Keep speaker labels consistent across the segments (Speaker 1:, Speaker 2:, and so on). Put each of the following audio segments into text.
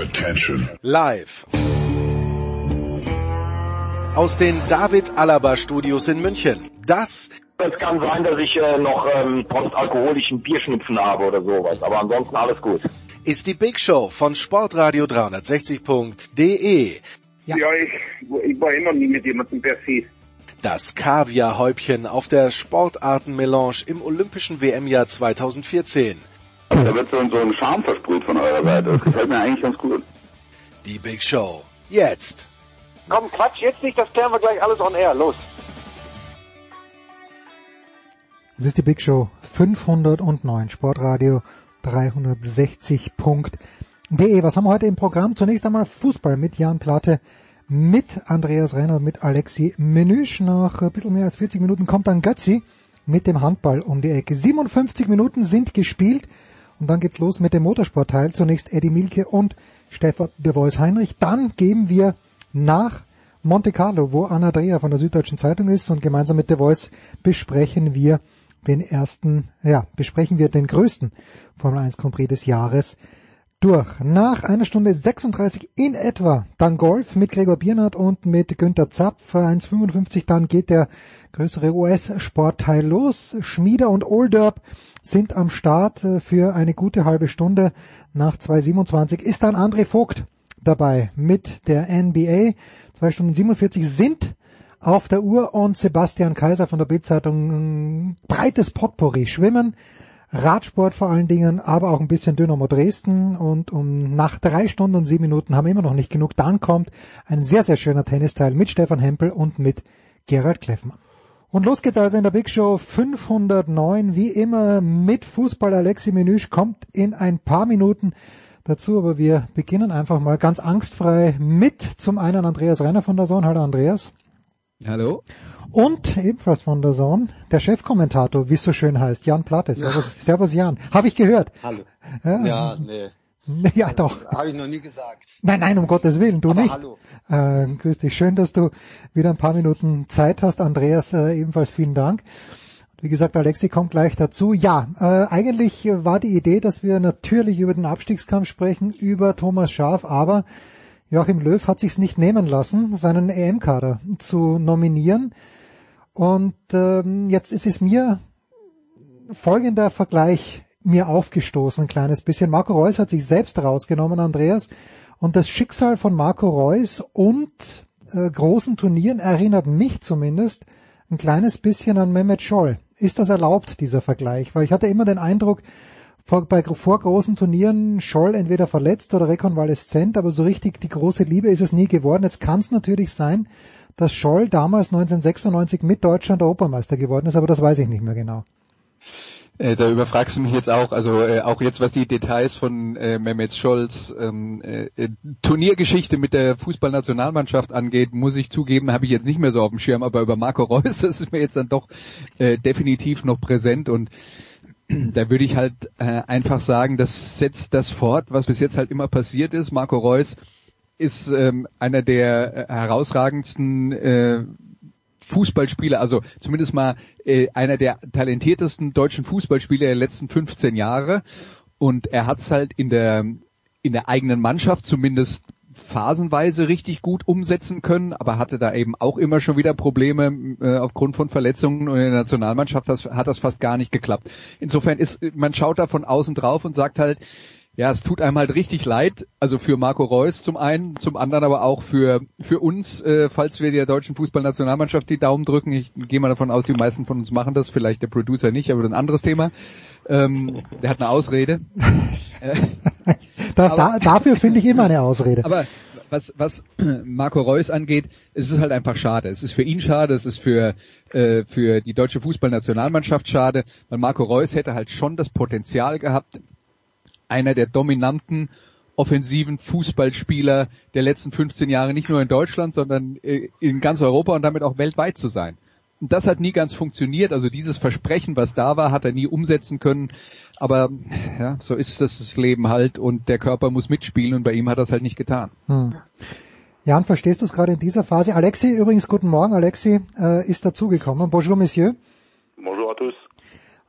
Speaker 1: Attention.
Speaker 2: Live. Aus den David Alaba Studios in München. Das
Speaker 3: es kann sein, dass ich äh, noch ähm, postalkoholischen Bierschnupfen habe oder sowas, aber ansonsten alles gut.
Speaker 2: Ist die Big Show von Sportradio 360.de.
Speaker 4: Ja, ja ich, ich war immer nie mit jemandem per se.
Speaker 2: Das Kaviarhäubchen auf der Sportartenmelange im Olympischen WM-Jahr 2014.
Speaker 5: Da wird so, so ein Charme versprüht von eurer Seite. Das gefällt mir eigentlich ganz gut.
Speaker 2: Die Big Show. Jetzt.
Speaker 3: Komm, Quatsch, jetzt nicht, das klären wir gleich alles on air. Los.
Speaker 6: Das ist die Big Show 509, Sportradio 360.de. Was haben wir heute im Programm? Zunächst einmal Fußball mit Jan Platte, mit Andreas Renner, mit Alexi Menüsch. Nach ein bisschen mehr als 40 Minuten kommt dann Götzi mit dem Handball um die Ecke. 57 Minuten sind gespielt und dann geht's los mit dem Motorsportteil. Zunächst Eddie Milke und Stefan de Vois Heinrich. Dann geben wir nach Monte Carlo, wo Anna Dreher von der Süddeutschen Zeitung ist und gemeinsam mit de Voice besprechen wir den ersten, ja, besprechen wir den größten Formel 1 Grand Prix des Jahres durch. Nach einer Stunde 36 in etwa dann Golf mit Gregor Biernert und mit Günther Zapf. 1,55 dann geht der größere US-Sportteil los. Schmieder und Olderb sind am Start für eine gute halbe Stunde. Nach 2,27 ist dann André Vogt dabei mit der NBA. 2 Stunden 47 sind auf der Uhr und Sebastian Kaiser von der Bildzeitung breites Potpourri schwimmen. Radsport vor allen Dingen, aber auch ein bisschen Dynamo Dresden und um nach drei Stunden und sieben Minuten haben wir immer noch nicht genug. Dann kommt ein sehr, sehr schöner Tennisteil mit Stefan Hempel und mit Gerald Kleffmann. Und los geht's also in der Big Show 509, wie immer mit Fußball. Alexi Menüsch kommt in ein paar Minuten dazu, aber wir beginnen einfach mal ganz angstfrei mit zum einen Andreas Renner von der Sohn. Hallo Andreas.
Speaker 7: Hallo.
Speaker 6: Und ebenfalls von der Zone, der Chefkommentator, wie es so schön heißt, Jan Platte. Servus. Servus Jan. Habe ich gehört.
Speaker 7: Hallo. Ja, ja nee.
Speaker 6: Ja, doch.
Speaker 7: Habe ich noch nie gesagt.
Speaker 6: Nein, nein, um Gottes Willen, du
Speaker 7: Aber
Speaker 6: nicht.
Speaker 7: Hallo.
Speaker 6: Äh, grüß dich. Schön, dass du wieder ein paar Minuten Zeit hast. Andreas, äh, ebenfalls vielen Dank. Wie gesagt, Alexi kommt gleich dazu. Ja, äh, eigentlich war die Idee, dass wir natürlich über den Abstiegskampf sprechen, über Thomas Schaaf, aber Joachim Löw hat sich's nicht nehmen lassen, seinen EM-Kader zu nominieren. Und ähm, jetzt ist es mir folgender Vergleich mir aufgestoßen, ein kleines bisschen. Marco Reus hat sich selbst rausgenommen, Andreas. Und das Schicksal von Marco Reus und äh, großen Turnieren erinnert mich zumindest ein kleines bisschen an Mehmet Scholl. Ist das erlaubt, dieser Vergleich? Weil ich hatte immer den Eindruck, vor, bei, vor großen Turnieren Scholl entweder verletzt oder rekonvaleszent, aber so richtig die große Liebe ist es nie geworden. Jetzt kann es natürlich sein, dass Scholl damals 1996 mit Deutschland Europameister geworden ist, aber das weiß ich nicht mehr genau.
Speaker 7: Äh, da überfragst du mich jetzt auch, also äh, auch jetzt was die Details von äh, Mehmet Scholz ähm, äh, Turniergeschichte mit der Fußballnationalmannschaft angeht, muss ich zugeben, habe ich jetzt nicht mehr so auf dem Schirm, aber über Marco Reus, das ist mir jetzt dann doch äh, definitiv noch präsent und da würde ich halt äh, einfach sagen, das setzt das fort, was bis jetzt halt immer passiert ist. Marco Reus ist ähm, einer der äh, herausragendsten äh, Fußballspieler, also zumindest mal äh, einer der talentiertesten deutschen Fußballspieler der letzten 15 Jahre. Und er hat es halt in der in der eigenen Mannschaft zumindest phasenweise richtig gut umsetzen können, aber hatte da eben auch immer schon wieder Probleme äh, aufgrund von Verletzungen und in der Nationalmannschaft das, hat das fast gar nicht geklappt. Insofern ist, man schaut da von außen drauf und sagt halt, ja, es tut einem halt richtig leid, also für Marco Reus zum einen, zum anderen aber auch für für uns, äh, falls wir der deutschen Fußballnationalmannschaft die Daumen drücken. Ich gehe mal davon aus, die meisten von uns machen das, vielleicht der Producer nicht, aber ein anderes Thema. Ähm, der hat eine Ausrede.
Speaker 6: da, da, dafür finde ich immer eine Ausrede.
Speaker 7: Aber was, was Marco Reus angeht, es ist halt einfach schade. Es ist für ihn schade, es ist für, äh, für die deutsche Fußballnationalmannschaft schade, weil Marco Reus hätte halt schon das Potenzial gehabt, einer der dominanten offensiven Fußballspieler der letzten 15 Jahre nicht nur in Deutschland, sondern äh, in ganz Europa und damit auch weltweit zu sein. Und das hat nie ganz funktioniert. Also dieses Versprechen, was da war, hat er nie umsetzen können. Aber ja, so ist das, das Leben halt und der Körper muss mitspielen und bei ihm hat es halt nicht getan.
Speaker 6: Hm. Jan, verstehst du es gerade in dieser Phase? Alexi, übrigens guten Morgen. Alexi äh, ist dazugekommen. Bonjour, Monsieur.
Speaker 5: Bonjour à tous.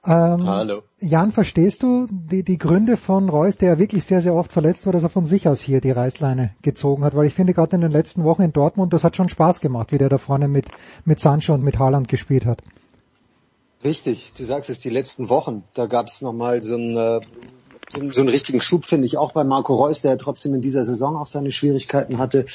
Speaker 6: Ähm, Hallo. Jan, verstehst du die, die Gründe von Reus, der ja wirklich sehr, sehr oft verletzt war, dass er von sich aus hier die Reißleine gezogen hat? Weil ich finde, gerade in den letzten Wochen in Dortmund, das hat schon Spaß gemacht, wie der da vorne mit, mit Sancho und mit Haaland gespielt hat.
Speaker 1: Richtig, du sagst es, die letzten Wochen, da gab es nochmal so einen, äh, so, so einen richtigen Schub, finde ich, auch bei Marco Reus, der trotzdem in dieser Saison auch seine Schwierigkeiten hatte.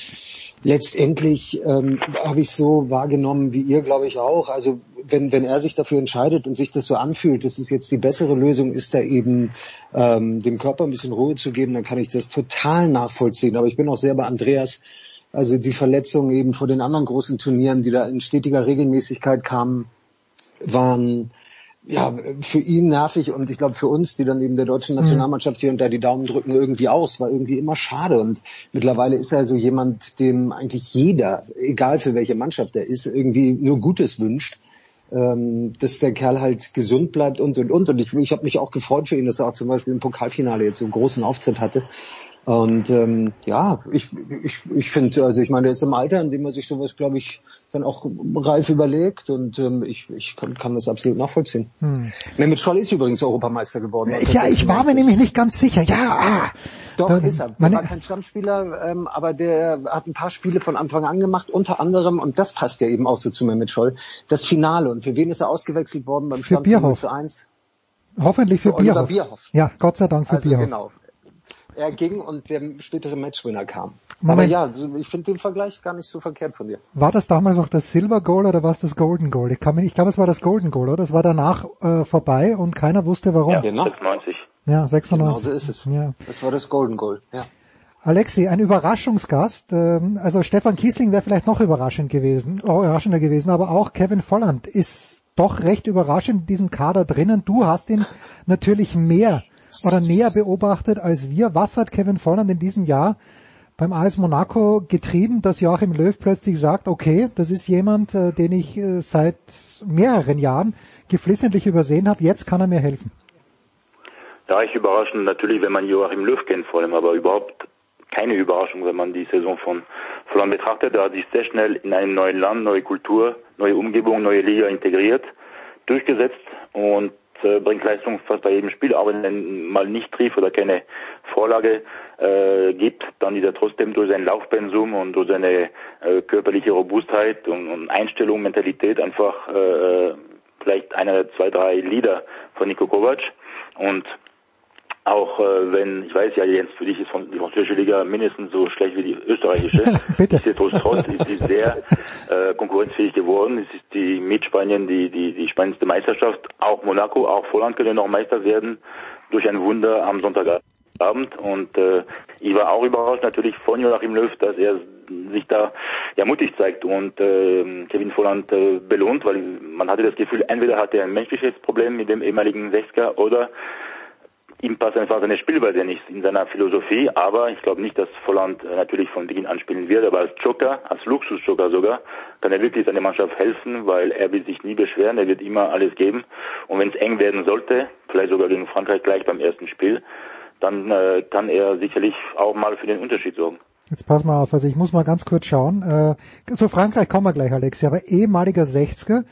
Speaker 1: Letztendlich ähm, habe ich so wahrgenommen, wie ihr, glaube ich, auch. Also wenn, wenn er sich dafür entscheidet und sich das so anfühlt, dass es jetzt die bessere Lösung ist, da eben ähm, dem Körper ein bisschen Ruhe zu geben, dann kann ich das total nachvollziehen. Aber ich bin auch sehr bei Andreas, also die Verletzungen eben vor den anderen großen Turnieren, die da in stetiger Regelmäßigkeit kamen, waren ja für ihn nervig und ich glaube für uns, die dann eben der deutschen mhm. Nationalmannschaft hier und da die Daumen drücken, irgendwie aus, war irgendwie immer schade. Und mittlerweile ist er so jemand, dem eigentlich jeder, egal für welche Mannschaft er ist, irgendwie nur Gutes wünscht. Ähm, dass der Kerl halt gesund bleibt und und und. Und ich, ich habe mich auch gefreut für ihn, dass er auch zum Beispiel im Pokalfinale jetzt so einen großen Auftritt hatte. Und ähm, ja, ich, ich, ich finde, also ich meine, ist im Alter, in dem man sich sowas, glaube ich, dann auch reif überlegt und ähm, ich, ich kann, kann das absolut nachvollziehen. Hm. Mehmet Scholl ist übrigens Europameister geworden.
Speaker 6: Also ja, ich war mir nämlich nicht ganz sicher. Ja, ah.
Speaker 1: Doch, da, ist er. Der war kein Stammspieler, ähm, aber der hat ein paar Spiele von Anfang an gemacht, unter anderem, und das passt ja eben auch so zu Mehmet Scholl, das Finale. Und für wen ist er ausgewechselt worden beim
Speaker 6: Stand zu 1? Hoffentlich für, für Bierhoff. Bierhoff. Ja, Gott sei Dank für also Bierhoff. Genau
Speaker 1: er ging und der spätere Matchwinner kam. Moment. Aber ja, ich finde den Vergleich gar nicht so verkehrt von dir.
Speaker 6: War das damals noch das Silver Goal oder war es das Golden Goal? Ich, kann mich, ich glaube, es war das Golden Goal, oder? Das war danach äh, vorbei und keiner wusste warum. Ja,
Speaker 3: genau. 96.
Speaker 6: Ja, 96.
Speaker 1: Genau so ist es. Ja. Das war das Golden Goal, ja.
Speaker 6: Alexi, ein Überraschungsgast. Ähm, also Stefan Kiesling wäre vielleicht noch überraschend gewesen, oh, überraschender gewesen, aber auch Kevin Volland ist doch recht überraschend in diesem Kader drinnen. Du hast ihn natürlich mehr oder näher beobachtet als wir. Was hat Kevin Volland in diesem Jahr beim AS Monaco getrieben, dass Joachim Löw plötzlich sagt, okay, das ist jemand, äh, den ich äh, seit mehreren Jahren geflissentlich übersehen habe, jetzt kann er mir helfen.
Speaker 3: Ja, ich überraschend natürlich, wenn man Joachim Löw kennt vor allem, aber überhaupt keine Überraschung, wenn man die Saison von Volland betrachtet. Er hat sich sehr schnell in einem neuen Land, neue Kultur, neue Umgebung, neue Liga integriert, durchgesetzt und bringt Leistung fast bei jedem Spiel, aber wenn mal nicht trifft oder keine Vorlage äh, gibt, dann ist er trotzdem durch sein Laufpensum und durch seine äh, körperliche Robustheit und, und Einstellung, Mentalität einfach äh, vielleicht einer, zwei, drei Lieder von Niko Kovac. Und auch äh, wenn, ich weiß ja, Jens, für dich ist die französische Liga mindestens so schlecht wie die österreichische.
Speaker 6: Bitte.
Speaker 3: Nichtsdestotrotz ist sie sehr äh, konkurrenzfähig geworden. Es ist die mit Spanien die, die, die spannendste Meisterschaft. Auch Monaco, auch Volland können noch Meister werden durch ein Wunder am Sonntagabend. Und äh, ich war auch überrascht natürlich von Joachim Löw, dass er sich da ja mutig zeigt und äh, Kevin Volland äh, belohnt, weil man hatte das Gefühl, entweder hat er ein menschliches Problem mit dem ehemaligen Sechsker oder ihm passt einfach seine Spielweise nicht in seiner Philosophie, aber ich glaube nicht, dass Volland äh, natürlich von Beginn an spielen wird, aber als Joker, als Luxus-Joker sogar, kann er wirklich seiner Mannschaft helfen, weil er will sich nie beschweren, er wird immer alles geben und wenn es eng werden sollte, vielleicht sogar gegen Frankreich gleich beim ersten Spiel, dann äh, kann er sicherlich auch mal für den Unterschied sorgen.
Speaker 6: Jetzt pass mal auf, also ich muss mal ganz kurz schauen. Äh, zu Frankreich kommen wir gleich, Alexi, aber ehemaliger 60er,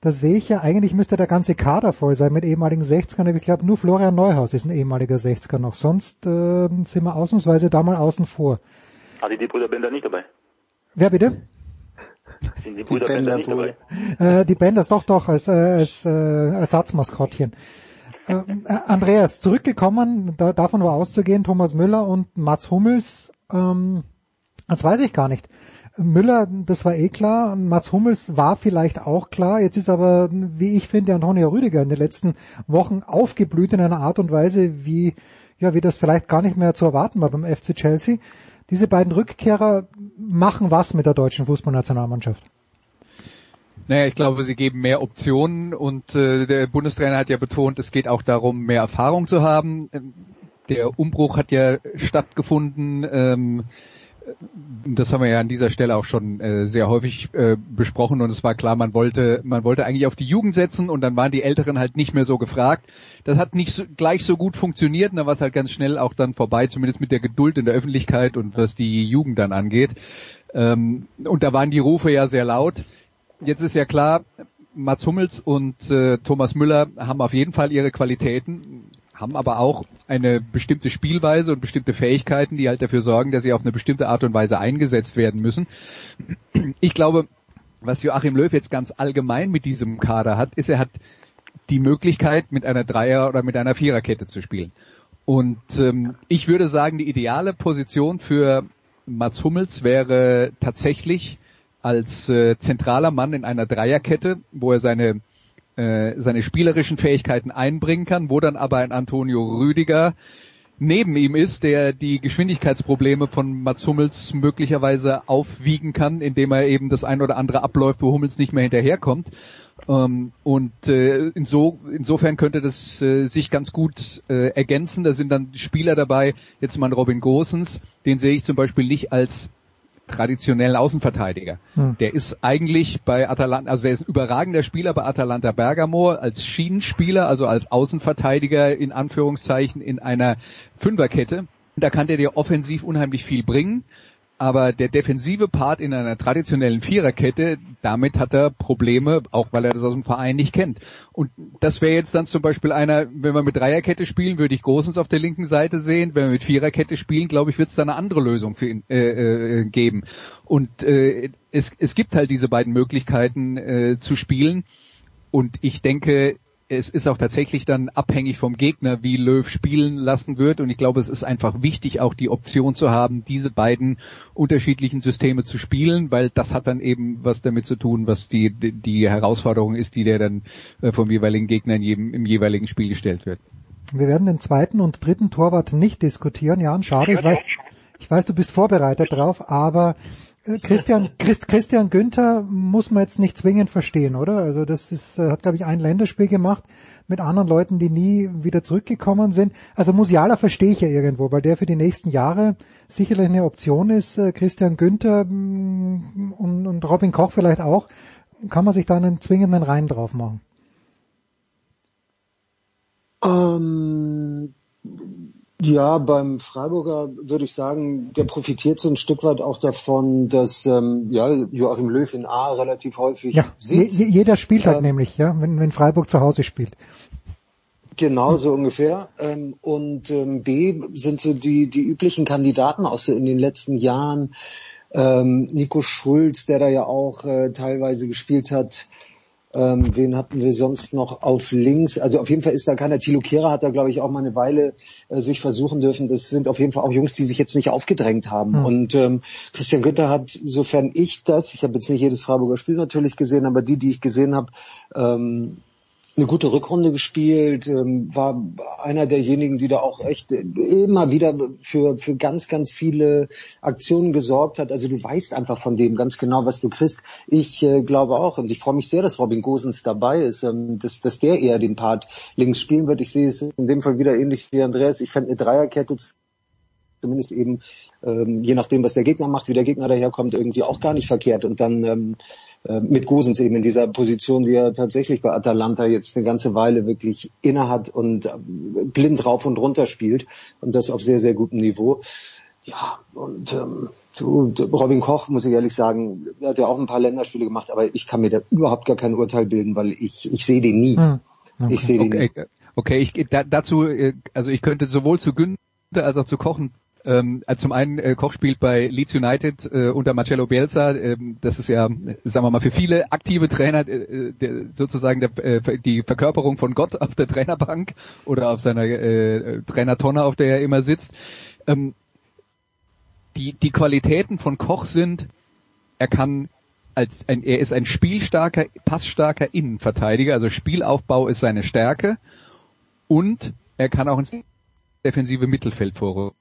Speaker 6: das sehe ich ja, eigentlich müsste der ganze Kader voll sein mit ehemaligen 60ern, aber ich glaube nur Florian Neuhaus ist ein ehemaliger 60er noch. Sonst äh, sind wir ausnahmsweise da mal außen vor.
Speaker 3: Hatte die Brüder Bender nicht dabei?
Speaker 6: Wer bitte?
Speaker 3: Sind die Brüder die Bender, Bender nicht
Speaker 6: dabei? Äh, die Benders doch, doch, als, äh, als äh, Ersatzmaskottchen. Äh, äh, Andreas, zurückgekommen, da, davon war auszugehen, Thomas Müller und Mats Hummels, ähm, das weiß ich gar nicht. Müller, das war eh klar. Mats Hummels war vielleicht auch klar. Jetzt ist aber, wie ich finde, Antonio Rüdiger in den letzten Wochen aufgeblüht in einer Art und Weise, wie, ja, wie das vielleicht gar nicht mehr zu erwarten war beim FC Chelsea. Diese beiden Rückkehrer machen was mit der deutschen Fußballnationalmannschaft.
Speaker 7: Naja, ich glaube, sie geben mehr Optionen und äh, der Bundestrainer hat ja betont, es geht auch darum, mehr Erfahrung zu haben. Der Umbruch hat ja stattgefunden. Ähm, das haben wir ja an dieser Stelle auch schon äh, sehr häufig äh, besprochen und es war klar, man wollte, man wollte eigentlich auf die Jugend setzen und dann waren die Älteren halt nicht mehr so gefragt. Das hat nicht so, gleich so gut funktioniert und dann war es halt ganz schnell auch dann vorbei, zumindest mit der Geduld in der Öffentlichkeit und was die Jugend dann angeht. Ähm, und da waren die Rufe ja sehr laut. Jetzt ist ja klar, Mats Hummels und äh, Thomas Müller haben auf jeden Fall ihre Qualitäten, haben aber auch eine bestimmte Spielweise und bestimmte Fähigkeiten, die halt dafür sorgen, dass sie auf eine bestimmte Art und Weise eingesetzt werden müssen. Ich glaube, was Joachim Löw jetzt ganz allgemein mit diesem Kader hat, ist, er hat die Möglichkeit, mit einer Dreier- oder mit einer Viererkette zu spielen. Und ähm, ich würde sagen, die ideale Position für Mats Hummels wäre tatsächlich als äh, zentraler Mann in einer Dreierkette, wo er seine äh, seine spielerischen Fähigkeiten einbringen kann, wo dann aber ein Antonio Rüdiger neben ihm ist, der die Geschwindigkeitsprobleme von Mats Hummels möglicherweise aufwiegen kann, indem er eben das ein oder andere abläuft, wo Hummels nicht mehr hinterherkommt. Ähm, und äh, inso, insofern könnte das äh, sich ganz gut äh, ergänzen. Da sind dann Spieler dabei, jetzt mal Robin Gosens, den sehe ich zum Beispiel nicht als traditionellen Außenverteidiger. Hm. Der ist eigentlich bei Atalanta, also der ist ein überragender Spieler bei Atalanta Bergamo als Schienenspieler, also als Außenverteidiger in Anführungszeichen in einer Fünferkette. Da kann der dir offensiv unheimlich viel bringen. Aber der defensive Part in einer traditionellen Viererkette, damit hat er Probleme, auch weil er das aus dem Verein nicht kennt. Und das wäre jetzt dann zum Beispiel einer, wenn wir mit Dreierkette spielen, würde ich Großens auf der linken Seite sehen. Wenn wir mit Viererkette spielen, glaube ich, wird es da eine andere Lösung für ihn äh, äh, geben. Und äh, es, es gibt halt diese beiden Möglichkeiten äh, zu spielen. Und ich denke, es ist auch tatsächlich dann abhängig vom Gegner, wie Löw spielen lassen wird. Und ich glaube, es ist einfach wichtig, auch die Option zu haben, diese beiden unterschiedlichen Systeme zu spielen, weil das hat dann eben was damit zu tun, was die, die Herausforderung ist, die der dann äh, vom jeweiligen Gegner in jedem, im jeweiligen Spiel gestellt wird.
Speaker 6: Wir werden den zweiten und dritten Torwart nicht diskutieren. Jan, schade. Ich weiß, ich weiß, du bist vorbereitet drauf, aber Christian, Christ, Christian Günther muss man jetzt nicht zwingend verstehen, oder? Also das ist, äh, hat glaube ich ein Länderspiel gemacht mit anderen Leuten, die nie wieder zurückgekommen sind. Also Musiala verstehe ich ja irgendwo, weil der für die nächsten Jahre sicherlich eine Option ist. Äh, Christian Günther mm, und, und Robin Koch vielleicht auch. Kann man sich da einen zwingenden Rein drauf machen?
Speaker 1: Ähm ja, beim Freiburger würde ich sagen, der profitiert so ein Stück weit auch davon, dass ähm, ja, Joachim Löw in A relativ häufig
Speaker 6: ja, sieht. jeder spielt halt ähm, nämlich, ja, wenn, wenn Freiburg zu Hause spielt.
Speaker 1: Genau, so ungefähr. Ähm, und ähm, B sind so die, die üblichen Kandidaten auch so in den letzten Jahren. Ähm, Nico Schulz, der da ja auch äh, teilweise gespielt hat, ähm, wen hatten wir sonst noch auf links? Also auf jeden Fall ist da keiner. Tilo Kehrer hat da, glaube ich, auch mal eine Weile äh, sich versuchen dürfen. Das sind auf jeden Fall auch Jungs, die sich jetzt nicht aufgedrängt haben. Mhm. Und ähm, Christian Günther hat, sofern ich das, ich habe jetzt nicht jedes Freiburger Spiel natürlich gesehen, aber die, die ich gesehen habe, ähm, eine gute Rückrunde gespielt, ähm, war einer derjenigen, die da auch echt immer wieder für, für ganz, ganz viele Aktionen gesorgt hat. Also du weißt einfach von dem ganz genau, was du kriegst. Ich äh, glaube auch und ich freue mich sehr, dass Robin Gosens dabei ist, ähm, dass, dass der eher den Part links spielen wird. Ich sehe es in dem Fall wieder ähnlich wie Andreas. Ich fände eine Dreierkette zumindest eben ähm, je nachdem, was der Gegner macht, wie der Gegner daherkommt, irgendwie auch gar nicht verkehrt. Und dann ähm, äh, mit Gosens eben in dieser Position, die er tatsächlich bei Atalanta jetzt eine ganze Weile wirklich innehat und äh, blind rauf und runter spielt und das auf sehr, sehr gutem Niveau. Ja, und ähm, du, Robin Koch, muss ich ehrlich sagen, hat ja auch ein paar Länderspiele gemacht, aber ich kann mir da überhaupt gar kein Urteil bilden, weil ich, ich sehe den nie. Hm.
Speaker 7: Okay. Ich sehe den okay. nie. Okay, ich, da, dazu, äh, also ich könnte sowohl zu Günther als auch zu Kochen ähm, also zum einen äh, Koch spielt bei Leeds United äh, unter Marcello Bielsa. Ähm, das ist ja, sagen wir mal, für viele aktive Trainer äh, der, sozusagen der, äh, die Verkörperung von Gott auf der Trainerbank oder auf seiner äh, Trainertonne, auf der er immer sitzt. Ähm, die, die Qualitäten von Koch sind, er kann als ein, er ist ein spielstarker, passstarker Innenverteidiger, also Spielaufbau ist seine Stärke und er kann auch ins defensive Mittelfeld vorrücken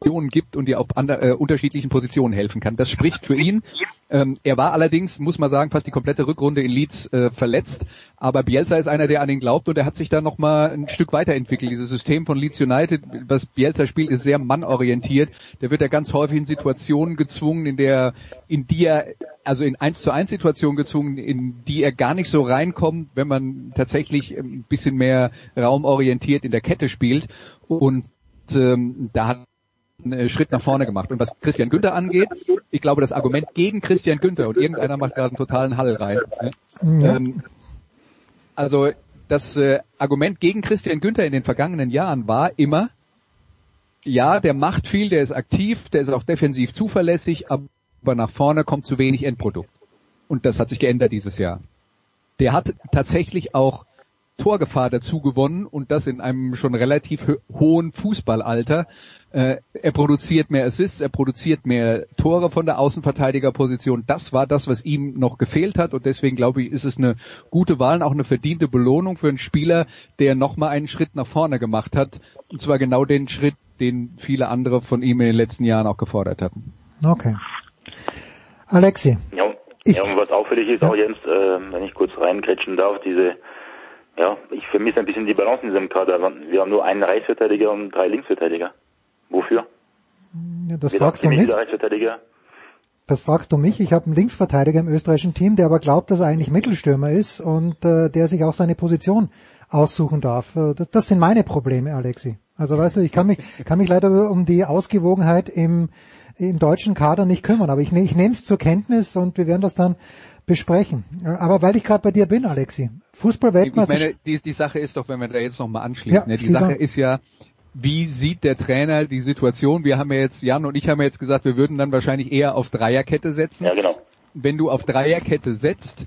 Speaker 7: gibt und dir auf ander, äh, unterschiedlichen Positionen helfen kann. Das spricht für ihn. Ähm, er war allerdings, muss man sagen, fast die komplette Rückrunde in Leeds äh, verletzt. Aber Bielsa ist einer, der an ihn glaubt und er hat sich da nochmal ein Stück weiterentwickelt. Dieses System von Leeds United, was Bielsa spielt, ist sehr mannorientiert. Der wird ja ganz häufig in Situationen gezwungen, in der, in die er, also in 1 zu 1 Situationen gezwungen, in die er gar nicht so reinkommt, wenn man tatsächlich ein bisschen mehr raumorientiert in der Kette spielt. Und ähm, da hat einen äh, Schritt nach vorne gemacht. Und was Christian Günther angeht, ich glaube, das Argument gegen Christian Günther und irgendeiner macht gerade einen totalen Hall rein. Ne? Ja. Ähm, also das äh, Argument gegen Christian Günther in den vergangenen Jahren war immer, ja, der macht viel, der ist aktiv, der ist auch defensiv zuverlässig, aber nach vorne kommt zu wenig Endprodukt. Und das hat sich geändert dieses Jahr. Der hat tatsächlich auch Torgefahr dazu gewonnen und das in einem schon relativ hohen Fußballalter. Äh, er produziert mehr Assists, er produziert mehr Tore von der Außenverteidigerposition. Das war das, was ihm noch gefehlt hat und deswegen glaube ich, ist es eine gute Wahl und auch eine verdiente Belohnung für einen Spieler, der nochmal einen Schritt nach vorne gemacht hat. Und zwar genau den Schritt, den viele andere von ihm in den letzten Jahren auch gefordert hatten.
Speaker 6: Okay. Alexi.
Speaker 3: Ja, ja und was auffällig ist ja. auch Jens, äh, wenn ich kurz reinkretschen darf, diese ja, ich vermisse ein bisschen die Balance in diesem Kader. Wir haben nur einen Rechtsverteidiger und drei Linksverteidiger. Wofür?
Speaker 6: Ja, das Wir fragst du mich. Das fragst du mich. Ich habe einen Linksverteidiger im österreichischen Team, der aber glaubt, dass er eigentlich Mittelstürmer ist und äh, der sich auch seine Position aussuchen darf. Äh, das, das sind meine Probleme, Alexi. Also weißt du, ich kann mich, kann mich leider um die Ausgewogenheit im, im deutschen Kader nicht kümmern, aber ich, ich nehme es zur Kenntnis und wir werden das dann besprechen. Aber weil ich gerade bei dir bin, Alexi, Fußballweltmeister.
Speaker 7: Ich meine, die, die Sache ist doch, wenn wir da jetzt nochmal anschließen, ja, ne, die Sache ist ja, wie sieht der Trainer die Situation? Wir haben ja jetzt, Jan und ich haben ja jetzt gesagt, wir würden dann wahrscheinlich eher auf Dreierkette setzen.
Speaker 3: Ja, genau.
Speaker 7: Wenn du auf Dreierkette setzt,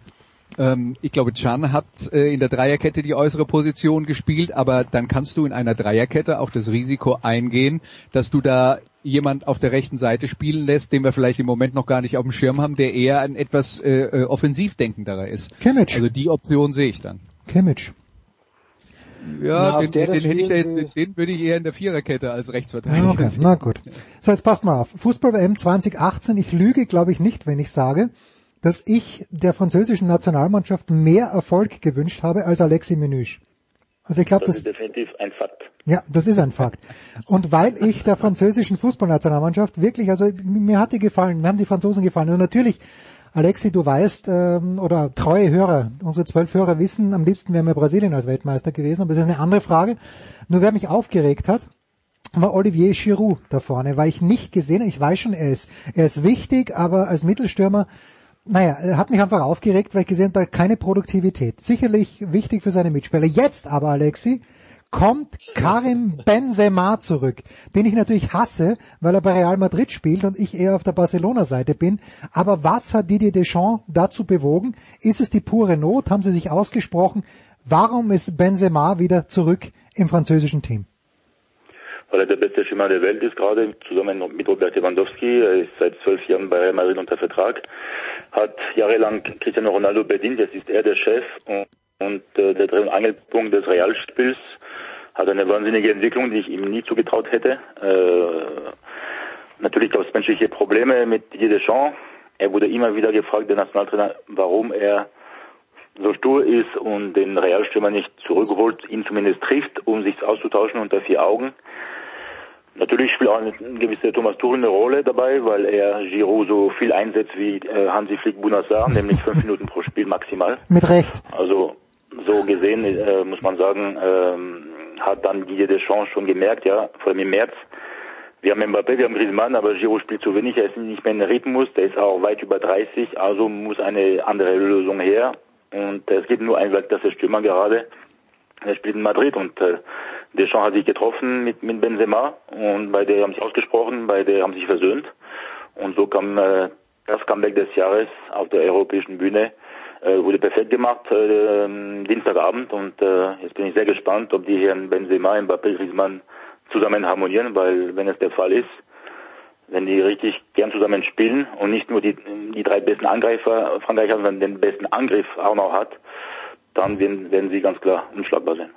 Speaker 7: ähm, ich glaube, Chan hat äh, in der Dreierkette die äußere Position gespielt, aber dann kannst du in einer Dreierkette auch das Risiko eingehen, dass du da jemand auf der rechten Seite spielen lässt, den wir vielleicht im Moment noch gar nicht auf dem Schirm haben, der eher ein etwas äh, äh offensiv denkenderer ist.
Speaker 6: Kimmich.
Speaker 7: Also die Option sehe ich dann.
Speaker 6: Kimmich.
Speaker 7: Ja, den, den, den, hätte ich jetzt, den würde ich eher in der Viererkette als Rechtsverteidiger
Speaker 6: okay, sehen. Na gut. So, jetzt passt mal auf. Fußball-WM 2018, ich lüge, glaube ich, nicht, wenn ich sage, dass ich der französischen Nationalmannschaft mehr Erfolg gewünscht habe als Alexis Menüsch. Also ich glaube, das,
Speaker 3: das ist definitiv ein Fakt.
Speaker 6: Ja, das ist ein Fakt. Und weil ich der französischen Fußballnationalmannschaft wirklich, also mir hat die gefallen, mir haben die Franzosen gefallen. Und natürlich, Alexi, du weißt, ähm, oder treue Hörer, unsere zwölf Hörer wissen, am liebsten wären wir Brasilien als Weltmeister gewesen, aber das ist eine andere Frage. Nur wer mich aufgeregt hat, war Olivier Giroud da vorne, weil ich nicht gesehen, ich weiß schon, er ist, er ist wichtig, aber als Mittelstürmer naja, er hat mich einfach aufgeregt, weil ich gesehen habe, keine Produktivität. Sicherlich wichtig für seine Mitspieler. Jetzt aber, Alexi, kommt Karim Benzema zurück, den ich natürlich hasse, weil er bei Real Madrid spielt und ich eher auf der Barcelona-Seite bin. Aber was hat Didier Deschamps dazu bewogen? Ist es die pure Not? Haben sie sich ausgesprochen? Warum ist Benzema wieder zurück im französischen Team?
Speaker 3: weil er der beste Schimmer der Welt ist, gerade zusammen mit Robert Lewandowski. Er ist seit zwölf Jahren bei Real Madrid unter Vertrag, hat jahrelang Cristiano Ronaldo bedient, jetzt ist er der Chef und, und äh, der Dreh- und Angelpunkt des Realspiels hat eine wahnsinnige Entwicklung, die ich ihm nie zugetraut hätte. Äh, natürlich gab es menschliche Probleme mit Didier Deschamps. Er wurde immer wieder gefragt, der Nationaltrainer, warum er so stur ist und den Realstürmer nicht zurückholt, ihn zumindest trifft, um sich auszutauschen unter vier Augen. Natürlich spielt auch eine gewisse Thomas Tuchel eine Rolle dabei, weil er Giroud so viel einsetzt wie äh, Hansi Flick Bunassar, nämlich fünf Minuten pro Spiel maximal.
Speaker 6: Mit Recht.
Speaker 3: Also so gesehen äh, muss man sagen, äh, hat dann Didier Deschamps schon gemerkt, ja, vor allem im März, wir haben Mbappé, wir haben Griezmann, aber Giroud spielt zu wenig, er ist nicht mehr in Rhythmus, der ist auch weit über 30, also muss eine andere Lösung her. Und es gibt nur einen ist Stürmer gerade. Er spielt in Madrid und äh, Deschamps hat sich getroffen mit, mit Benzema und bei der haben sich ausgesprochen, bei der haben sich versöhnt. Und so kam äh, das Comeback des Jahres auf der europäischen Bühne. Äh, wurde perfekt gemacht äh, Dienstagabend und äh, jetzt bin ich sehr gespannt, ob die Herren Benzema, Mbappé, Griezmann zusammen harmonieren, weil wenn es der Fall ist, wenn die richtig gern zusammen spielen und nicht nur die, die drei besten Angreifer Frankreich hat, sondern den besten Angriff auch noch hat, dann werden, werden sie ganz klar unschlagbar sein.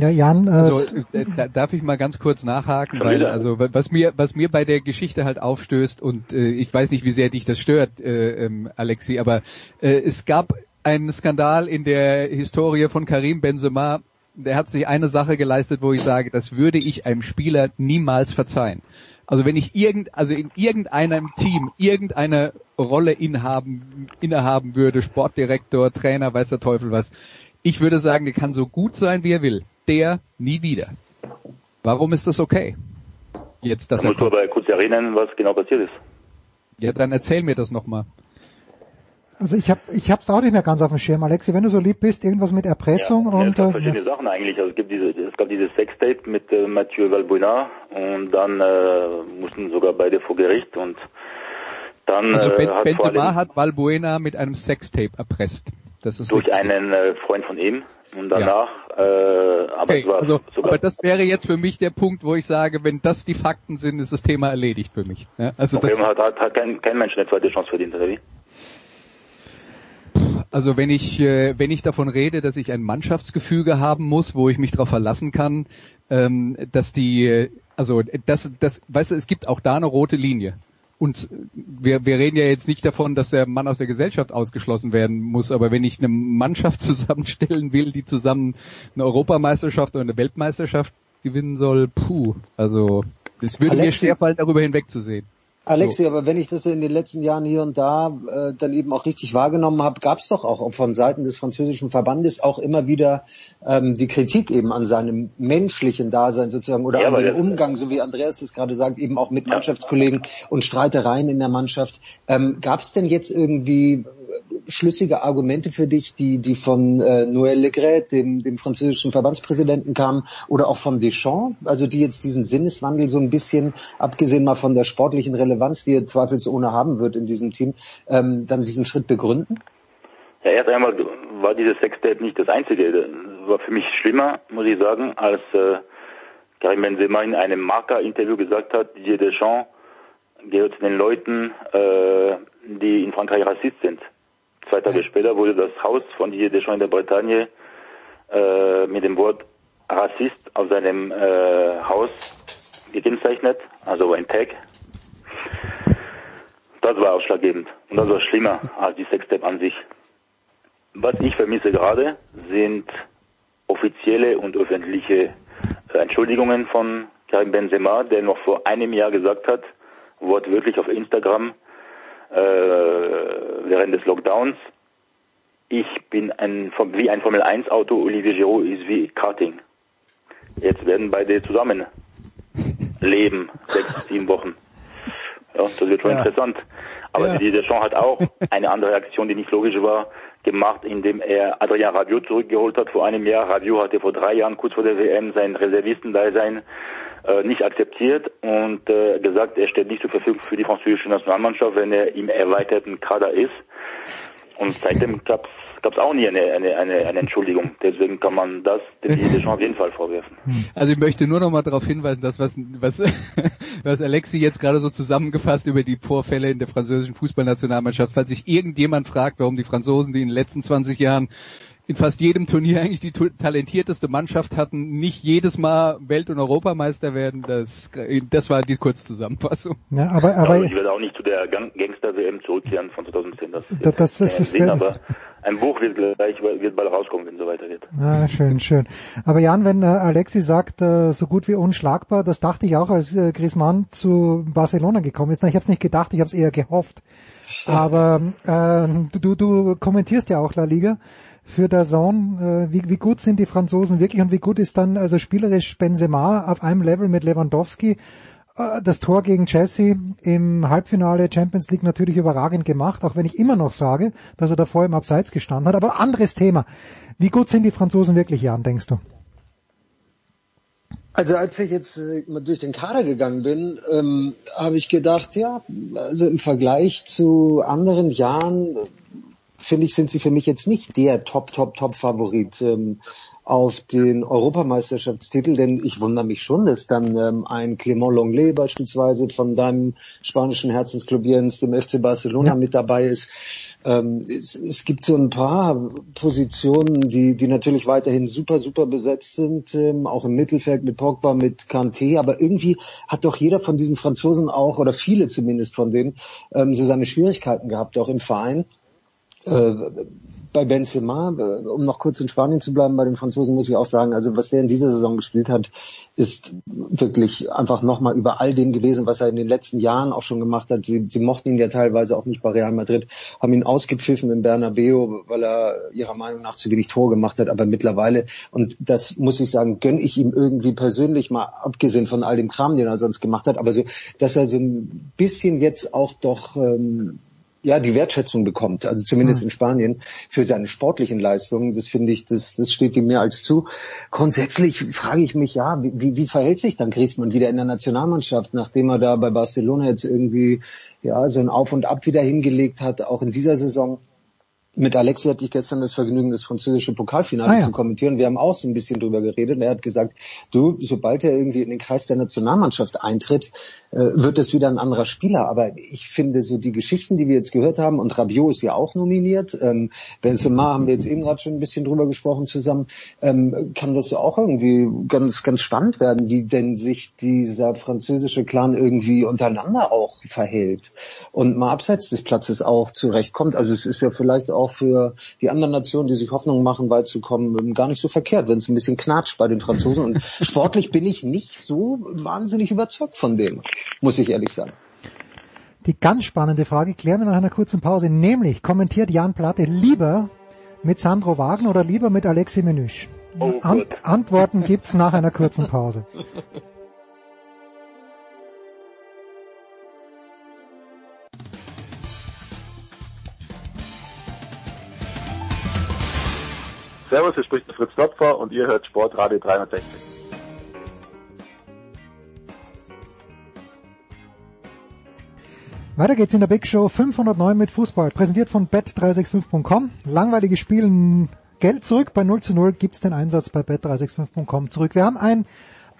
Speaker 6: Ja, Jan, äh,
Speaker 7: also, äh, darf ich mal ganz kurz nachhaken, weil also was mir was mir bei der Geschichte halt aufstößt und äh, ich weiß nicht, wie sehr dich das stört, äh, ähm, Alexi, aber äh, es gab einen Skandal in der Historie von Karim Benzema. Der hat sich eine Sache geleistet, wo ich sage, das würde ich einem Spieler niemals verzeihen. Also wenn ich irgend, also in irgendeinem Team irgendeine Rolle inhaben, innehaben würde, Sportdirektor, Trainer, weiß der Teufel was, ich würde sagen, der kann so gut sein, wie er will. Der nie wieder. Warum ist das okay?
Speaker 3: Jetzt, dass da musst du aber kurz erinnern, was genau passiert ist.
Speaker 7: Ja, dann erzähl mir das nochmal.
Speaker 6: Also ich habe ich hab's auch nicht mehr ganz auf dem Schirm, Alexi, wenn du so lieb bist, irgendwas mit Erpressung
Speaker 3: ja,
Speaker 6: und
Speaker 3: es gab
Speaker 6: äh,
Speaker 3: verschiedene
Speaker 6: ja.
Speaker 3: Sachen eigentlich. Also es gibt diese, es gab dieses Sextape mit äh, Mathieu Valbuena und dann äh, mussten sogar beide vor Gericht und dann
Speaker 7: Also
Speaker 3: äh,
Speaker 7: ben,
Speaker 3: hat
Speaker 7: Benzema
Speaker 3: allem
Speaker 7: hat Valbuena mit einem Sextape erpresst. Das ist
Speaker 3: durch
Speaker 7: richtig.
Speaker 3: einen äh, Freund von ihm und danach, äh, aber
Speaker 7: Okay,
Speaker 3: es war
Speaker 7: also,
Speaker 3: sogar
Speaker 7: aber das wäre jetzt für mich der Punkt, wo ich sage, wenn das die Fakten sind, ist das Thema erledigt für mich. Ja, also
Speaker 3: okay,
Speaker 7: das,
Speaker 3: hat, hat, hat kein, kein Mensch eine zweite Chance verdient, oder wie?
Speaker 7: Also wenn ich äh, wenn ich davon rede, dass ich ein Mannschaftsgefüge haben muss, wo ich mich darauf verlassen kann, ähm, dass die also das das weißt du, es gibt auch da eine rote Linie. Und wir, wir reden ja jetzt nicht davon, dass der Mann aus der Gesellschaft ausgeschlossen werden muss, aber wenn ich eine Mannschaft zusammenstellen will, die zusammen eine Europameisterschaft oder eine Weltmeisterschaft gewinnen soll, puh, also es würde mir
Speaker 1: Alexi-
Speaker 7: schwerfallen, darüber hinwegzusehen.
Speaker 1: Alexi, aber wenn ich das so in den letzten Jahren hier und da äh, dann eben auch richtig wahrgenommen habe, gab es doch auch von Seiten des französischen Verbandes auch immer wieder ähm, die Kritik eben an seinem menschlichen Dasein sozusagen oder
Speaker 3: Ja,
Speaker 1: an dem Umgang, so wie Andreas das gerade sagt, eben auch mit Mannschaftskollegen und Streitereien in der Mannschaft. Ähm, gab es denn jetzt irgendwie schlüssige Argumente für dich, die die von äh, Noël Legret, dem, dem französischen Verbandspräsidenten kamen, oder auch von Deschamps, also die jetzt diesen Sinneswandel so ein bisschen, abgesehen mal von der sportlichen Relevanz, die er zweifelsohne haben wird in diesem Team, ähm, dann diesen Schritt begründen?
Speaker 3: Ja, erst einmal war dieses Sextape nicht das einzige. Das war für mich schlimmer, muss ich sagen, als äh, Karim Benzema in einem Marca-Interview gesagt hat, Didier Deschamps gehört zu den Leuten, äh, die in Frankreich Rassist sind. Zwei Tage später wurde das Haus von Didier Deschamps in der Bretagne äh, mit dem Wort Rassist auf seinem äh, Haus gekennzeichnet, also ein Tag. Das war ausschlaggebend und das war schlimmer als die Sextape an sich. Was ich vermisse gerade, sind offizielle und öffentliche äh, Entschuldigungen von Karim Benzema, der noch vor einem Jahr gesagt hat, wortwörtlich auf Instagram, äh, während des Lockdowns, ich bin ein, wie ein Formel 1 Auto, Olivier Giroud ist wie Karting. Jetzt werden beide zusammen leben, sechs, sieben Wochen. Ja, das wird schon
Speaker 7: Ja.
Speaker 3: interessant. Aber
Speaker 7: Ja.
Speaker 3: Didier Deschamps hat auch eine andere Aktion, die nicht logisch war, gemacht, indem er Adrien Rabiot zurückgeholt hat vor einem Jahr. Rabiot hatte vor drei Jahren, kurz vor der WM, sein Reservistendasein äh, nicht akzeptiert und äh, gesagt, er steht nicht zur Verfügung für die französische Nationalmannschaft, wenn er im erweiterten Kader ist. Und seitdem gab's gab's auch nie eine, eine, eine, eine Entschuldigung. Deswegen kann man das dem Deschamps auf jeden Fall vorwerfen.
Speaker 7: Also ich möchte nur noch mal darauf hinweisen, dass was, was, was Alexi jetzt gerade so zusammengefasst über die Vorfälle in der französischen Fußballnationalmannschaft, falls sich irgendjemand fragt, warum die Franzosen, die in den letzten 20 Jahren in fast jedem Turnier eigentlich die talentierteste Mannschaft hatten, nicht jedes Mal Welt- und Europameister werden, das, das war die Kurzzusammenfassung.
Speaker 6: Ja, aber, aber
Speaker 3: also ich werde auch nicht zu der Gang- Gangster-WM zurückkehren von 2010. Das,
Speaker 6: Das- das ist- das
Speaker 3: Sinn,
Speaker 6: wär-
Speaker 3: aber ein Buch wird gleich wird bald rauskommen, wenn es so weitergeht.
Speaker 6: Ah, schön, schön. Aber Jan, wenn äh, Alexi sagt, äh, so gut wie unschlagbar, das dachte ich auch, als äh, Griezmann zu Barcelona gekommen ist. Na, ich habe es nicht gedacht, ich habe es eher gehofft. Aber äh, du, du kommentierst ja auch La Liga für der Zone. Äh, wie, wie gut sind die Franzosen wirklich und wie gut ist dann also spielerisch Benzema auf einem Level mit Lewandowski? Äh, Das Tor gegen Chelsea im Halbfinale Champions League natürlich überragend gemacht, auch wenn ich immer noch sage, dass er davor im Abseits gestanden hat. Aber anderes Thema. Wie gut sind die Franzosen wirklich, Jan, denkst du?
Speaker 1: Also als ich jetzt äh, mal durch den Kader gegangen bin, ähm, habe ich gedacht, ja, also im Vergleich zu anderen Jahren, finde ich, sind sie für mich jetzt nicht der Top, Top, Top-Favorit ähm, auf den Europameisterschaftstitel, denn ich wundere mich schon, dass dann ähm, ein Clément Lenglet beispielsweise von deinem spanischen Herzensclub Jens, dem FC Barcelona,
Speaker 6: Ja.
Speaker 1: mit dabei ist. Ähm, es, es gibt so ein paar Positionen, die, die natürlich weiterhin super, super besetzt sind, ähm, auch im Mittelfeld mit Pogba, mit Kanté, aber irgendwie hat doch jeder von diesen Franzosen auch, oder viele zumindest von denen, ähm, so seine Schwierigkeiten gehabt, auch im Verein. Äh, bei Benzema, äh, um noch kurz in Spanien zu bleiben, bei den Franzosen muss ich auch sagen, also was der in dieser Saison gespielt hat, ist wirklich einfach nochmal über all dem gewesen, was er in den letzten Jahren auch schon gemacht hat. Sie, sie mochten ihn ja teilweise auch nicht bei Real Madrid, haben ihn ausgepfiffen im Bernabeu, weil er ihrer Meinung nach zu wenig Tore gemacht hat, aber mittlerweile, und das muss ich sagen, gönn ich ihm irgendwie persönlich mal, abgesehen von all dem Kram, den er sonst gemacht hat, aber so, dass er so ein bisschen jetzt auch doch ähm, ja, die Wertschätzung bekommt, also zumindest mhm. in Spanien, für seine sportlichen Leistungen. Das finde ich, das, das steht ihm mehr als zu. Grundsätzlich frage ich mich, ja, wie, wie verhält sich dann Griezmann wieder in der Nationalmannschaft, nachdem er da bei Barcelona jetzt irgendwie, ja, so ein Auf und Ab wieder hingelegt hat, auch in dieser Saison mit Alexi hatte ich gestern das Vergnügen, das französische Pokalfinale ah, ja. zu kommentieren. Wir haben auch so ein bisschen drüber geredet. Er hat gesagt, du, sobald er irgendwie in den Kreis der Nationalmannschaft eintritt, äh, wird es wieder ein anderer Spieler. Aber ich finde so die Geschichten, die wir jetzt gehört haben, und Rabiot ist ja auch nominiert, ähm, Benzema haben wir jetzt eben gerade schon ein bisschen drüber gesprochen zusammen, ähm, kann das auch irgendwie ganz, ganz spannend werden, wie denn sich dieser französische Clan irgendwie untereinander auch verhält und mal abseits des Platzes auch zurechtkommt. Also es ist ja vielleicht auch auch für die anderen Nationen, die sich Hoffnung machen, weit zu kommen, ähm, gar nicht so verkehrt, wenn es ein bisschen knatscht bei den Franzosen. Und sportlich bin ich nicht so wahnsinnig überzeugt von dem, muss ich ehrlich sagen.
Speaker 6: Die ganz spannende Frage klären wir nach einer kurzen Pause, nämlich kommentiert Jan Platte lieber mit Sandro Wagen oder lieber mit Alexi Menüsch? Oh An Antworten gibt's nach einer kurzen Pause.
Speaker 5: Servus, hier spricht der Fritz Topfer und ihr hört Sportradio 360.
Speaker 6: Weiter geht's in der Big Show 509 mit Fußball, präsentiert von bet365.com. Langweiliges Spiel, Geld zurück, bei 0 zu 0 gibt's den Einsatz bei bet365.com zurück. Wir haben ein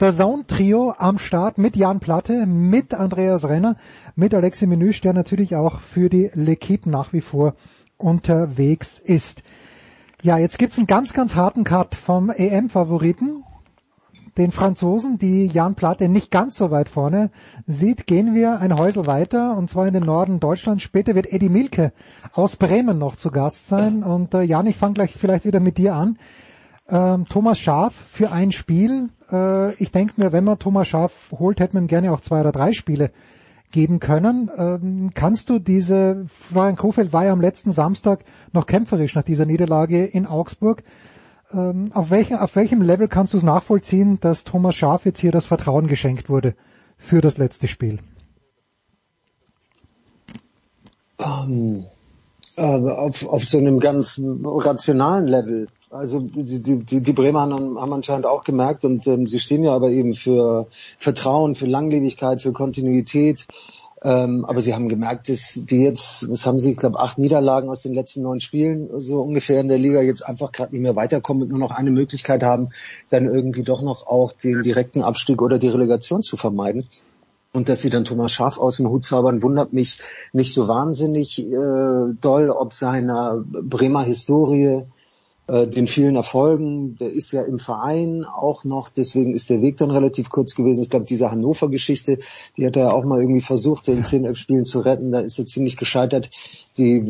Speaker 6: der Zone Trio am Start mit Jan Platte, mit Andreas Renner, mit Alexi Menüsch, der natürlich auch für die L'Equipe nach wie vor unterwegs ist. Ja, jetzt gibt's einen ganz, ganz harten Cut vom EM-Favoriten, den Franzosen, die Jan Platte nicht ganz so weit vorne sieht, gehen wir ein Häusel weiter und zwar in den Norden Deutschlands. Später wird Eddie Milke aus Bremen noch zu Gast sein und äh, Jan, ich fange gleich vielleicht wieder mit dir an. Ähm, Thomas Schaf für ein Spiel. Äh, ich denke mir, wenn man Thomas Schaf holt, hätte man gerne auch zwei oder drei Spiele geben können. Ähm, kannst du diese, Florian Kofeld war ja am letzten Samstag noch kämpferisch nach dieser Niederlage in Augsburg. Ähm, auf, welchem, auf welchem Level kannst du es nachvollziehen, dass Thomas Schaaf jetzt hier das Vertrauen geschenkt wurde für das letzte Spiel?
Speaker 1: Um, ähm, äh, auf, auf so einem ganz rationalen Level. Also die, die, die Bremer haben, haben anscheinend auch gemerkt und ähm, sie stehen ja aber eben für Vertrauen, für Langlebigkeit, für Kontinuität. Ähm, aber sie haben gemerkt, dass die jetzt, was haben sie, ich glaube, acht Niederlagen aus den letzten neun Spielen so ungefähr in der Liga jetzt einfach gerade nicht mehr weiterkommen und nur noch eine Möglichkeit haben, dann irgendwie doch noch auch den direkten Abstieg oder die Relegation zu vermeiden. Und dass sie dann Thomas Schaaf aus dem Hut zaubern, wundert mich nicht so wahnsinnig äh, doll, ob seiner Bremer Historie äh, den vielen Erfolgen. Der ist ja im Verein auch noch, deswegen ist der Weg dann relativ kurz gewesen. Ich glaube, diese Hannover-Geschichte, die hat er auch mal irgendwie versucht, in zehn elf Spielen zu retten. Da ist er ziemlich gescheitert. Die,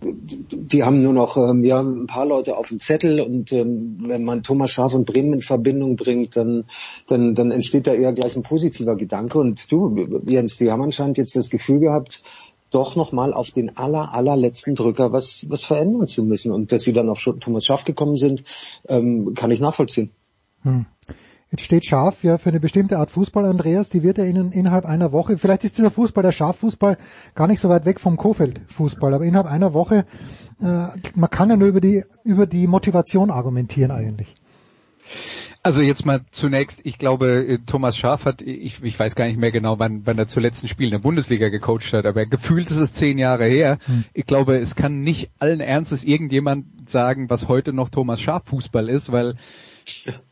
Speaker 1: die haben nur noch ähm, ja, ein paar Leute auf dem Zettel und ähm, wenn man Thomas Schaf und Bremen in Verbindung bringt, dann, dann, dann entsteht da eher gleich ein positiver Gedanke. Und du, Jens, die haben anscheinend jetzt das Gefühl gehabt, doch nochmal auf den aller, allerletzten Drücker was, was verändern zu müssen. Und dass sie dann auf Thomas Schaff gekommen sind, ähm, kann ich nachvollziehen. Hm.
Speaker 6: Jetzt steht Schaf ja für eine bestimmte Art Fußball, Andreas, die wird er Ihnen innerhalb einer Woche, vielleicht ist dieser Fußball, der Schaffußball, gar nicht so weit weg vom Kofeld-Fußball, aber innerhalb einer Woche, äh, man kann ja nur über die, über die Motivation argumentieren eigentlich.
Speaker 7: Also jetzt mal zunächst, ich glaube, äh, Thomas Schaaf hat, ich, ich weiß gar nicht mehr genau, wann, wann er zuletzt ein Spiel in der Bundesliga gecoacht hat, aber gefühlt ist es zehn Jahre her. Hm. Ich glaube, es kann nicht allen Ernstes irgendjemand sagen, was heute noch Thomas Schaaf Fußball ist, weil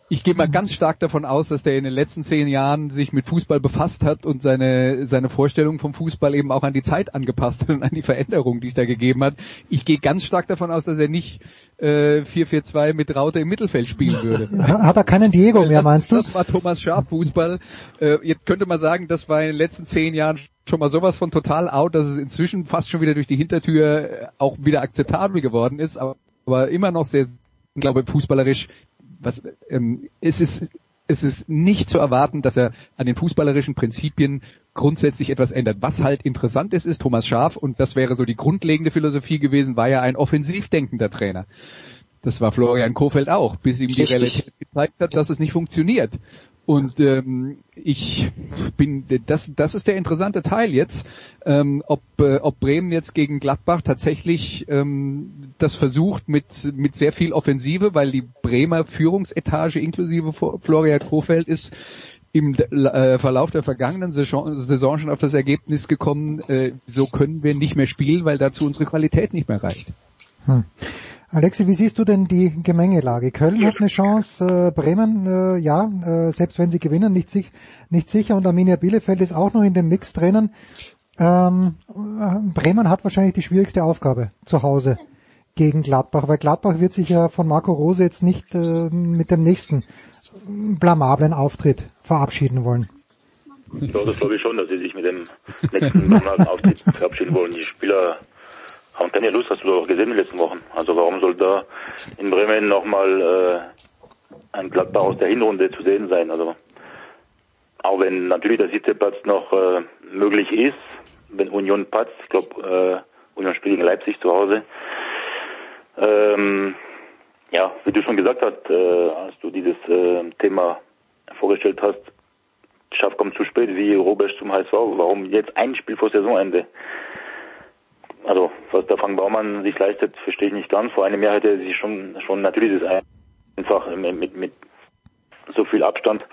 Speaker 7: ich gehe mal ganz stark davon aus, dass der in den letzten zehn Jahren sich mit Fußball befasst hat und seine, seine Vorstellung vom Fußball eben auch an die Zeit angepasst hat und an die Veränderungen, die es da gegeben hat. Ich gehe ganz stark davon aus, dass er nicht äh, 4-4-2 mit Raute im Mittelfeld spielen würde.
Speaker 6: Hat er keinen Diego mehr,
Speaker 7: das,
Speaker 6: meinst du?
Speaker 7: Das war Thomas Schaaf Fußball. Äh, jetzt könnte man sagen, das war in den letzten zehn Jahren schon mal sowas von total out, dass es inzwischen fast schon wieder durch die Hintertür äh, auch wieder akzeptabel geworden ist, aber, aber immer noch sehr, glaube fußballerisch, was, ähm, es ist, es ist nicht zu erwarten, dass er an den fußballerischen Prinzipien grundsätzlich etwas ändert. Was halt interessant ist, ist Thomas Schaf, und das wäre so die grundlegende Philosophie gewesen, war ja ein offensiv denkender Trainer. Das war Florian Kofeld auch, bis ihm die Realität gezeigt hat, dass es nicht funktioniert. Und ähm, ich bin, das, das ist der interessante Teil jetzt, ähm, ob, äh, ob Bremen jetzt gegen Gladbach tatsächlich ähm, das versucht mit, mit sehr viel Offensive, weil die Bremer Führungsetage inklusive Florian Kofeld ist im äh, Verlauf der vergangenen Saison, schon auf das Ergebnis gekommen, äh, so können wir nicht mehr spielen, weil dazu unsere Qualität nicht mehr reicht.
Speaker 6: Hm. Alexi, wie siehst du denn die Gemengelage? Köln hat eine Chance, äh, Bremen, äh, ja, äh, selbst wenn sie gewinnen, nicht, sich, nicht sicher und Arminia Bielefeld ist auch noch in dem Mix drinnen. Ähm, äh, Bremen hat wahrscheinlich die schwierigste Aufgabe zu Hause gegen Gladbach, weil Gladbach wird sich ja von Marco Rose jetzt nicht äh, mit dem nächsten blamablen Auftritt verabschieden wollen.
Speaker 3: Ja, das glaube ich schon, dass sie sich mit dem nächsten blamablen Auftritt verabschieden wollen. Die Spieler haben keine Lust, hast du doch gesehen in den letzten Wochen. Also warum soll da in Bremen nochmal äh, ein Gladbach aus der Hinrunde zu sehen sein? Also auch wenn natürlich der siebte Platz noch äh, möglich ist, wenn Union Platz, ich glaube, äh, Union spielt gegen Leipzig zu Hause. Ähm, ja, wie du schon gesagt hast, äh, als du dieses äh, Thema vorgestellt hast, Schaff kommt zu spät wie Robert zum HSV. Warum jetzt ein Spiel vor Saisonende? Also, was der Frank Baumann sich leistet, verstehe ich nicht ganz. Vor einem Jahr hätte er sich schon, schon natürlich das einfach mit, mit, so viel Abstand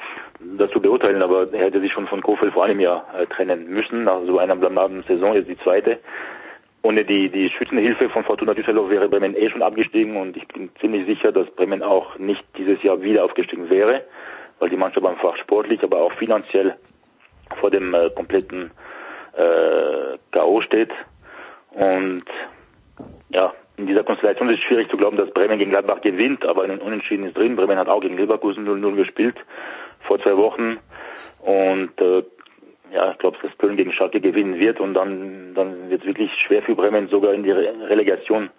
Speaker 3: das zu beurteilen, aber er hätte sich schon von Kofeld vor einem Jahr äh, trennen müssen, nach so einer blamaden Saison, jetzt die zweite. Ohne die, die Schützenhilfe von Fortuna Düsseldorf wäre Bremen eh schon abgestiegen und ich bin ziemlich sicher, dass Bremen auch nicht dieses Jahr wieder aufgestiegen wäre, weil die Mannschaft einfach sportlich, aber auch finanziell vor dem äh, kompletten äh, K.O. steht. Und ja, in dieser Konstellation ist es schwierig zu glauben, dass Bremen gegen Gladbach gewinnt, aber ein Unentschieden ist drin. Bremen hat auch gegen Leverkusen 0-0 gespielt vor zwei Wochen und äh, ja, ich glaube, dass Köln gegen Schalke gewinnen wird und dann, dann wird es wirklich schwer für Bremen sogar in die Re Relegation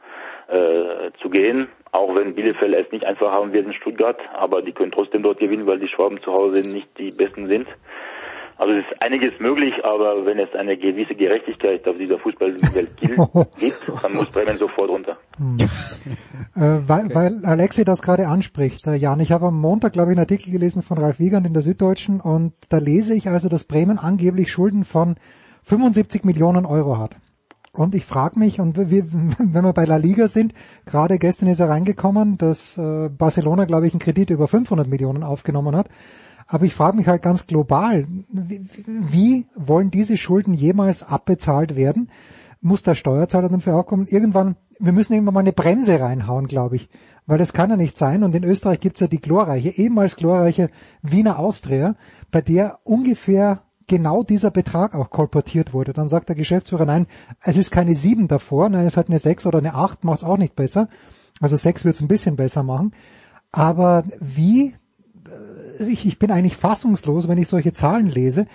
Speaker 3: äh, zu gehen. Auch wenn Bielefeld es nicht einfach haben wird in Stuttgart, aber die können trotzdem dort gewinnen, weil die Schwaben zu Hause nicht die Besten sind. Also es ist einiges möglich, aber wenn es eine gewisse Gerechtigkeit auf dieser Fußballwelt gibt, dann muss Bremen sofort runter. Hm.
Speaker 6: Äh, weil, weil Alexi das gerade anspricht, äh, Jan, ich habe am Montag, glaube ich, einen Artikel gelesen von Ralf Wiegand in der Süddeutschen und da lese ich also, dass Bremen angeblich Schulden von 75 Millionen Euro hat. Und ich frage mich, und wir, wenn wir bei La Liga sind, gerade gestern ist er reingekommen, dass äh, Barcelona, glaube ich, einen Kredit über 500 Millionen aufgenommen hat. Aber ich frage mich halt ganz global, wie, wollen diese Schulden jemals abbezahlt werden? Muss der Steuerzahler dafür auch kommen? Irgendwann, wir müssen irgendwann mal eine Bremse reinhauen, glaube ich. Weil das kann ja nicht sein. Und in Österreich gibt's ja die glorreiche, ehemals glorreiche Wiener Austria, bei der ungefähr genau dieser Betrag auch kolportiert wurde. Dann sagt der Geschäftsführer, nein, es ist keine sieben davor, nein, es hat eine sechs oder eine acht, macht's auch nicht besser. Also sechs wird's ein bisschen besser machen. Aber wie ich, ich bin eigentlich fassungslos, wenn ich solche Zahlen lese.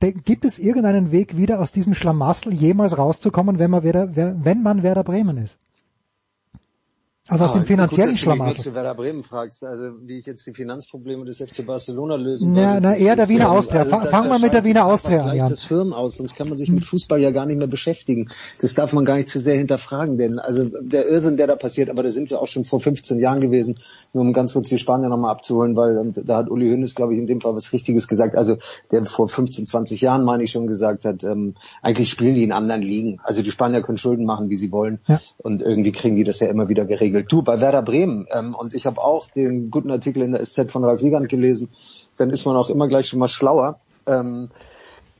Speaker 6: Gibt es irgendeinen Weg, wieder aus diesem Schlamassel jemals rauszukommen, wenn man Werder, wenn man Werder Bremen ist? Also ah, aus dem finanziellen gut, Schlamassel.
Speaker 1: Wenn du Werder Bremen fragst, also wie ich jetzt die Finanzprobleme des FC Barcelona lösen
Speaker 6: Na, na eher der Wiener Austria. Also, Fangen wir mit der Wiener Austria an.
Speaker 1: Ja. das Firmen aus, sonst kann man sich mit Fußball ja gar nicht mehr beschäftigen. Das darf man gar nicht zu sehr hinterfragen, denn also der Irrsinn, der da passiert, aber da sind wir auch schon vor 15 Jahren gewesen, nur um ganz kurz die Spanier nochmal abzuholen, weil und da hat Uli Hoeneß, glaube ich, in dem Fall was Richtiges gesagt. Also der vor 15, 20 Jahren, meine ich, schon gesagt hat, ähm, eigentlich spielen die in anderen Ligen. Also die Spanier können Schulden machen, wie sie wollen. Ja. Und irgendwie kriegen die das ja immer wieder geregelt geregelt. Du, bei Werder Bremen, ähm, und ich habe auch den guten Artikel in der SZ von Ralf Wiegand gelesen, dann ist man auch immer gleich schon mal schlauer. Ähm,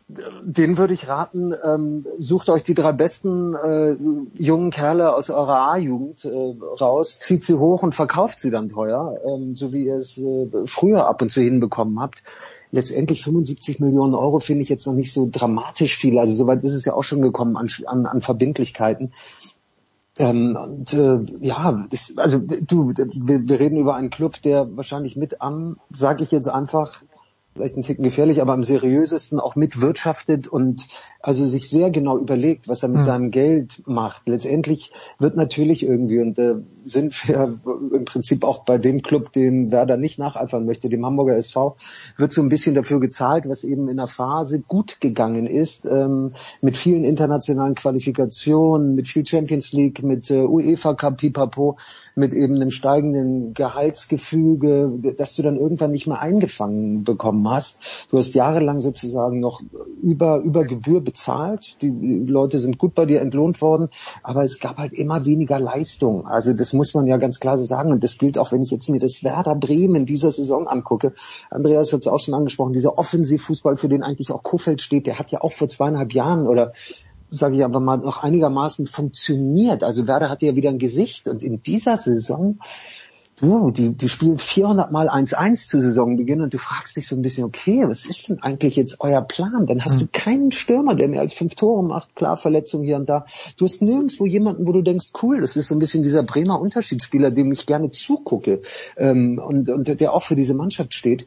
Speaker 1: den würde ich raten, ähm, sucht euch die drei besten äh, jungen Kerle aus eurer A-Jugend äh, raus, zieht sie hoch und verkauft sie dann teuer, ähm, so wie ihr es äh, früher ab und zu hinbekommen habt. Letztendlich 75 Millionen Euro finde ich jetzt noch nicht so dramatisch viel. Also soweit ist es ja auch schon gekommen an, an, an Verbindlichkeiten. Ähm, und äh, ja, das, also du, wir, wir reden über einen Club, der wahrscheinlich mit am, sage ich jetzt einfach, vielleicht ein Ticken gefährlich, aber am seriösesten auch mitwirtschaftet und also sich sehr genau überlegt, was er mit mhm. seinem Geld macht. Letztendlich wird natürlich irgendwie, und äh, sind wir im Prinzip auch bei dem Club, den Werder nicht nacheifern möchte, dem Hamburger SV, wird so ein bisschen dafür gezahlt, was eben in der Phase gut gegangen ist, ähm, mit vielen internationalen Qualifikationen, mit viel Champions League, mit äh, UEFA Cup, Pipapo, mit eben einem steigenden Gehaltsgefüge, dass du dann irgendwann nicht mehr eingefangen bekommen hast. Du hast jahrelang sozusagen noch über, über Gebühr bezahlt. Die, die Leute sind gut bei dir entlohnt worden, aber es gab halt immer weniger Leistung. Also das muss man ja ganz klar so sagen. Und das gilt auch, wenn ich jetzt mir das Werder Bremen dieser Saison angucke. Andreas hat es auch schon angesprochen, dieser Offensivfußball, für den eigentlich auch Kofeld steht, der hat ja auch vor zweieinhalb Jahren oder sage ich aber mal, noch einigermaßen funktioniert. Also Werder hatte ja wieder ein Gesicht und in dieser Saison, du, die, die spielen 400 mal 1-1 zu Saisonbeginn und du fragst dich so ein bisschen, okay, was ist denn eigentlich jetzt euer Plan? Dann hast mhm. du hm. keinen Stürmer, der mehr als fünf Tore macht, klar, Verletzungen hier und da. Du hast nirgendwo jemanden, wo du denkst, cool, das ist so ein bisschen dieser Bremer Unterschiedsspieler, dem ich gerne zugucke ähm, und, und der auch für diese Mannschaft steht.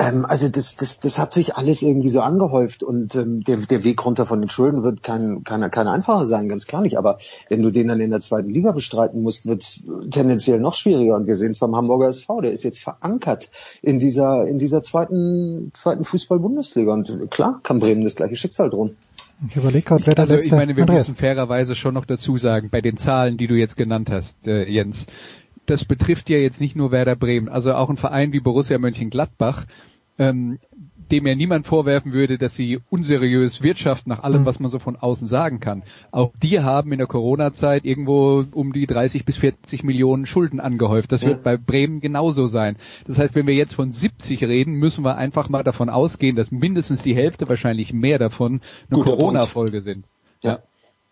Speaker 1: Ähm, also das, das, das hat sich alles irgendwie so angehäuft und ähm, der, der Weg runter von den Schulden wird kein, kein, kein einfacher sein, ganz klar nicht. Aber wenn du den dann in der zweiten Liga bestreiten musst, wird es tendenziell noch schwieriger. Und wir sehen es beim Hamburger SV, der ist jetzt verankert in dieser, in dieser zweiten, zweiten Fußball-Bundesliga. Und klar kann Bremen das gleiche Schicksal drohen.
Speaker 7: Ich überlege gerade, wer also der letzte... Ich meine, wir Andreas. müssen fairerweise schon noch dazu sagen, bei den Zahlen, die du jetzt genannt hast, äh, Jens, das betrifft ja jetzt nicht nur Werder Bremen, also auch ein Verein wie Borussia Mönchengladbach, ähm, dem ja niemand vorwerfen würde, dass sie unseriös wirtschaften nach allem, mhm. was man so von außen sagen kann. Auch die haben in der Corona-Zeit irgendwo um die 30 bis 40 Millionen Schulden angehäuft. Das wird bei Bremen genauso sein. Das heißt, wenn wir jetzt von 70 reden, müssen wir einfach mal davon ausgehen, dass mindestens die Hälfte, wahrscheinlich mehr davon, eine Corona-Folge sind. Ja.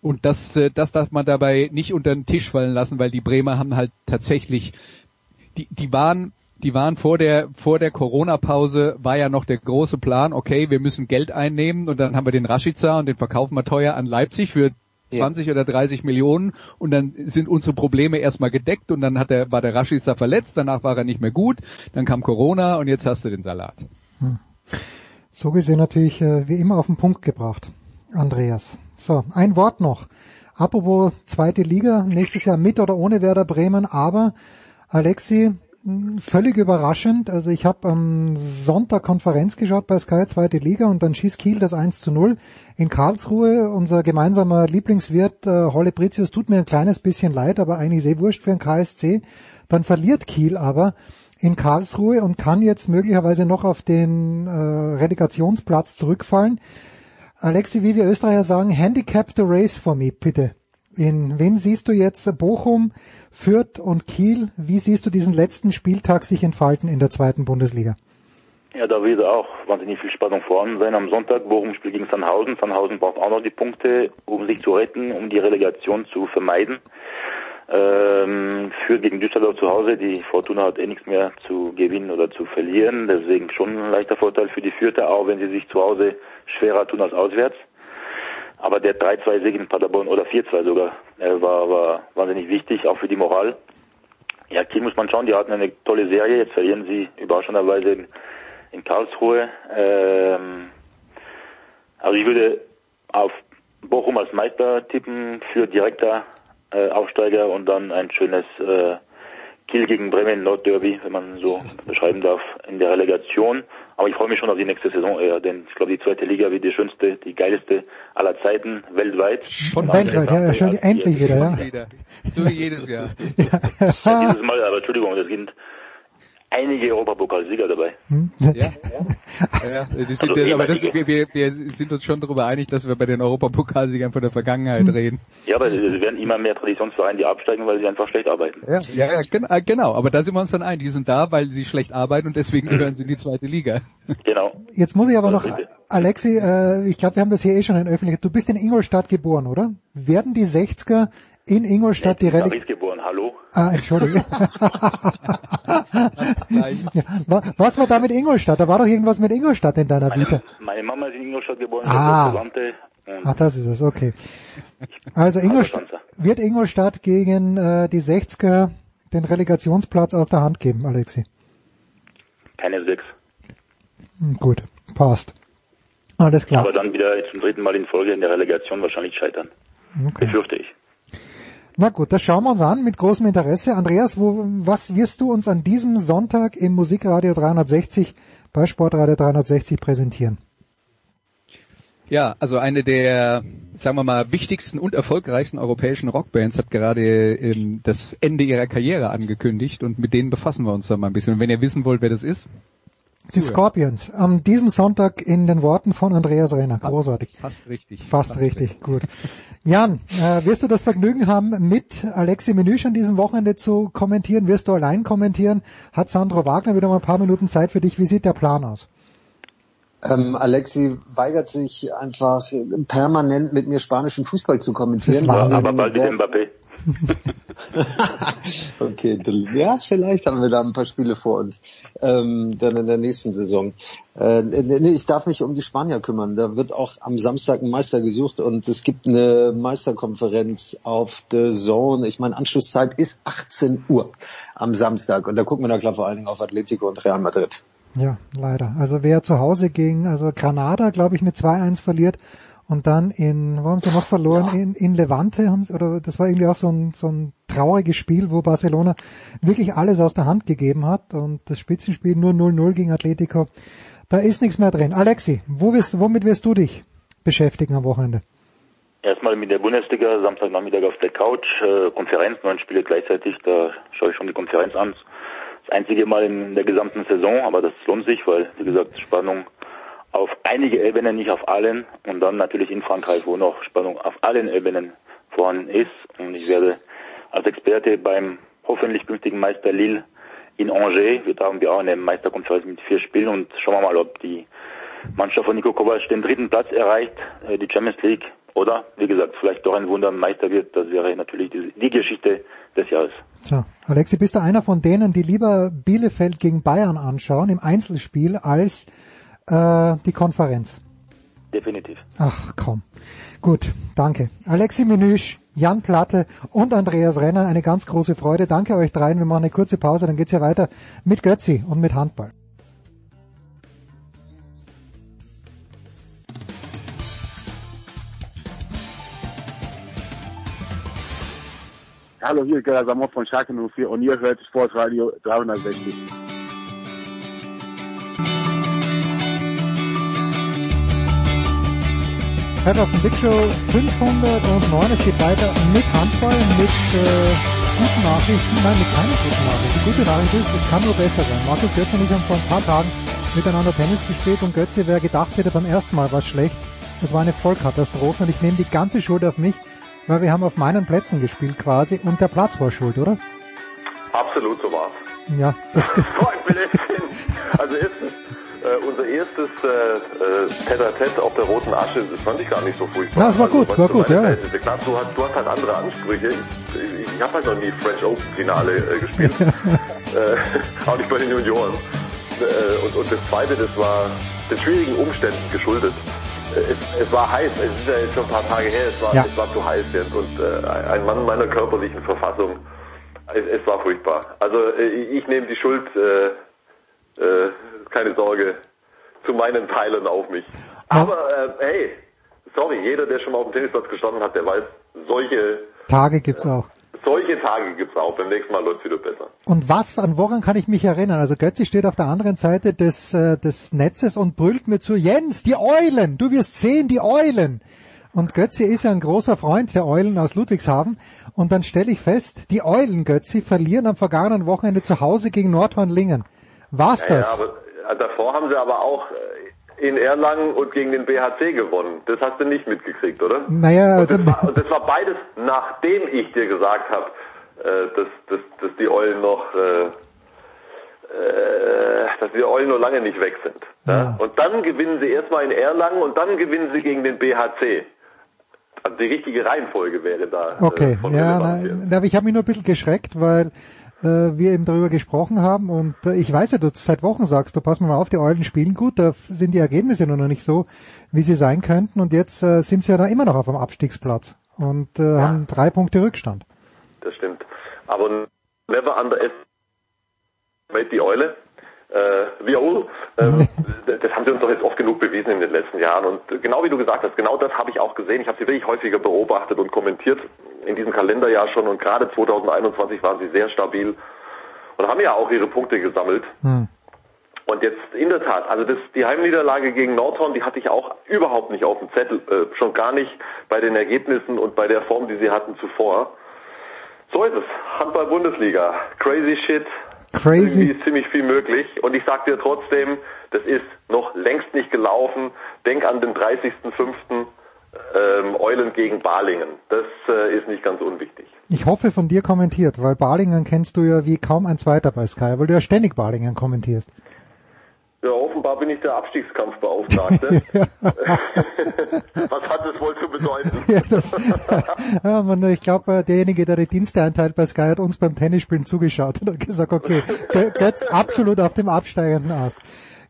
Speaker 7: Und das, äh, das darf man dabei nicht unter den Tisch fallen lassen, weil die Bremer haben halt tatsächlich, die, die waren, die waren vor der, vor der Corona-Pause war ja noch der große Plan, okay, wir müssen Geld einnehmen und dann haben wir den Rashica und den verkaufen wir teuer an Leipzig für 20 ja. oder 30 Millionen und dann sind unsere Probleme erstmal gedeckt und dann hat der, war der Rashica verletzt, danach war er nicht mehr gut, dann kam Corona und jetzt hast du den Salat. Hm.
Speaker 6: So gesehen natürlich äh, wie immer auf den Punkt gebracht, Andreas. So, ein Wort noch. Apropos zweite Liga, nächstes Jahr mit oder ohne Werder Bremen, aber Alexi, völlig überraschend. Also ich habe am Sonntag Konferenz geschaut bei Sky zweite Liga und dann schießt Kiel das 1 zu 0 in Karlsruhe. Unser gemeinsamer Lieblingswirt äh, Holle Britius tut mir ein kleines bisschen leid, aber eigentlich sehr wurscht für den KSC. Dann verliert Kiel aber in Karlsruhe und kann jetzt möglicherweise noch auf den äh, Relegationsplatz zurückfallen. Alexi, wie wir Österreicher sagen, handicap the race for me, bitte. In wen siehst du jetzt Bochum, Fürth und Kiel? Wie siehst du diesen letzten Spieltag sich entfalten in der zweiten Bundesliga?
Speaker 3: Ja, da wird auch wahnsinnig viel Spannung vorhanden sein am Sonntag. Bochum spielt gegen Sandhausen. Sandhausen braucht auch noch die Punkte, um sich zu retten, um die Relegation zu vermeiden. Ähm, führt gegen Düsseldorf zu Hause. Die Fortuna hat eh nichts mehr zu gewinnen oder zu verlieren. Deswegen schon ein leichter Vorteil für die Fürther, auch wenn sie sich zu Hause schwerer tun als auswärts. Aber der 3-2-Sieg in Paderborn oder 4-2 sogar äh, war, war wahnsinnig wichtig, auch für die Moral. Ja, Kiel muss man schauen, die hatten eine tolle Serie. Jetzt verlieren sie überraschenderweise in, in Karlsruhe. Ähm, also ich würde auf Bochum als Meister tippen für direkter äh, Aufsteiger und dann ein schönes äh, Kiel gegen Bremen Nordderby, wenn man so beschreiben darf, in der Relegation. Aber ich freue mich schon auf die nächste Saison eher, denn ich glaube, die zweite Liga wird die schönste, die geilste aller Zeiten weltweit.
Speaker 6: Und weltweit, ja, schon endlich wieder, ja.
Speaker 7: So wie jedes Jahr.
Speaker 3: ja. ja. Dieses Mal, aber Entschuldigung, das sind einige Europapokalsieger dabei. Hm?
Speaker 7: Ja, ja. ja das sind, also aber das, wir, wir, sind uns schon darüber einig, dass wir bei den Europapokalsiegern von der Vergangenheit hm. reden.
Speaker 3: Ja, aber es werden immer mehr Traditionsvereine, die absteigen, weil sie einfach schlecht arbeiten.
Speaker 7: Ja, ja, ja äh, genau, aber da sind wir uns dann ein. Die sind da, weil sie schlecht arbeiten und deswegen gehören sie in die zweite Liga.
Speaker 3: Genau.
Speaker 6: Jetzt muss ich aber noch, Alexi, äh, ich glaube, wir haben das hier eh schon in Öffentlichkeit. Du bist in Ingolstadt geboren, oder? Werden die 60er in Ingolstadt die
Speaker 3: Religion. Hallo?
Speaker 6: Ah, entschuldige. ja, was war da mit Ingolstadt? Da war doch irgendwas mit Ingolstadt in deiner Vita.
Speaker 3: Meine, Mama ist in Ingolstadt geboren,
Speaker 6: ah. Ach, das ist es, okay. Also Ingolstadt, wird Ingolstadt gegen äh, die 60er den Relegationsplatz aus der Hand geben, Alexi?
Speaker 3: Keine sechs.
Speaker 6: Hm, Gut, passt. Alles klar.
Speaker 3: Aber dann wieder zum dritten Mal in Folge in der Relegation wahrscheinlich scheitern.
Speaker 6: Okay.
Speaker 3: Befürchte ich.
Speaker 6: Na gut, das schauen wir uns an mit großem Interesse. Andreas, wo, was wirst du uns an diesem Sonntag im Musikradio 360 bei Sportradio 360 präsentieren?
Speaker 7: Ja, also eine der, sagen wir mal, wichtigsten und erfolgreichsten europäischen Rockbands hat gerade ähm, das Ende ihrer Karriere angekündigt und mit denen befassen wir uns dann mal ein bisschen. Und wenn ihr wissen wollt, wer das ist,
Speaker 6: Die Scorpions. Am diesem Sonntag in den Worten von Andreas Renner. Großartig.
Speaker 7: fast richtig.
Speaker 6: Fast richtig, gut. Jan, äh, wirst du das Vergnügen haben, mit Alexi Menüsch an diesem Wochenende zu kommentieren? Wirst du allein kommentieren? Hat Sandro Wagner wieder mal ein paar Minuten Zeit für dich? Wie sieht der Plan aus?
Speaker 1: Ähm, Alexi weigert sich einfach permanent mit mir spanischen Fußball zu kommentieren.
Speaker 6: Das.
Speaker 3: Aber bald Mbappé.
Speaker 1: okay, ja, vielleicht haben wir da ein paar Spiele vor uns. Ähm, dann in der nächsten Saison. Äh, nee, ich darf mich um die Spanier kümmern. Da wird auch am Samstag ein Meister gesucht und es gibt eine Meisterkonferenz auf The Zone. Ich meine, Anschlusszeit ist 18 Uhr am Samstag und da gucken wir da klar vor allen Dingen auf Atletico und Real Madrid.
Speaker 6: Ja, leider. Also wer zu Hause gegen, also Granada, glaube ich, mit 2-1 verliert und dann in, wo haben sie noch verloren? In, in Levante haben sie, oder das war irgendwie auch so ein, so ein trauriges Spiel, wo Barcelona wirklich alles aus der Hand gegeben hat und das Spitzenspiel nur 0-0 gegen Atletico. Da ist nichts mehr drin. Alexi, wo wirst, womit wirst du dich beschäftigen am Wochenende?
Speaker 3: Erstmal mit der Bundesliga, Samstagnachmittag auf der Couch, äh, Konferenz, neun Spiele gleichzeitig, da schaue ich schon die Konferenz an. Das einzige Mal in der gesamten Saison, aber das lohnt sich, weil, wie gesagt, Spannung auf einige Ebenen, nicht auf allen. Und dann natürlich in Frankreich, wo noch Spannung auf allen Ebenen vorhanden ist. Und ich werde als Experte beim hoffentlich künftigen Meister Lille in Angers, wir haben wir auch eine Meisterkonferenz mit vier Spielen und schauen wir mal, ob die Mannschaft von Nico Kovac den dritten Platz erreicht, äh, die Champions League, oder, wie gesagt, vielleicht doch ein Wunder Meister wird. Das wäre natürlich die, die Geschichte des Jahres.
Speaker 6: So, Alexi, bist du einer von denen, die lieber Bielefeld gegen Bayern anschauen im Einzelspiel als äh, die Konferenz?
Speaker 3: Definitiv.
Speaker 6: Ach komm. Gut, danke. Alexi Menüsch, Jan Platte und Andreas Renner, eine ganz große Freude. Danke euch dreien. Wir machen eine kurze Pause, dann geht's ja weiter mit Götzi und mit Handball.
Speaker 5: Hallo, hier ist Gerhard Sammer von Schalke 04 und ihr hört Sportradio 360.
Speaker 6: Head of the Big Show 509. Es geht weiter mit Handball, mit äh, guten Nachrichten. Nein, mit keiner guten Nachricht. Die gute Nachricht ist, es kann nur besser sein. Markus Götze und ich haben vor ein paar Tagen miteinander Tennis gespielt und Götze, wer gedacht hätte, beim ersten Mal war schlecht. Das war eine Vollkatastrophe und ich nehme die ganze Schuld auf mich, weil wir haben auf meinen Plätzen gespielt quasi und der Platz war schuld, oder?
Speaker 8: Absolut so war's.
Speaker 6: Ja, das,
Speaker 8: So ein Blödsinn. Also erstens, äh, unser erstes äh, äh, Tête-à-Tête auf der roten Asche, das fand ich gar nicht so furchtbar.
Speaker 6: Ja, es war gut,
Speaker 8: was
Speaker 6: war gut, ja.
Speaker 8: Verhältnisse. Klar, du hast, du hast halt andere Ansprüche. Ich, ich habe halt noch nie French Open Finale äh, gespielt. äh, auch nicht bei den Junioren. Äh, und, und das zweite, das war den schwierigen Umständen geschuldet. Äh, Es, es war heiß, es ist ja jetzt schon ein paar Tage her, es war,
Speaker 6: Ja.
Speaker 8: es war zu heiß jetzt und äh, ein Mann meiner körperlichen Verfassung, es, es war furchtbar. Also äh, ich nehme die Schuld, äh, äh, keine Sorge, zu meinen Teilen auf mich. Aber äh, hey, sorry, jeder, der schon mal auf dem Tennisplatz gestanden hat, der weiß, solche
Speaker 6: Tage gibt's auch.
Speaker 8: solche Tage gibt's auch. Beim nächsten Mal läuft's wieder besser.
Speaker 6: Und was, an woran kann ich mich erinnern? Also Götzi steht auf der anderen Seite des, äh, des Netzes und brüllt mir zu, Jens, die Eulen, du wirst sehen, die Eulen. Und Götzi ist ja ein großer Freund der Eulen aus Ludwigshafen. Und dann stelle ich fest, die Eulen, Götzi, verlieren am vergangenen Wochenende zu Hause gegen Nordhornlingen. War's
Speaker 8: Ja,
Speaker 6: das?
Speaker 8: aber äh, davor haben sie aber auch äh, in Erlangen und gegen den BHC gewonnen. Das hast du nicht mitgekriegt, oder?
Speaker 6: naja,
Speaker 8: Und
Speaker 6: also,
Speaker 8: das, war, und das war beides, nachdem ich dir gesagt habe, äh, dass, dass, dass die Eulen noch, äh, äh, dass die Eulen noch lange nicht weg sind. Ja. Und dann gewinnen sie erstmal in Erlangen und dann gewinnen sie gegen den BHC. Also die richtige Reihenfolge wäre da.
Speaker 6: okay,
Speaker 8: von
Speaker 6: ja, na, na, aber ich habe mich nur ein bisschen geschreckt, weil äh, wir eben darüber gesprochen haben und äh, ich weiß ja, du seit Wochen sagst, du pass mal auf, die Eulen spielen gut, da sind die Ergebnisse noch nicht so, wie sie sein könnten und jetzt äh, sind sie ja da immer noch auf dem Abstiegsplatz und äh, haben drei Punkte Rückstand.
Speaker 8: Das stimmt. Aber never underestimate die Eule. äh, Viol, ähm, das haben sie uns doch jetzt oft genug bewiesen in den letzten Jahren. Und genau wie du gesagt hast, genau das habe ich auch gesehen. Ich habe sie wirklich häufiger beobachtet und kommentiert in diesem Kalenderjahr schon. Und gerade 2021 waren sie sehr stabil und haben ja auch ihre Punkte gesammelt. Hm. Und jetzt in der Tat, also das, die Heimniederlage gegen Nordhorn, die hatte ich auch überhaupt nicht auf dem Zettel, äh, schon gar nicht bei den Ergebnissen und bei der Form, die sie hatten zuvor. So ist es. Handball-Bundesliga. Crazy shit.
Speaker 6: Crazy.
Speaker 8: Irgendwie ist ziemlich viel möglich. Und ich sag dir trotzdem, das ist noch längst nicht gelaufen. Denk an den 30.05. Ähm, Eulen gegen Balingen. Das äh, ist nicht ganz unwichtig.
Speaker 6: Ich hoffe von dir kommentiert, weil Balingen kennst du ja wie kaum ein zweiter bei Sky, weil du ja ständig Balingen kommentierst.
Speaker 8: Ja, offenbar bin ich der Abstiegskampfbeauftragte. Was hat das wohl zu bedeuten?
Speaker 6: ja, das, ja, man, ich glaube, äh, derjenige, der die Dienste einteilt bei Sky, hat uns beim Tennisspielen zugeschaut und hat gesagt, okay, Götz absolut auf dem absteigenden Ast.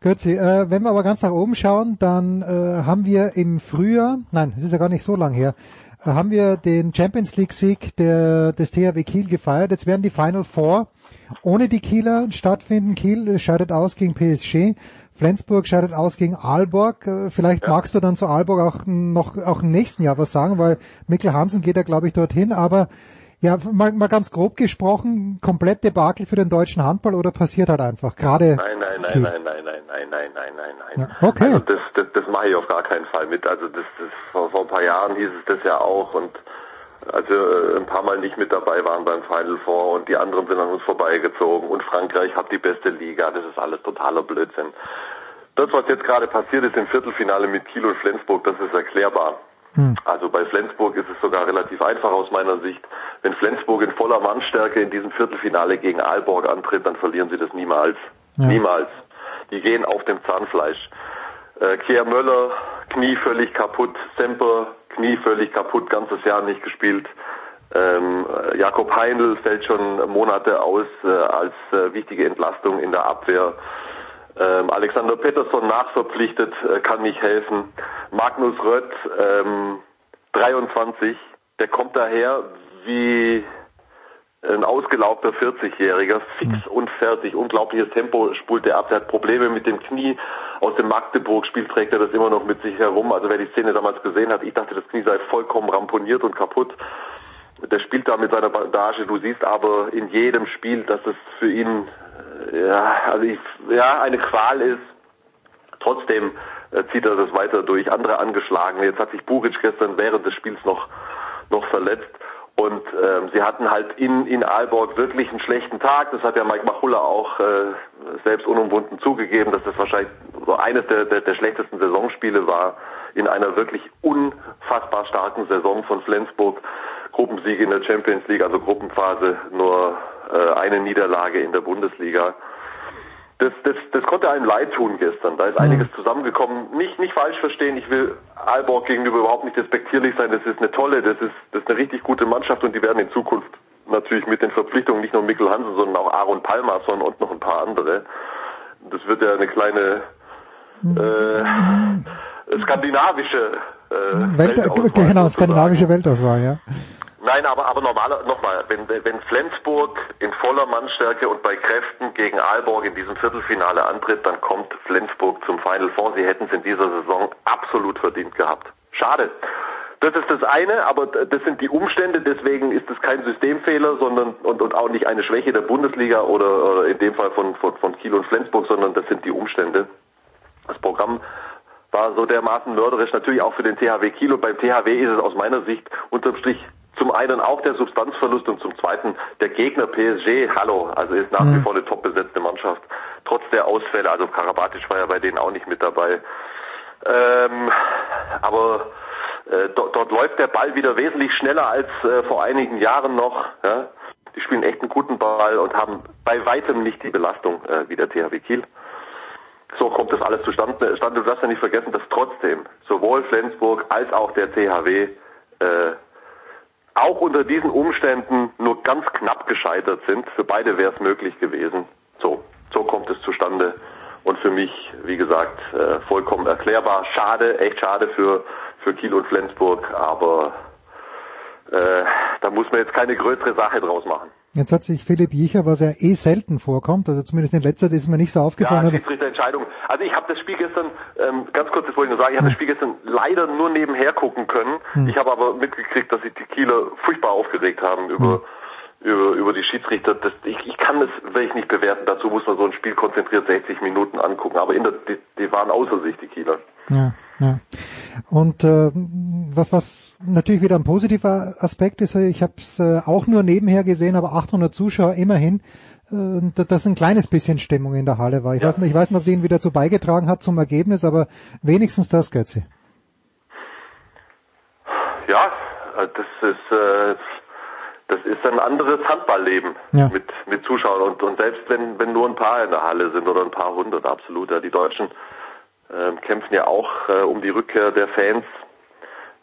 Speaker 6: Götzi, äh, wenn wir aber ganz nach oben schauen, dann äh, haben wir im Frühjahr, nein, es ist ja gar nicht so lang her, äh, haben wir den Champions League Sieg der, des THW Kiel gefeiert. Jetzt werden die Final Four ohne die Kieler stattfinden. Kiel scheidet aus gegen PSG. Flensburg scheidet aus gegen Aalborg. Äh, vielleicht ja. magst du dann zu Aalborg auch noch auch im nächsten Jahr was sagen, weil Mikkel Hansen geht ja, glaube ich, dorthin. Aber ja, mal, mal ganz grob gesprochen, komplett Debakel für den deutschen Handball oder passiert halt einfach? Gerade.
Speaker 8: Nein, nein, nein, nein, nein, nein, nein, nein, nein, nein, nein.
Speaker 6: Ja, okay.
Speaker 8: Also das, das, das mache ich auf gar keinen Fall mit. Also das, das vor, vor ein paar Jahren hieß es das ja auch und als wir äh, ein paar Mal nicht mit dabei waren beim Final Four und die anderen sind an uns vorbeigezogen und Frankreich hat die beste Liga, das ist alles totaler Blödsinn. Das, was jetzt gerade passiert ist im Viertelfinale mit Kiel und Flensburg, das ist erklärbar. Hm. Also bei Flensburg ist es sogar relativ einfach aus meiner Sicht. Wenn Flensburg in voller Mannstärke in diesem Viertelfinale gegen Aalborg antritt, dann verlieren sie das niemals. Ja. Niemals. Die gehen auf dem Zahnfleisch. Äh, Kier Möller, Knie völlig kaputt, Semper, Knie völlig kaputt, ganzes Jahr nicht gespielt. Ähm, Jakob Heindl fällt schon Monate aus äh, als äh, wichtige Entlastung in der Abwehr. Ähm, Alexander Pettersson nachverpflichtet, äh, kann nicht helfen. Magnus Rött, ähm, 23, der kommt daher wie ein ausgelaugter 40-Jähriger, fix mhm. und fertig, unglaubliches Tempo spult er ab, er hat Probleme mit dem Knie, aus dem Magdeburg-Spiel trägt er das immer noch mit sich herum, also wer die Szene damals gesehen hat, ich dachte, das Knie sei vollkommen ramponiert und kaputt. Der spielt da mit seiner Bandage, du siehst aber in jedem Spiel, dass es für ihn, ja, also ich, ja, eine Qual ist. Trotzdem äh, zieht er das weiter durch. Andere angeschlagen. Jetzt hat sich Buric gestern während des Spiels noch, noch verletzt. Und ähm, sie hatten halt in, in Aalborg wirklich einen schlechten Tag. Das hat ja Mike Machulla auch äh, selbst unumwunden zugegeben, dass das wahrscheinlich so eines der, der, der schlechtesten Saisonspiele war in einer wirklich unfassbar starken Saison von Flensburg. Gruppensiege in der Champions League, also Gruppenphase, nur äh, eine Niederlage in der Bundesliga das, das, das konnte einem leid tun gestern. Da ist einiges zusammengekommen. Nicht, nicht falsch verstehen, ich will Aalborg gegenüber überhaupt nicht despektierlich sein. Das ist eine tolle, das ist, das ist eine richtig gute Mannschaft und die werden in Zukunft natürlich mit den Verpflichtungen nicht nur Mikkel Hansen, sondern auch Aaron Palmason und noch ein paar andere. Das wird ja eine kleine äh, skandinavische
Speaker 6: äh, Welt, genau, skandinavische Weltauswahl, ja.
Speaker 8: Nein, aber, aber normal, nochmal, wenn, wenn Flensburg in voller Mannstärke und bei Kräften gegen Aalborg in diesem Viertelfinale antritt, dann kommt Flensburg zum Final Four. Sie hätten es in dieser Saison absolut verdient gehabt. Schade. Das ist das eine, aber das sind die Umstände, deswegen ist es kein Systemfehler, sondern und, und auch nicht eine Schwäche der Bundesliga oder, oder in dem Fall von, von, von Kiel und Flensburg, sondern das sind die Umstände. Das Programm war so dermaßen mörderisch, natürlich auch für den THW Kiel und beim THW ist es aus meiner Sicht unterm Strich zum einen auch der Substanzverlust und zum zweiten der Gegner PSG, hallo, also ist nach wie mhm. vor eine top besetzte Mannschaft, trotz der Ausfälle, also Karabatic war ja bei denen auch nicht mit dabei. Ähm, aber äh, dort, dort läuft der Ball wieder wesentlich schneller als äh, vor einigen Jahren noch. Ja? Die spielen echt einen guten Ball und haben bei weitem nicht die Belastung äh, wie der THW Kiel. So kommt das alles zustande. Du darfst ja nicht vergessen, dass trotzdem sowohl Flensburg als auch der THW äh, auch unter diesen Umständen nur ganz knapp gescheitert sind. Für beide wäre es möglich gewesen. So, so kommt es zustande. Und für mich, wie gesagt, äh, vollkommen erklärbar. Schade, echt schade für, für Kiel und Flensburg, aber äh, da muss man jetzt keine größere Sache draus machen.
Speaker 6: Jetzt hat sich Philipp Jicher, was ja eh selten vorkommt, also zumindest in letzter Zeit ist mir nicht so aufgefallen.
Speaker 8: Ja, Schiedsrichterentscheidung. Also ich habe das Spiel gestern, ähm, ganz kurz, das wollte ich nur sagen, ich habe das Spiel gestern leider nur nebenher gucken können. Hm. Ich habe aber mitgekriegt, dass sich die Kieler furchtbar aufgeregt haben über hm über, über die Schiedsrichter. Das, ich, ich kann das wirklich nicht bewerten. Dazu muss man so ein Spiel konzentriert 60 Minuten angucken. Aber in der, die, die waren außer sich, die Kieler.
Speaker 6: Ja, ja. Und äh, was, was natürlich wieder ein positiver Aspekt ist, ich habe es äh, auch nur nebenher gesehen, aber 800 Zuschauer immerhin, äh, dass ein kleines bisschen Stimmung in der Halle war. Ich, ja. weiß, nicht, ich weiß nicht, ob sie ihn wieder dazu beigetragen hat zum Ergebnis, aber wenigstens das, Götzi.
Speaker 8: Ja, äh, das ist... Äh, das ist ein anderes Handballleben ja. mit, mit Zuschauern. Und, und selbst wenn, wenn nur ein paar in der Halle sind oder ein paar hundert, absolut. Ja, die Deutschen äh, kämpfen ja auch äh, um die Rückkehr der Fans.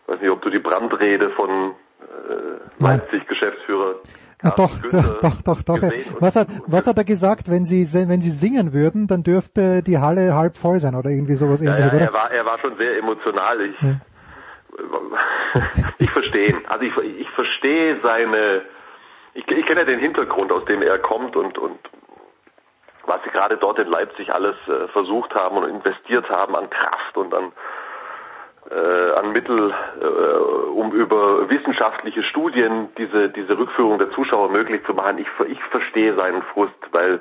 Speaker 8: Ich weiß nicht, ob du die Brandrede von äh, Leipzig-Geschäftsführer
Speaker 6: Ah, doch, doch, doch, doch, doch. Was hat, was hat er gesagt, wenn sie, wenn sie singen würden, dann dürfte die Halle halb voll sein oder irgendwie sowas
Speaker 8: ja, ähnliches, ja, er war, er war schon sehr emotional. Ich, ja. ich verstehe. Also ich, ich verstehe seine, ich, ich kenne ja den Hintergrund, aus dem er kommt und, und was sie gerade dort in Leipzig alles äh, versucht haben und investiert haben an Kraft und an, äh, an Mittel, äh, um über wissenschaftliche Studien diese, diese Rückführung der Zuschauer möglich zu machen. Ich, ich verstehe seinen Frust, weil,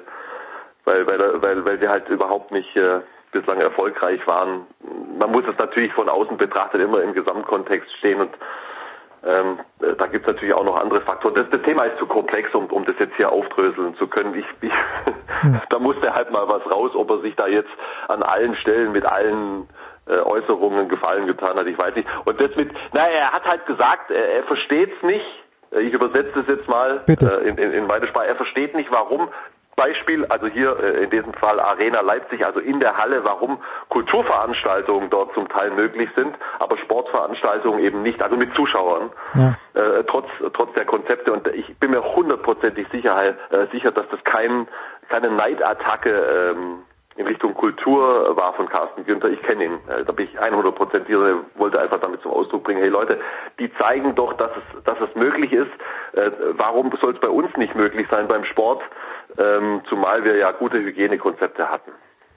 Speaker 8: weil, weil, weil, weil sie halt überhaupt nicht äh, bislang erfolgreich waren. Man muss es natürlich von außen betrachtet immer im Gesamtkontext stehen und ähm, da gibt es natürlich auch noch andere Faktoren. Das, das, Thema ist zu komplex, um, um das jetzt hier aufdröseln zu können. Ich, ich, hm. da muss der halt mal was raus, ob er sich da jetzt an allen Stellen mit allen äh, Äußerungen Gefallen getan hat. Ich weiß nicht. Und das mit, naja, er hat halt gesagt, er, er versteht es nicht. Ich übersetze das jetzt mal äh, in, in, in meine Sprache. Er versteht nicht, warum Beispiel, also hier äh, in diesem Fall Arena Leipzig, also in der Halle, warum Kulturveranstaltungen dort zum Teil möglich sind, aber Sportveranstaltungen eben nicht, also mit Zuschauern, ja. äh, trotz, trotz der Konzepte. Und ich bin mir hundertprozentig sicher, äh, sicher, dass das kein, keine Neidattacke ähm, in Richtung Kultur war von Carsten Günther. Ich kenne ihn. Äh, da bin ich 100 Prozent hier, wollte einfach damit zum Ausdruck bringen, hey Leute, die zeigen doch, dass es, dass es möglich ist. Äh, warum soll es bei uns nicht möglich sein beim Sport? ähm, zumal wir ja gute Hygienekonzepte hatten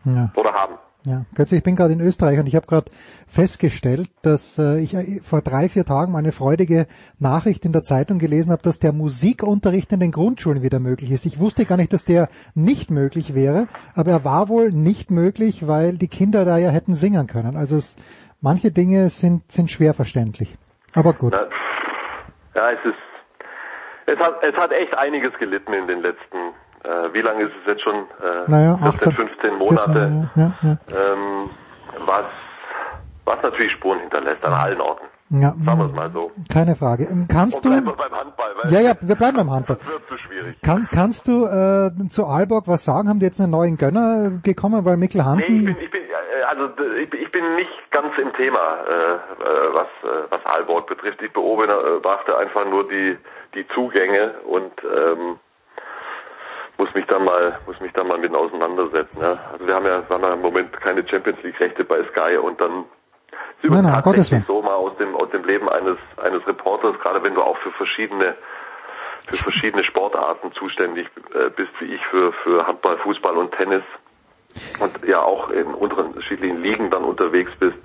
Speaker 8: ja. oder haben.
Speaker 6: Ja, Götze, ich bin gerade in Österreich und ich habe gerade festgestellt, dass äh, ich äh, vor drei, vier Tagen eine freudige Nachricht in der Zeitung gelesen habe, dass der Musikunterricht in den Grundschulen wieder möglich ist. Ich wusste gar nicht, dass der nicht möglich wäre, aber er war wohl nicht möglich, weil die Kinder da ja hätten singen können. Also es, manche Dinge sind, sind schwer verständlich. Aber gut.
Speaker 8: Na, ja, es ist, es hat, es hat echt einiges gelitten in den letzten äh, wie lange ist es jetzt schon? Äh,
Speaker 6: naja,
Speaker 8: 14, 15 Monate. 14, ja, ja. Ähm, was, was natürlich Spuren hinterlässt an allen Orten. Ja, Sagen wir es mal so.
Speaker 6: Keine Frage. Ähm, kannst du?
Speaker 8: beim Handball,
Speaker 6: ja, ja, wir bleiben beim Handball.
Speaker 8: Das wird zu schwierig.
Speaker 6: Kann, kannst du äh, zu Aalborg was sagen? Haben die jetzt einen neuen Gönner gekommen, weil Mikkel Hansen?
Speaker 8: Nee, ich bin, ich bin, äh, also ich, bin nicht ganz im Thema, äh, äh was äh, was Aalborg betrifft. Ich beobachte einfach nur die die Zugänge und ähm, muss mich da mal, muss mich da mal mit auseinandersetzen. Ja. Also wir haben ja, wir haben ja im Moment keine Champions League Rechte bei Sky und dann
Speaker 6: nein, nein, tatsächlich
Speaker 8: so mal aus dem, aus dem Leben eines, eines Reporters, gerade wenn du auch für verschiedene, für verschiedene Sportarten zuständig äh, bist, wie ich für, für Handball, Fußball und Tennis und ja auch in unterschiedlichen Ligen dann unterwegs bist.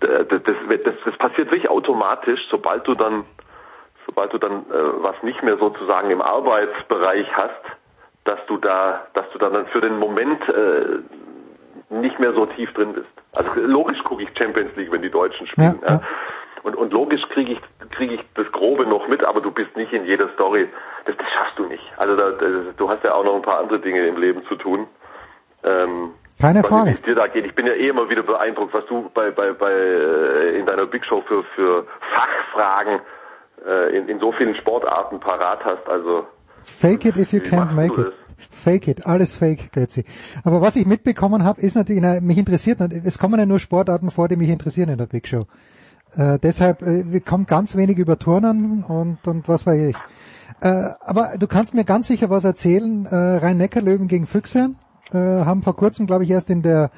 Speaker 8: Das, das, das, das passiert wirklich automatisch, sobald du dann sobald du dann äh, was nicht mehr sozusagen im Arbeitsbereich hast, dass du da, dass du dann für den Moment äh, nicht mehr so tief drin bist. Also logisch gucke ich Champions League, wenn die Deutschen spielen. Ja, ja. Und, und logisch kriege ich, kriege ich das Grobe noch mit, aber du bist nicht in jeder Story. Das, das schaffst du nicht. Also da, das, du hast ja auch noch ein paar andere Dinge im Leben zu tun.
Speaker 6: Ähm, Keine Frage.
Speaker 8: Wie dir da geht. Ich bin ja eh immer wieder beeindruckt, was du bei, bei, bei äh, in deiner Big Show für, für Fachfragen äh, in, in so vielen Sportarten parat hast. Also
Speaker 6: Fake it if you can't make it. Fake it, alles fake, Götzi. Aber was ich mitbekommen habe, ist natürlich, na, mich interessiert, es kommen ja nur Sportarten vor, die mich interessieren in der Big Show. Äh, deshalb äh, kommt ganz wenig über Turnen und, und was weiß ich. Äh, aber du kannst mir ganz sicher was erzählen. Äh, Rhein-Neckar-Löwen gegen Füchse äh, haben vor kurzem, glaube ich, erst in der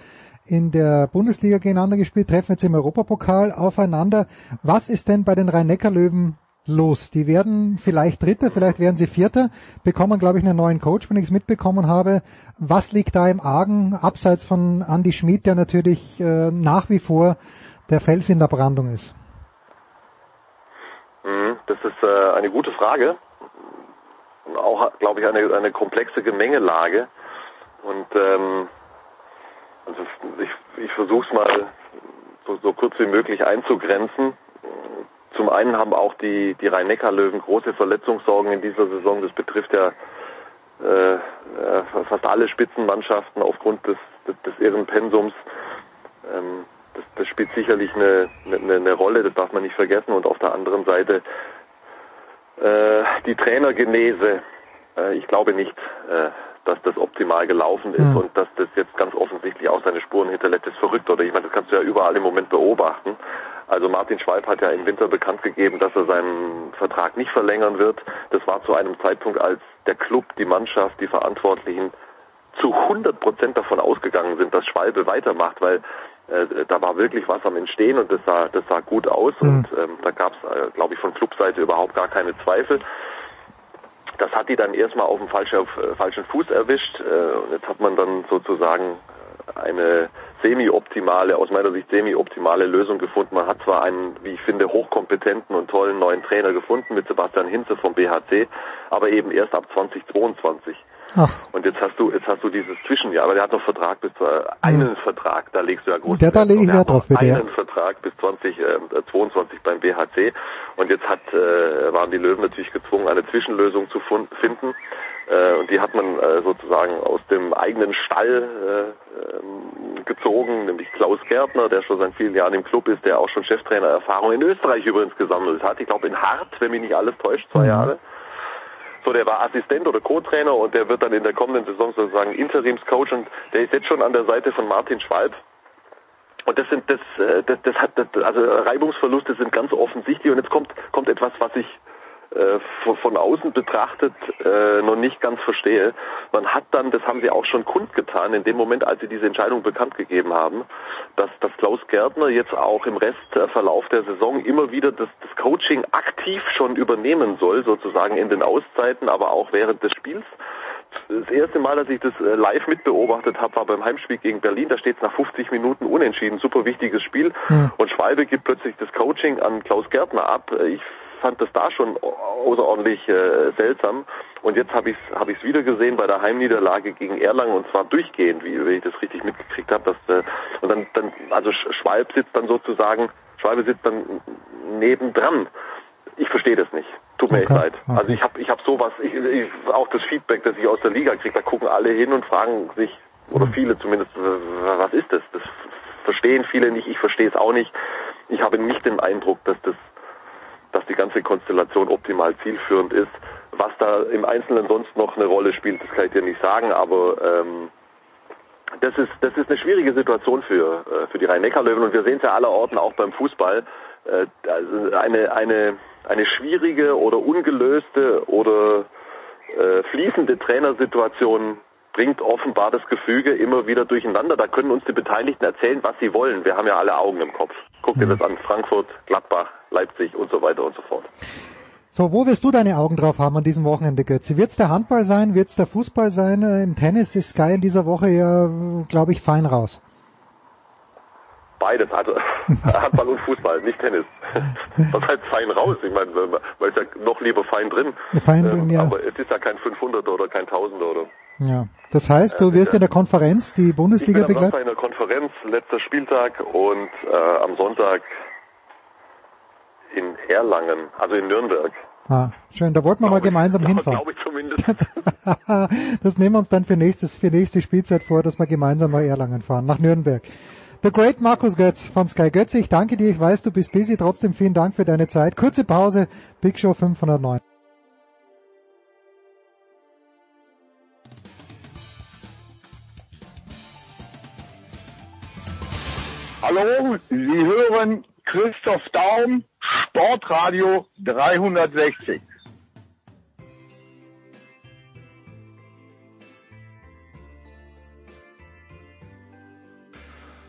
Speaker 6: in der Bundesliga gegeneinander gespielt, treffen jetzt im Europapokal aufeinander. Was ist denn bei den Rhein-Neckar-Löwen los. Die werden vielleicht Dritter, vielleicht werden sie Vierter, bekommen, glaube ich, einen neuen Coach, wenn ich es mitbekommen habe. Was liegt da im Argen, abseits von Andy Schmidt, der natürlich äh, nach wie vor der Fels in der Brandung ist?
Speaker 8: Mhm, das ist äh, eine gute Frage. Und auch, glaube ich, eine, eine komplexe Gemengelage. Und ähm, also ich, ich versuche es mal so, so kurz wie möglich einzugrenzen. Zum einen haben auch die, die Rhein-Neckar-Löwen große Verletzungssorgen in dieser Saison. Das betrifft ja äh, äh fast alle Spitzenmannschaften aufgrund des, des, des irren Pensums. Ähm, das, das spielt sicherlich eine, eine, eine Rolle, das darf man nicht vergessen. Und auf der anderen Seite äh, die Trainergenese. Äh, ich glaube nicht, äh, dass das optimal gelaufen ist mhm. und dass das jetzt ganz offensichtlich auch seine Spuren hinterlässt, ist verrückt. Oder ich meine, das kannst du ja überall im Moment beobachten. Also Martin Schwalb hat ja im Winter bekannt gegeben, dass er seinen Vertrag nicht verlängern wird. Das war zu einem Zeitpunkt, als der Club, die Mannschaft, die Verantwortlichen zu 100 Prozent davon ausgegangen sind, dass Schwalbe weitermacht, weil äh, da war wirklich was am Entstehen und das sah, das sah gut aus mhm. und ähm, da gab es, äh, glaube ich, von Clubseite überhaupt gar keine Zweifel. Das hat die dann erstmal auf dem falschen, auf, äh, falschen Fuß erwischt äh, und jetzt hat man dann sozusagen äh, eine semi-optimale, aus meiner Sicht semi-optimale Lösung gefunden. Man hat zwar einen, wie ich finde, hochkompetenten und tollen neuen Trainer gefunden mit Sebastian Hinze vom BHC, aber eben erst ab 2022. Ach. Und jetzt hast du, jetzt hast du dieses Zwischenjahr, aber der hat noch Vertrag bis äh, einen ja. Vertrag, da legst du ja groß.
Speaker 6: Der da lege ich Wert drauf,
Speaker 8: bitte. Einen Vertrag bis 2022 äh, beim BHC. Und jetzt hat, äh, waren die Löwen natürlich gezwungen, eine Zwischenlösung zu finden. Äh, und die hat man äh, sozusagen aus dem eigenen Stall äh, ähm, gezogen, nämlich Klaus Gärtner, der schon seit vielen Jahren im Club ist, der auch schon Cheftrainer-Erfahrung in Österreich übrigens gesammelt hat. Ich glaube in Hart, wenn mich nicht alles täuscht, zwei mhm. Jahre. So, der war Assistent oder Co-Trainer und der wird dann in der kommenden Saison sozusagen Interimscoach und der ist jetzt schon an der Seite von Martin Schwalb. Und das sind das, äh, das, das hat also Reibungsverluste sind ganz offensichtlich und jetzt kommt kommt etwas, was ich von außen betrachtet äh, noch nicht ganz verstehe. Man hat dann, das haben sie auch schon kundgetan, in dem Moment, als sie diese Entscheidung bekannt gegeben haben, dass, dass Klaus Gärtner jetzt auch im Restverlauf der Saison immer wieder das, das Coaching aktiv schon übernehmen soll, sozusagen in den Auszeiten, aber auch während des Spiels. Das erste Mal, dass ich das äh, live mitbeobachtet habe, war beim Heimspiel gegen Berlin. Da steht es nach 50 Minuten unentschieden. Super wichtiges Spiel. Hm. Und Schwalbe gibt plötzlich das Coaching an Klaus Gärtner ab. Ich fand das da schon außerordentlich äh, seltsam. Und jetzt habe ich es hab ich's wieder gesehen bei der Heimniederlage gegen Erlangen und zwar durchgehend, wie, wie ich das richtig mitgekriegt habe. Äh, und dann, dann, also Schwalb sitzt dann sozusagen, Schwalbe sitzt dann nebendran. Ich verstehe das nicht. Tut mir okay. echt leid. Okay. Also ich habe ich hab sowas, ich, ich, auch das Feedback, das ich aus der Liga kriege, da gucken alle hin und fragen sich, oder hm. viele zumindest, was ist das? Das verstehen viele nicht, ich verstehe es auch nicht. Ich habe nicht den Eindruck, dass das dass die ganze Konstellation optimal zielführend ist. Was da im Einzelnen sonst noch eine Rolle spielt, das kann ich dir nicht sagen, aber ähm, das ist das ist eine schwierige Situation für äh, für die Rhein-Neckar-Löwen und wir sehen es ja allerorten auch beim Fußball. Äh, also eine eine eine schwierige oder ungelöste oder äh, fließende Trainersituation bringt offenbar das Gefüge immer wieder durcheinander. Da können uns die Beteiligten erzählen, was sie wollen. Wir haben ja alle Augen im Kopf. Guck dir mhm. das an. Frankfurt, Gladbach, Leipzig und so weiter und so fort.
Speaker 6: So, wo wirst du deine Augen drauf haben an diesem Wochenende, Götze? Wird es der Handball sein? Wird es der Fußball sein? Äh, Im Tennis ist Sky in dieser Woche ja, glaube ich, fein raus.
Speaker 8: Beides, also Handball und Fußball, nicht Tennis. Was heißt fein raus? Ich meine, weil es ja noch lieber fein drin.
Speaker 6: Fein drin, ähm, ja.
Speaker 8: Aber es ist ja kein 500 oder kein 1000 oder.
Speaker 6: Ja, das heißt, du wirst in der Konferenz die Bundesliga begleiten?
Speaker 8: Ich bin in der Konferenz, letzter Spieltag und äh, am Sonntag in Erlangen, also in Nürnberg.
Speaker 6: Ah, schön. Da wollten wir mal gemeinsam ich, hinfahren.
Speaker 8: Glaube ich zumindest.
Speaker 6: das nehmen wir uns dann für nächstes, für nächste Spielzeit vor, dass wir gemeinsam nach Erlangen fahren, nach Nürnberg. The Great Markus Götz von Sky Götze. Ich danke dir. Ich weiß, du bist busy. Trotzdem vielen Dank für deine Zeit. Kurze Pause. Big Show 509.
Speaker 9: Hallo, Sie hören Christoph Daum, Sportradio 360.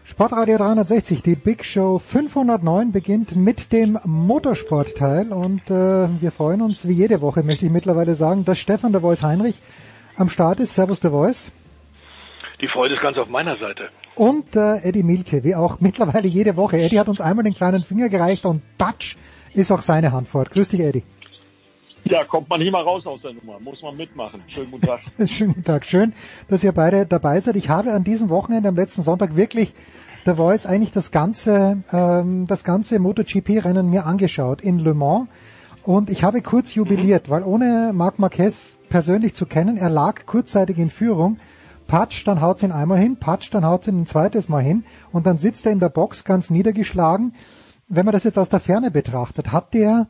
Speaker 6: Sportradio 360, die Big Show 509 beginnt mit dem Motorsportteil und äh, wir freuen uns wie jede Woche, möchte ich mittlerweile sagen, dass Stefan der Voice Heinrich am Start ist. Servus der Voice.
Speaker 10: Die Freude ist ganz auf meiner Seite.
Speaker 6: Und äh, Eddie Milke, wie auch mittlerweile jede Woche. Eddie hat uns einmal den kleinen Finger gereicht und Touch ist auch seine Hand fort. Grüß dich, Eddie.
Speaker 11: Ja, kommt man nicht mal raus aus der Nummer. Muss man mitmachen. Schönen guten Tag.
Speaker 6: Schönen guten Tag. Schön, dass ihr beide dabei seid. Ich habe an diesem Wochenende, am letzten Sonntag, wirklich The Voice eigentlich das ganze, ähm, das ganze MotoGP-Rennen mir angeschaut in Le Mans. Und ich habe kurz jubiliert, mhm. weil ohne Marc Marquez persönlich zu kennen, er lag kurzzeitig in Führung, patsch, dann haut's ihn einmal hin, patsch, dann haut's ihn ein zweites Mal hin und dann sitzt er in der Box ganz niedergeschlagen. Wenn man das jetzt aus der Ferne betrachtet, hat der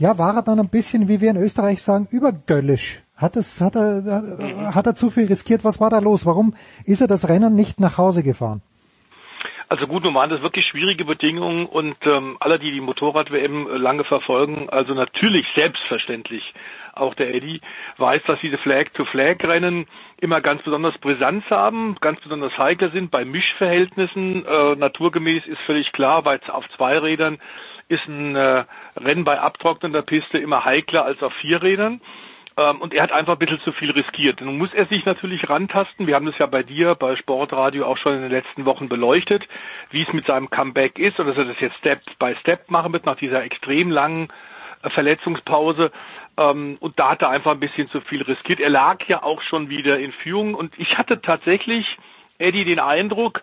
Speaker 6: ja, war er dann ein bisschen, wie wir in Österreich sagen, übergöllisch? Hat, es, hat, er, hat er zu viel riskiert? Was war da los? Warum ist er das Rennen nicht nach Hause gefahren?
Speaker 10: Also gut, nun waren das wirklich schwierige Bedingungen und ähm, alle, die die Motorrad-WM lange verfolgen, also natürlich selbstverständlich auch der Eddie weiß, dass diese Flag-to-Flag-Rennen immer ganz besonders Brisanz haben, ganz besonders heikel sind bei Mischverhältnissen. Äh, naturgemäß ist völlig klar, weil auf zwei Rädern ist ein äh, Rennen bei abtrocknender Piste immer heikler als auf vier Rädern. Ähm, und er hat einfach ein bisschen zu viel riskiert. Nun muss er sich natürlich rantasten. Wir haben das ja bei dir, bei Sportradio auch schon in den letzten Wochen beleuchtet, wie es mit seinem Comeback ist und dass er das jetzt Step by Step machen wird nach dieser extrem langen äh, Verletzungspause. Ähm, und da hat er einfach ein bisschen zu viel riskiert. Er lag ja auch schon wieder in Führung und ich hatte tatsächlich Eddie den Eindruck,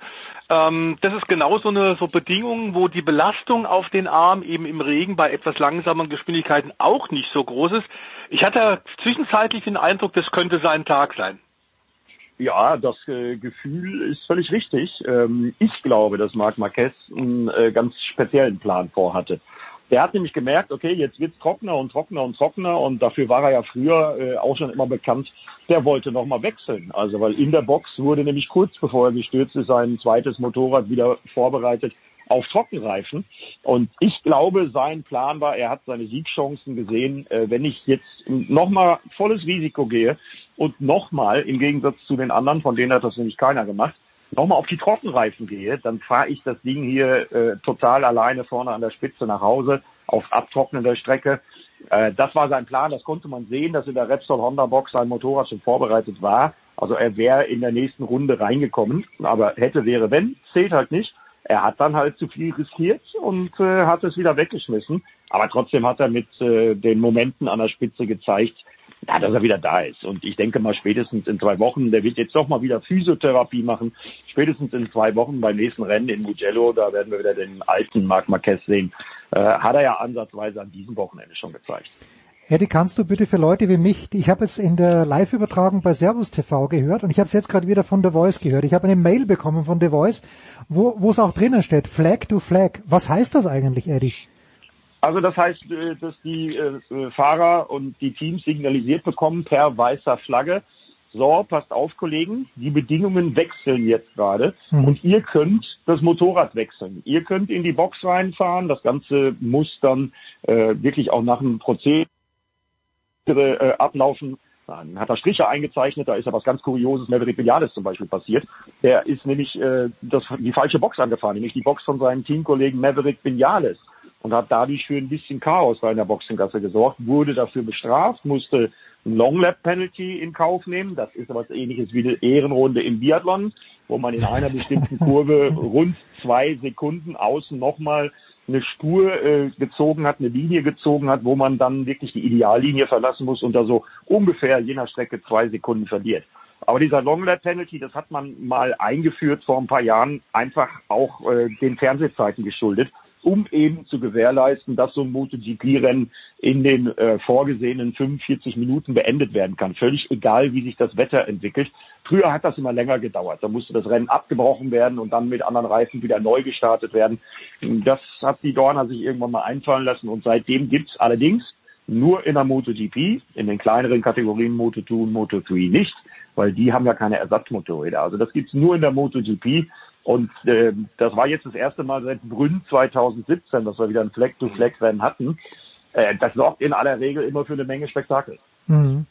Speaker 10: ähm, das ist genau so eine so Bedingung, wo die Belastung auf den Arm eben im Regen bei etwas langsameren Geschwindigkeiten auch nicht so groß ist. Ich hatte zwischenzeitlich den Eindruck, das könnte sein Tag sein.
Speaker 11: Ja, das äh, Gefühl ist völlig richtig. Ähm, ich glaube, dass Marc Marquez einen äh, ganz speziellen Plan vorhatte. Der hat nämlich gemerkt, okay, jetzt wird's trockener und trockener und trockener und dafür war er ja früher äh, auch schon immer bekannt. Der wollte nochmal wechseln. Also weil in der Box wurde nämlich kurz bevor er gestürzt ist, sein zweites Motorrad wieder vorbereitet auf Trockenreifen. Und ich glaube, sein Plan war, er hat seine Siegchancen gesehen, äh, wenn ich jetzt nochmal volles Risiko gehe und nochmal im Gegensatz zu den anderen, von denen hat das nämlich keiner gemacht, nochmal auf die Trockenreifen gehe, dann fahre ich das Ding hier äh, total alleine vorne an der Spitze nach Hause auf abtrocknender Strecke. Äh, das war sein Plan, das konnte man sehen, dass in der Repsol Honda Box sein Motorrad schon vorbereitet war. Also er wäre in der nächsten Runde reingekommen, aber hätte, wäre, wenn, zählt halt nicht. Er hat dann halt zu viel riskiert und äh, hat es wieder weggeschmissen. Aber trotzdem hat er mit äh, den Momenten an der Spitze gezeigt, ja, dass er wieder da ist. Und ich denke mal spätestens in zwei Wochen, der wird jetzt doch mal wieder Physiotherapie machen. Spätestens in zwei Wochen beim nächsten Rennen in Mugello, da werden wir wieder den alten Marc Marquez sehen. Äh, hat er ja ansatzweise an diesem Wochenende schon gezeigt.
Speaker 6: Eddie, kannst du bitte für Leute wie mich, ich habe es in der Live-Übertragung bei Servus TV gehört und ich habe es jetzt gerade wieder von The Voice gehört. Ich habe eine Mail bekommen von The Voice, wo wo es auch drinnen steht, Flag to Flag. Was heißt das eigentlich, Eddie?
Speaker 11: Also das heißt, äh, dass die äh, äh, Fahrer und die Teams signalisiert bekommen per weißer Flagge, so, passt auf, Kollegen, die Bedingungen wechseln jetzt gerade mhm. und ihr könnt das Motorrad wechseln. Ihr könnt in die Box reinfahren. Das Ganze muss dann äh, wirklich auch nach einem Prozedere äh, ablaufen. Dann hat er Striche eingezeichnet, da ist ja was ganz Kurioses, Maverick Vinales zum Beispiel passiert. Der ist nämlich äh, das, die falsche Box angefahren, nämlich die Box von seinem Teamkollegen Maverick Vinales und hat dadurch für ein bisschen Chaos bei einer Boxengasse gesorgt, wurde dafür bestraft, musste ein Long Lap Penalty in Kauf nehmen. Das ist aber was ähnliches wie eine Ehrenrunde im Biathlon, wo man in einer bestimmten Kurve rund zwei Sekunden außen nochmal eine Spur äh, gezogen hat, eine Linie gezogen hat, wo man dann wirklich die Ideallinie verlassen muss und da so ungefähr je nach Strecke zwei Sekunden verliert. Aber dieser Long Lap Penalty, das hat man mal eingeführt vor ein paar Jahren, einfach auch äh, den Fernsehzeiten geschuldet um eben zu gewährleisten, dass so ein MotoGP-Rennen in den äh, vorgesehenen 45 Minuten beendet werden kann. Völlig egal, wie sich das Wetter entwickelt. Früher hat das immer länger gedauert. Da musste das Rennen abgebrochen werden und dann mit anderen Reifen wieder neu gestartet werden. Das hat die Dorner sich irgendwann mal einfallen lassen und seitdem gibt's allerdings nur in der MotoGP, in den kleineren Kategorien Moto2 und Moto3 nicht, weil die haben ja keine Ersatzmotorräder. Also das gibt's nur in der MotoGP und äh, das war jetzt das erste Mal seit Brünn 2017, dass wir wieder ein Fleck-to-Fleck-Rennen hatten. Äh, das sorgt in aller Regel immer für eine Menge Spektakel.
Speaker 6: Mhm.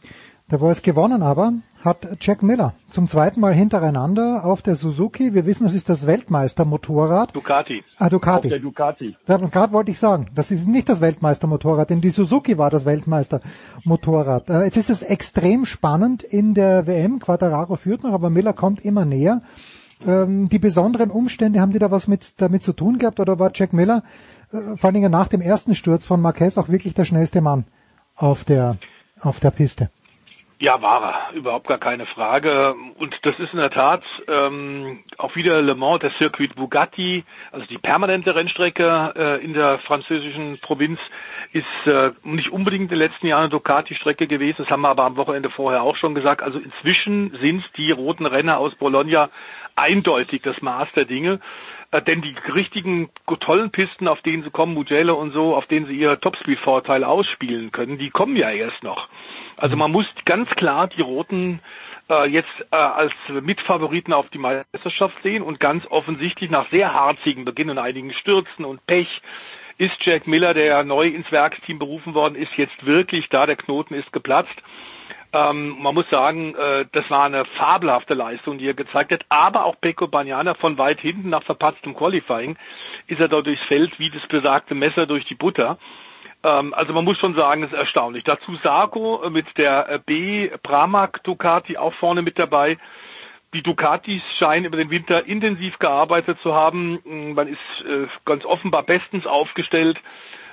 Speaker 6: Der Voice gewonnen aber hat Jack Miller zum zweiten Mal hintereinander auf der Suzuki. Wir wissen, es ist das Weltmeistermotorrad.
Speaker 10: Ducati.
Speaker 6: Ah, Ducati.
Speaker 11: Auf der Ducati.
Speaker 6: Gerade wollte ich sagen, das ist nicht das Weltmeistermotorrad, denn die Suzuki war das Weltmeistermotorrad. Äh, jetzt ist es extrem spannend in der WM. Quattararo führt noch, aber Miller kommt immer näher. Ähm, die besonderen Umstände, haben die da was mit, damit zu tun gehabt oder war Jack Miller äh, vor allen Dingen nach dem ersten Sturz von Marquez auch wirklich der schnellste Mann auf der, auf der Piste?
Speaker 10: Ja, war er, überhaupt gar keine Frage. Und das ist in der Tat ähm, auch wieder Le Mans, der Circuit Bugatti, also die permanente Rennstrecke äh, in der französischen Provinz, ist äh, nicht unbedingt in den letzten Jahren eine Ducati-Strecke gewesen. Das haben wir aber am Wochenende vorher auch schon gesagt. Also inzwischen sind die roten Renner aus Bologna eindeutig das Maß der Dinge. Äh, denn die richtigen tollen Pisten, auf denen sie kommen, Mugello und so, auf denen sie ihr Topspeed-Vorteil ausspielen können, die kommen ja erst noch. Also man muss ganz klar die Roten äh, jetzt äh, als Mitfavoriten auf die Meisterschaft sehen und ganz offensichtlich nach sehr harzigen Beginn und einigen Stürzen und Pech ist Jack Miller, der neu ins Werksteam berufen worden ist, jetzt wirklich da, der Knoten ist geplatzt. Ähm, man muss sagen, äh, das war eine fabelhafte Leistung, die er gezeigt hat. Aber auch Pecco Bagnana von weit hinten nach verpatztem Qualifying ist er dort durchs Feld wie das besagte Messer durch die Butter. Ähm, also man muss schon sagen, es ist erstaunlich. Dazu Sarko mit der äh, B Pramac Ducati auch vorne mit dabei. Die Ducatis scheinen über den Winter intensiv gearbeitet zu haben. Man ist äh, ganz offenbar bestens aufgestellt.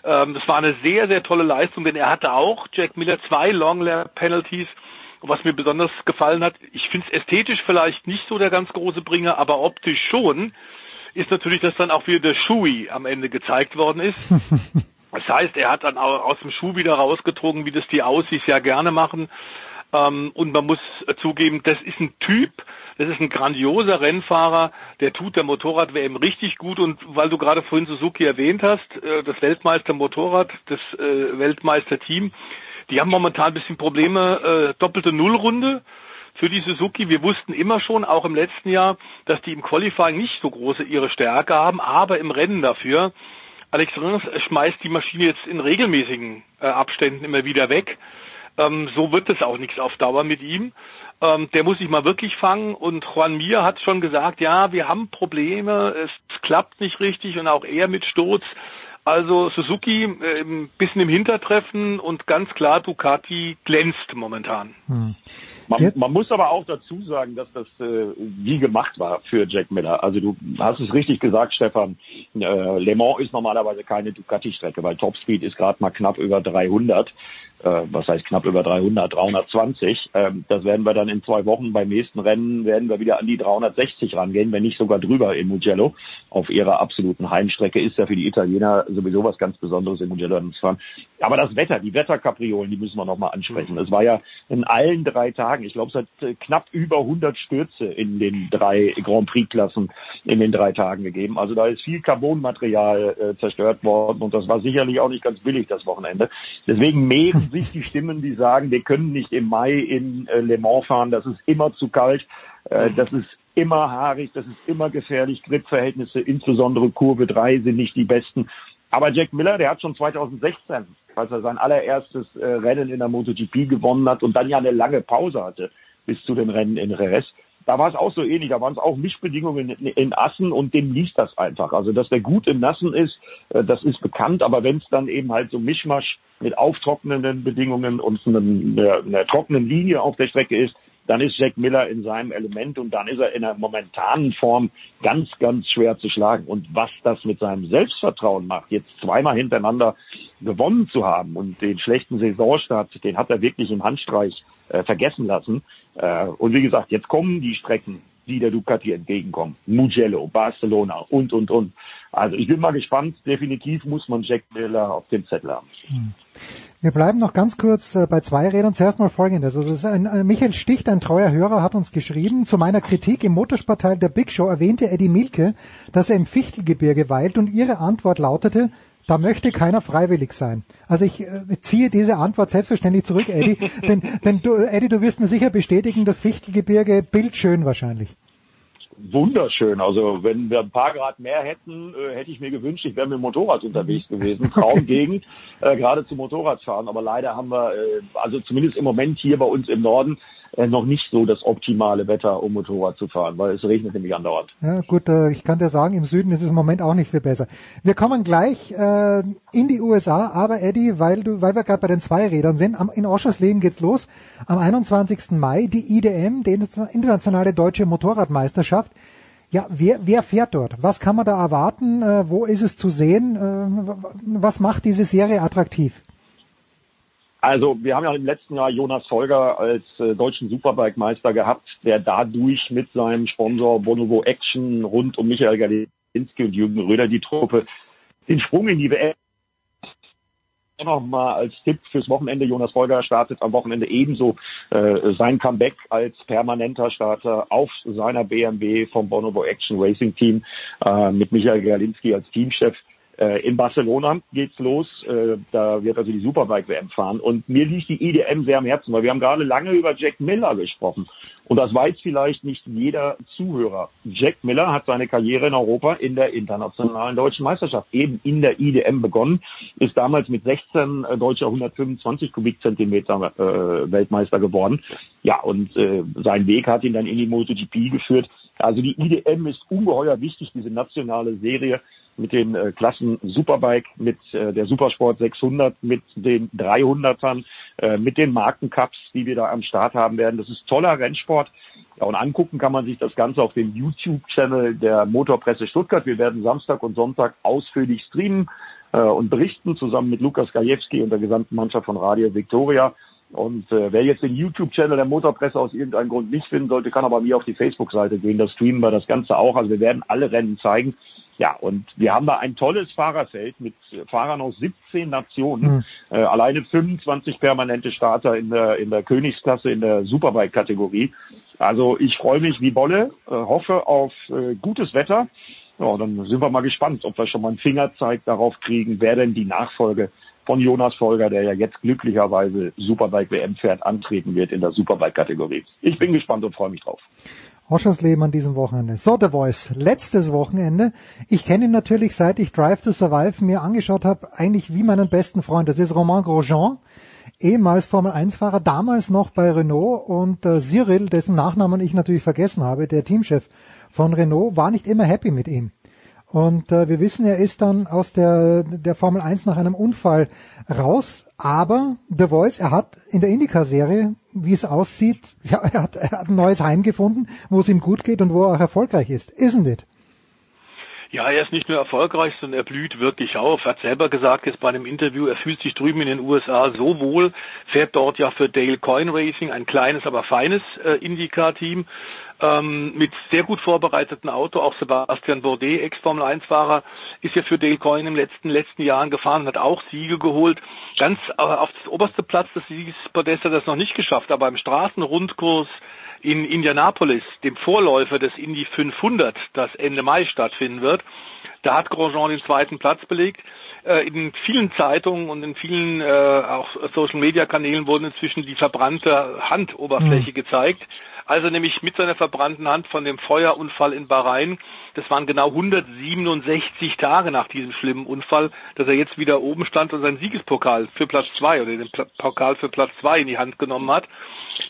Speaker 10: Ähm, das war eine sehr, sehr tolle Leistung, denn er hatte auch, Jack Miller, zwei Long Penalties. Und was mir besonders gefallen hat, ich finde es ästhetisch vielleicht nicht so der ganz große Bringer, aber optisch schon, ist natürlich, dass dann auch wieder der Shui am Ende gezeigt worden ist. Das heißt, er hat dann aus dem Schuh wieder rausgetrogen, wie das die Aussies ja gerne machen. Ähm, und man muss zugeben, das ist ein Typ, das ist ein grandioser Rennfahrer, der tut der Motorrad-WM richtig gut und weil du gerade vorhin Suzuki erwähnt hast, äh, das Weltmeister-Motorrad, das äh, Weltmeister-Team, die haben momentan ein bisschen Probleme, äh, doppelte Nullrunde für die Suzuki. Wir wussten immer schon, auch im letzten Jahr, dass die im Qualifying nicht so große ihre Stärke haben, aber im Rennen dafür. Alex Rins schmeißt die Maschine jetzt in regelmäßigen Abständen immer wieder weg. Ähm, so wird es auch nichts auf Dauer mit ihm. Ähm, der muss sich mal wirklich fangen und Juan Mir hat schon gesagt, ja, wir haben Probleme, es klappt nicht richtig und auch er mit Sturz. Also Suzuki äh, ein bisschen im Hintertreffen und ganz klar Ducati glänzt momentan. Hm.
Speaker 11: Man, man, muss aber auch dazu sagen, dass das äh, wie gemacht war für Jack Miller. Also du hast es richtig gesagt, Stefan. Äh, Le Mans ist normalerweise keine Ducati-Strecke, weil Topspeed ist gerade mal knapp über 300 äh, was heißt knapp über 300, 320. Ähm, das werden wir dann in zwei Wochen beim nächsten Rennen werden wir wieder an die 360 rangehen, wenn nicht sogar drüber in Mugello. Auf ihrer absoluten Heimstrecke ist ja für die Italiener sowieso was ganz Besonderes in Mugello zu fahren. Aber das Wetter, die Wetterkapriolen, die müssen wir nochmal ansprechen. Es war ja in allen drei Tagen, ich glaube, es hat äh, knapp über 100 Stürze in den drei Grand Prix-Klassen in den drei Tagen gegeben. Also da ist viel Carbonmaterial äh, zerstört worden und das war sicherlich auch nicht ganz billig das Wochenende. Deswegen mehren sich die Stimmen, die sagen, wir können nicht im Mai in äh, Le Mans fahren, das ist immer zu kalt, äh, das ist immer haarig, das ist immer gefährlich, Gripverhältnisse, insbesondere Kurve 3 sind nicht die besten. Aber Jack Miller, der hat schon 2016, als er sein allererstes äh, Rennen in der MotoGP gewonnen hat und dann ja eine lange Pause hatte bis zu den Rennen in Jerez, da war es auch so ähnlich. Da waren es auch Mischbedingungen in, in Assen und dem liest das einfach. Also, dass der gut im Nassen ist, äh, das ist bekannt. Aber wenn es dann eben halt so Mischmasch mit auftrocknenden Bedingungen und einer, einer trockenen Linie auf der Strecke ist, dann ist Jack Miller in seinem Element und dann ist er in der momentanen Form ganz, ganz schwer zu schlagen. Und was das mit seinem Selbstvertrauen macht, jetzt zweimal hintereinander gewonnen zu haben und den schlechten Saisonstart, den hat er wirklich im Handstreich äh, vergessen lassen. Äh, und wie gesagt, jetzt kommen die Strecken, die der Ducati entgegenkommen. Mugello, Barcelona und, und, und. Also ich bin mal gespannt. Definitiv muss man Jack Miller auf dem Zettel haben. Hm.
Speaker 6: Wir bleiben noch ganz kurz äh, bei zwei Rädern. Zuerst mal Folgendes. Also ein, ein Michael Sticht, ein treuer Hörer, hat uns geschrieben, zu meiner Kritik im Motorsportteil der Big Show erwähnte Eddie Milke, dass er im Fichtelgebirge weilt und ihre Antwort lautete, da möchte keiner freiwillig sein. Also ich äh, ziehe diese Antwort selbstverständlich zurück, Eddie, denn, denn du, Eddie, du wirst mir sicher bestätigen, das Fichtelgebirge bildschön wahrscheinlich.
Speaker 11: Wunderschön. Also wenn wir ein paar Grad mehr hätten, äh, hätte ich mir gewünscht, ich wäre mit dem Motorrad unterwegs gewesen. Traumgegend, äh, gerade zum Motorradfahren. Aber leider haben wir, äh, also zumindest im Moment hier bei uns im Norden, äh, noch nicht so das optimale Wetter, um Motorrad zu fahren, weil es regnet nämlich andauernd.
Speaker 6: Ja gut, äh, ich kann dir sagen, im Süden ist es im Moment auch nicht viel besser. Wir kommen gleich äh, in die USA, aber Eddie, weil du, weil wir gerade bei den Zweirädern sind, in Oschersleben geht's los. Am 21. Mai die IDM, die internationale deutsche Motorradmeisterschaft. Ja, wer, wer fährt dort? Was kann man da erwarten? Äh, wo ist es zu sehen? Äh, was macht diese Serie attraktiv?
Speaker 11: Also wir haben ja im letzten Jahr Jonas Folger als äh, deutschen Superbike-Meister gehabt, der dadurch mit seinem Sponsor Bonovo Action rund um Michael Galinski und Jürgen Röder die Truppe den Sprung in die WM nochmal als Tipp fürs Wochenende. Jonas Folger startet am Wochenende ebenso äh, sein Comeback als permanenter Starter auf seiner BMW vom Bonobo Action Racing Team äh, mit Michael Galinski als Teamchef. Äh, in Barcelona geht's los. Äh, da wird also die Superbike WM fahren. Und mir liegt die IDM sehr am Herzen, weil wir haben gerade lange über Jack Miller gesprochen. Und das weiß vielleicht nicht jeder Zuhörer. Jack Miller hat seine Karriere in Europa in der internationalen deutschen Meisterschaft eben in der IDM begonnen, ist damals mit 16 äh, deutscher 125 Kubikzentimeter Weltmeister geworden. Ja, und äh, sein Weg hat ihn dann in die MotoGP geführt. Also die IDM ist ungeheuer wichtig, diese nationale Serie mit den äh, Klassen Superbike, mit äh, der Supersport 600, mit den 300ern, äh, mit den Markencups, die wir da am Start haben werden. Das ist toller Rennsport. Ja, und angucken kann man sich das Ganze auf dem YouTube-Channel der Motorpresse Stuttgart. Wir werden Samstag und Sonntag ausführlich streamen äh, und berichten zusammen mit Lukas Gajewski und der gesamten Mannschaft von Radio Victoria. Und äh, wer jetzt den YouTube-Channel der Motorpresse aus irgendeinem Grund nicht finden sollte, kann aber mir auf die Facebook-Seite gehen. Da streamen wir das Ganze auch. Also wir werden alle Rennen zeigen. Ja, und wir haben da ein tolles Fahrerfeld mit Fahrern aus 17 Nationen, mhm. äh, alleine 25 permanente Starter in der, in der Königsklasse, in der Superbike-Kategorie. Also ich freue mich wie Bolle, äh, hoffe auf äh, gutes Wetter. Ja, dann sind wir mal gespannt, ob wir schon mal einen Fingerzeig darauf kriegen, wer denn die Nachfolge von Jonas Folger, der ja jetzt glücklicherweise Superbike WM fährt, antreten wird in der Superbike-Kategorie. Ich bin gespannt und freue mich drauf.
Speaker 6: Oschersleben an diesem Wochenende. So, The Voice, letztes Wochenende. Ich kenne ihn natürlich, seit ich Drive to Survive mir angeschaut habe, eigentlich wie meinen besten Freund. Das ist Romain Grosjean, ehemals Formel-1-Fahrer, damals noch bei Renault und äh, Cyril, dessen Nachnamen ich natürlich vergessen habe, der Teamchef von Renault, war nicht immer happy mit ihm. Und äh, wir wissen, er ist dann aus der, der Formel 1 nach einem Unfall raus. Aber The Voice, er hat in der Indycar-Serie, wie es aussieht, ja, er hat, er hat ein neues Heim gefunden, wo es ihm gut geht und wo er auch erfolgreich ist. Isn't it?
Speaker 10: Ja, er ist nicht nur erfolgreich, sondern er blüht wirklich auf. Er hat selber gesagt jetzt bei einem Interview, er fühlt sich drüben in den USA so wohl, fährt dort ja für Dale Coin Racing, ein kleines, aber feines äh, IndyCar-Team ähm, mit sehr gut vorbereiteten Auto. Auch Sebastian Bourdais, Ex-Formel-1-Fahrer, ist ja für Dale Coyne im letzten, letzten Jahren gefahren, hat auch Siege geholt. Ganz äh, auf das oberste Platz des Siegespodest hat er das noch nicht geschafft, aber im Straßenrundkurs in Indianapolis, dem Vorläufer des Indy 500, das Ende Mai stattfinden wird, da hat Grosjean den zweiten Platz belegt. Äh, in vielen Zeitungen und in vielen äh, auch Social Media Kanälen wurden inzwischen die verbrannte Handoberfläche mhm. gezeigt als er nämlich mit seiner verbrannten Hand von dem Feuerunfall in Bahrain, das waren genau 167 Tage nach diesem schlimmen Unfall, dass er jetzt wieder oben stand und seinen Siegespokal für Platz zwei oder den Pokal für Platz zwei in die Hand genommen hat.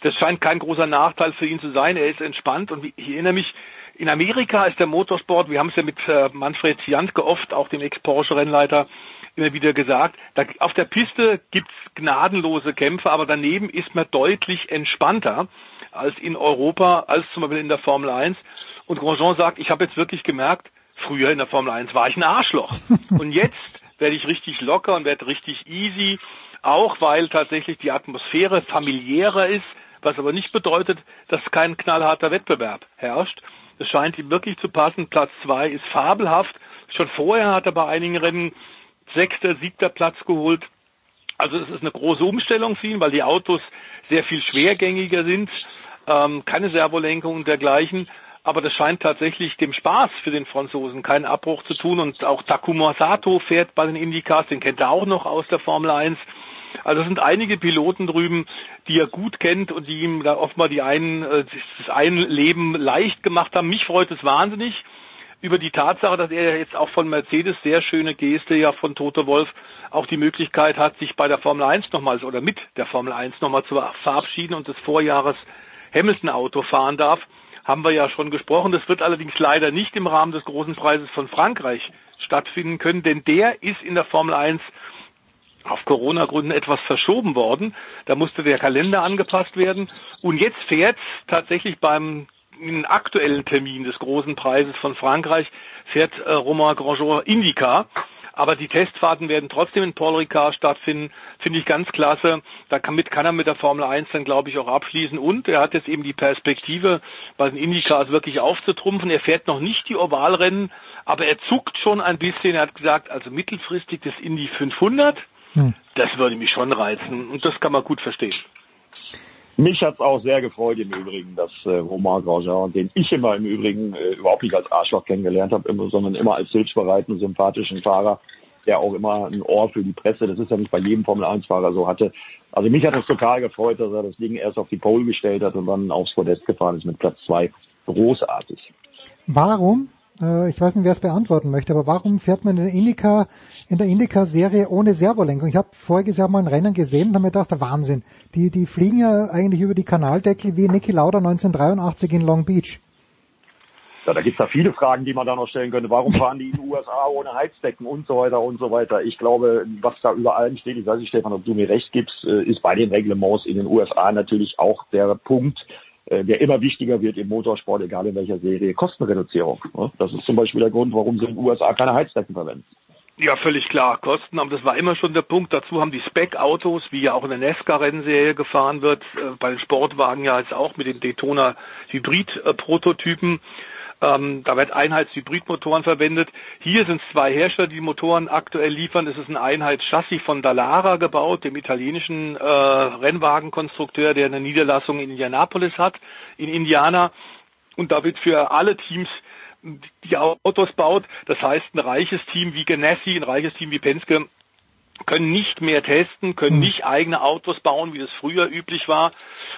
Speaker 10: Das scheint kein großer Nachteil für ihn zu sein. Er ist entspannt und ich erinnere mich, in Amerika ist der Motorsport, wir haben es ja mit äh, Manfred Jantke oft, auch dem Ex-Porsche-Rennleiter, immer wieder gesagt, da, auf der Piste gibt's gnadenlose Kämpfe, aber daneben ist man deutlich entspannter als in Europa, als zum Beispiel in der Formel 1. Und Grosjean sagt, ich habe jetzt wirklich gemerkt, früher in der Formel 1 war ich ein Arschloch. Und jetzt werde ich richtig locker und werde richtig easy, auch weil tatsächlich die Atmosphäre familiärer ist, was aber nicht bedeutet, dass kein knallharter Wettbewerb herrscht. Es scheint ihm wirklich zu passen. Platz zwei ist fabelhaft. Schon vorher hat er bei einigen Rennen sechster, siebter Platz geholt. Also es ist eine große Umstellung für ihn, weil die Autos sehr viel schwergängiger sind ähm, keine Servolenkung und dergleichen. Aber das scheint tatsächlich dem Spaß für den Franzosen keinen Abbruch zu tun. Und auch Takuma Sato fährt bei den Indycars, den kennt er auch noch aus der Formel 1. Also es sind einige Piloten drüben, die er gut kennt und die ihm da oft mal die einen, äh, das ein Leben leicht gemacht haben. Mich freut es wahnsinnig über die Tatsache, dass er jetzt auch von Mercedes sehr schöne Geste ja von Toto Wolf auch die Möglichkeit hat, sich bei der Formel 1 nochmals oder mit der Formel 1 nochmal zu verabschieden und des Vorjahres Hamilton Auto fahren darf, haben wir ja schon gesprochen. Das wird allerdings leider nicht im Rahmen des großen Preises von Frankreich stattfinden können, denn der ist in der Formel 1 auf Corona-Gründen etwas verschoben worden. Da musste der Kalender angepasst werden. Und jetzt fährt tatsächlich beim aktuellen Termin des großen Preises von Frankreich fährt äh, Romain Grosjean Indica. Aber die Testfahrten werden trotzdem in Paul Ricard stattfinden. Finde ich ganz klasse. Damit kann er mit der Formel 1 dann, glaube ich, auch abschließen. Und er hat jetzt eben die Perspektive, bei den Indycars wirklich aufzutrumpfen. Er fährt noch nicht die Ovalrennen, aber er zuckt schon ein bisschen. Er hat gesagt, also mittelfristig das Indy 500, hm. das würde mich schon reizen. Und das kann man gut verstehen.
Speaker 11: Mich hat's auch sehr gefreut im Übrigen, dass äh, Romain Grosjean, den ich immer im Übrigen äh, überhaupt nicht als Arschloch kennengelernt habe, immer, sondern immer als hilfsbereiten, sympathischen Fahrer, der auch immer ein Ohr für die Presse, das ist ja nicht bei jedem Formel-1-Fahrer so hatte. Also mich hat es total gefreut, dass er das Ding erst auf die Pole gestellt hat und dann aufs Podest gefahren ist mit Platz zwei. Großartig.
Speaker 6: Warum äh, ich weiß nicht, wer es beantworten möchte, aber warum fährt man in der Indica, in der Indica-Serie ohne Servolenkung? Ich habe voriges Jahr mal ein Rennen gesehen und habe mir gedacht, der Wahnsinn. Die, die fliegen ja eigentlich über die Kanaldeckel wie Niki Lauda 1983 in Long Beach.
Speaker 11: Ja, da gibt's da viele Fragen, die man da noch stellen könnte. Warum fahren die in den USA ohne Heizdecken und so weiter und so weiter? Ich glaube, was da über allem steht, ich weiß nicht, Stefan, ob du mir recht gibst, äh, ist bei den Reglements in den USA natürlich auch der Punkt, der immer wichtiger wird im Motorsport, egal in welcher Serie, Kostenreduzierung. Das ist zum Beispiel der Grund, warum sie in den USA keine Heizdecken verwenden.
Speaker 10: Ja, völlig klar. Kosten, aber das war immer schon der Punkt. Dazu haben die Spec-Autos, wie ja auch in der Nesca-Rennserie gefahren wird, äh, bei den Sportwagen ja jetzt auch mit den Daytona Hybrid-Prototypen, ähm, da wird Einheitshybridmotoren verwendet. Hier sind zwei Hersteller, die, die Motoren aktuell liefern. Es ist ein Einheitschassis von Dallara gebaut, dem italienischen äh, Rennwagenkonstrukteur, der eine Niederlassung in Indianapolis hat, in Indiana. Und da wird für alle Teams die Autos baut. Das heißt, ein reiches Team wie Ganassi, ein reiches Team wie Penske können nicht mehr testen, können hm. nicht eigene Autos bauen, wie das früher üblich war,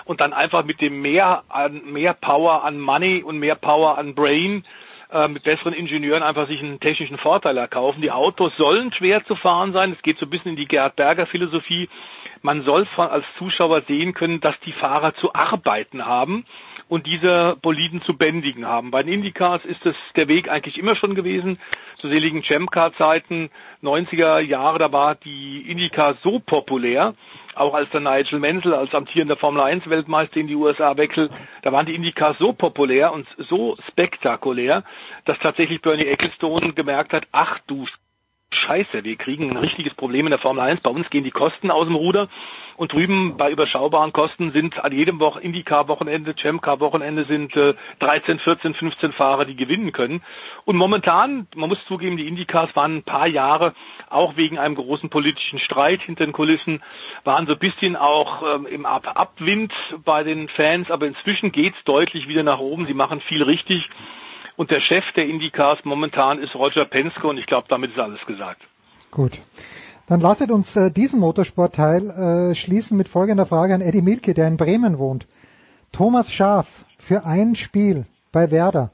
Speaker 10: und dann einfach mit dem mehr an mehr Power an Money und mehr Power an Brain äh, mit besseren Ingenieuren einfach sich einen technischen Vorteil erkaufen. Die Autos sollen schwer zu fahren sein. Es geht so ein bisschen in die Gerhard Berger Philosophie. Man soll als Zuschauer sehen können, dass die Fahrer zu arbeiten haben und diese Boliden zu bändigen haben. Bei den Indycars ist es der Weg eigentlich immer schon gewesen. Zu seligen Champ-Car-Zeiten, 90er Jahre, da war die Indycar so populär, auch als der Nigel Menzel als amtierender Formel 1 Weltmeister in die USA wechselt, da waren die Indycars so populär und so spektakulär, dass tatsächlich Bernie Ecclestone gemerkt hat, ach du Scheiße, wir kriegen ein richtiges Problem in der Formel 1. Bei uns gehen die Kosten aus dem Ruder und drüben bei überschaubaren Kosten sind an jedem Woche IndyCar-Wochenende, Champ-Car-Wochenende sind äh, 13, 14, 15 Fahrer, die gewinnen können. Und momentan, man muss zugeben, die IndyCars waren ein paar Jahre auch wegen einem großen politischen Streit hinter den Kulissen, waren so ein bisschen auch ähm, im Ab Abwind bei den Fans, aber inzwischen geht's deutlich wieder nach oben. Sie machen viel richtig. Und der Chef der IndyCars momentan ist Roger Penske und ich glaube, damit ist alles gesagt.
Speaker 6: Gut. Dann lasset uns äh, diesen Motorsportteil äh, schließen mit folgender Frage an Eddie Milke, der in Bremen wohnt. Thomas Schaf für ein Spiel bei Werder.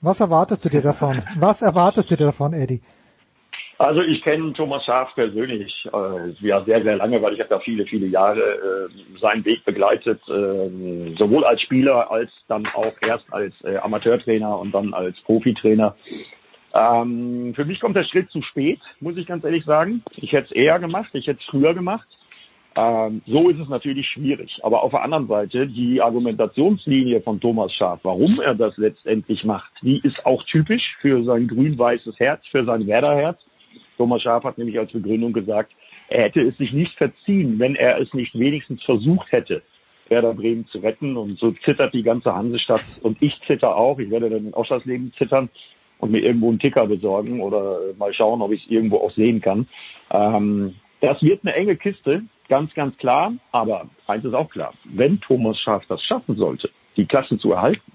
Speaker 6: Was erwartest du dir davon? Was erwartest du dir davon, Eddie?
Speaker 11: Also ich kenne Thomas Schaf persönlich äh, ja sehr, sehr lange, weil ich habe ja viele, viele Jahre äh, seinen Weg begleitet, äh, sowohl als Spieler als dann auch erst als äh, Amateurtrainer und dann als Profitrainer. Ähm, für mich kommt der Schritt zu spät, muss ich ganz ehrlich sagen. Ich hätte es eher gemacht, ich hätte es früher gemacht. Ähm, so ist es natürlich schwierig. Aber auf der anderen Seite, die Argumentationslinie von Thomas Schaf, warum er das letztendlich macht, die ist auch typisch für sein grün-weißes Herz, für sein Werderherz. Thomas Schaf hat nämlich als Begründung gesagt, er hätte es sich nicht verziehen, wenn er es nicht wenigstens versucht hätte, Werder Bremen zu retten. Und so zittert die ganze Hansestadt und ich zitter auch. Ich werde dann auch das Leben zittern und mir irgendwo einen Ticker besorgen oder mal schauen, ob ich es irgendwo auch sehen kann. Ähm, das wird eine enge Kiste, ganz, ganz klar. Aber eins ist auch klar, wenn Thomas Schaf das schaffen sollte, die Klasse zu erhalten,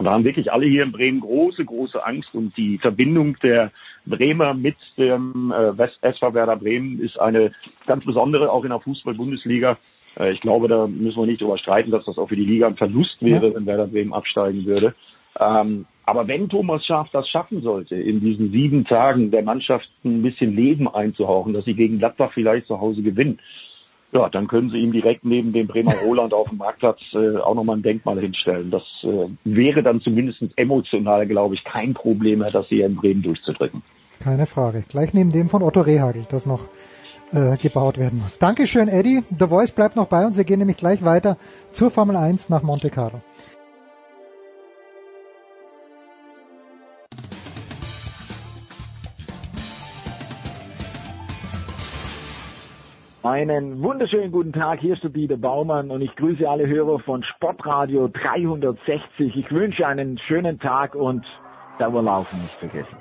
Speaker 11: Und da haben wirklich alle hier in Bremen große, große Angst. Und die Verbindung der Bremer mit dem äh, West SV Werder Bremen ist eine ganz besondere, auch in der Fußball-Bundesliga. Äh, ich glaube, da müssen wir nicht darüber streiten, dass das auch für die Liga ein Verlust wäre, ja. wenn Werder Bremen absteigen würde. Ähm, aber wenn Thomas Schaaf das schaffen sollte, in diesen sieben Tagen der Mannschaft ein bisschen Leben einzuhauchen, dass sie gegen Gladbach vielleicht zu Hause gewinnen, ja, dann können sie ihm direkt neben dem Bremer Roland auf dem Marktplatz äh, auch nochmal ein Denkmal hinstellen. Das äh, wäre dann zumindest emotional, glaube ich, kein Problem mehr, das hier in Bremen durchzudrücken.
Speaker 6: Keine Frage. Gleich neben dem von Otto Rehagel, das noch äh, gebaut werden muss. Dankeschön, Eddie. The Voice bleibt noch bei uns. Wir gehen nämlich gleich weiter zur Formel 1 nach Monte Carlo.
Speaker 12: Einen wunderschönen guten Tag, hier ist der Dieter Baumann und ich grüße alle Hörer von Sportradio 360. Ich wünsche einen schönen Tag und Dauerlaufen nicht vergessen.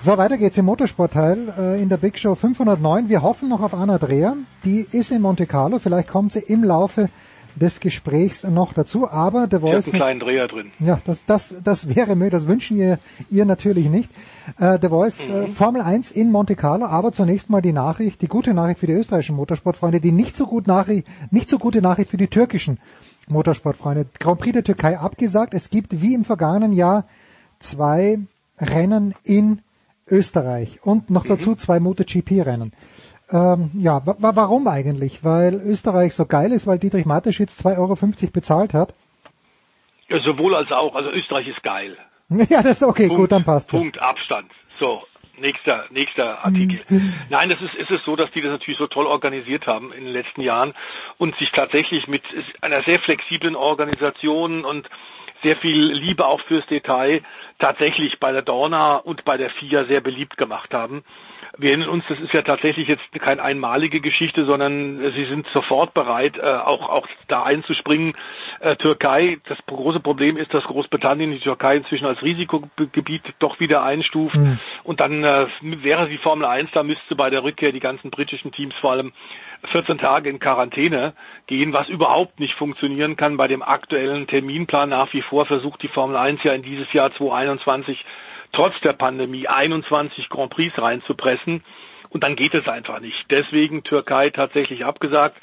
Speaker 6: So, weiter geht's im Motorsportteil äh, in der Big Show 509. Wir hoffen noch auf Anna Dreher. Die ist in Monte Carlo. Vielleicht kommt sie im Laufe des Gesprächs noch dazu, aber der Voice...
Speaker 10: einen kleinen Dreher drin.
Speaker 6: Ja, das, das, das wäre möglich, das wünschen wir ihr natürlich nicht. Äh, der Voice äh, mhm. äh, Formel 1 in Monte Carlo, aber zunächst mal die Nachricht, die gute Nachricht für die österreichischen Motorsportfreunde, die nicht so, gut Nachricht, nicht so gute Nachricht für die türkischen Motorsportfreunde. Grand Prix der Türkei abgesagt. Es gibt wie im vergangenen Jahr zwei Rennen in Österreich und noch mhm. dazu zwei MotoGP-Rennen. Ähm, ja, warum eigentlich? Weil Österreich so geil ist, weil Dietrich Mateschitz 2,50 Euro bezahlt hat?
Speaker 10: Ja, sowohl als auch. Also Österreich ist geil.
Speaker 6: Ja, das ist okay,
Speaker 10: Punkt,
Speaker 6: gut, dann passt.
Speaker 10: Punkt. Abstand. So, nächster, nächster Artikel. Mhm. Nein, das ist, ist es so, dass die das natürlich so toll organisiert haben in den letzten Jahren und sich tatsächlich mit einer sehr flexiblen Organisation und sehr viel Liebe auch fürs Detail tatsächlich bei der Dorna und bei der FIA sehr beliebt gemacht haben wir erinnern uns, das ist ja tatsächlich jetzt keine einmalige Geschichte, sondern sie sind sofort bereit, äh, auch, auch da einzuspringen. Äh, Türkei, das große Problem ist, dass Großbritannien die Türkei inzwischen als Risikogebiet doch wieder einstuft. Mhm. Und dann äh, wäre die Formel 1, da müsste bei der Rückkehr die ganzen britischen Teams vor allem 14 Tage in Quarantäne gehen, was überhaupt nicht funktionieren kann bei dem aktuellen Terminplan. Nach wie vor versucht die Formel 1 ja in dieses Jahr 2021 trotz der Pandemie 21 Grand Prix reinzupressen. Und dann geht es einfach nicht. Deswegen Türkei tatsächlich abgesagt.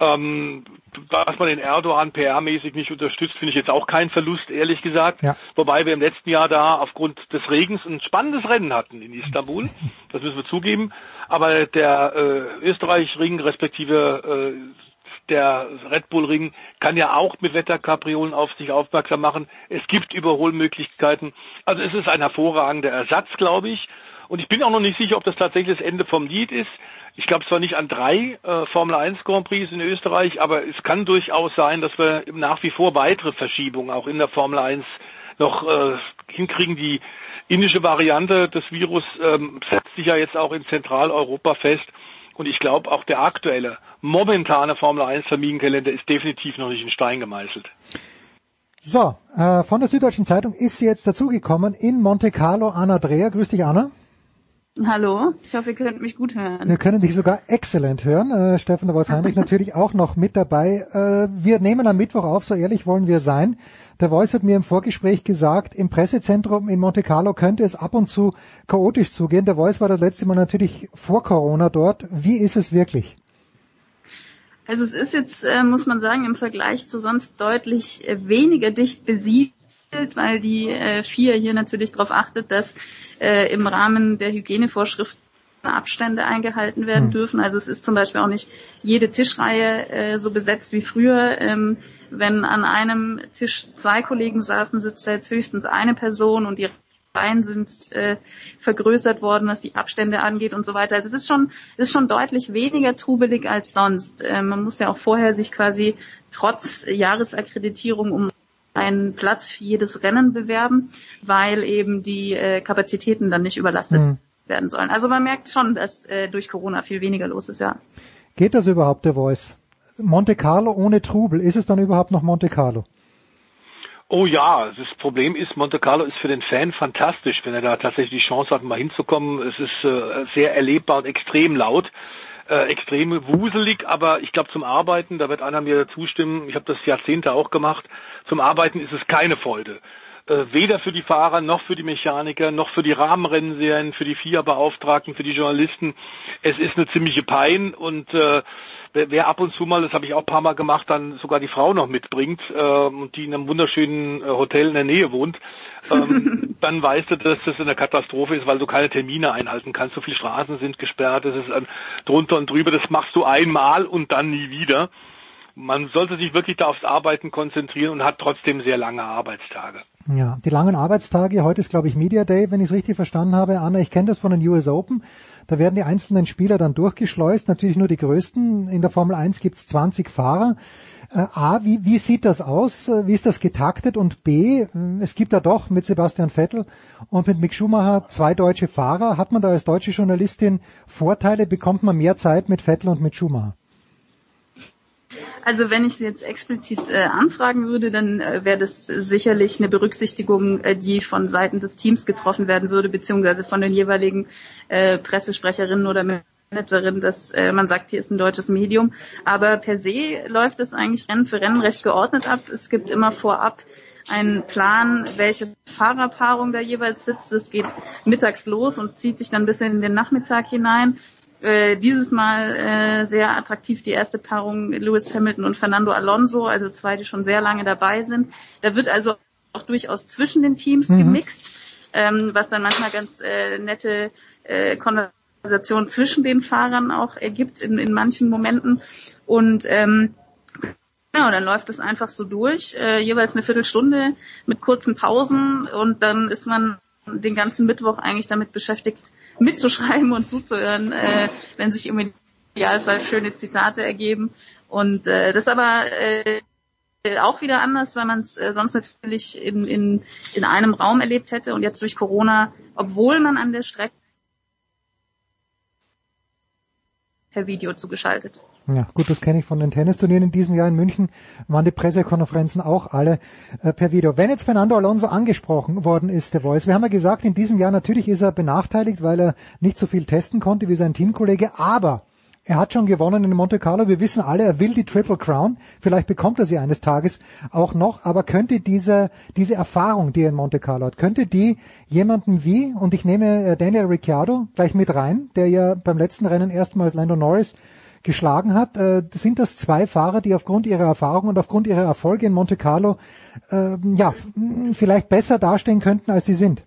Speaker 10: Ähm, dass man den Erdogan PR-mäßig nicht unterstützt, finde ich jetzt auch kein Verlust, ehrlich gesagt. Ja. Wobei wir im letzten Jahr da aufgrund des Regens ein spannendes Rennen hatten in Istanbul. Das müssen wir zugeben. Aber der äh, Österreich-Ring respektive äh, der Red Bull Ring kann ja auch mit Wetterkapriolen auf sich aufmerksam machen. Es gibt Überholmöglichkeiten. Also es ist ein hervorragender Ersatz, glaube ich. Und ich bin auch noch nicht sicher, ob das tatsächlich das Ende vom Lied ist. Ich glaube zwar nicht an drei äh, Formel 1 Grand Prix in Österreich, aber es kann durchaus sein, dass wir nach wie vor weitere Verschiebungen auch in der Formel 1 noch äh, hinkriegen. Die indische Variante des Virus ähm, setzt sich ja jetzt auch in Zentraleuropa fest. Und ich glaube, auch der aktuelle, momentane Formel 1 Terminkalender ist definitiv noch nicht in Stein gemeißelt.
Speaker 6: So, äh, von der Süddeutschen Zeitung ist sie jetzt dazugekommen in Monte Carlo. Anna Dreher. Grüß dich, Anna.
Speaker 13: Hallo, ich hoffe, ihr könnt mich gut hören.
Speaker 6: Wir können dich sogar exzellent hören. Äh, Stefan de Heinrich natürlich auch noch mit dabei. Äh, wir nehmen am Mittwoch auf, so ehrlich wollen wir sein. Der Voice hat mir im Vorgespräch gesagt, im Pressezentrum in Monte Carlo könnte es ab und zu chaotisch zugehen. Der Voice war das letzte Mal natürlich vor Corona dort. Wie ist es wirklich?
Speaker 13: Also es ist jetzt, äh, muss man sagen, im Vergleich zu sonst deutlich äh, weniger dicht besiedelt weil die äh, vier hier natürlich darauf achtet, dass äh, im Rahmen der Hygienevorschriften Abstände eingehalten werden hm. dürfen. Also es ist zum Beispiel auch nicht jede Tischreihe äh, so besetzt wie früher. Ähm, wenn an einem Tisch zwei Kollegen saßen, sitzt da jetzt höchstens eine Person und die Reihen sind äh, vergrößert worden, was die Abstände angeht und so weiter. Also es ist schon, es ist schon deutlich weniger trubelig als sonst. Äh, man muss ja auch vorher sich quasi trotz Jahresakkreditierung um einen Platz für jedes Rennen bewerben, weil eben die äh, Kapazitäten dann nicht überlastet mhm. werden sollen. Also man merkt schon, dass äh, durch Corona viel weniger los ist, ja.
Speaker 6: Geht das überhaupt, der Voice? Monte Carlo ohne Trubel, ist es dann überhaupt noch Monte Carlo?
Speaker 10: Oh ja, das Problem ist, Monte Carlo ist für den Fan fantastisch, wenn er da tatsächlich die Chance hat, mal hinzukommen. Es ist äh, sehr erlebbar und extrem laut. Äh, extrem wuselig, aber ich glaube zum Arbeiten, da wird einer mir zustimmen, ich habe das Jahrzehnte auch gemacht, zum Arbeiten ist es keine Freude. Äh, weder für die Fahrer noch für die Mechaniker noch für die Rahmenrennserien, für die FIA-Beauftragten, für die Journalisten. Es ist eine ziemliche Pein und äh, wer ab und zu mal, das habe ich auch ein paar Mal gemacht, dann sogar die Frau noch mitbringt äh, und die in einem wunderschönen äh, Hotel in der Nähe wohnt, ähm, dann weißt du, dass das eine Katastrophe ist, weil du keine Termine einhalten kannst. So viele Straßen sind gesperrt, das ist ein drunter und drüber, das machst du einmal und dann nie wieder. Man sollte sich wirklich da aufs Arbeiten konzentrieren und hat trotzdem sehr lange Arbeitstage.
Speaker 6: Ja, die langen Arbeitstage, heute ist glaube ich Media Day, wenn ich es richtig verstanden habe. Anna, ich kenne das von den US Open. Da werden die einzelnen Spieler dann durchgeschleust, natürlich nur die größten. In der Formel 1 gibt es 20 Fahrer. Äh, A, wie, wie sieht das aus? Wie ist das getaktet? Und B, es gibt da doch mit Sebastian Vettel und mit Mick Schumacher zwei deutsche Fahrer. Hat man da als deutsche Journalistin Vorteile? Bekommt man mehr Zeit mit Vettel und mit Schumacher?
Speaker 13: Also wenn ich Sie jetzt explizit äh, anfragen würde, dann äh, wäre das sicherlich eine Berücksichtigung, äh, die von Seiten des Teams getroffen werden würde, beziehungsweise von den jeweiligen äh, Pressesprecherinnen oder Managerin, dass äh, man sagt, hier ist ein deutsches Medium. Aber per se läuft es eigentlich Rennen für Rennen recht geordnet ab. Es gibt immer vorab einen Plan, welche Fahrerpaarung da jeweils sitzt. Es geht mittags los und zieht sich dann bis in den Nachmittag hinein. Äh, dieses Mal äh, sehr attraktiv die erste Paarung Lewis Hamilton und Fernando Alonso, also zwei, die schon sehr lange dabei sind. Da wird also auch durchaus zwischen den Teams mhm. gemixt, ähm, was dann manchmal ganz äh, nette äh, Konversationen zwischen den Fahrern auch ergibt in, in manchen Momenten. Und ähm, Genau, dann läuft es einfach so durch, äh, jeweils eine Viertelstunde mit kurzen Pausen und dann ist man den ganzen Mittwoch eigentlich damit beschäftigt, mitzuschreiben und zuzuhören, äh, wenn sich im Idealfall schöne Zitate ergeben. Und äh, das aber äh, auch wieder anders, weil man es äh, sonst natürlich in, in, in einem Raum erlebt hätte und jetzt durch Corona, obwohl man an der Strecke per Video zugeschaltet.
Speaker 6: Ja, gut, das kenne ich von den Tennisturnieren in diesem Jahr in München, waren die Pressekonferenzen auch alle äh, per Video. Wenn jetzt Fernando Alonso angesprochen worden ist, der Voice, wir haben ja gesagt, in diesem Jahr natürlich ist er benachteiligt, weil er nicht so viel testen konnte wie sein Teamkollege, aber er hat schon gewonnen in Monte Carlo. Wir wissen alle, er will die Triple Crown. Vielleicht bekommt er sie eines Tages auch noch. Aber könnte diese, diese Erfahrung, die er in Monte Carlo hat, könnte die jemanden wie, und ich nehme äh, Daniel Ricciardo gleich mit rein, der ja beim letzten Rennen erstmals Lando Norris geschlagen hat, äh, sind das zwei Fahrer, die aufgrund ihrer Erfahrung und aufgrund ihrer Erfolge in Monte Carlo äh, ja vielleicht besser dastehen könnten, als sie sind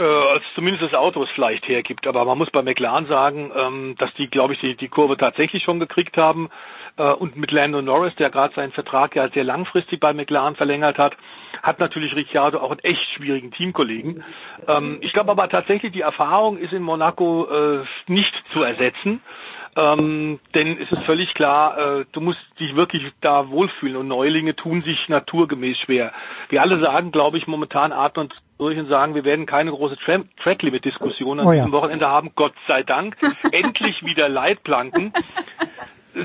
Speaker 10: äh, zumindest das Auto es vielleicht hergibt. Aber man muss bei McLaren sagen, ähm, dass die, glaube ich, die, die Kurve tatsächlich schon gekriegt haben. Äh, und mit Lando Norris, der gerade seinen Vertrag ja sehr langfristig bei McLaren verlängert hat, hat natürlich Ricciardo auch einen echt schwierigen Teamkollegen. Ähm, ich glaube aber tatsächlich, die Erfahrung ist in Monaco äh, nicht zu ersetzen. Ähm, denn es ist völlig klar, äh, du musst dich wirklich da wohlfühlen und Neulinge tun sich naturgemäß schwer. Wir alle sagen, glaube ich, momentan atmen durch und sagen, wir werden keine große Tra Track-Limit-Diskussion an oh ja. diesem Wochenende haben. Gott sei Dank. Endlich wieder Leitplanken.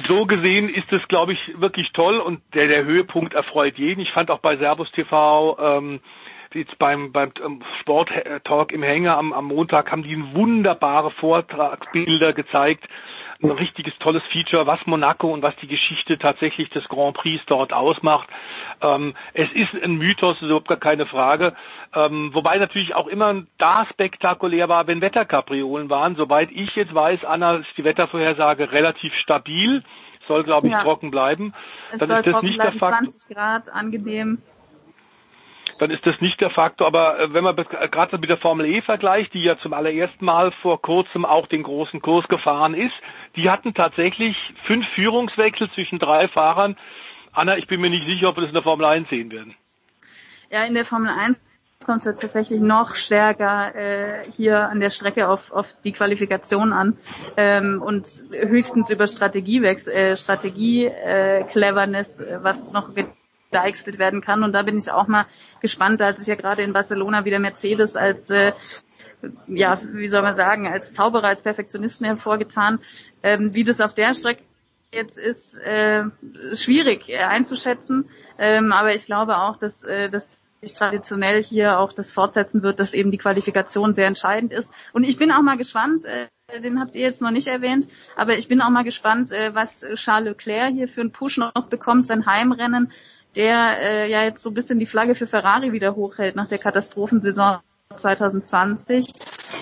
Speaker 10: So gesehen ist es, glaube ich, wirklich toll und der, der Höhepunkt erfreut jeden. Ich fand auch bei Servus TV ähm, jetzt beim, beim ähm, Sport-Talk im Hänger am, am Montag haben die wunderbare Vortragsbilder gezeigt ein richtiges tolles Feature, was Monaco und was die Geschichte tatsächlich des Grand Prix dort ausmacht. Ähm, es ist ein Mythos, überhaupt gar keine Frage. Ähm, wobei natürlich auch immer da spektakulär war, wenn Wetterkapriolen waren. Soweit ich jetzt weiß, Anna, ist die Wettervorhersage relativ stabil. Soll, glaube ich, ja. trocken bleiben.
Speaker 13: Es Dann soll ist das trocken nicht bleiben, der Fakt. 20 Grad, angenehm
Speaker 10: dann ist das nicht der Faktor. Aber äh, wenn man gerade mit der Formel E vergleicht, die ja zum allerersten Mal vor kurzem auch den großen Kurs gefahren ist, die hatten tatsächlich fünf Führungswechsel zwischen drei Fahrern. Anna, ich bin mir nicht sicher, ob wir das in der Formel 1 sehen werden.
Speaker 13: Ja, in der Formel 1 kommt es ja tatsächlich noch stärker äh, hier an der Strecke auf, auf die Qualifikation an ähm, und höchstens über Strategiewechsel, äh, Strategie, äh, Cleverness, äh, was noch gedeichselt werden kann. Und da bin ich auch mal gespannt, da hat sich ja gerade in Barcelona wieder Mercedes als äh, ja, wie soll man sagen, als Zauberer, als Perfektionisten hervorgetan. Ähm, wie das auf der Strecke jetzt ist, äh, schwierig äh, einzuschätzen. Ähm, aber ich glaube auch, dass, äh, dass traditionell hier auch das fortsetzen wird, dass eben die Qualifikation sehr entscheidend ist. Und ich bin auch mal gespannt, äh, den habt ihr jetzt noch nicht erwähnt, aber ich bin auch mal gespannt, äh, was Charles Leclerc hier für einen Push noch bekommt, sein Heimrennen, der äh, ja jetzt so ein bisschen die Flagge für Ferrari wieder hochhält nach der Katastrophensaison 2020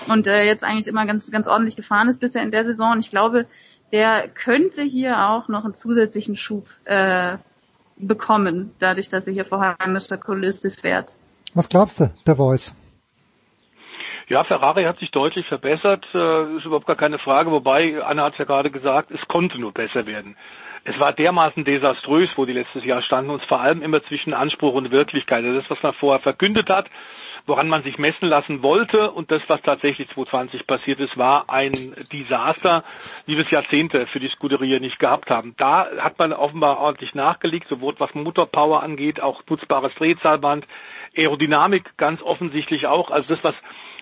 Speaker 13: und äh, jetzt eigentlich immer ganz ganz ordentlich gefahren ist bisher in der Saison. Und ich glaube, der könnte hier auch noch einen zusätzlichen Schub äh, bekommen, dadurch, dass er hier vor heimischer Kulisse fährt.
Speaker 6: Was glaubst du, der Voice?
Speaker 10: Ja, Ferrari hat sich deutlich verbessert, äh, ist überhaupt gar keine Frage, wobei, Anna hat es ja gerade gesagt, es konnte nur besser werden. Es war dermaßen desaströs, wo die letztes Jahr standen, und vor allem immer zwischen Anspruch und Wirklichkeit. Also das, was man vorher verkündet hat, woran man sich messen lassen wollte und das, was tatsächlich 2020 passiert ist, war ein Desaster, wie wir es Jahrzehnte für die Scuderia nicht gehabt haben. Da hat man offenbar ordentlich nachgelegt, sowohl was Motorpower angeht, auch nutzbares Drehzahlband, Aerodynamik ganz offensichtlich auch. Also das, was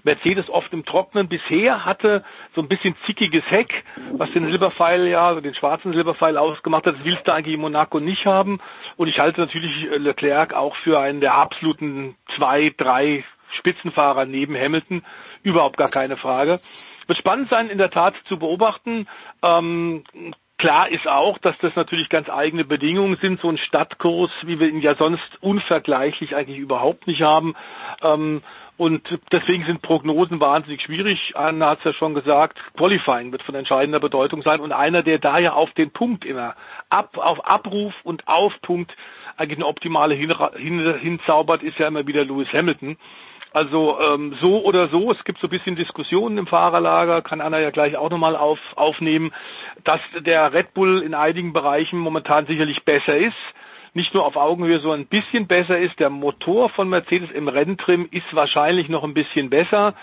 Speaker 10: Mercedes oft im Trocknen bisher hatte, so ein bisschen zickiges Heck, was den Silberpfeil, ja, also den schwarzen Silberpfeil ausgemacht hat. Das willst du eigentlich in Monaco nicht haben. Und ich halte natürlich Leclerc auch für einen der absoluten zwei, drei Spitzenfahrer neben Hamilton. Überhaupt gar keine Frage. Wird spannend sein, in der Tat zu beobachten. Ähm, Klar ist auch, dass das natürlich ganz eigene Bedingungen sind, so ein Stadtkurs, wie wir ihn ja sonst unvergleichlich eigentlich überhaupt nicht haben. Ähm, und deswegen sind Prognosen wahnsinnig schwierig. Anna hat es ja schon gesagt, Qualifying wird von entscheidender Bedeutung sein. Und einer, der da ja auf den Punkt immer, ab, auf Abruf und auf Punkt eigentlich eine optimale hin, hin, hinzaubert, ist ja immer wieder Lewis Hamilton. Also ähm, so oder so, es gibt so ein bisschen Diskussionen im Fahrerlager, kann Anna ja gleich auch nochmal auf, aufnehmen, dass der Red Bull in einigen Bereichen momentan sicherlich besser ist, nicht nur auf Augenhöhe, so ein bisschen besser ist. Der Motor von Mercedes im Renntrim ist wahrscheinlich noch ein bisschen besser,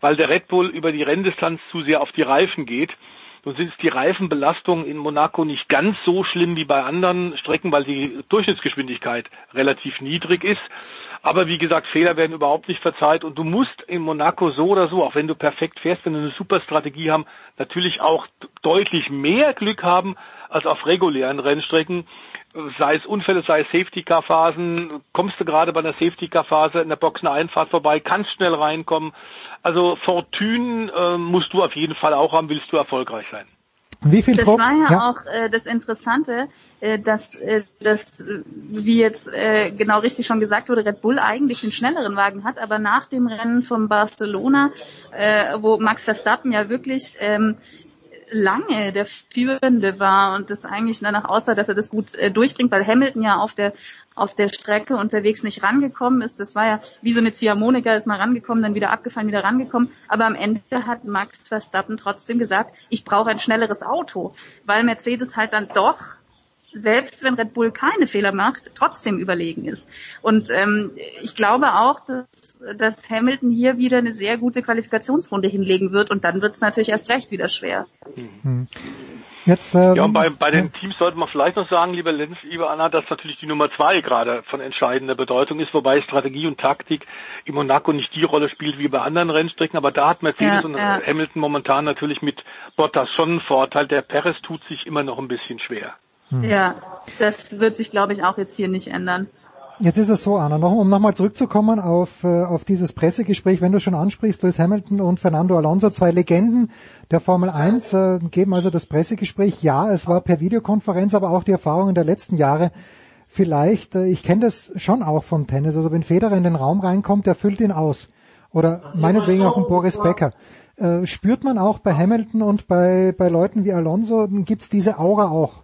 Speaker 10: weil der Red Bull über die Renndistanz zu sehr auf die Reifen geht. Nun sind die Reifenbelastungen in Monaco nicht ganz so schlimm wie bei anderen Strecken, weil die Durchschnittsgeschwindigkeit relativ niedrig ist. Aber wie gesagt, Fehler werden überhaupt nicht verzeiht und du musst in Monaco so oder so, auch wenn du perfekt fährst, wenn du eine super Strategie haben, natürlich auch deutlich mehr Glück haben als auf regulären Rennstrecken. Sei es Unfälle, sei es Safety-Car-Phasen, kommst du gerade bei einer Safety-Car-Phase in der Boxen-Einfahrt vorbei, kannst schnell reinkommen. Also Fortune äh, musst du auf jeden Fall auch haben, willst du erfolgreich sein.
Speaker 6: Wie viel
Speaker 13: das
Speaker 6: Druck?
Speaker 13: war ja,
Speaker 6: Ja.
Speaker 13: auch äh, das Interessante, äh, dass, äh, dass wie jetzt äh, genau richtig schon gesagt wurde, Red Bull eigentlich den schnelleren Wagen hat, aber nach dem Rennen von Barcelona, äh, wo Max Verstappen ja wirklich ähm, lange der Führende war und das eigentlich danach aussah, dass er das gut äh, durchbringt, weil Hamilton ja auf der auf der Strecke unterwegs nicht rangekommen ist. Das war ja wie so eine Ziehharmonika, ist mal rangekommen, dann wieder abgefallen, wieder rangekommen. Aber am Ende hat Max Verstappen trotzdem gesagt, ich brauche ein schnelleres Auto, weil Mercedes halt dann doch selbst wenn Red Bull keine Fehler macht, trotzdem überlegen ist. Und ähm, ich glaube auch, dass, dass Hamilton hier wieder eine sehr gute Qualifikationsrunde hinlegen wird und dann wird es natürlich erst recht wieder schwer.
Speaker 6: Hm. Jetzt, ähm,
Speaker 10: Ja, und bei, bei den Teams sollte man vielleicht noch sagen, lieber Lenz, liebe Anna, dass natürlich die Nummer zwei gerade von entscheidender Bedeutung ist, wobei Strategie und Taktik in Monaco nicht die Rolle spielt wie bei anderen Rennstrecken, aber da hat Mercedes
Speaker 13: Ja,
Speaker 10: und
Speaker 13: ja.
Speaker 10: Hamilton momentan natürlich mit Bottas schon einen Vorteil. Der Perez tut sich immer noch ein bisschen schwer.
Speaker 13: Ja, das wird sich, glaube ich, auch jetzt hier nicht ändern.
Speaker 6: Jetzt ist es so, Anna, noch, um nochmal zurückzukommen auf, äh, auf dieses Pressegespräch, wenn du schon ansprichst, Lewis Hamilton und Fernando Alonso, zwei Legenden der Formel 1, äh, geben also das Pressegespräch. Ja, es war per Videokonferenz, aber auch die Erfahrungen der letzten Jahre. Vielleicht, äh, ich kenne das schon auch vom Tennis, also wenn Federer in den Raum reinkommt, der füllt ihn aus. Oder meinetwegen auch ein Boris Becker. Äh, spürt man auch bei Hamilton und bei, bei Leuten wie Alonso, gibt's diese Aura auch?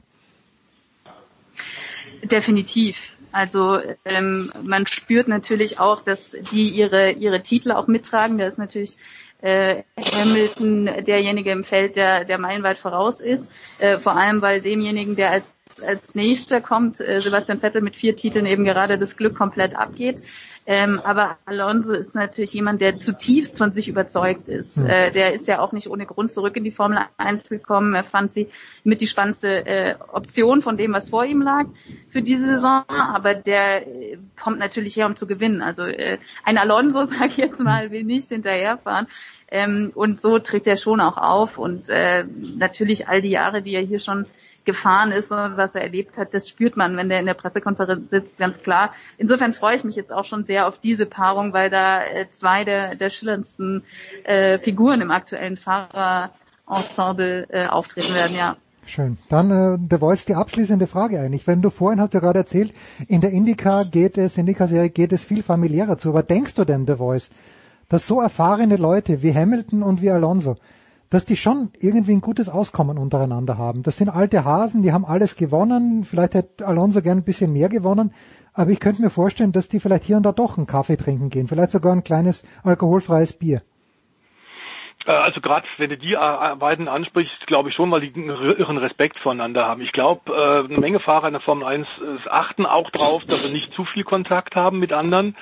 Speaker 13: Definitiv. Also ähm, man spürt natürlich auch, dass die ihre ihre Titel auch mittragen. Da ist natürlich äh, Hamilton derjenige im Feld, der der meilenweit voraus ist. Äh, vor allem weil demjenigen, der als als nächster kommt, äh, Sebastian Vettel mit vier Titeln eben gerade das Glück komplett abgeht. Ähm, aber Alonso ist natürlich jemand, der zutiefst von sich überzeugt ist.
Speaker 14: Mhm.
Speaker 13: Äh, der ist ja auch nicht ohne Grund zurück in die Formel 1 gekommen. Er fand sie mit die spannendste äh, Option von dem, was vor ihm lag für diese Saison. Aber der äh, kommt natürlich her, um zu gewinnen. Also äh, ein Alonso, sag ich jetzt mal, will nicht hinterherfahren. Ähm, und so tritt er schon auch auf. Und äh, natürlich all die Jahre, die er hier schon gefahren ist und was er erlebt hat, das spürt man, wenn der in der Pressekonferenz sitzt, ganz klar. Insofern freue ich mich jetzt auch schon sehr auf diese Paarung, weil da äh, zwei der, der schillerndsten äh, Figuren im aktuellen Fahrer Ensemble äh, auftreten werden, ja.
Speaker 6: Schön. Dann äh, The Voice die abschließende Frage eigentlich. Wenn du vorhin hast du gerade erzählt, in der Indica geht es, Indica-Serie geht es viel familiärer zu. Aber denkst du denn, The Voice, dass so erfahrene Leute wie Hamilton und wie Alonso, dass die schon irgendwie ein gutes Auskommen untereinander haben? Das sind alte Hasen, die haben alles gewonnen. Vielleicht hätte Alonso gern ein bisschen mehr gewonnen. Aber ich könnte mir vorstellen, dass die vielleicht hier und da doch einen Kaffee trinken gehen. Vielleicht sogar ein kleines alkoholfreies Bier.
Speaker 10: Äh, also gerade wenn du die äh, beiden ansprichst, glaube ich schon, weil die einen irren Respekt voneinander haben. Ich glaube, äh, eine Menge Fahrer in der Formel 1 achten auch drauf, dass sie nicht zu viel Kontakt haben mit anderen.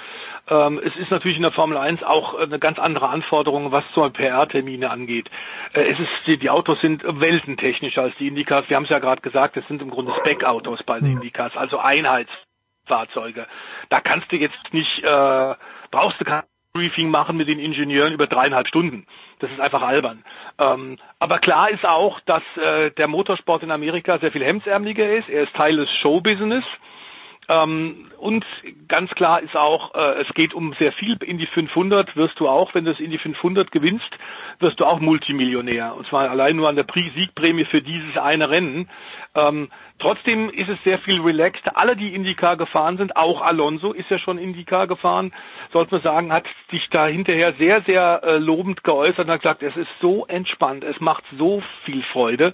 Speaker 10: Ähm, es ist natürlich in der Formel 1 auch eine ganz andere Anforderung, was zum PR-Termine angeht. Es ist, die, die Autos sind weltentechnischer als die Indicars. Wir haben es ja gerade gesagt, es sind im Grunde Spec-Autos bei den Indicars, also Einheitsfahrzeuge. Da kannst du jetzt nicht, äh, brauchst du kein Briefing machen mit den Ingenieuren über dreieinhalb Stunden. Das ist einfach albern. Ähm, aber klar ist auch, dass äh, der Motorsport in Amerika sehr viel hemdsärmeliger ist. Er ist Teil des Showbusiness. Ähm, und ganz klar ist auch, äh, es geht um sehr viel. In die 500 wirst du auch, wenn du es in die 500 gewinnst, wirst du auch Multimillionär. Und zwar allein nur an der Siegprämie für dieses eine Rennen. Ähm, trotzdem ist es sehr viel relaxed. Alle, die IndyCar gefahren sind, auch Alonso ist ja schon IndyCar gefahren, sollte man sagen, hat sich da hinterher sehr, sehr äh, lobend geäußert und hat gesagt, es ist so entspannt, es macht so viel Freude.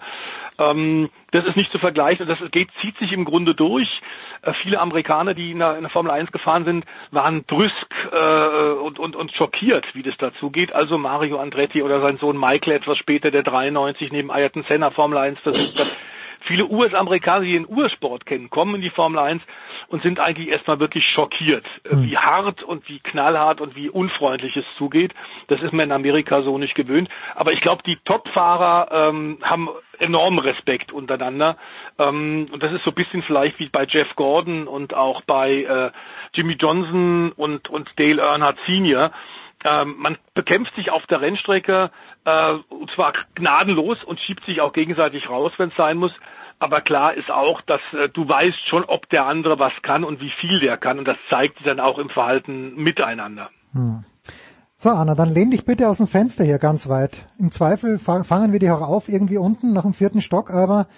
Speaker 10: Ähm, das ist nicht zu vergleichen. Das geht, zieht sich im Grunde durch. Äh, viele Amerikaner, die in der, in der, Formel 1 gefahren sind, waren brüsk äh, und, und, und schockiert, wie das dazu geht. Also Mario Andretti oder sein Sohn Michael etwas später, der 93 neben Ayrton Senna Formel 1 versucht hat Viele US-Amerikaner, die den Ursport kennen, kommen in die Formel 1 und sind eigentlich erstmal wirklich schockiert, mhm. wie hart und wie knallhart und wie unfreundlich es zugeht. Das ist man in Amerika so nicht gewöhnt. Aber ich glaube, die Top-Fahrer ähm, haben enormen Respekt untereinander. Ähm, und das ist so ein bisschen vielleicht wie bei Jeff Gordon und auch bei äh, Jimmy Johnson und, und Dale Earnhardt Senior. Ähm, man bekämpft sich auf der Rennstrecke äh, und zwar gnadenlos und schiebt sich auch gegenseitig raus, wenn es sein muss. Aber klar ist auch, dass äh, du weißt schon, ob der andere was kann und wie viel der kann. Und das zeigt sich dann auch im Verhalten miteinander. Hm.
Speaker 6: So, Anna, dann lehn dich bitte aus dem Fenster hier ganz weit. Im Zweifel fangen wir dich auch auf irgendwie unten nach dem vierten Stock, aber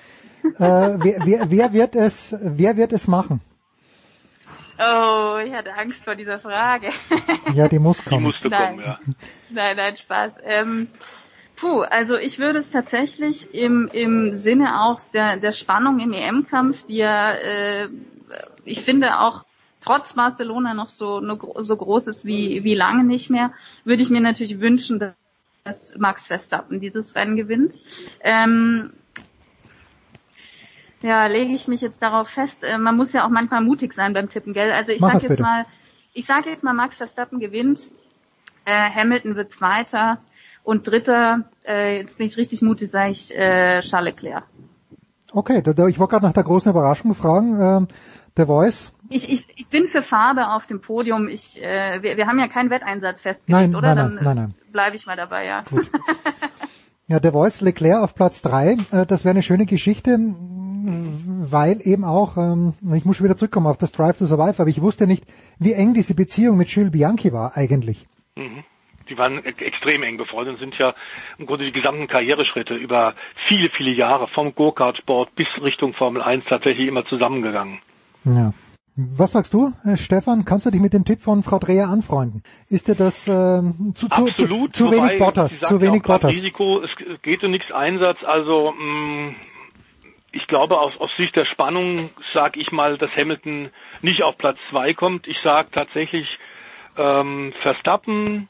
Speaker 6: äh, wer, wer, wer, wird es, wer wird es machen?
Speaker 13: Oh, ich hatte Angst vor dieser Frage.
Speaker 6: ja, die muss kommen. Die
Speaker 10: musste
Speaker 13: nein.
Speaker 10: kommen, ja.
Speaker 13: Nein, nein, Spaß. Ähm, puh, also ich würde es tatsächlich im, im Sinne auch der, der Spannung im EM-Kampf, die ja, äh, ich finde auch trotz Barcelona noch so, so groß ist wie, wie lange nicht mehr, würde ich mir natürlich wünschen, dass Max Verstappen dieses Rennen gewinnt. Ähm, ja, lege ich mich jetzt darauf fest. Äh, man muss ja auch manchmal mutig sein beim Tippen, gell? Also ich Mach sag jetzt bitte. mal, ich sage jetzt mal, Max Verstappen gewinnt, äh, Hamilton wird Zweiter und Dritter, äh, jetzt bin ich richtig mutig, sage ich äh, Charles Leclerc.
Speaker 6: Okay, ich wollte gerade nach der großen Überraschung fragen. Ähm, der Voice?
Speaker 13: Ich, ich, ich bin für Farbe auf dem Podium. Ich, äh, wir, wir haben ja keinen Wetteinsatz festgelegt,
Speaker 6: nein,
Speaker 13: oder?
Speaker 6: Nein, nein, nein, nein.
Speaker 13: bleibe ich mal dabei, ja.
Speaker 6: Gut. Ja, der Voice Leclerc auf Platz drei, äh, das wäre eine schöne Geschichte weil eben auch, ähm, ich muss schon wieder zurückkommen auf das Drive to Survive, aber ich wusste nicht, wie eng diese Beziehung mit Jules Bianchi war eigentlich.
Speaker 10: Mhm. Die waren extrem eng befreundet und sind ja im Grunde die gesamten Karriereschritte über viele, viele Jahre vom Go-Kart-Sport bis Richtung Formel 1 tatsächlich immer zusammengegangen.
Speaker 6: Ja. Was sagst du, äh, Stefan? Kannst du dich mit dem Tipp von Frau Dreher anfreunden? Ist dir das äh, zu,
Speaker 10: Absolut,
Speaker 6: zu, zu wenig Bottas? Zu wenig Bottas.
Speaker 10: Risiko, es geht um nichts Einsatz. Also mh, mm, ich glaube, aus, aus Sicht der Spannung sage ich mal, dass Hamilton nicht auf Platz zwei kommt. Ich sage tatsächlich ähm, Verstappen,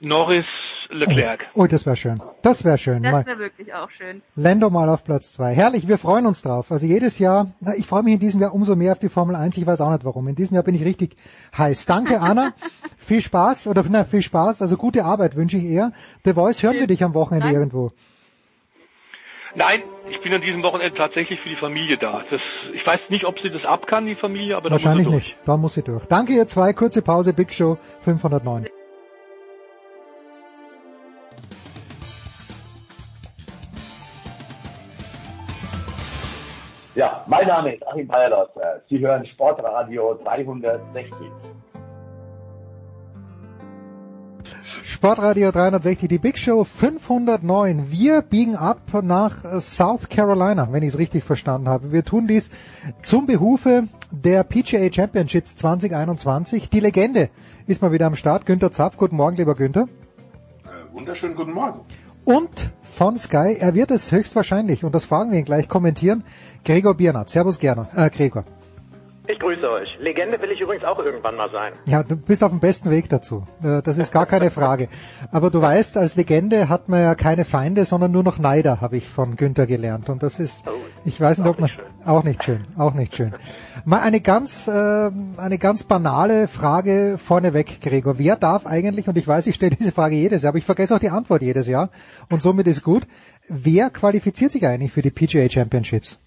Speaker 10: Norris, Leclerc.
Speaker 6: Oh, oh das wäre schön. Das wäre schön.
Speaker 13: Das wäre wirklich auch schön.
Speaker 6: Lando mal auf Platz zwei. Herrlich, wir freuen uns drauf. Also jedes Jahr, ich freue mich in diesem Jahr umso mehr auf die Formel 1. Ich weiß auch nicht warum. In diesem Jahr bin ich richtig heiß. Danke, Anna. viel Spaß oder na, viel Spaß. Also gute Arbeit wünsche ich eher. The Voice hören wir dich am Wochenende Nein. irgendwo.
Speaker 10: Nein, ich bin an diesem Wochenende tatsächlich für die Familie da. Das, ich weiß nicht, ob sie das ab kann, die Familie, aber da
Speaker 6: Wahrscheinlich
Speaker 10: muss
Speaker 6: sie durch. nicht. Da muss sie durch. Danke ihr zwei. Kurze Pause. Big Show 509.
Speaker 14: Ja, mein Name ist Achim Bayerlos. Sie hören Sportradio 360.
Speaker 6: Sportradio 360, die Big Show 509. Wir biegen ab nach South Carolina, wenn ich es richtig verstanden habe. Wir tun dies zum Behufe der PGA Championships 2021. Die Legende ist mal wieder am Start. Günther Zapf, guten Morgen, lieber Günther.
Speaker 15: Äh, wunderschönen guten Morgen.
Speaker 6: Und von Sky, er wird es höchstwahrscheinlich, und das fragen wir ihn gleich, kommentieren, Gregor Biernat. Servus, Gerner, äh, Gregor.
Speaker 16: Ich grüße euch. Legende will ich übrigens auch irgendwann mal sein.
Speaker 6: Ja, du bist auf dem besten Weg dazu. Äh, das ist gar keine Frage. Aber du weißt, als Legende hat man ja keine Feinde, sondern nur noch Neider, habe ich von Günther gelernt. Und das ist, ich weiß nicht, ob man, auch nicht schön, auch nicht schön. Mal eine ganz, äh, eine ganz banale Frage vorneweg, Gregor. Wer darf eigentlich, und ich weiß, ich stelle diese Frage jedes Jahr, aber ich vergesse auch die Antwort jedes Jahr, und somit ist gut, wer qualifiziert sich eigentlich für die PGA Championships?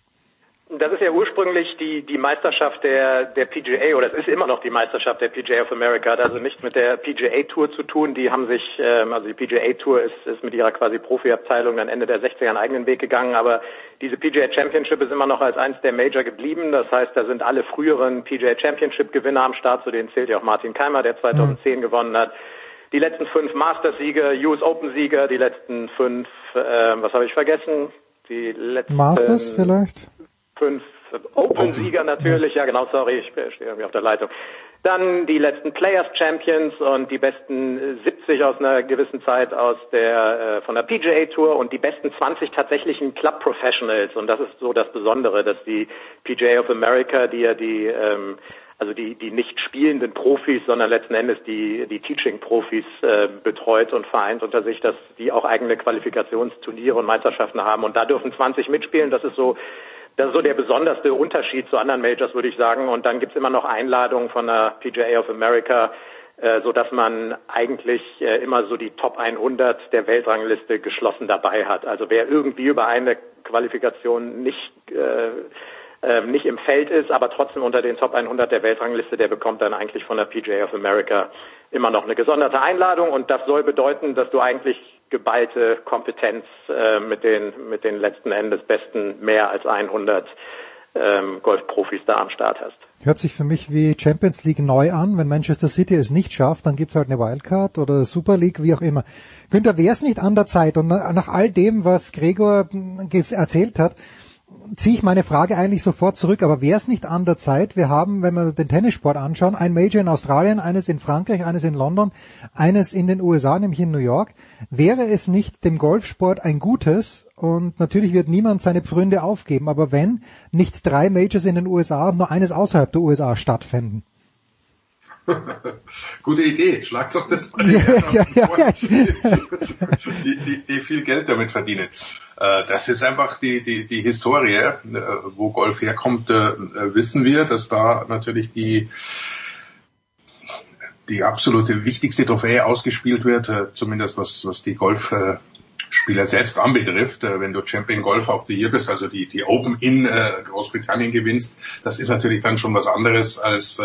Speaker 16: Das ist ja ursprünglich die, die Meisterschaft der, der PGA, oder es ist immer noch die Meisterschaft der PGA of America, hat also nichts mit der PGA Tour zu tun. Die haben sich, ähm, also die PGA Tour ist, ist mit ihrer quasi Profiabteilung dann Ende der 60er einen eigenen Weg gegangen, aber diese PGA Championship ist immer noch als eins der Major geblieben. Das heißt, da sind alle früheren PGA Championship Gewinner am Start, zu denen zählt ja auch Martin Keimer, der 2010 mhm. gewonnen hat. Die letzten fünf Masters-Sieger, US Open-Sieger, die letzten fünf, äh, was habe ich vergessen? Die letzten,
Speaker 6: Masters vielleicht?
Speaker 16: Fünf Open-Sieger natürlich, ja genau, sorry, ich stehe irgendwie auf der Leitung. Dann die letzten Players Champions und die besten 70 aus einer gewissen Zeit aus der äh, von der PGA Tour und die besten 20 tatsächlichen Club Professionals und das ist so das Besondere, dass die PGA of America, die ja die ähm, also die die nicht spielenden Profis, sondern letzten Endes die die Teaching Profis äh, betreut und vereint unter sich, dass die auch eigene Qualifikationsturniere und Meisterschaften haben und da dürfen 20 mitspielen. Das ist so das ist so der besonderste Unterschied zu anderen Majors, würde ich sagen. Und dann gibt es immer noch Einladungen von der PGA of America, äh, so dass man eigentlich äh, immer so die Top 100 der Weltrangliste geschlossen dabei hat. Also wer irgendwie über eine Qualifikation nicht äh, äh, nicht im Feld ist, aber trotzdem unter den Top 100 der Weltrangliste, der bekommt dann eigentlich von der PGA of America immer noch eine gesonderte Einladung und das soll bedeuten, dass du eigentlich geballte Kompetenz äh, mit den mit den letzten Endes besten mehr als 100 ähm, Golfprofis da am Start hast.
Speaker 6: Hört sich für mich wie Champions League neu an. Wenn Manchester City es nicht schafft, dann gibt's halt eine Wildcard oder Super League, wie auch immer. Günther, wäre es nicht an der Zeit und nach all dem, was Gregor hm, erzählt hat, ziehe ich meine Frage eigentlich sofort zurück, aber wäre es nicht an der Zeit? Wir haben, wenn wir den Tennissport anschauen, ein Major in Australien, eines in Frankreich, eines in London, eines in den USA, nämlich in New York. Wäre es nicht dem Golfsport ein gutes, und natürlich wird niemand seine Pfründe aufgeben, aber wenn nicht drei Majors in den USA und nur eines außerhalb der USA stattfinden?
Speaker 15: Gute Idee. Schlag doch das mal ja, ja, ja, ja. Die, die, die viel Geld damit verdienen. Äh, das ist einfach die, die, die Historie, äh, wo Golf herkommt, äh, wissen wir, dass da natürlich die die absolute wichtigste Trophäe ausgespielt wird, zumindest was, was die Golfspieler selbst anbetrifft. Wenn du Champion Golf of the Year bist, also die, die Open in Großbritannien gewinnst, das ist natürlich dann schon was anderes als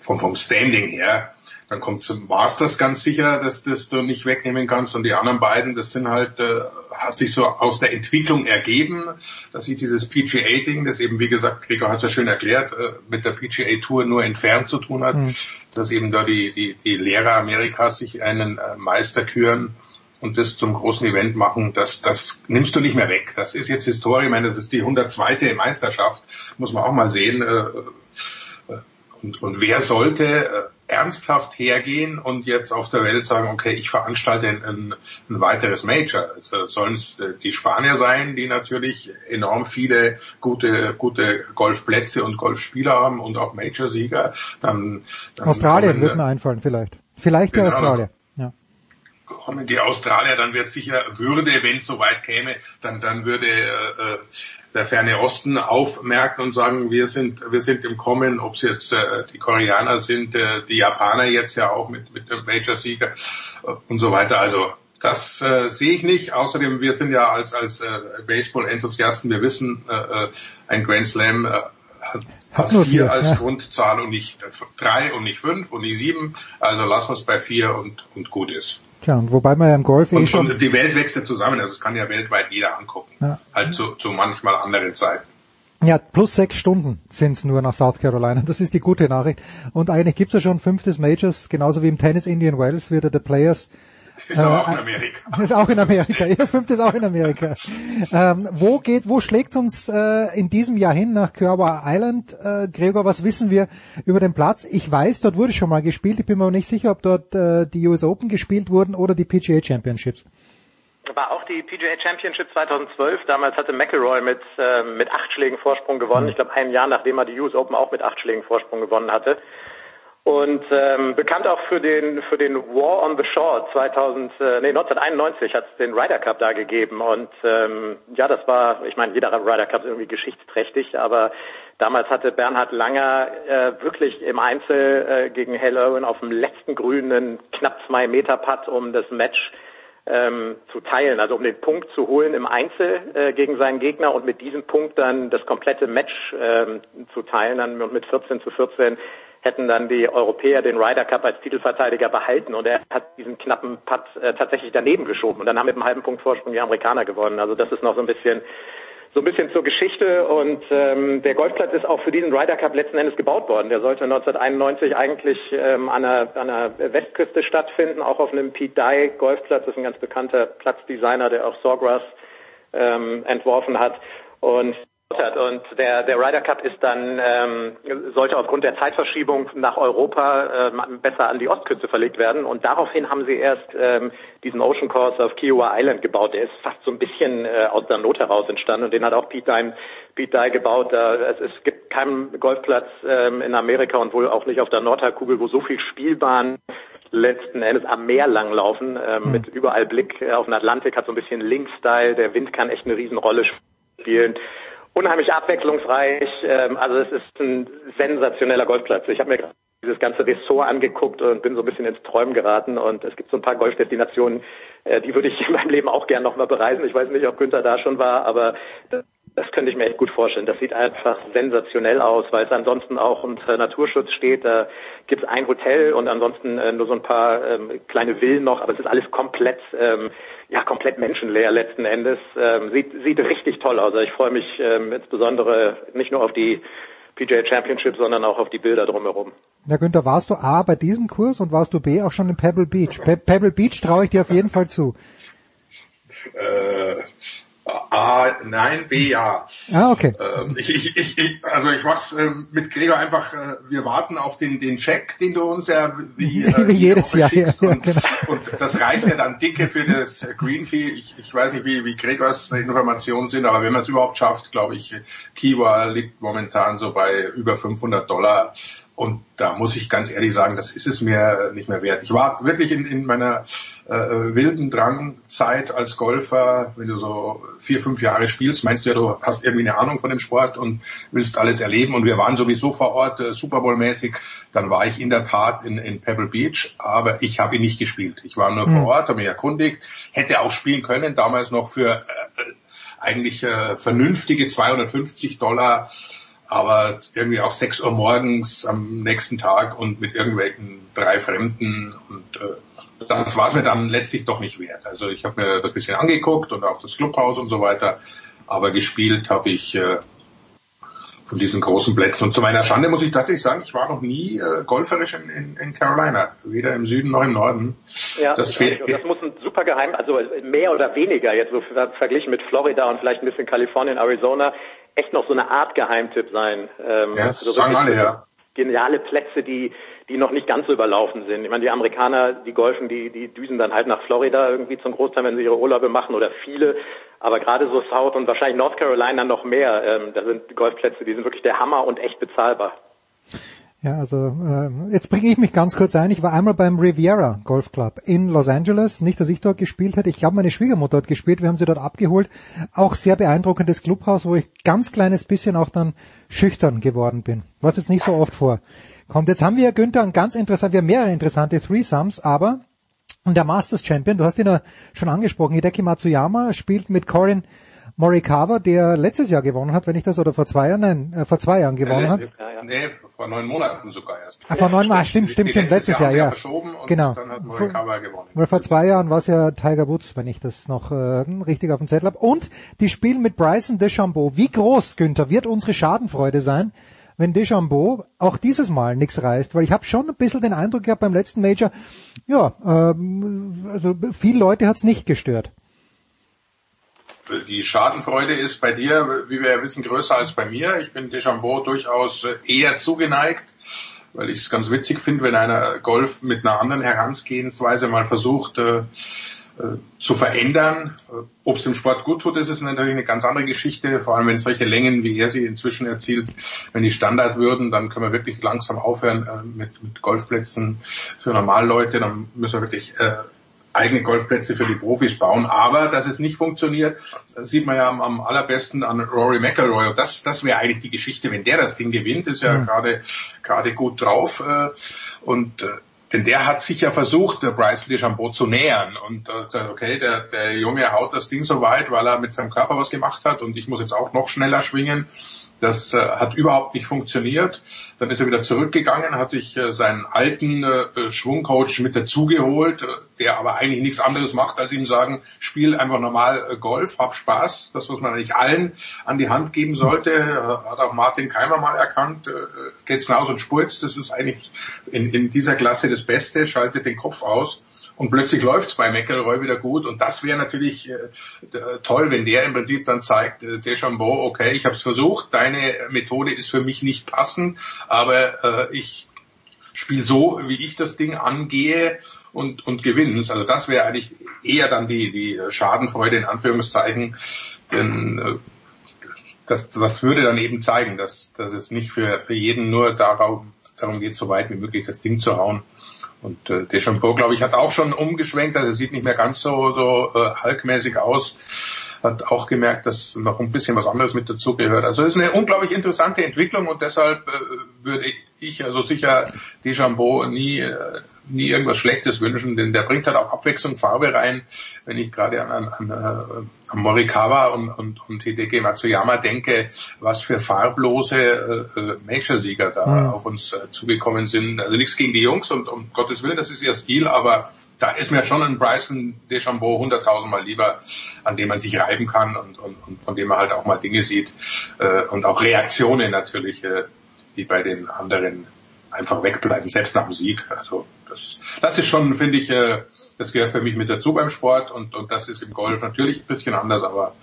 Speaker 15: vom, vom Standing her dann kommt zum Masters ganz sicher, dass das du nicht wegnehmen kannst. Und die anderen beiden, das sind halt, äh, hat sich so aus der Entwicklung ergeben, dass sich dieses PGA-Ding, das eben, wie gesagt, Gregor hat es ja schön erklärt, äh, mit der PGA-Tour nur entfernt zu tun hat, mhm. dass eben da die, die, die Lehrer Amerikas sich einen äh, Meister küren und das zum großen Event machen, das, das nimmst du nicht mehr weg. Das ist jetzt Historie, ich meine, das ist die 102. Meisterschaft, muss man auch mal sehen. Äh, äh und, und wer sollte äh, ernsthaft hergehen und jetzt auf der Welt sagen, okay, ich veranstalte ein, ein, ein weiteres Major. Also sollen es äh, die Spanier sein, die natürlich enorm viele gute, gute Golfplätze und Golfspieler haben und auch Major-Sieger. Dann,
Speaker 6: dann Australien würde mir einfallen vielleicht. Vielleicht genau, Australien
Speaker 15: kommen die Australier, dann wird sicher würde, wenn es soweit käme, dann dann würde äh, der ferne Osten aufmerken und sagen, wir sind wir sind im Kommen, ob es jetzt äh, die Koreaner sind, äh, die Japaner jetzt ja auch mit mit dem Major-Sieger äh, und so weiter. Also das äh, sehe ich nicht. Außerdem, wir sind ja als als äh, Baseball-Enthusiasten, wir wissen, äh, äh ein Grand Slam äh, hat, hat vier, vier als ja. Grundzahl und nicht drei und nicht fünf und nicht sieben. Also lassen wir es bei vier und, und gut ist.
Speaker 6: Tja, und wobei man ja im Golf eh
Speaker 15: und,
Speaker 6: schon...
Speaker 15: Und die Welt wechselt zusammen, also es kann ja weltweit jeder angucken. Ja. Halt zu, zu manchmal anderen Zeiten.
Speaker 6: Ja, plus sechs Stunden sind's nur nach South Carolina. Das ist die gute Nachricht. Und eigentlich gibt's ja schon fünftes Majors, genauso wie im Tennis Indian Wells wird ja der Players
Speaker 15: ist aber auch in Amerika.
Speaker 6: Ist auch in Amerika. Das fünfte ist auch in Amerika. Ähm, wo geht, wo schlägt uns äh, in diesem Jahr hin nach Kiowa Island? Äh, Gregor, was wissen wir über den Platz? Ich weiß, dort wurde schon mal gespielt. Ich bin mir aber nicht sicher, ob dort äh, die US Open gespielt wurden oder die PGA Championships.
Speaker 16: War auch die PGA Championship 2012. Damals hatte McElroy mit, äh, mit acht Schlägen Vorsprung gewonnen. Ich glaube, ein Jahr nachdem er die US Open auch mit acht Schlägen Vorsprung gewonnen hatte. Und ähm, bekannt auch für den für den War on the Shore 2000, äh, nee, 1991 hat es den Ryder Cup da gegeben. Und ähm, ja, das war, ich meine, jeder Ryder Cup ist irgendwie geschichtsträchtig, aber damals hatte Bernhard Langer äh, wirklich im Einzel äh, gegen Hale Owen auf dem letzten grünen knapp zwei Meter Putt, um das Match ähm, zu teilen, also um den Punkt zu holen im Einzel äh, gegen seinen Gegner und mit diesem Punkt dann das komplette Match ähm, zu teilen, dann mit 14 zu 14 hätten dann die Europäer den Ryder Cup als Titelverteidiger behalten und er hat diesen knappen Putt äh, tatsächlich daneben geschoben und dann haben mit einem halben Punkt Vorsprung die Amerikaner gewonnen. Also das ist noch so ein bisschen so ein bisschen zur Geschichte und ähm, der Golfplatz ist auch für diesen Ryder Cup letzten Endes gebaut worden. Der sollte 1991 eigentlich ähm, an, der, an der Westküste stattfinden, auch auf einem Pete Dye Golfplatz. Das ist ein ganz bekannter Platzdesigner, der auch Sawgrass ähm, entworfen hat. Und und der, der Ryder Cup ist dann, ähm, sollte aufgrund der Zeitverschiebung nach Europa ähm, besser an die Ostküste verlegt werden. Und daraufhin haben sie erst ähm, diesen Ocean Course auf Kiowa Island gebaut. Der ist fast so ein bisschen äh, aus der Not heraus entstanden. Und den hat auch Pete Dye, Pete Dye gebaut. Da, es, es gibt keinen Golfplatz ähm, in Amerika und wohl auch nicht auf der Nordhalbkugel, wo so viel Spielbahn letzten Endes am Meer langlaufen, ähm, mhm. mit überall Blick auf den Atlantik, hat so ein bisschen Link-Style. Der Wind kann echt eine Riesenrolle spielen unheimlich abwechslungsreich. Ähm, also es ist ein sensationeller Golfplatz. Ich habe mir dieses ganze Ressort angeguckt und bin so ein bisschen ins Träumen geraten. Und es gibt so ein paar Golfdestinationen, äh, die würde ich in meinem Leben auch gern nochmal bereisen. Ich weiß nicht, ob Günther da schon war, aber das könnte ich mir echt gut vorstellen. Das sieht einfach sensationell aus, weil es ansonsten auch unter Naturschutz steht. Da gibt es ein Hotel und ansonsten äh, nur so ein paar ähm, kleine Villen noch, aber es ist alles komplett, ähm, ja, komplett menschenleer letzten Endes. Ähm, sieht, sieht richtig toll aus. Also ich freue mich ähm, insbesondere nicht nur auf die PGA Championship, sondern auch auf die Bilder drumherum.
Speaker 6: Na Günther, warst du A bei diesem Kurs und warst du B auch schon in Pebble Beach? Pe Pebble Beach traue ich dir auf jeden Fall zu.
Speaker 15: Äh, A, nein, B, ja.
Speaker 6: Ah, okay.
Speaker 15: Ähm, ich, ich, ich, also ich mach's ähm, mit Gregor einfach, äh, wir warten auf den, den Check, den du uns ja
Speaker 6: wie, äh, wie jedes Jahr. Ja,
Speaker 15: und, genau. und das reicht ja dann dicke für das Green Fee. Ich, ich weiß nicht, wie, wie Gregors Informationen sind, aber wenn man es überhaupt schafft, glaube ich, Kiwa liegt momentan so bei über 500 Dollar und da muss ich ganz ehrlich sagen, das ist es mir nicht mehr wert. Ich war wirklich in, in meiner äh, wilden Drangzeit als Golfer, wenn du so vier, fünf Jahre spielst, meinst du ja, du hast irgendwie eine Ahnung von dem Sport und willst alles erleben. Und wir waren sowieso vor Ort, äh, Super Bowl-mäßig. Dann war ich in der Tat in, in Pebble Beach, aber ich habe ihn nicht gespielt. Ich war nur mhm. vor Ort, habe mich erkundigt, hätte auch spielen können, damals noch für äh, eigentlich äh, vernünftige 250 Dollar aber irgendwie auch 6 Uhr morgens am nächsten Tag und mit irgendwelchen drei Fremden und äh, das war es mir dann letztlich doch nicht wert. Also ich habe mir das bisschen angeguckt und auch das Clubhaus und so weiter, aber gespielt habe ich äh, von diesen großen Plätzen. Und zu meiner Schande muss ich tatsächlich sagen, ich war noch nie äh, golferisch in, in, in Carolina, weder im Süden noch im Norden.
Speaker 16: Ja, das, fehlt, das muss ein super geheim, also mehr oder weniger jetzt so verglichen mit Florida und vielleicht ein bisschen Kalifornien, Arizona, echt noch so eine Art Geheimtipp sein.
Speaker 15: Ähm, ja, das also sagen alle, ja.
Speaker 16: Geniale Plätze, die, die noch nicht ganz so überlaufen sind. Ich meine, die Amerikaner, die golfen, die, die düsen dann halt nach Florida irgendwie zum Großteil, wenn sie ihre Urlaube machen oder viele. Aber gerade so South und wahrscheinlich North Carolina noch mehr, ähm, da sind Golfplätze, die sind wirklich der Hammer und echt bezahlbar.
Speaker 6: Ja, also äh, jetzt bringe ich mich ganz kurz ein. Ich war einmal beim Riviera Golf Club in Los Angeles. Nicht, dass ich dort gespielt hätte. Ich glaube, meine Schwiegermutter hat gespielt. Wir haben sie dort abgeholt. Auch sehr beeindruckendes Clubhaus, wo ich ganz kleines bisschen auch dann schüchtern geworden bin. Was jetzt nicht so oft vor. Kommt, jetzt haben wir, Günther, ein ganz interessant, wir haben mehrere interessante Threesomes, aber der Masters Champion, du hast ihn ja schon angesprochen, Hideki Matsuyama spielt mit Corin Morikawa, der letztes Jahr gewonnen hat, wenn ich das, oder vor zwei Jahren, nein, äh, vor zwei Jahren gewonnen
Speaker 15: nee,
Speaker 6: hat.
Speaker 15: Nee, vor neun Monaten sogar erst.
Speaker 6: Ah, vor neun Monaten, stimmt, stimmt, stimmt, letztes Jahr, ja.
Speaker 15: Verschoben und
Speaker 6: genau.
Speaker 15: Dann hat Morikawa gewonnen.
Speaker 6: Weil vor zwei Jahren war es ja Tiger Woods, wenn ich das noch äh, richtig auf dem Zettel habe. Und die spielen mit Bryson DeChambeau. Wie groß, Günther, wird unsere Schadenfreude sein, wenn DeChambeau auch dieses Mal nichts reißt? Weil ich habe schon ein bisschen den Eindruck gehabt beim letzten Major, ja, ähm, also viele Leute hat's nicht gestört.
Speaker 15: Die Schadenfreude ist bei dir, wie wir ja wissen, größer als bei mir. Ich bin Deschambeau durchaus eher zugeneigt, weil ich es ganz witzig finde, wenn einer Golf mit einer anderen Herangehensweise mal versucht äh, zu verändern. Ob es im Sport gut tut, ist natürlich eine ganz andere Geschichte, vor allem wenn solche Längen, wie er sie inzwischen erzielt, wenn die Standard würden, dann können wir wirklich langsam aufhören äh, mit, mit Golfplätzen für Normalleute, dann müssen wir wirklich äh, eigene Golfplätze für die Profis bauen. Aber dass es nicht funktioniert, das sieht man ja am, am allerbesten an Rory McIlroy. Und das, das wäre eigentlich die Geschichte, wenn der das Ding gewinnt, ist ja mhm. gerade gerade gut drauf. Äh, und äh, denn der hat sich ja versucht, der Bryson DeChambeau zu nähern und äh, okay, der, der Junge haut das Ding so weit, weil er mit seinem Körper was gemacht hat und ich muss jetzt auch noch schneller schwingen. Das äh, hat überhaupt nicht funktioniert. Dann ist er wieder zurückgegangen, hat sich äh, seinen alten äh, Schwungcoach mit dazugeholt, äh, der aber eigentlich nichts anderes macht, als ihm sagen, spiel einfach normal äh, Golf, hab Spaß. Das, was man eigentlich allen an die Hand geben sollte, äh, hat auch Martin Keimer mal erkannt. Geht's hinaus und spurzt. Das ist eigentlich in, in dieser Klasse das Beste, schaltet den Kopf aus und plötzlich läuft's bei McElroy wieder gut. Und das wäre natürlich äh, toll, wenn der im Prinzip dann zeigt, äh, Deschambeau, okay, ich habe es versucht, deine Methode ist für mich nicht passend, aber äh, ich spiele so, wie ich das Ding angehe und, und gewinne Also das wäre eigentlich eher dann die, die Schadenfreude in Anführungszeichen, denn äh, das, das würde dann eben zeigen, dass, dass es nicht für, für jeden nur darum, darum geht, so weit wie möglich das Ding zu hauen, und äh, Deschambeau, glaube ich, hat auch schon umgeschwenkt, also sieht nicht mehr ganz so, so äh, halkmäßig aus. Hat auch gemerkt, dass noch ein bisschen was anderes mit dazugehört. Also es ist eine unglaublich interessante Entwicklung und deshalb äh, würde ich also sicher Deschambeau nie, äh, nie irgendwas Schlechtes wünschen, denn der bringt halt auch Abwechslung, Farbe rein. Wenn ich gerade an, an, an, äh, an Morikawa und, und, und Hideki Matsuyama denke, was für farblose äh, äh, Major-Sieger da mhm. auf uns äh, zugekommen sind. Also nichts gegen die Jungs und um Gottes Willen, das ist ihr Stil, aber da ist mir schon ein Bryson DeChambeau hunderttausendmal lieber, an dem man sich reiben kann und, und, und von dem man halt auch mal Dinge sieht äh, und auch Reaktionen natürlich, äh, die bei den anderen einfach wegbleiben, selbst nach dem Sieg. Also das, das ist schon, finde ich, äh, das gehört für mich mit dazu beim Sport und, und das ist im Golf natürlich ein bisschen anders, aber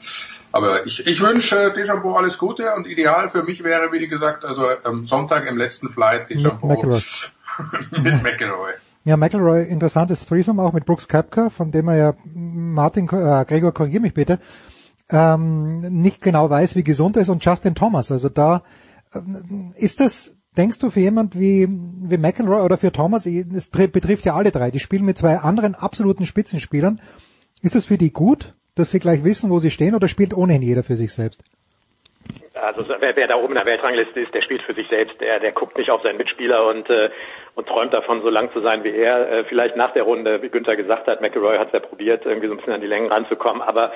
Speaker 15: aber ich, ich wünsche Deschambeau alles Gute und ideal für mich wäre, wie gesagt, also am Sonntag im letzten Flight Deschambeau mit McElroy.
Speaker 6: Ja, McElroy, interessantes Threesome auch mit Brooks Koepka, von dem er ja Martin, äh, Gregor, korrigier mich bitte, ähm, nicht genau weiß, wie gesund er ist und Justin Thomas. Also da äh, ist das Denkst du für jemand wie, wie McEnroe oder für Thomas, es betrifft ja alle drei, die spielen mit zwei anderen absoluten Spitzenspielern, ist das für die gut, dass sie gleich wissen, wo sie stehen oder spielt ohnehin jeder für sich selbst?
Speaker 16: Also wer, wer da oben in der Weltrangliste ist, der spielt für sich selbst, der, der guckt nicht auf seinen Mitspieler und, äh, und träumt davon, so lang zu sein wie er. Äh, vielleicht nach der Runde, wie Günther gesagt hat, McElroy hat es ja probiert, irgendwie so ein bisschen an die Längen ranzukommen, aber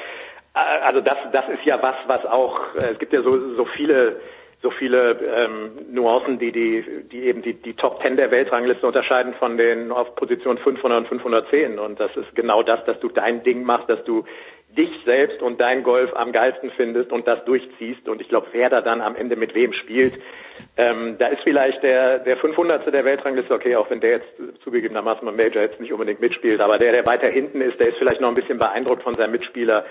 Speaker 16: äh, also das, das ist ja was, was auch, äh, es gibt ja so, so viele so viele ähm, Nuancen, die, die, die eben die, die Top Ten der Weltrangliste unterscheiden von den auf Position 500 und 510. Und das ist genau das, dass du dein Ding machst, dass du dich selbst und dein Golf am geilsten findest und das durchziehst. Und ich glaube, wer da dann am Ende mit wem spielt, ähm, da ist vielleicht der, der 500. der Weltrangliste, okay, auch wenn der jetzt zugegebenermaßen beim Major jetzt nicht unbedingt mitspielt, aber der, der weiter hinten ist, der ist vielleicht noch ein bisschen beeindruckt von seinem Mitspieler.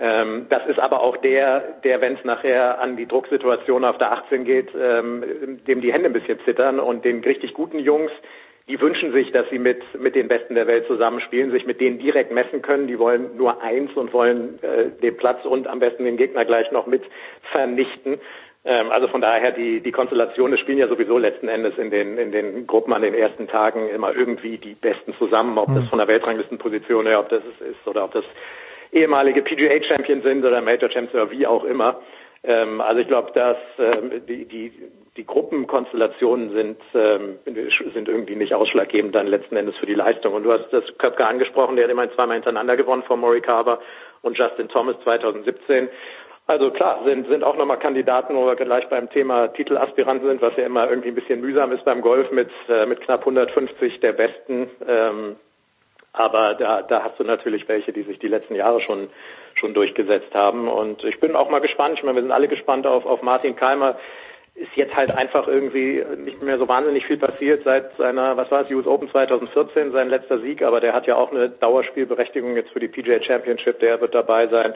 Speaker 16: Ähm, das ist aber auch der, der, wenn es nachher an die Drucksituation auf der 18 geht, ähm, dem die Hände ein bisschen zittern und den richtig guten Jungs, die wünschen sich, dass sie mit, mit den Besten der Welt zusammenspielen, sich mit denen direkt messen können. Die wollen nur eins und wollen äh, den Platz und am besten den Gegner gleich noch mit vernichten. Ähm, also von daher die, die Konstellation, es spielen ja sowieso letzten Endes in den, in den Gruppen an den ersten Tagen immer irgendwie die Besten zusammen, ob das hm. von der Weltranglistenposition her, ob das ist oder ob das ehemalige PGA Champion sind oder Major Champions oder wie auch immer. Ähm, also ich glaube, dass ähm, die, die, die Gruppenkonstellationen sind, ähm, sind irgendwie nicht ausschlaggebend dann letzten Endes für die Leistung. Und du hast das Köpke angesprochen, der hat immerhin zweimal hintereinander gewonnen vor Morikawa und Justin Thomas 2017. Also klar, sind, sind auch nochmal Kandidaten, wo wir gleich beim Thema Titelaspiranten sind, was ja immer irgendwie ein bisschen mühsam ist beim Golf mit, äh, mit knapp 150 der Besten. Ähm, aber da, da hast du natürlich welche, die sich die letzten Jahre schon, schon durchgesetzt haben. Und ich bin auch mal gespannt. Ich meine, wir sind alle gespannt auf, auf Martin Keimer. Ist jetzt halt einfach irgendwie nicht mehr so wahnsinnig viel passiert seit seiner, was war es, US Open 2014, sein letzter Sieg. Aber der hat ja auch eine Dauerspielberechtigung jetzt für die PGA Championship. Der wird dabei sein.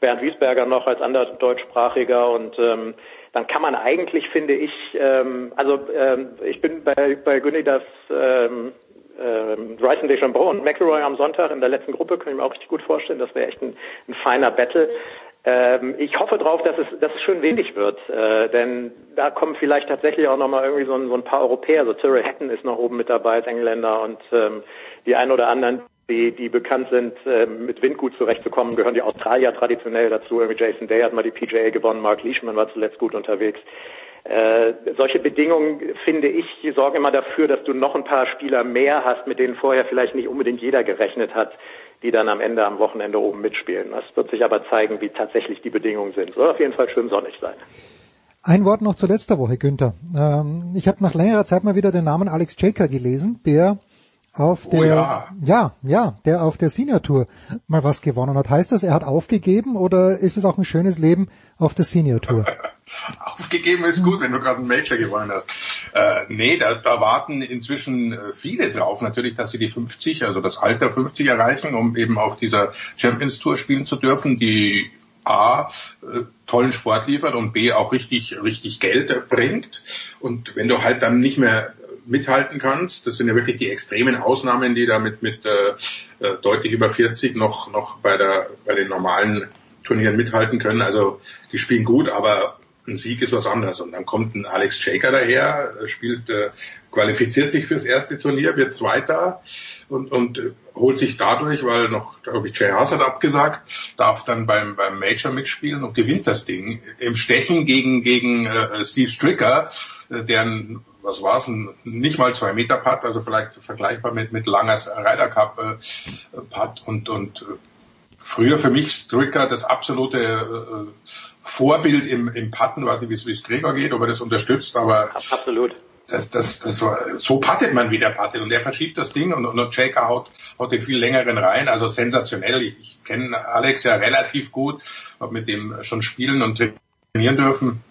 Speaker 16: Bernd Wiesberger noch als anderer deutschsprachiger und ähm, dann kann man eigentlich, finde ich, ähm, also ähm, ich bin bei, bei Günni das ähm, ähm, Bryson DeChambeau und McElroy am Sonntag in der letzten Gruppe, kann ich mir auch richtig gut vorstellen. Das wäre echt ein, ein feiner Battle. Ähm, ich hoffe drauf, dass es, dass es schön wenig wird, äh, denn da kommen vielleicht tatsächlich auch nochmal irgendwie so ein, so ein paar Europäer. So Cyril Hatton ist noch oben mit dabei als Engländer und ähm, die ein oder anderen die, die bekannt sind, äh, mit Wind gut zurechtzukommen, gehören die Australier traditionell dazu. Irgendwie Jason Day hat mal die PGA gewonnen, Mark Leishman war zuletzt gut unterwegs. Äh, solche Bedingungen, finde ich, sorgen immer dafür, dass du noch ein paar Spieler mehr hast, mit denen vorher vielleicht nicht unbedingt jeder gerechnet hat, die dann am Ende am Wochenende oben mitspielen. Das wird sich aber zeigen, wie tatsächlich die Bedingungen sind. Soll auf jeden Fall schön sonnig sein.
Speaker 6: Ein Wort noch zu letzter Woche, Günther. Ähm, ich habe nach längerer Zeit mal wieder den Namen Alex Jaker gelesen, der auf oh der, oh ja. ja, ja, der auf der Senior Tour mal was gewonnen hat. Heißt das, er hat aufgegeben oder ist es auch ein schönes Leben auf der Senior Tour?
Speaker 15: aufgegeben ist gut, wenn du gerade einen Major gewonnen hast. Äh, nee, da, da warten inzwischen äh, viele drauf, natürlich, dass sie die 50, also das Alter 50 erreichen, um eben auf dieser Champions Tour spielen zu dürfen, die A, äh, tollen Sport liefert und B, auch richtig, richtig Geld bringt. Und wenn du halt dann nicht mehr mithalten kannst. Das sind ja wirklich die extremen Ausnahmen, die da mit, mit äh, äh deutlich über 40 noch, noch bei, der, bei den normalen Turnieren mithalten können. Also die spielen gut, aber ein Sieg ist was anderes. Und dann kommt ein Alex Shaker daher, spielt, äh, qualifiziert sich fürs erste Turnier, wird Zweiter und, und äh, holt sich dadurch, weil noch, glaube ich, Jay Haas hat abgesagt, darf dann beim, beim Major mitspielen und gewinnt das Ding. Im Stechen gegen, gegen äh, Steve Stricker, äh, deren was war's, ein nicht mal zwei Meter Putt, also vielleicht vergleichbar mit, mit Langers Ryder Cup äh, Putt und, und äh, früher für mich Stricker das absolute äh, Vorbild im, im Putten, weiß nicht, wie es Gregor geht, ob er das unterstützt, aber
Speaker 16: absolut.
Speaker 15: Das, das, das, so pattet man wie der pattet und der verschiebt das Ding und, und Shaker haut, haut den viel längeren rein, also sensationell. Ich, ich kenne Alex ja relativ gut, habe mit dem schon spielen und trainieren dürfen.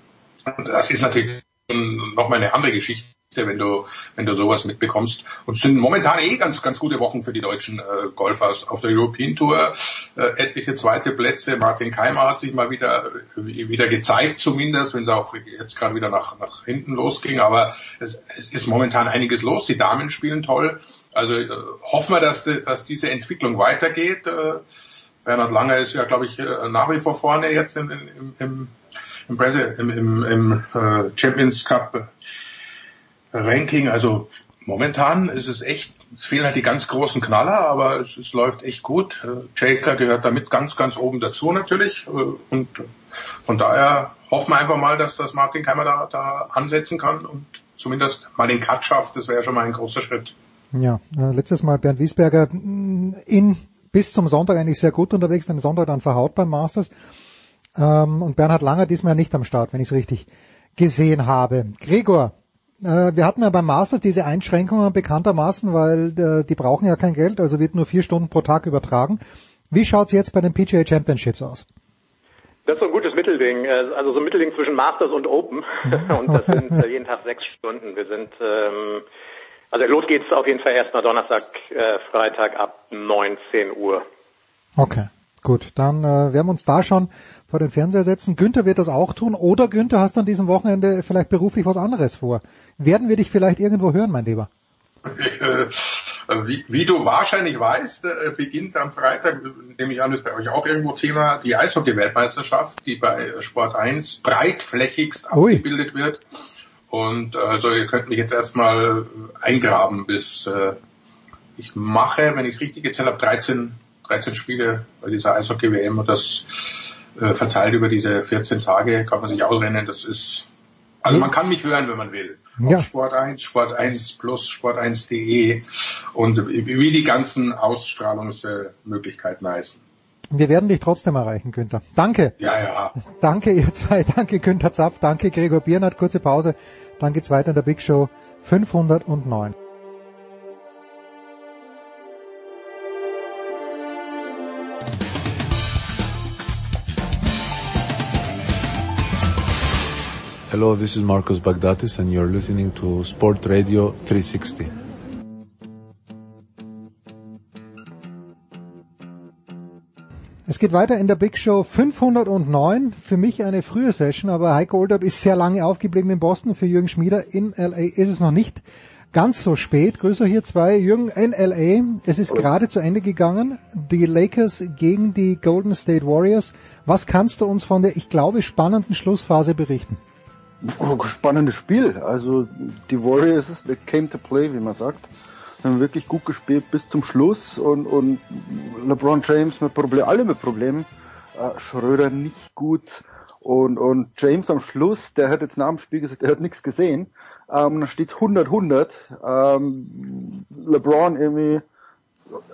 Speaker 15: Das ist natürlich nochmal eine andere Geschichte, wenn du, wenn du sowas mitbekommst. Und es sind momentan eh ganz, ganz gute Wochen für die deutschen äh, Golfer auf der European Tour. Äh, etliche zweite Plätze. Martin Keimer hat sich mal wieder, äh, wieder gezeigt zumindest, wenn es auch jetzt gerade wieder nach, nach hinten losging. Aber es, es ist momentan einiges los. Die Damen spielen toll. Also äh, hoffen wir, dass, dass diese Entwicklung weitergeht. Äh, Bernhard Langer ist ja, glaube ich, äh, nach wie vor vorne jetzt im, im, im im, im, im, im äh, Champions Cup Ranking. Also momentan ist es echt, es fehlen halt die ganz großen Knaller, aber es, es läuft echt gut. Äh, Jaker gehört damit ganz, ganz oben dazu natürlich. Äh, und von daher hoffen wir einfach mal, dass das Martin Keimer da, da ansetzen kann und zumindest mal den Cut schafft. Das wäre schon mal ein großer Schritt.
Speaker 6: Ja, äh, letztes Mal Bernd Wiesberger in bis zum Sonntag eigentlich sehr gut unterwegs, den Sonntag dann verhaut beim Masters. Ähm, und Bernhard Langer diesmal nicht am Start, wenn ich es richtig gesehen habe. Gregor, wir hatten ja beim Masters diese Einschränkungen bekanntermaßen, weil äh, die brauchen ja kein Geld, also wird nur vier Stunden pro Tag übertragen. Wie schaut's jetzt bei den PGA Championships aus?
Speaker 16: Das ist so ein gutes Mittelding, äh, also so ein Mittelding zwischen Masters und Open. und das sind äh, jeden Tag sechs Stunden. Wir sind, ähm, also los geht's auf jeden Fall erst mal Donnerstag, äh, Freitag ab 19 Uhr.
Speaker 6: Okay. Gut, dann äh, werden wir uns da schon vor den Fernseher setzen. Günther wird das auch tun. Oder Günther, hast du an diesem Wochenende vielleicht beruflich was anderes vor? Werden wir dich vielleicht irgendwo hören, mein Lieber?
Speaker 15: Äh, wie, wie, du wahrscheinlich weißt, äh, beginnt am Freitag, nehme ich an, ist bei euch auch irgendwo Thema, die Eishockey-Weltmeisterschaft, die bei Sport 1 breitflächigst Ui. abgebildet wird. Und also ihr könnt mich jetzt erstmal eingraben bis äh, ich mache, wenn ich es richtig gezählt habe, 13 13 Spiele bei dieser Eishockey-WM und das äh, verteilt über diese 14 Tage kann man sich ausrennen. Das ist, also man kann mich hören, wenn man will. Ja. Sport 1, Sport 1 Plus, Sport 1.de und wie die ganzen Ausstrahlungsmöglichkeiten heißen.
Speaker 6: Wir werden dich trotzdem erreichen, Günther. Danke.
Speaker 15: Ja, ja.
Speaker 6: Danke ihr zwei. Danke Günther Zapf. Danke Gregor Biernert. Kurze Pause. Dann geht's weiter in der Big Show 509.
Speaker 17: Hello, this is Marcos Bagdatis and you're listening to Sport Radio 360.
Speaker 6: Es geht weiter in der Big Show 509. Für mich eine frühe Session, aber Heiko Oldup ist sehr lange aufgeblieben in Boston. Für Jürgen Schmieder in LA ist es noch nicht ganz so spät. Grüße hier zwei. Jürgen in LA. Es ist gerade zu Ende gegangen. Die Lakers gegen die Golden State Warriors. Was kannst du uns von der, ich glaube, spannenden Schlussphase berichten?
Speaker 18: Oh, spannendes Spiel. Also die Warriors they came to play, wie man sagt. Haben wirklich gut gespielt bis zum Schluss und, und LeBron James mit Problemen, alle mit Problemen. Äh, Schröder nicht gut und, und James am Schluss, der hat jetzt nach dem Spiel gesagt, er hat nichts gesehen. Ähm, da steht 100-100. Ähm, LeBron irgendwie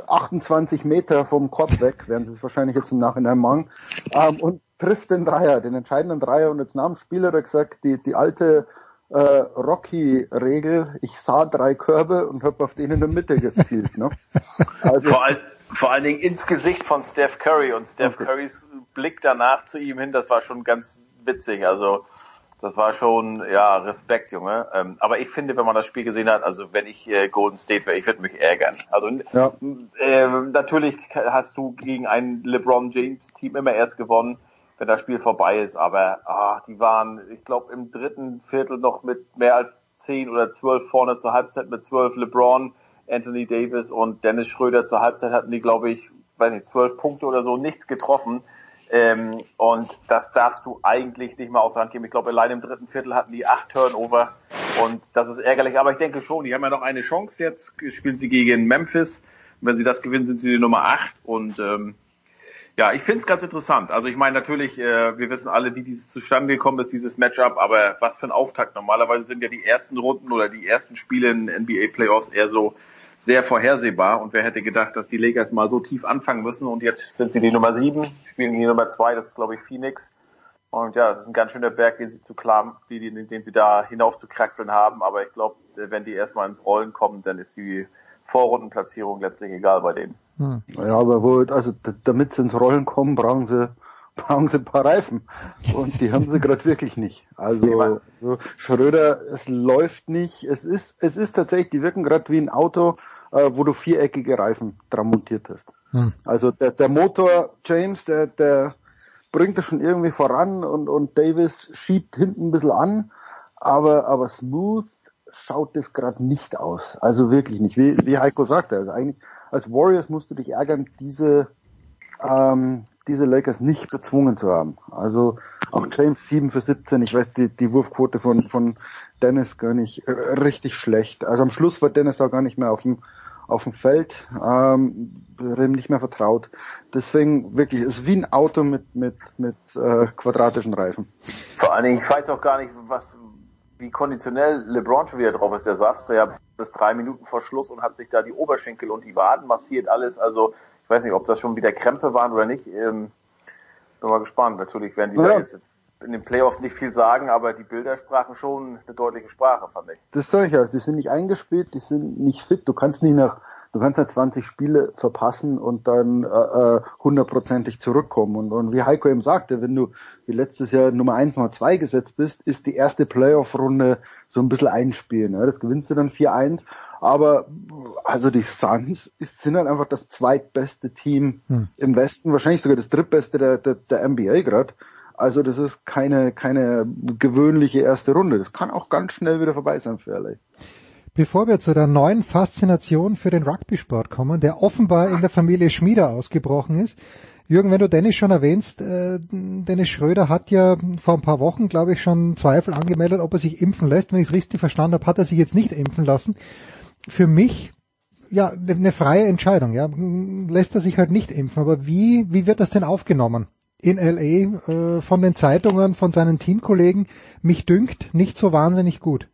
Speaker 18: 28 Meter vom Court weg, werden sie es wahrscheinlich jetzt im Nachhinein machen. Ähm, und trifft den Dreier, den entscheidenden Dreier. Und jetzt nach dem Spiel hat er gesagt, die, die alte äh, Rocky-Regel, ich sah drei Körbe und habe auf den in der Mitte gezielt. Ne?
Speaker 19: Also, vor, all, vor allen Dingen ins Gesicht von Steph Curry und Steph okay. Currys Blick danach zu ihm hin, das war schon ganz witzig. Also das war schon, ja, Respekt, Junge. Ähm, aber ich finde, wenn man das Spiel gesehen hat, also wenn ich äh, Golden State wäre, ich würde mich ärgern. Also ja. äh, natürlich hast du gegen ein LeBron James Team immer erst gewonnen, wenn das Spiel vorbei ist. Aber ah, die waren, ich glaube, im dritten Viertel noch mit mehr als zehn oder zwölf vorne zur Halbzeit mit zwölf LeBron, Anthony Davis und Dennis Schröder zur Halbzeit hatten die, glaube ich, weiß nicht, zwölf Punkte oder so, nichts getroffen. Ähm, und das darfst du eigentlich nicht mehr außer Hand geben. Ich glaube, allein im dritten Viertel hatten die acht Turnover und das ist ärgerlich. Aber ich denke schon, die haben ja noch eine Chance jetzt. Spielen sie gegen Memphis. Wenn sie das gewinnen, sind sie die Nummer acht. Und ähm, ja, ich finde es ganz interessant. Also ich meine natürlich, äh, wir wissen alle, wie dieses zustande gekommen ist, dieses Matchup. Aber was für ein Auftakt. Normalerweise sind ja die ersten Runden oder die ersten Spiele in NBA Playoffs eher so sehr vorhersehbar und wer hätte gedacht, dass die Lakers mal so tief anfangen müssen und jetzt sind sie die Nummer sieben, spielen die Nummer zwei, das ist glaube ich Phoenix. Und ja, das ist ein ganz schöner Berg, den sie zu klar, den, sie da hinauf zu kraxeln haben, aber ich glaube, wenn die erstmal ins Rollen kommen, dann ist die Vorrundenplatzierung letztlich egal bei denen.
Speaker 18: Hm. Ja, aber wo, also damit sie ins Rollen kommen, brauchen sie brauchen sie ein paar Reifen. Und die haben sie gerade wirklich nicht. Also so, Schröder, es läuft nicht. Es ist, es ist tatsächlich, die wirken gerade wie ein Auto, äh, wo du viereckige Reifen dran montiert hast. Hm. Also der, der Motor James, der, der bringt das schon irgendwie voran und, und Davis schiebt hinten ein bisschen an, aber, aber smooth schaut das gerade nicht aus. Also wirklich nicht. Wie, wie Heiko sagte, also eigentlich als Warriors musst du dich ärgern, diese ähm, diese Lakers nicht gezwungen zu haben. Also auch James 7 für 17, ich weiß, die, die Wurfquote von, von Dennis gar nicht äh, richtig schlecht. Also am Schluss war Dennis auch gar nicht mehr auf dem, auf dem Feld, ähm, ihm nicht mehr vertraut. Deswegen wirklich, es ist wie ein Auto mit, mit, mit äh, quadratischen Reifen.
Speaker 19: Vor allen Dingen, ich weiß auch gar nicht, was, wie konditionell LeBron schon wieder drauf ist. Der saß ja bis drei Minuten vor Schluss und hat sich da die Oberschenkel und die Waden massiert, alles. Also weiß nicht, ob das schon wieder Krämpfe waren oder nicht. Ähm, bin mal gespannt. Natürlich werden die ja. da jetzt in den Playoffs nicht viel sagen, aber die Bilder sprachen schon eine deutliche Sprache, fand ich.
Speaker 18: Das sage ich ja. Die sind nicht eingespielt, die sind nicht fit. Du kannst nicht nach, du kannst nach 20 Spiele verpassen und dann äh, äh, hundertprozentig zurückkommen. Und, und wie Heiko eben sagte, wenn du wie letztes Jahr Nummer 1, Nummer 2 gesetzt bist, ist die erste Playoff-Runde so ein bisschen einspielen. Ja. Das gewinnst du dann 4-1 aber also die Suns sind halt einfach das zweitbeste Team hm. im Westen, wahrscheinlich sogar das drittbeste der, der, der NBA gerade. Also das ist keine, keine gewöhnliche erste Runde. Das kann auch ganz schnell wieder vorbei sein für LA.
Speaker 6: Bevor wir zu der neuen Faszination für den Rugby-Sport kommen, der offenbar in der Familie Schmieder ausgebrochen ist. Jürgen, wenn du Dennis schon erwähnst, äh, Dennis Schröder hat ja vor ein paar Wochen, glaube ich, schon Zweifel angemeldet, ob er sich impfen lässt. Wenn ich es richtig verstanden habe, hat er sich jetzt nicht impfen lassen für mich ja eine freie Entscheidung. Ja, lässt er sich halt nicht impfen. Aber wie wie wird das denn aufgenommen? in LA äh, von den Zeitungen, von seinen Teamkollegen, mich dünkt nicht so wahnsinnig gut.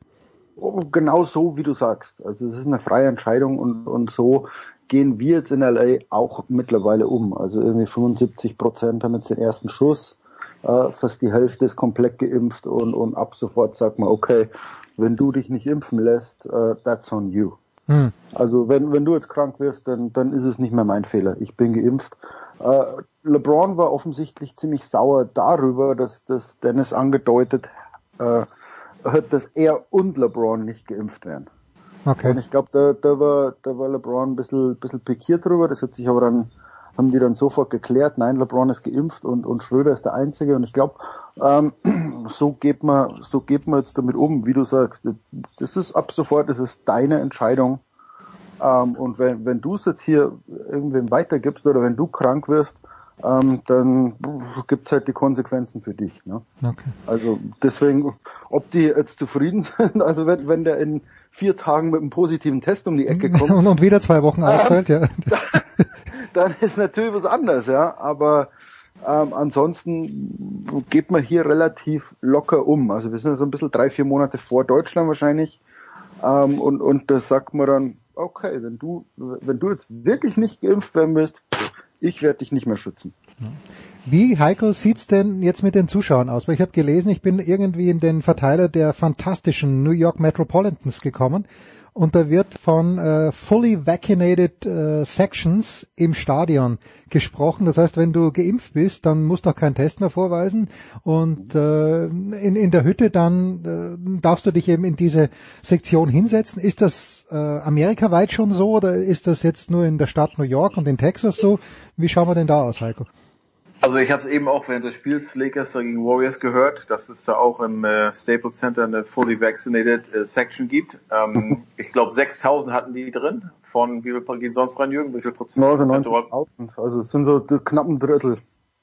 Speaker 18: Genau so, wie du sagst. Also es ist eine freie Entscheidung und, und so gehen wir jetzt in LA auch mittlerweile um. Also irgendwie 75 Prozent haben jetzt den ersten Schuss, äh, fast die Hälfte ist komplett geimpft und, und ab sofort sagt man, okay, wenn du dich nicht impfen lässt, uh, that's on you. Hm. Also wenn, wenn du jetzt krank wirst, dann, dann ist es nicht mehr mein Fehler. Ich bin geimpft. Äh, LeBron war offensichtlich ziemlich sauer darüber, dass, dass Dennis angedeutet äh, dass er und LeBron nicht geimpft werden. Okay. Und ich glaube, da, da, war, da war LeBron ein bisschen, bisschen pikiert drüber. Das hat sich aber dann, haben die dann sofort geklärt. Nein, LeBron ist geimpft und, und Schröder ist der Einzige. Und ich glaube, ähm, so geht man, so geht man jetzt damit um, wie du sagst. Das ist ab sofort, das ist deine Entscheidung. Ähm, und wenn, wenn du es jetzt hier irgendwem weitergibst oder wenn du krank wirst, ähm, dann gibt's halt die Konsequenzen für dich. Ne? Okay. Also deswegen, ob die jetzt zufrieden sind, also wenn, wenn der in vier Tagen mit einem positiven Test um die Ecke kommt.
Speaker 6: und, und wieder zwei Wochen ausfällt, ja.
Speaker 18: Dann ist natürlich was anderes, ja. Aber ähm, ansonsten geht man hier relativ locker um. Also wir sind so ein bisschen drei, vier Monate vor Deutschland wahrscheinlich. Ähm, und, und da sagt man dann, okay, wenn du, wenn du jetzt wirklich nicht geimpft werden willst, ich werde dich nicht mehr schützen.
Speaker 6: Wie, Heiko, sieht's denn jetzt mit den Zuschauern aus? Weil ich habe gelesen, ich bin irgendwie in den Verteiler der fantastischen New York Metropolitans gekommen und da wird von äh, fully vaccinated äh, sections im Stadion gesprochen. Das heißt, wenn du geimpft bist, dann musst du auch keinen Test mehr vorweisen und äh, in, in der Hütte dann äh, darfst du dich eben in diese Sektion hinsetzen. Ist das äh, amerikaweit schon so oder ist das jetzt nur in der Stadt New York und in Texas so? Wie schauen wir denn da aus, Heiko?
Speaker 19: Also ich habe es eben auch während des Spiels Lakers gegen Warriors gehört, dass es da auch im äh, Staples Center eine fully vaccinated äh, Section gibt. Ähm, ich glaube 6000 hatten die drin. Von wie viel gehen sonst rein, Jürgen? Wie viel Prozent?
Speaker 18: 99.000. Also es sind so knapp ein Drittel.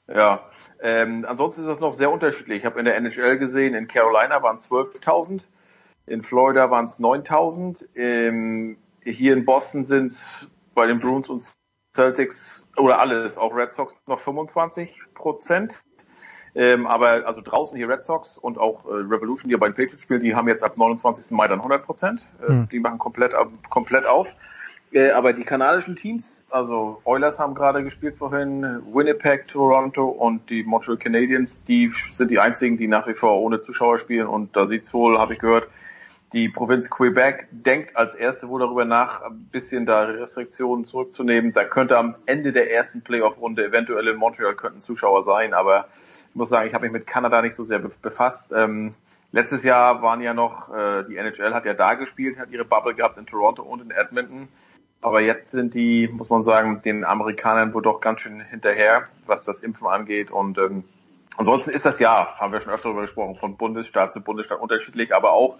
Speaker 19: Ja. Ähm, ansonsten ist das noch sehr unterschiedlich. Ich habe in der NHL gesehen, in Carolina waren es 12.000, in Florida waren es 9.000, ähm, hier in Boston sind es bei den Bruins und Celtics oder alles, auch Red Sox noch 25 Prozent. Ähm, aber also draußen hier Red Sox und auch äh, Revolution, die ja bei den Patriots spielen, die haben jetzt ab 29. Mai dann 100 Prozent. Äh, mhm. Die machen komplett, komplett auf. Äh, aber die kanadischen Teams, also Oilers haben gerade gespielt vorhin, Winnipeg, Toronto und die Montreal Canadiens, die sind die einzigen, die nach wie vor ohne Zuschauer spielen. Und da sieht's wohl, habe ich gehört, die Provinz Quebec denkt als erste wohl darüber nach, ein bisschen da Restriktionen zurückzunehmen. Da könnte am Ende der ersten Playoff-Runde eventuell in Montreal könnten Zuschauer sein, aber ich muss sagen, ich habe mich mit Kanada nicht so sehr befasst. Ähm, letztes Jahr waren ja noch, äh, die NHL hat ja da gespielt, hat ihre Bubble gehabt in Toronto und in Edmonton. Aber jetzt sind die, muss man sagen, den Amerikanern wohl doch ganz schön hinterher, was das Impfen angeht. Und ähm, ansonsten ist das ja, haben wir schon öfter darüber gesprochen, von Bundesstaat zu Bundesstaat unterschiedlich, aber auch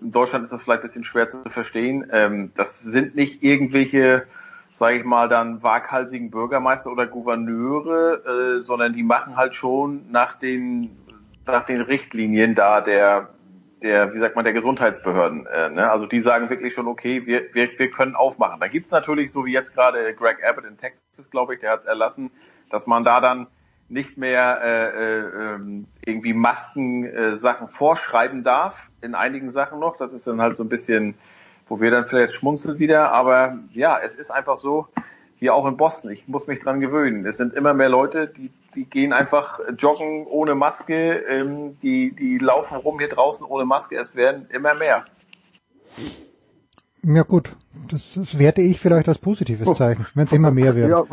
Speaker 19: in Deutschland ist das vielleicht ein bisschen schwer zu verstehen. Ähm, das sind nicht irgendwelche, sage ich mal, dann waghalsigen Bürgermeister oder Gouverneure, äh, sondern die machen halt schon nach den nach den Richtlinien da der der, wie sagt man, der Gesundheitsbehörden. Äh, ne? Also die sagen wirklich schon, okay, wir, wir, wir können aufmachen. Da gibt's natürlich, so wie jetzt gerade Greg Abbott in Texas, glaube ich, der hat erlassen, dass man da dann nicht mehr äh, äh, ähm, irgendwie Masken-Sachen äh, vorschreiben darf, in einigen Sachen noch. Das ist dann halt so ein bisschen, wo wir dann vielleicht schmunzeln wieder. Aber ja, es ist einfach so, hier auch in Boston, ich muss mich dran gewöhnen. Es sind immer mehr Leute, die, die gehen einfach joggen ohne Maske, ähm, die, die laufen rum hier draußen ohne Maske. Es werden immer mehr.
Speaker 6: Ja gut, das, das werte ich vielleicht als positives Zeichen, wenn es immer mehr wird. Ja,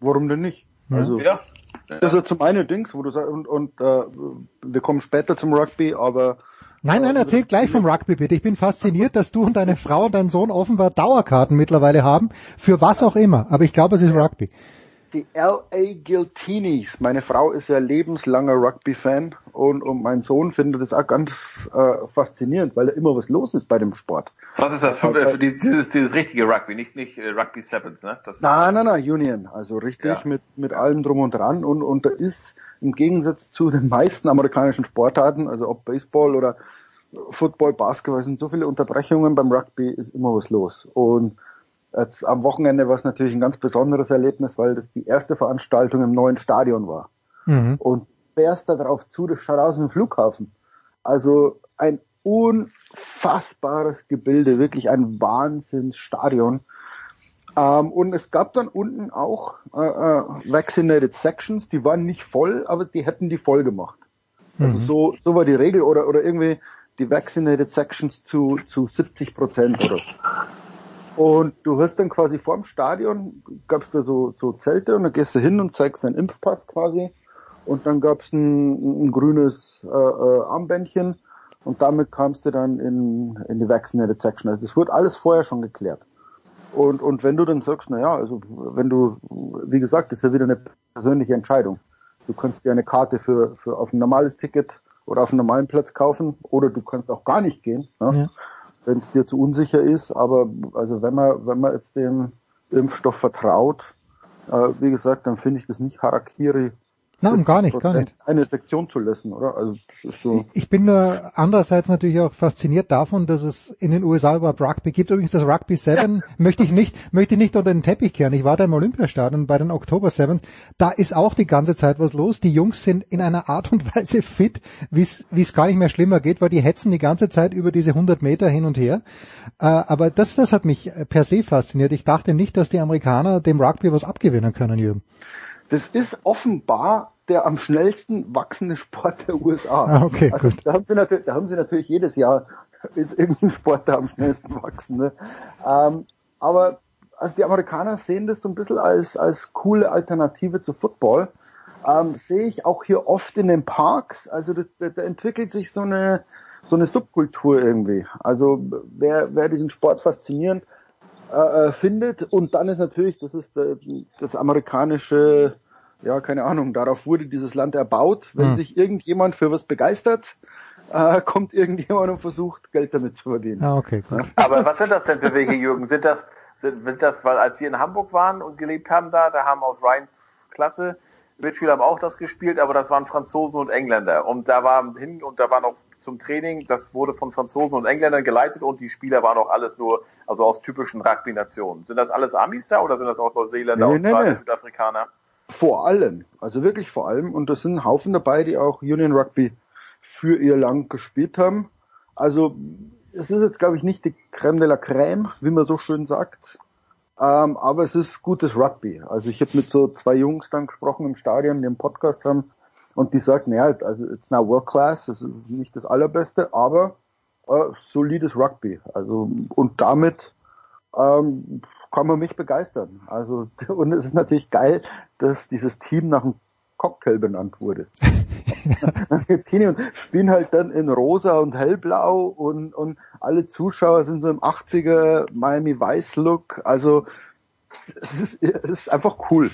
Speaker 18: warum denn nicht? Also, ja. Das ist zum einen Dings, wo du sagst, und, und äh, wir kommen später zum Rugby, aber
Speaker 6: Nein, nein, erzähl gleich vom Rugby bitte. Ich bin fasziniert, dass du und deine Frau und dein Sohn offenbar Dauerkarten mittlerweile haben, für was auch immer. Aber ich glaube, es ist Rugby
Speaker 18: die LA Guiltinis. Meine Frau ist ja lebenslanger Rugby-Fan und, und mein Sohn findet das auch ganz äh, faszinierend, weil da immer was los ist bei dem Sport.
Speaker 19: Was ist das für, äh, für dieses, dieses richtige Rugby, nicht, nicht äh, Rugby Sevens, ne?
Speaker 18: Das nein, nein, nein, Union. Also richtig ja. mit, mit allem drum und dran und, und da ist im Gegensatz zu den meisten amerikanischen Sportarten, also ob Baseball oder Football, Basketball, sind so viele Unterbrechungen beim Rugby, ist immer was los. Und Jetzt am Wochenende war es natürlich ein ganz besonderes Erlebnis, weil das die erste Veranstaltung im neuen Stadion war. Mhm. Und fährst da drauf zu, das schaut aus ein Flughafen. Also ein unfassbares Gebilde, wirklich ein Wahnsinnsstadion. Ähm, und es gab dann unten auch äh, äh, Vaccinated Sections, die waren nicht voll, aber die hätten die voll gemacht. Also
Speaker 6: Mhm.
Speaker 18: so, so war die Regel oder, oder irgendwie die Vaccinated Sections zu, zu 70 Prozent oder so. Und du hast dann quasi vorm Stadion, gab's da so, so Zelte und dann gehst du hin und zeigst deinen Impfpass quasi. Und dann gab's ein, ein grünes äh, äh, Armbändchen und damit kamst du dann in, in die Vaccinated Section. Also das wurde alles vorher schon geklärt. Und, und wenn du dann sagst, na ja, also wenn du, wie gesagt, das ist ja wieder eine persönliche Entscheidung. Du kannst dir eine Karte für, für auf ein normales Ticket oder auf einen normalen Platz kaufen oder du kannst auch gar nicht gehen, ne?
Speaker 6: Ja.
Speaker 18: Wenn es dir zu unsicher ist. Aber also wenn man, wenn man jetzt dem Impfstoff vertraut, äh, wie gesagt, dann finde ich das nicht Harakiri.
Speaker 6: Nein, gar nicht, gar nicht.
Speaker 18: Eine Sektion zu lassen, oder? Also so.
Speaker 6: Ich bin nur andererseits natürlich auch fasziniert davon, dass es in den USA überhaupt Rugby gibt. Übrigens das Rugby Seven möchte ich nicht, möchte ich nicht unter den Teppich kehren. Ich war da im Olympiastadion bei den Oktober Sevens. Da ist auch die ganze Zeit was los. Die Jungs sind in einer Art und Weise fit, wie es wie es gar nicht mehr schlimmer geht, weil die hetzen die ganze Zeit über diese 100 Meter hin und her. Äh, aber das, das hat mich per se fasziniert. Ich dachte nicht, dass die Amerikaner dem Rugby was abgewinnen können, Jürgen.
Speaker 18: Das ist offenbar der am schnellsten wachsende Sport der USA.
Speaker 6: Ah, okay,
Speaker 18: also,
Speaker 6: gut.
Speaker 18: Da haben, sie natürlich, da haben sie natürlich jedes Jahr ist irgendein Sport, der am schnellsten wachsen. Ne? Ähm, aber also die Amerikaner sehen das so ein bisschen als, als coole Alternative zu Football. Ähm, sehe ich auch hier oft in den Parks. Also da, da, da entwickelt sich so eine so eine Subkultur irgendwie. Also wer, wer diesen Sport faszinierend äh, äh, findet und dann ist natürlich, das ist der, das amerikanische ja, keine Ahnung, darauf wurde dieses Land erbaut. Wenn
Speaker 6: Hm.
Speaker 18: sich irgendjemand für was begeistert, äh, kommt irgendjemand und versucht, Geld damit zu verdienen.
Speaker 6: Ah, okay, gut.
Speaker 19: Aber was sind das denn für Wege, Jürgen? Sind das, sind, sind das, weil als wir in Hamburg waren und gelebt haben da, da haben aus Rhein's Klasse, Mitspieler haben auch das gespielt, aber das waren Franzosen und Engländer. Und da war hin, und da war noch zum Training, das wurde von Franzosen und Engländern geleitet und die Spieler waren auch alles nur, also aus typischen Rugby-Nationen. Sind das alles Amis da oder sind das auch Neuseeländer,
Speaker 18: Nee, nee,
Speaker 19: Australier,
Speaker 18: nee.
Speaker 19: Südafrikaner?
Speaker 18: Vor allem, also wirklich vor allem. Und da sind ein Haufen dabei, die auch Union Rugby für ihr Land gespielt haben. Also es ist jetzt, glaube ich, nicht die Crème de la Crème, wie man so schön sagt. Ähm, aber es ist gutes Rugby. Also ich habe mit so zwei Jungs dann gesprochen im Stadion, die einen Podcast haben. Und die sagten, ja, also it's now world class, das ist nicht das allerbeste, aber äh, solides Rugby. Also und damit ähm, kann man mich begeistern. Also und es ist natürlich geil, dass dieses Team nach einem Cocktail benannt wurde. Argentinien und spielen halt dann in rosa und hellblau und, und alle Zuschauer sind so im 80er Miami Weiß Look. Also es ist, es ist einfach cool.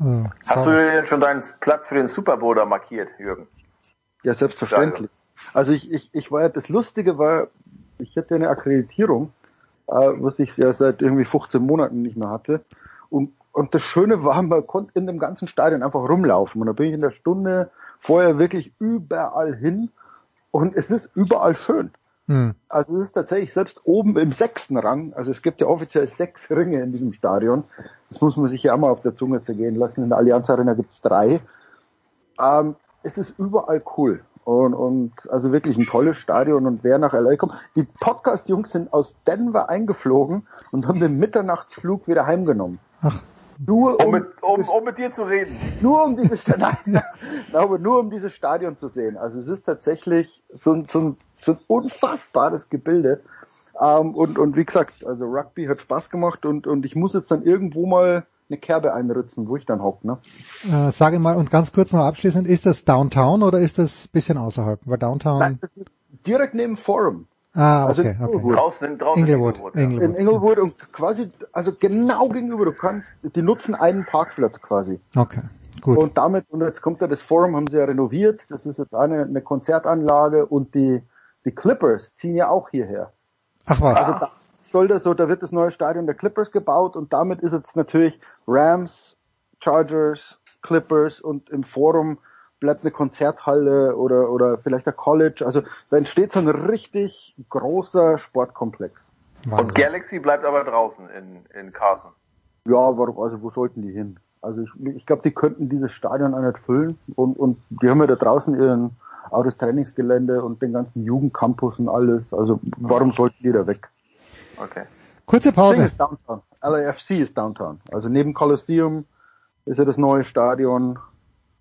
Speaker 6: Hm.
Speaker 19: Hast du denn schon deinen Platz für den Super Bowl da markiert, Jürgen?
Speaker 18: Ja, selbstverständlich. Also ich, ich, ich war ja, das Lustige war, ich hatte eine Akkreditierung, äh, was ich ja seit irgendwie 15 Monaten nicht mehr hatte. Und, und das Schöne war, man konnte in dem ganzen Stadion einfach rumlaufen. Und da bin ich in der Stunde vorher wirklich überall hin. Und es ist überall schön.
Speaker 6: Hm.
Speaker 18: Also es ist tatsächlich selbst oben im sechsten Rang, also es gibt ja offiziell sechs Ringe in diesem Stadion. Das muss man sich ja auch mal auf der Zunge zergehen lassen. In der Allianz Arena gibt's drei. Ähm, es ist überall cool. Und, und also wirklich ein tolles Stadion und wer nach LA kommt. Die Podcast-Jungs sind aus Denver eingeflogen und haben den Mitternachtsflug wieder heimgenommen. Nur
Speaker 19: Um mit, um, um mit dir zu reden.
Speaker 18: nur um dieses nein, nein, aber nur um dieses Stadion zu sehen. Also es ist tatsächlich so ein, so ein, so ein unfassbares Gebilde. Ähm, und, und wie gesagt, also Rugby hat Spaß gemacht und, und ich muss jetzt dann irgendwo mal eine Kerbe einritzen, wo ich dann hock, ne?
Speaker 6: Äh, sage mal, und ganz kurz noch abschließend, ist das Downtown oder ist das bisschen außerhalb? Weil Downtown...
Speaker 18: Nein, das ist direkt neben Forum.
Speaker 6: Ah,
Speaker 18: also
Speaker 6: okay,
Speaker 18: in
Speaker 6: okay.
Speaker 19: Draußen, draußen
Speaker 6: Inglewood,
Speaker 19: in Inglewood, ja.
Speaker 6: Inglewood.
Speaker 18: In Inglewood und quasi, also genau gegenüber, du kannst, die nutzen einen Parkplatz quasi.
Speaker 6: Okay, gut.
Speaker 18: Und damit, und jetzt kommt ja das Forum, haben sie ja renoviert, das ist jetzt eine, eine Konzertanlage und die, die Clippers ziehen ja auch hierher.
Speaker 6: Ach was.
Speaker 18: Also da soll das so, da wird das neue Stadion der Clippers gebaut und damit ist jetzt natürlich Rams, Chargers, Clippers und im Forum bleibt eine Konzerthalle oder, oder vielleicht ein College. Also da entsteht so ein richtig großer Sportkomplex.
Speaker 19: Und Galaxy bleibt aber draußen in, in Carson.
Speaker 18: Ja, warum, also wo sollten die hin? Also ich, ich glaube, die könnten dieses Stadion auch nicht füllen und, und die haben ja da draußen ihren auch das Trainingsgelände und den ganzen Jugendcampus und alles. Also warum sollten die da weg?
Speaker 19: Okay.
Speaker 6: Kurze Pause.
Speaker 18: Ist Downtown. LAFC ist Downtown. Also neben Coliseum ist ja das neue Stadion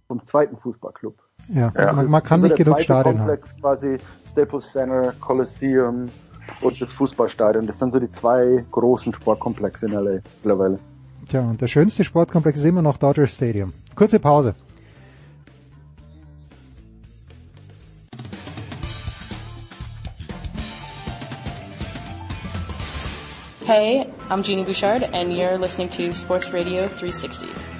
Speaker 18: vom zweiten Fußballclub.
Speaker 6: Ja, Man, man, kann nicht genug Stadien
Speaker 18: haben. quasi Staples Center, Coliseum und das Fußballstadion. Das sind so die zwei großen Sportkomplexe in LA mittlerweile.
Speaker 6: Tja, und der schönste Sportkomplex ist immer noch Dodger Stadium. Kurze Pause.
Speaker 20: Hey, I'm Jeannie Bouchard, and you're listening to Sports Radio 360.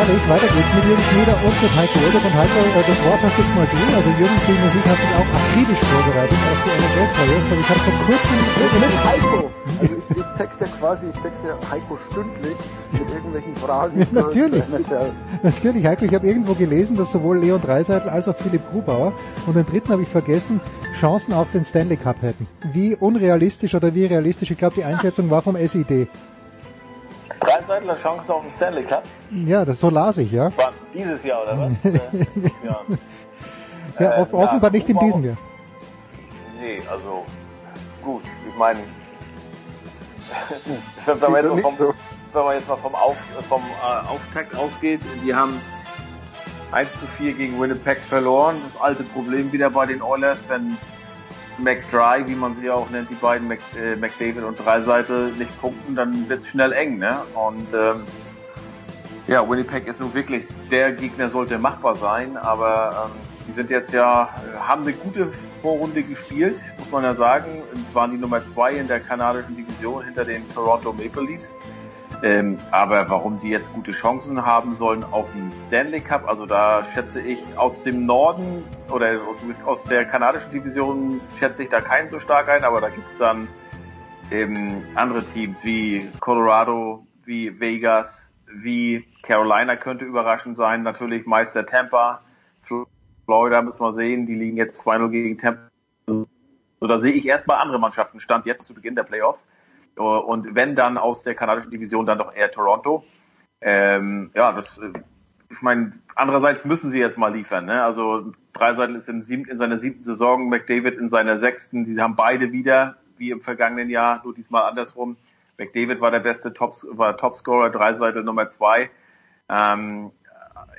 Speaker 6: Herrlich, weiter geht's mit Jürgen Schmieder und mit Heiko Urlaub. Und Heiko, äh, das Wort hast jetzt mal du. Also Jürgen Musik hat sich auch akribisch vorbereitet auf die NFL-Playoffs. Aber ich habe vor kurzem...
Speaker 18: Mit Heiko! Also ich, ich texte quasi, ich texte Heiko stündlich mit irgendwelchen Fragen.
Speaker 6: Ja, natürlich. Natürlich, Heiko, ich habe irgendwo gelesen, dass sowohl Leon Dreiseitel als auch Philipp Grubauer und den dritten habe ich vergessen, Chancen auf den Stanley Cup hätten. Wie unrealistisch oder wie realistisch? Ich glaube, die Einschätzung war vom SID.
Speaker 19: Dreiseitler Chancen auf den Stanley Cup?
Speaker 6: Ja, das so las ich, ja.
Speaker 19: War dieses Jahr, oder was? ja,
Speaker 6: ja äh, offenbar ja, nicht in diesem Jahr.
Speaker 19: Nee, also gut, ich meine, wenn, man jetzt vom, so. wenn man jetzt mal vom, Auf, vom äh, Auftakt ausgeht, die haben 1 zu 4 gegen Winnipeg verloren. Das alte Problem wieder bei den Oilers, wenn McDry, wie man sie auch nennt, die beiden Mc, äh, McDavid und Dreiseitel nicht punkten, dann wird es schnell eng, ne? Und ähm, ja, Winnipeg ist nun wirklich, der Gegner sollte machbar sein, aber ähm, die sind jetzt ja, haben eine gute Vorrunde gespielt, muss man ja sagen, waren die Nummer zwei in der kanadischen Division hinter den Toronto Maple Leafs. Ähm, aber warum die jetzt gute Chancen haben sollen auf den Stanley Cup, also da schätze ich aus dem Norden oder aus, aus der kanadischen Division schätze ich da keinen so stark ein, aber da gibt's dann ähm, andere Teams wie Colorado, wie Vegas, wie Carolina könnte überraschend sein, natürlich Meister Tampa, Florida müssen wir sehen, die liegen jetzt 2-0 gegen Tampa. So, da sehe ich erstmal andere Mannschaften, stand jetzt zu Beginn der Playoffs. Äh, und wenn dann aus der kanadischen Division dann doch eher Toronto. Ähm, ja, das, äh, ich meine, andererseits müssen sie jetzt mal liefern. Ne? Also Dreiseitel ist im siebten, in seiner siebten Saison, McDavid in seiner sechsten. Die haben beide wieder, wie im vergangenen Jahr, nur diesmal andersrum. McDavid war der beste Tops, war Topscorer, Dreiseitel Nummer zwei. Ähm,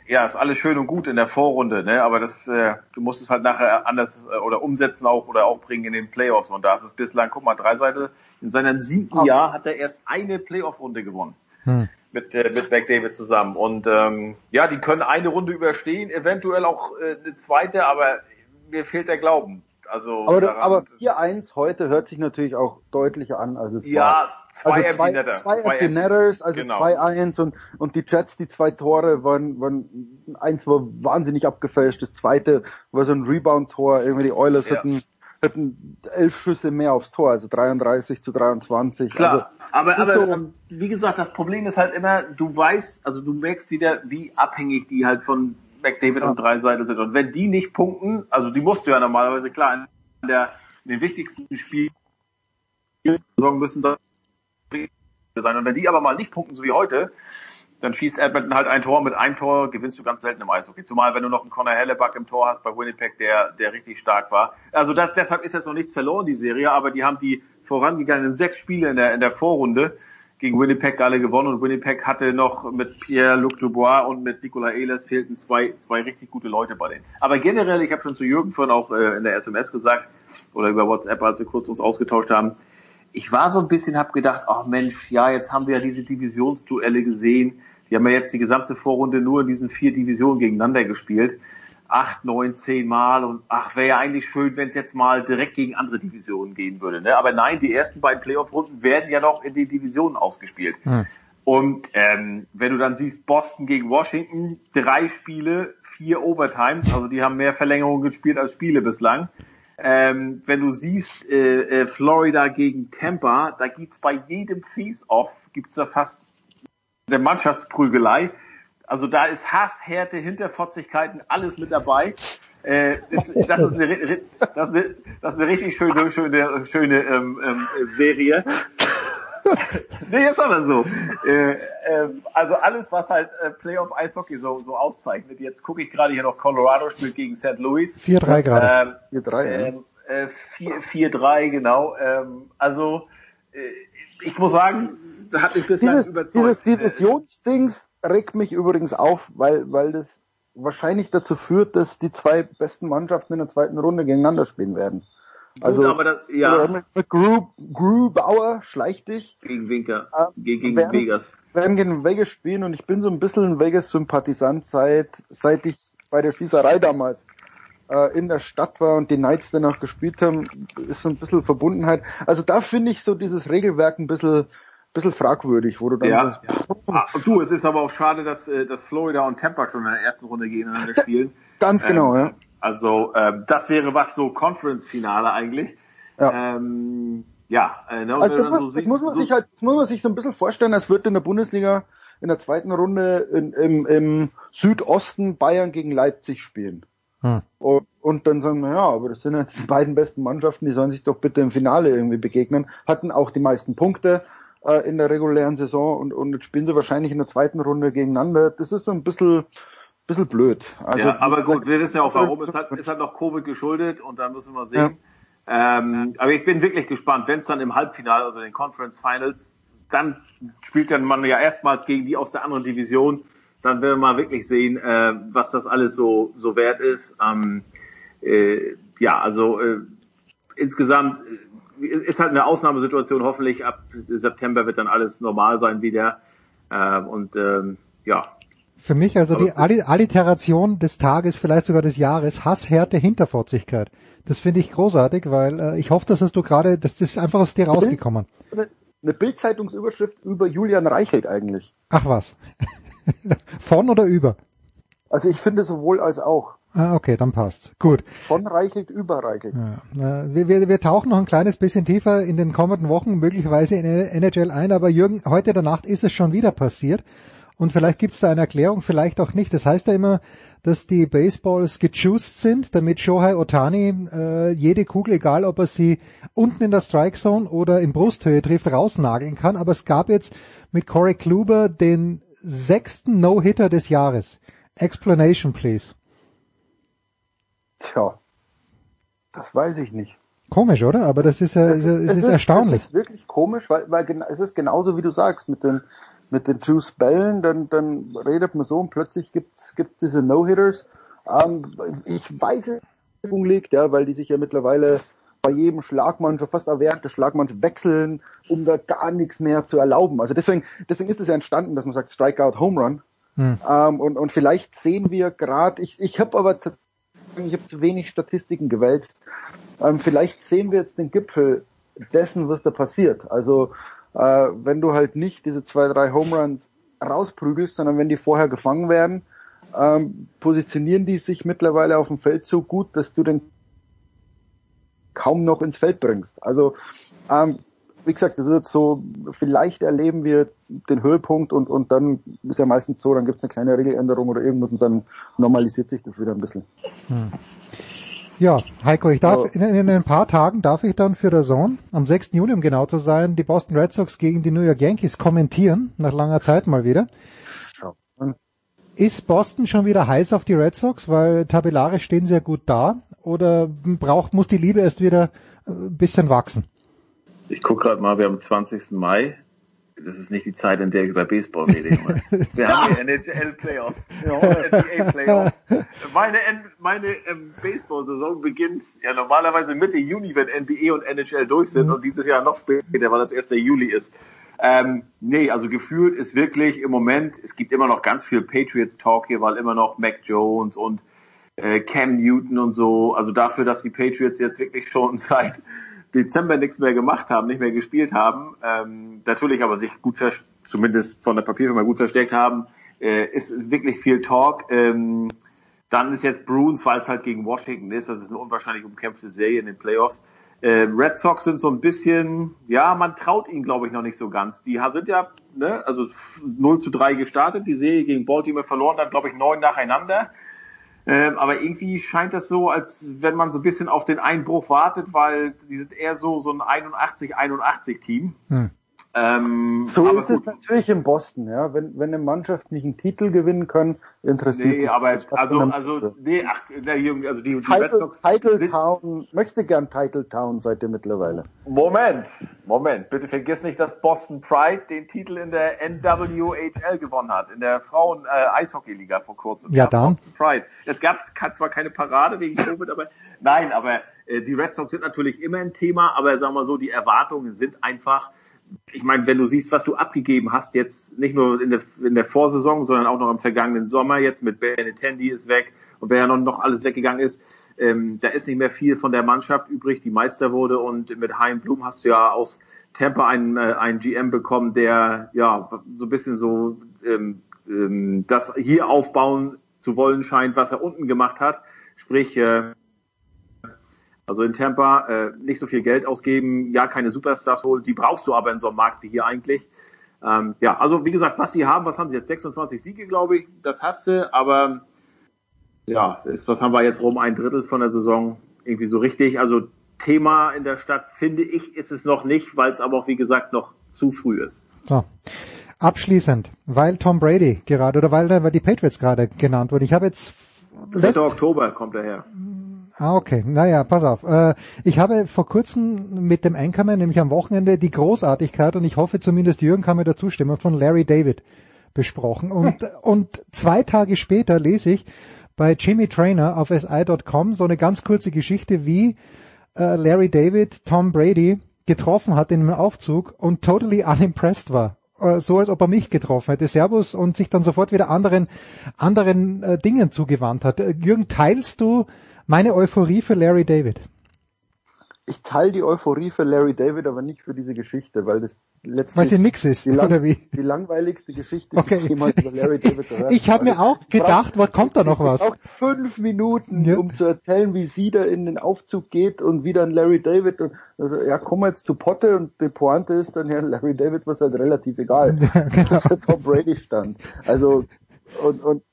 Speaker 19: ja, ist alles schön und gut in der Vorrunde, ne? aber das, äh, du musst es halt nachher anders äh, oder umsetzen auch oder auch bringen in den Playoffs. Und da ist es bislang, guck mal, Dreiseitel in seinem siebten oh. Jahr hat er erst eine Playoff-Runde gewonnen. Hm. Mit, äh, mit McDavid zusammen. Und ähm, ja, die können eine Runde überstehen, eventuell auch äh, eine zweite, aber mir fehlt der Glauben. Also
Speaker 18: aber, aber 4-1 heute hört sich natürlich auch deutlicher an. Also es
Speaker 19: ja,
Speaker 18: war,
Speaker 19: zwei
Speaker 18: also zwei,
Speaker 19: Netter.
Speaker 18: Zwei Empty Netters, also genau. 2-1 und, und die Jets, die zwei Tore waren, waren, eins war wahnsinnig abgefälscht, das zweite war so ein Rebound-Tor, irgendwie die Oilers ja. hatten hatten elf Schüsse mehr aufs Tor, also 33 zu 23.
Speaker 19: Klar,
Speaker 18: also,
Speaker 19: aber, aber so, wie gesagt, das Problem ist halt immer, du weißt, also du merkst wieder, wie abhängig die halt von McDavid ja. und Dreiseitel sind. Und wenn die nicht punkten, also die musst du ja normalerweise klar in, der, in den wichtigsten Spielen sorgen müssen, sein. Und wenn die aber mal nicht punkten, so wie heute, dann schießt Edmonton halt ein Tor. Mit einem Tor gewinnst du ganz selten im Eishockey. Zumal, wenn du noch einen Connor Hellebuck im Tor hast bei Winnipeg, der, der richtig stark war. Also das, deshalb ist jetzt noch nichts verloren, die Serie, aber die haben die vorangegangenen sechs Spiele in der, in der Vorrunde gegen Winnipeg alle gewonnen und Winnipeg hatte noch mit Pierre-Luc Dubois und mit Nicolas Ehlers fehlten zwei, zwei richtig gute Leute bei denen. Aber generell, ich habe schon zu Jürgen vorhin auch äh, in der SMS gesagt oder über WhatsApp, als wir kurz uns ausgetauscht haben, ich war so ein bisschen, hab gedacht, ach Mensch, ja, jetzt haben wir ja diese Divisionsduelle gesehen die haben ja jetzt die gesamte Vorrunde nur in diesen vier Divisionen gegeneinander gespielt. Acht, neun, zehn Mal und ach, wäre ja eigentlich schön, wenn es jetzt mal direkt gegen andere Divisionen gehen würde. Ne? Aber nein, die ersten beiden Playoff-Runden werden ja noch in den Divisionen ausgespielt. Hm. Und ähm, wenn du dann siehst, Boston gegen Washington, drei Spiele, vier Overtimes, also die haben mehr Verlängerungen gespielt als Spiele bislang. Ähm, wenn du siehst, äh, äh, Florida gegen Tampa, da gibt's bei jedem Face-Off, gibt's da fast der Mannschaftsprügelei. Also da ist Hass, Härte, Hinterfotzigkeiten, alles mit dabei. Äh, ist, das, ist eine, das, ist eine, das ist eine richtig schöne, schöne, schöne ähm, ähm, Serie. nee, ist aber so. Äh, äh, also alles, was halt äh, Playoff Eishockey so, so auszeichnet. Jetzt gucke ich gerade hier noch Colorado spielt gegen St. Louis.
Speaker 6: 4-3 gerade.
Speaker 19: Ähm, 4-3, ähm, äh, 4-3, genau. Ähm, also äh, ich muss sagen, da hat mich bislang
Speaker 18: dieses,
Speaker 19: überzeugt.
Speaker 18: Dieses Divisionsdings regt mich übrigens auf, weil, weil das wahrscheinlich dazu führt, dass die zwei besten Mannschaften in der zweiten Runde gegeneinander spielen werden. Also,
Speaker 19: aber das, ja.
Speaker 18: mit, Gru, Grubauer, schleich dich.
Speaker 19: Gegen Winker,
Speaker 18: äh,
Speaker 19: gegen
Speaker 18: werden,
Speaker 19: Vegas.
Speaker 18: werden gegen Vegas spielen und ich bin so ein bisschen ein Vegas-Sympathisant seit, seit ich bei der Schießerei damals äh, in der Stadt war und die Knights danach gespielt haben, ist so ein bisschen Verbundenheit. Also da finde ich so dieses Regelwerk ein bisschen, bisschen fragwürdig, wo du dann
Speaker 19: Ja,
Speaker 18: so,
Speaker 19: ja. Ah, du, es ist aber auch schade, dass, äh, dass Florida und Tampa schon in der ersten Runde gegeneinander spielen.
Speaker 18: Ganz genau,
Speaker 19: ähm,
Speaker 18: ja.
Speaker 19: Also ähm, das wäre was so Conference-Finale eigentlich.
Speaker 18: Ja.
Speaker 19: Ähm, ja, äh, ne,
Speaker 18: Also das,
Speaker 19: so
Speaker 18: das muss man
Speaker 19: so-
Speaker 18: sich halt, das muss man sich so ein bisschen vorstellen, als würde in der Bundesliga in der zweiten Runde in, im, im Südosten Bayern gegen Leipzig spielen.
Speaker 6: Hm.
Speaker 18: Und, und dann sagen wir, ja, aber das sind jetzt die beiden besten Mannschaften, die sollen sich doch bitte im Finale irgendwie begegnen. Hatten auch die meisten Punkte äh, in der regulären Saison und, und jetzt spielen sie wahrscheinlich in der zweiten Runde gegeneinander. Das ist so ein bisschen, bisschen blöd. Also,
Speaker 19: ja, aber gut, wir wissen ja auch warum. Es hat, es hat noch Covid geschuldet und da müssen wir sehen. Ähm, aber ich bin wirklich gespannt, wenn es dann im Halbfinale, also in den Conference Finals, dann spielt dann man ja erstmals gegen die aus der anderen Division. Dann werden wir mal wirklich sehen, äh, was das alles so so wert ist. Ähm, äh, ja, also äh, insgesamt äh, ist halt eine Ausnahmesituation. Hoffentlich ab September wird dann alles normal sein wieder. Äh, und ähm, ja,
Speaker 6: Für mich also die Alli- Alliteration des Tages, vielleicht sogar des Jahres, Hass, Härte, Hinterfotzigkeit. Das finde ich großartig, weil äh, ich hoffe, dass hast du gerade, das ist einfach aus dir rausgekommen.
Speaker 18: eine Bildzeitungsüberschrift über Julian Reichelt eigentlich.
Speaker 6: Ach was. Von oder über?
Speaker 18: Also ich finde sowohl als auch.
Speaker 6: Ah, okay, dann passt. Gut.
Speaker 18: Von Reichelt über Reichelt.
Speaker 6: Ja, wir, wir, wir tauchen noch ein kleines bisschen tiefer in den kommenden Wochen möglicherweise in NHL ein, aber Jürgen, heute in der Nacht ist es schon wieder passiert und vielleicht gibt es da eine Erklärung, vielleicht auch nicht. Das heißt ja immer, dass die Baseballs gejuiced sind, damit Shohei Otani äh, jede Kugel, egal ob er sie unten in der Strike Zone oder in Brusthöhe trifft, rausnageln kann. Aber es gab jetzt mit Corey Kluber den sechsten No-Hitter des Jahres. Explanation, please.
Speaker 18: Tja, das weiß ich nicht.
Speaker 6: Komisch, oder? Aber das ist, äh, es, es, ist erstaunlich.
Speaker 18: Es ist wirklich komisch, weil, weil es ist genauso wie du sagst mit den mit den Juice Bällen, dann dann redet man so und plötzlich gibt's gibt's diese No-Hitters. Ähm, ich weiß es liegt, ja, weil die sich ja mittlerweile bei jedem Schlagmann schon fast während des Schlagmanns wechseln, um da gar nichts mehr zu erlauben. Also deswegen deswegen ist es ja entstanden, dass man sagt Strikeout Home Run.
Speaker 6: Hm.
Speaker 18: Ähm, und, und vielleicht sehen wir gerade, ich, ich habe aber ich habe zu wenig Statistiken gewälzt, ähm, vielleicht sehen wir jetzt den Gipfel dessen, was da passiert. Also äh, wenn du halt nicht diese zwei, drei Home Runs rausprügelst, sondern wenn die vorher gefangen werden, ähm, positionieren die sich mittlerweile auf dem Feld so gut, dass du den kaum noch ins Feld bringst. Also ähm, wie gesagt, das ist jetzt so, vielleicht erleben wir den Höhepunkt und, und dann ist ja meistens so, dann gibt es eine kleine Regeländerung oder irgendwas und dann normalisiert sich das wieder ein bisschen.
Speaker 6: Hm. Ja, Heiko, ich darf in, in ein paar Tagen darf ich dann für der Zone am 6. Juni, um genau zu sein, die Boston Red Sox gegen die New York Yankees kommentieren, nach langer Zeit mal wieder. Ist Boston schon wieder heiß auf die Red Sox, weil tabellarisch stehen sie ja gut da, oder braucht, muss die Liebe erst wieder äh, ein bisschen wachsen?
Speaker 19: Ich gucke gerade mal, wir haben 20. Mai. Das ist nicht die Zeit, in der ich über Baseball rede. Wir haben hier NHL-Playoffs, NBA-Playoffs. Meine, meine ähm, Baseball-Saison beginnt ja normalerweise Mitte Juni, wenn NBA und NHL durch sind und dieses Jahr noch später, weil das erst der Juli ist. Ähm, nee, also gefühlt ist wirklich im Moment, es gibt immer noch ganz viel Patriots-Talk hier, weil immer noch Mac Jones und äh, Cam Newton und so, also dafür, dass die Patriots jetzt wirklich schon seit Dezember nichts mehr gemacht haben, nicht mehr gespielt haben, ähm, natürlich aber sich gut, zumindest von der Papierfirma gut versteckt haben, äh, ist wirklich viel Talk. Ähm, dann ist jetzt Bruins, weil es halt gegen Washington ist, das ist eine unwahrscheinlich umkämpfte Serie in den Playoffs. Äh, Red Sox sind so ein bisschen, ja, man traut ihnen, glaube ich, noch nicht so ganz. Die sind ja, ne, also 0 zu 3 gestartet, die Serie gegen Baltimore verloren, dann glaube ich neun nacheinander. Ähm, aber irgendwie scheint das so, als wenn man so ein bisschen auf den Einbruch wartet, weil die sind eher so, so ein 81-81 Team.
Speaker 6: Hm.
Speaker 19: Ähm,
Speaker 18: So
Speaker 19: aber
Speaker 18: ist es natürlich in Boston, ja. Wenn, wenn eine Mannschaft nicht einen Titel gewinnen kann, interessiert
Speaker 19: Nee,
Speaker 18: sich
Speaker 19: aber also, also, nee, ach, der Jürgen, also die, die Red Sox
Speaker 18: Title Town, möchte gern Title Town seid ihr mittlerweile.
Speaker 19: Moment, Moment, bitte vergiss nicht, dass Boston Pride den Titel in der NWHL gewonnen hat, in der Frauen-Eishockey-Liga vor kurzem.
Speaker 6: Ja, dann.
Speaker 19: Boston Pride. Es gab zwar keine Parade wegen Covid, aber nein, aber äh, die Red Sox sind natürlich immer ein Thema, aber sagen wir so, die Erwartungen sind einfach, ich meine, wenn du siehst, was du abgegeben hast, jetzt nicht nur in der, in der Vorsaison, sondern auch noch im vergangenen Sommer, jetzt mit Benintendi ist weg und wer ja noch, noch alles weggegangen ist, ähm, da ist nicht mehr viel von der Mannschaft übrig, die Meister wurde und mit Hein Blum hast du ja aus Tampa einen, äh, einen GM bekommen, der ja so ein bisschen so ähm, ähm, das hier aufbauen zu wollen scheint, was er unten gemacht hat. Sprich, äh, also in Tampa äh, nicht so viel Geld ausgeben, ja keine Superstars holen, die brauchst du aber in so einem Markt wie hier eigentlich. Ähm, ja, also wie gesagt, was sie haben, was haben sie jetzt? 26 Siege, glaube ich, das hast du, aber ja, ist, was haben wir jetzt rum? Ein Drittel von der Saison irgendwie so richtig. Also Thema in der Stadt finde ich ist es noch nicht, weil es aber auch wie gesagt noch zu früh ist.
Speaker 6: So. Abschließend, weil Tom Brady gerade oder weil, weil die Patriots gerade genannt wurden. Ich habe jetzt
Speaker 19: 3.
Speaker 6: letzt,
Speaker 19: Oktober kommt er her.
Speaker 6: Ah, okay. Naja, pass auf. Äh, ich habe vor kurzem mit dem Anchorman, nämlich am Wochenende, die Großartigkeit, und ich hoffe zumindest Jürgen kann mir da zustimmen, von Larry David besprochen. Und, und zwei Tage später lese ich bei Jimmy Trainer auf si.com so eine ganz kurze Geschichte, wie äh, Larry David Tom Brady getroffen hat in einem Aufzug und totally unimpressed war. Äh, So als ob er mich getroffen hätte, Servus, und sich dann sofort wieder anderen, anderen äh, Dingen zugewandt hat. Äh, Jürgen, teilst du meine Euphorie für Larry David?
Speaker 18: Ich teile die Euphorie für Larry David, aber nicht für diese Geschichte, weil das letztlich
Speaker 6: Weil sie nix ist,
Speaker 18: die, lang,
Speaker 6: oder wie?
Speaker 18: die langweiligste Geschichte,
Speaker 6: Okay.
Speaker 18: die ich jemals über Larry David gehört habe.
Speaker 6: Ich habe mir auch gedacht, was kommt da noch was?
Speaker 18: Braucht fünf Minuten, um zu erzählen, wie sie da in den Aufzug geht und wie dann Larry David und also, ja, kommen wir jetzt zu Potte und die Pointe ist dann ja Larry David was halt relativ egal,
Speaker 6: genau.
Speaker 18: dass der Tom Brady stand. Also und und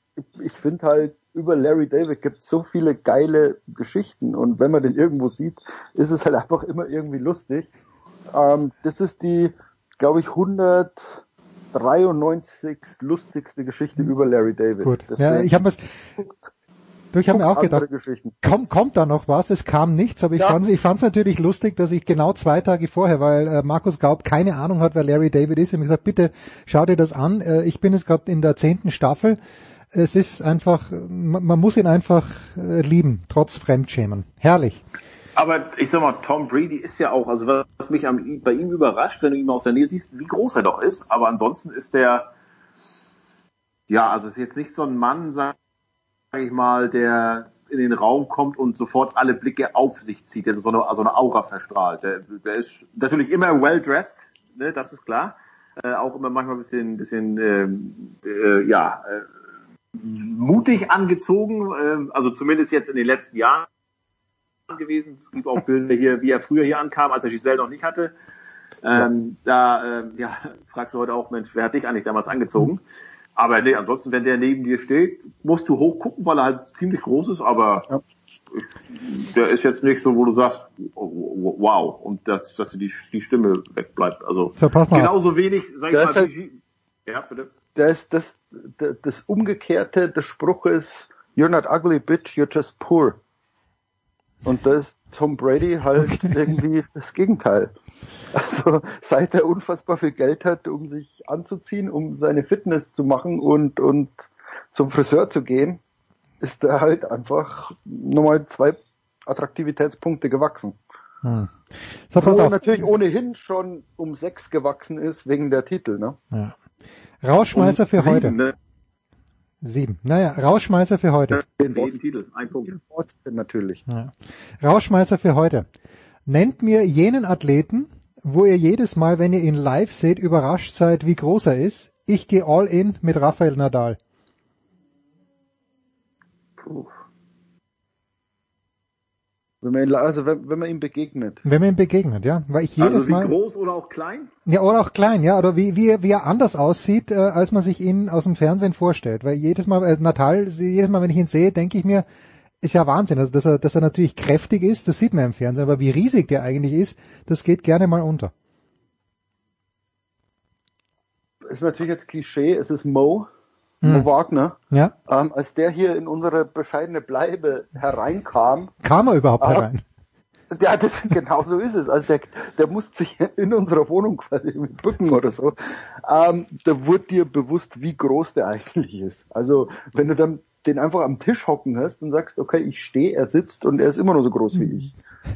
Speaker 18: ich finde halt über Larry David gibt es so viele geile Geschichten und wenn man den irgendwo sieht, ist es halt einfach immer irgendwie lustig. Ähm, das ist die, glaube ich, 193 lustigste Geschichte über Larry David.
Speaker 6: Gut.
Speaker 18: Deswegen-
Speaker 6: Ja, ich habe Du, ich habe mir auch gedacht,
Speaker 18: Geschichten.
Speaker 6: kommt, kommt da noch was? Es kam nichts, aber ich
Speaker 18: Ja.
Speaker 6: fand's ich fand's natürlich lustig, dass ich genau zwei Tage vorher, weil äh, Markus Gaub keine Ahnung hat, wer Larry David ist, ich habe gesagt, bitte schau dir das an. Äh, ich bin jetzt gerade in der zehnten Staffel. Es ist einfach, man, man muss ihn einfach äh, lieben, trotz Fremdschämen. Herrlich.
Speaker 19: Aber ich sag mal, Tom Brady ist ja auch, also was mich am, bei ihm überrascht, wenn du ihn mal aus der Nähe siehst, wie groß er doch ist. Aber ansonsten ist der, ja, also ist jetzt nicht so ein Mann, sag ich mal, der in den Raum kommt und sofort alle Blicke auf sich zieht, der so eine, also eine Aura verstrahlt. Der, der ist natürlich immer well dressed, ne, das ist klar. Äh, auch immer manchmal ein bisschen, bisschen ähm, äh, ja, äh, mutig angezogen, äh, also zumindest jetzt in den letzten Jahren gewesen. Es gibt auch Bilder hier, wie er früher hier ankam, als er Giselle noch nicht hatte. Ähm, Da ähm, ja, fragst du heute auch, Mensch, wer hat dich eigentlich damals angezogen? Aber nee, ansonsten, wenn der neben dir steht, musst du hochgucken, weil er halt ziemlich groß ist, aber ich, der ist jetzt nicht so, wo du sagst, oh, wow, und dass, dass die, die Stimme wegbleibt. Also
Speaker 6: So,
Speaker 19: genauso wenig, sag ich
Speaker 18: Der
Speaker 19: mal,
Speaker 18: ist halt-
Speaker 19: wie, ja, bitte.
Speaker 18: Da ist das, das, das Umgekehrte des Spruches, you're not ugly bitch, you're just poor. Und da ist Tom Brady halt irgendwie das Gegenteil. Also seit er unfassbar viel Geld hat, um sich anzuziehen, um seine Fitness zu machen und, und zum Friseur zu gehen, ist er halt einfach nochmal zwei Attraktivitätspunkte gewachsen.
Speaker 6: Hm. So, pass
Speaker 18: Wo er
Speaker 6: auf.
Speaker 18: natürlich ohnehin schon um sechs gewachsen ist wegen der Titel, ne?
Speaker 6: Ja. Rauschmeißer für
Speaker 19: Sieben,
Speaker 6: heute.
Speaker 19: Ne?
Speaker 6: Sieben. Naja, Rauschmeißer für heute.
Speaker 19: Den jeden Titel, ein Punkt.
Speaker 18: Natürlich.
Speaker 6: Ja. Rauschmeißer für heute. Nennt mir jenen Athleten, wo ihr jedes Mal, wenn ihr ihn live seht, überrascht seid, wie groß er ist. Ich gehe all in mit Rafael Nadal.
Speaker 18: Puh. Wenn man ihn, also wenn, wenn man ihm begegnet.
Speaker 6: Wenn man ihm begegnet, ja. Weil ich jedes
Speaker 19: Also wie
Speaker 6: Mal.
Speaker 19: groß oder auch klein?
Speaker 6: Ja, oder auch klein, ja, oder wie, wie, er- wie er anders aussieht, äh, als man sich ihn aus dem Fernsehen vorstellt. Weil jedes Mal, äh, Natal, jedes Mal, wenn ich ihn sehe, denke ich mir, ist ja Wahnsinn. Also, dass er, dass er natürlich kräftig ist, das sieht man im Fernsehen, aber wie riesig der eigentlich ist, das geht gerne mal unter.
Speaker 18: ist natürlich jetzt Klischee, es ist Mo, hm. Wagner.
Speaker 6: Ja.
Speaker 18: Ähm, als der hier in unsere bescheidene Bleibe hereinkam.
Speaker 6: Kam er überhaupt äh, herein?
Speaker 18: Ja, das, genau so ist es. Also der, der muss sich in unserer Wohnung quasi bücken oder so. Ähm, da wurde dir bewusst, wie groß der eigentlich ist. Also wenn du dann den einfach am Tisch hocken hast und sagst, okay, ich stehe, er sitzt und er ist immer noch so groß wie ich.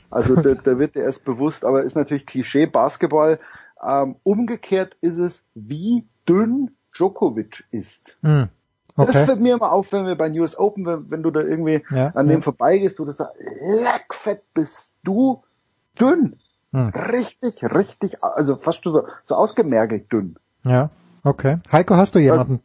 Speaker 18: Also da, da wird dir erst bewusst, aber ist natürlich Klischee, Basketball. Ähm, umgekehrt ist es, wie dünn Djokovic ist.
Speaker 6: Hm. Okay.
Speaker 18: Das fällt mir immer auf, wenn wir bei News Open, wenn, wenn du da irgendwie ja, an ja. dem vorbeigehst, wo du sagst, leckfett bist du dünn. Hm. Richtig, richtig, also fast so, so ausgemergelt dünn.
Speaker 6: Ja, okay. Heiko, hast du jemanden?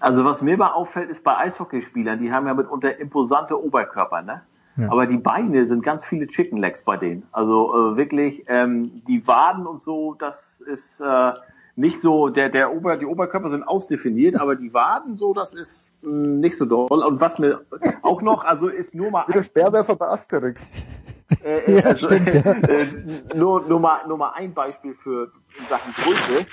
Speaker 19: Also was mir mal auffällt, ist bei Eishockeyspielern, die haben ja mitunter imposante Oberkörper, ne? Ja. Aber die Beine sind ganz viele Chicken Legs bei denen. Also äh, wirklich, ähm, die Waden und so, das ist äh, nicht so, der, der Ober, die Oberkörper sind ausdefiniert, aber die Waden so, das ist mh, hm, nicht so doll. Und was mir auch noch, also ist nur mal.
Speaker 18: Wie der Sperrwerfer bei Asterix.
Speaker 19: Äh, äh, also, ja. äh, nur, nur, mal, nur mal ein Beispiel für Sachen Größe.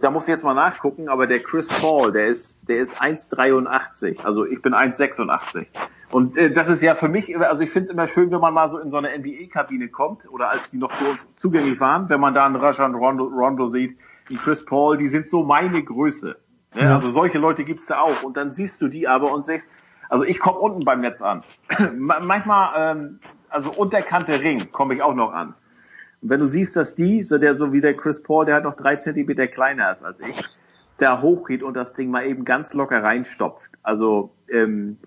Speaker 19: Da muss ich jetzt mal nachgucken, aber der Chris Paul, der ist, der ist 1,83. Also ich bin 1,86. Und äh, das ist ja für mich, also ich finde es immer schön, wenn man mal so in so eine NBA-Kabine kommt oder als die noch für uns zugänglich waren, wenn man da einen Rajan Rondo, Rondo sieht, wie Chris Paul, die sind so meine Größe. Ne? Ja. Also solche Leute gibt's da auch. Und dann siehst du die aber und sagst, also ich komme unten beim Netz an. Manchmal, ähm, also unterkante Ring komme ich auch noch an. Und wenn du siehst, dass die, so der so wie der Chris Paul, der hat noch drei Zentimeter kleiner ist als ich, da hochgeht und das Ding mal eben ganz locker reinstopft. Also ähm,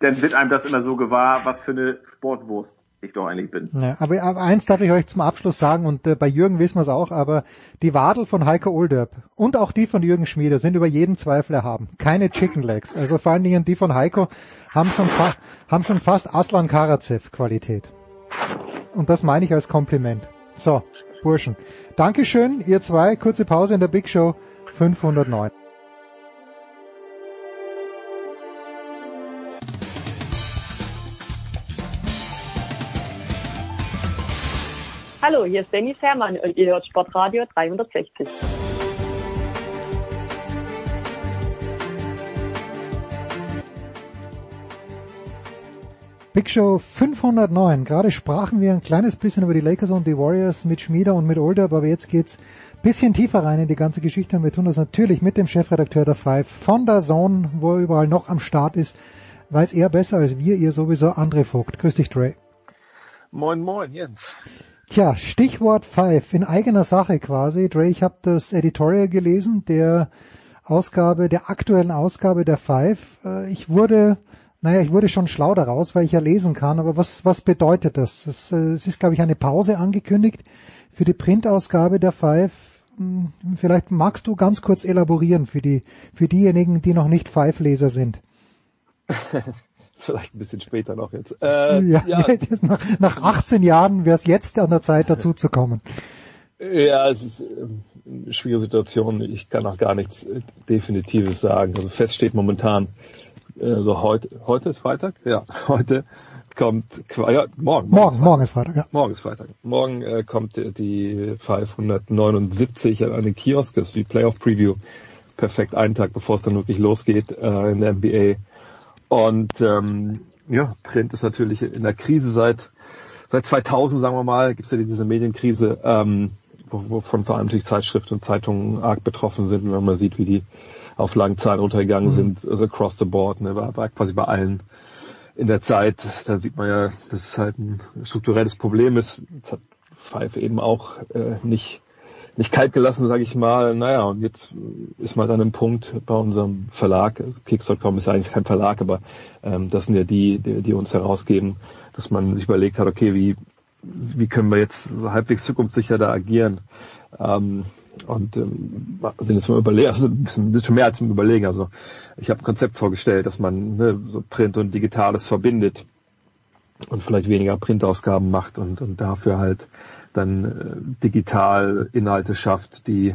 Speaker 19: dann wird einem das immer so gewahr, was für eine Sportwurst ich doch eigentlich bin.
Speaker 6: Ja, aber, aber eins darf ich euch zum Abschluss sagen und äh, bei Jürgen wissen wir es auch, aber die Wadel von Heiko Olderb und auch die von Jürgen Schmieder sind über jeden Zweifel erhaben. Keine Chicken Legs. Also vor allen Dingen die von Heiko haben schon, haben schon fast Aslan Karacev Qualität. Und das meine ich als Kompliment. So, Burschen. Dankeschön, ihr zwei. Kurze Pause in der Big Show 509.
Speaker 21: Hallo, hier ist Dennis Herrmann und ihr hört Sportradio 360.
Speaker 6: Big Show 509. Gerade sprachen wir ein kleines bisschen über die Lakers und die Warriors mit Schmieder und mit Older, aber jetzt geht's bisschen tiefer rein in die ganze Geschichte und wir tun das natürlich mit dem Chefredakteur der Five von der Zone, wo er überall noch am Start ist. Weiß er besser als wir, ihr sowieso, André Vogt. Grüß dich, Dre.
Speaker 22: Moin, moin, Jens.
Speaker 6: Tja, Stichwort Five in eigener Sache quasi. Dre, ich habe das Editorial gelesen, der Ausgabe, der aktuellen Ausgabe der Five. Äh, ich wurde, naja, ich wurde schon schlau daraus, weil ich ja lesen kann, aber was, was bedeutet das? Es, äh, es ist, glaube ich, eine Pause angekündigt für die Printausgabe der Five. Hm, vielleicht magst du ganz kurz elaborieren für die, für diejenigen, die noch nicht Five-Leser sind.
Speaker 22: vielleicht ein bisschen später noch jetzt. Äh,
Speaker 6: ja, ja. nach, nach 18 Jahren wäre es jetzt an der Zeit dazu zu kommen.
Speaker 22: Ja, es ist ähm, eine schwierige Situation. Ich kann auch gar nichts äh, Definitives sagen. Also fest steht momentan, also heute, heute ist Freitag? Ja, heute kommt, ja, morgen.
Speaker 6: Morgen, morgen ist Freitag, ja.
Speaker 22: Morgen ist Freitag. Morgen äh, kommt die 579 an den Kiosk, das ist die Playoff Preview. Perfekt einen Tag, bevor es dann wirklich losgeht äh, in der NBA. Und ähm, ja, Print ist natürlich in der Krise seit seit 2000, sagen wir mal, gibt es ja diese Medienkrise, ähm, wovon vor allem natürlich Zeitschriften und Zeitungen arg betroffen sind, wenn man sieht, wie die Auflagenzahlen runtergegangen mhm. sind, also across the board, ne, war, war quasi bei allen in der Zeit. Da sieht man ja, dass es halt ein strukturelles Problem ist. Das hat Five eben auch äh, nicht nicht kalt gelassen, sage ich mal. Naja, und jetzt ist mal an einem Punkt bei unserem Verlag, Kicks.com ist eigentlich kein Verlag, aber ähm, das sind ja die, die, die uns herausgeben, dass man sich überlegt hat, okay, wie, wie können wir jetzt so halbwegs zukunftssicher da agieren? Ähm, und ähm, sind jetzt mal überlegen, also ein bisschen, mehr als Überlegen. Also ich habe ein Konzept vorgestellt, dass man ne, so Print und Digitales verbindet und vielleicht weniger Printausgaben macht und, und dafür halt dann äh, digital Inhalte schafft, die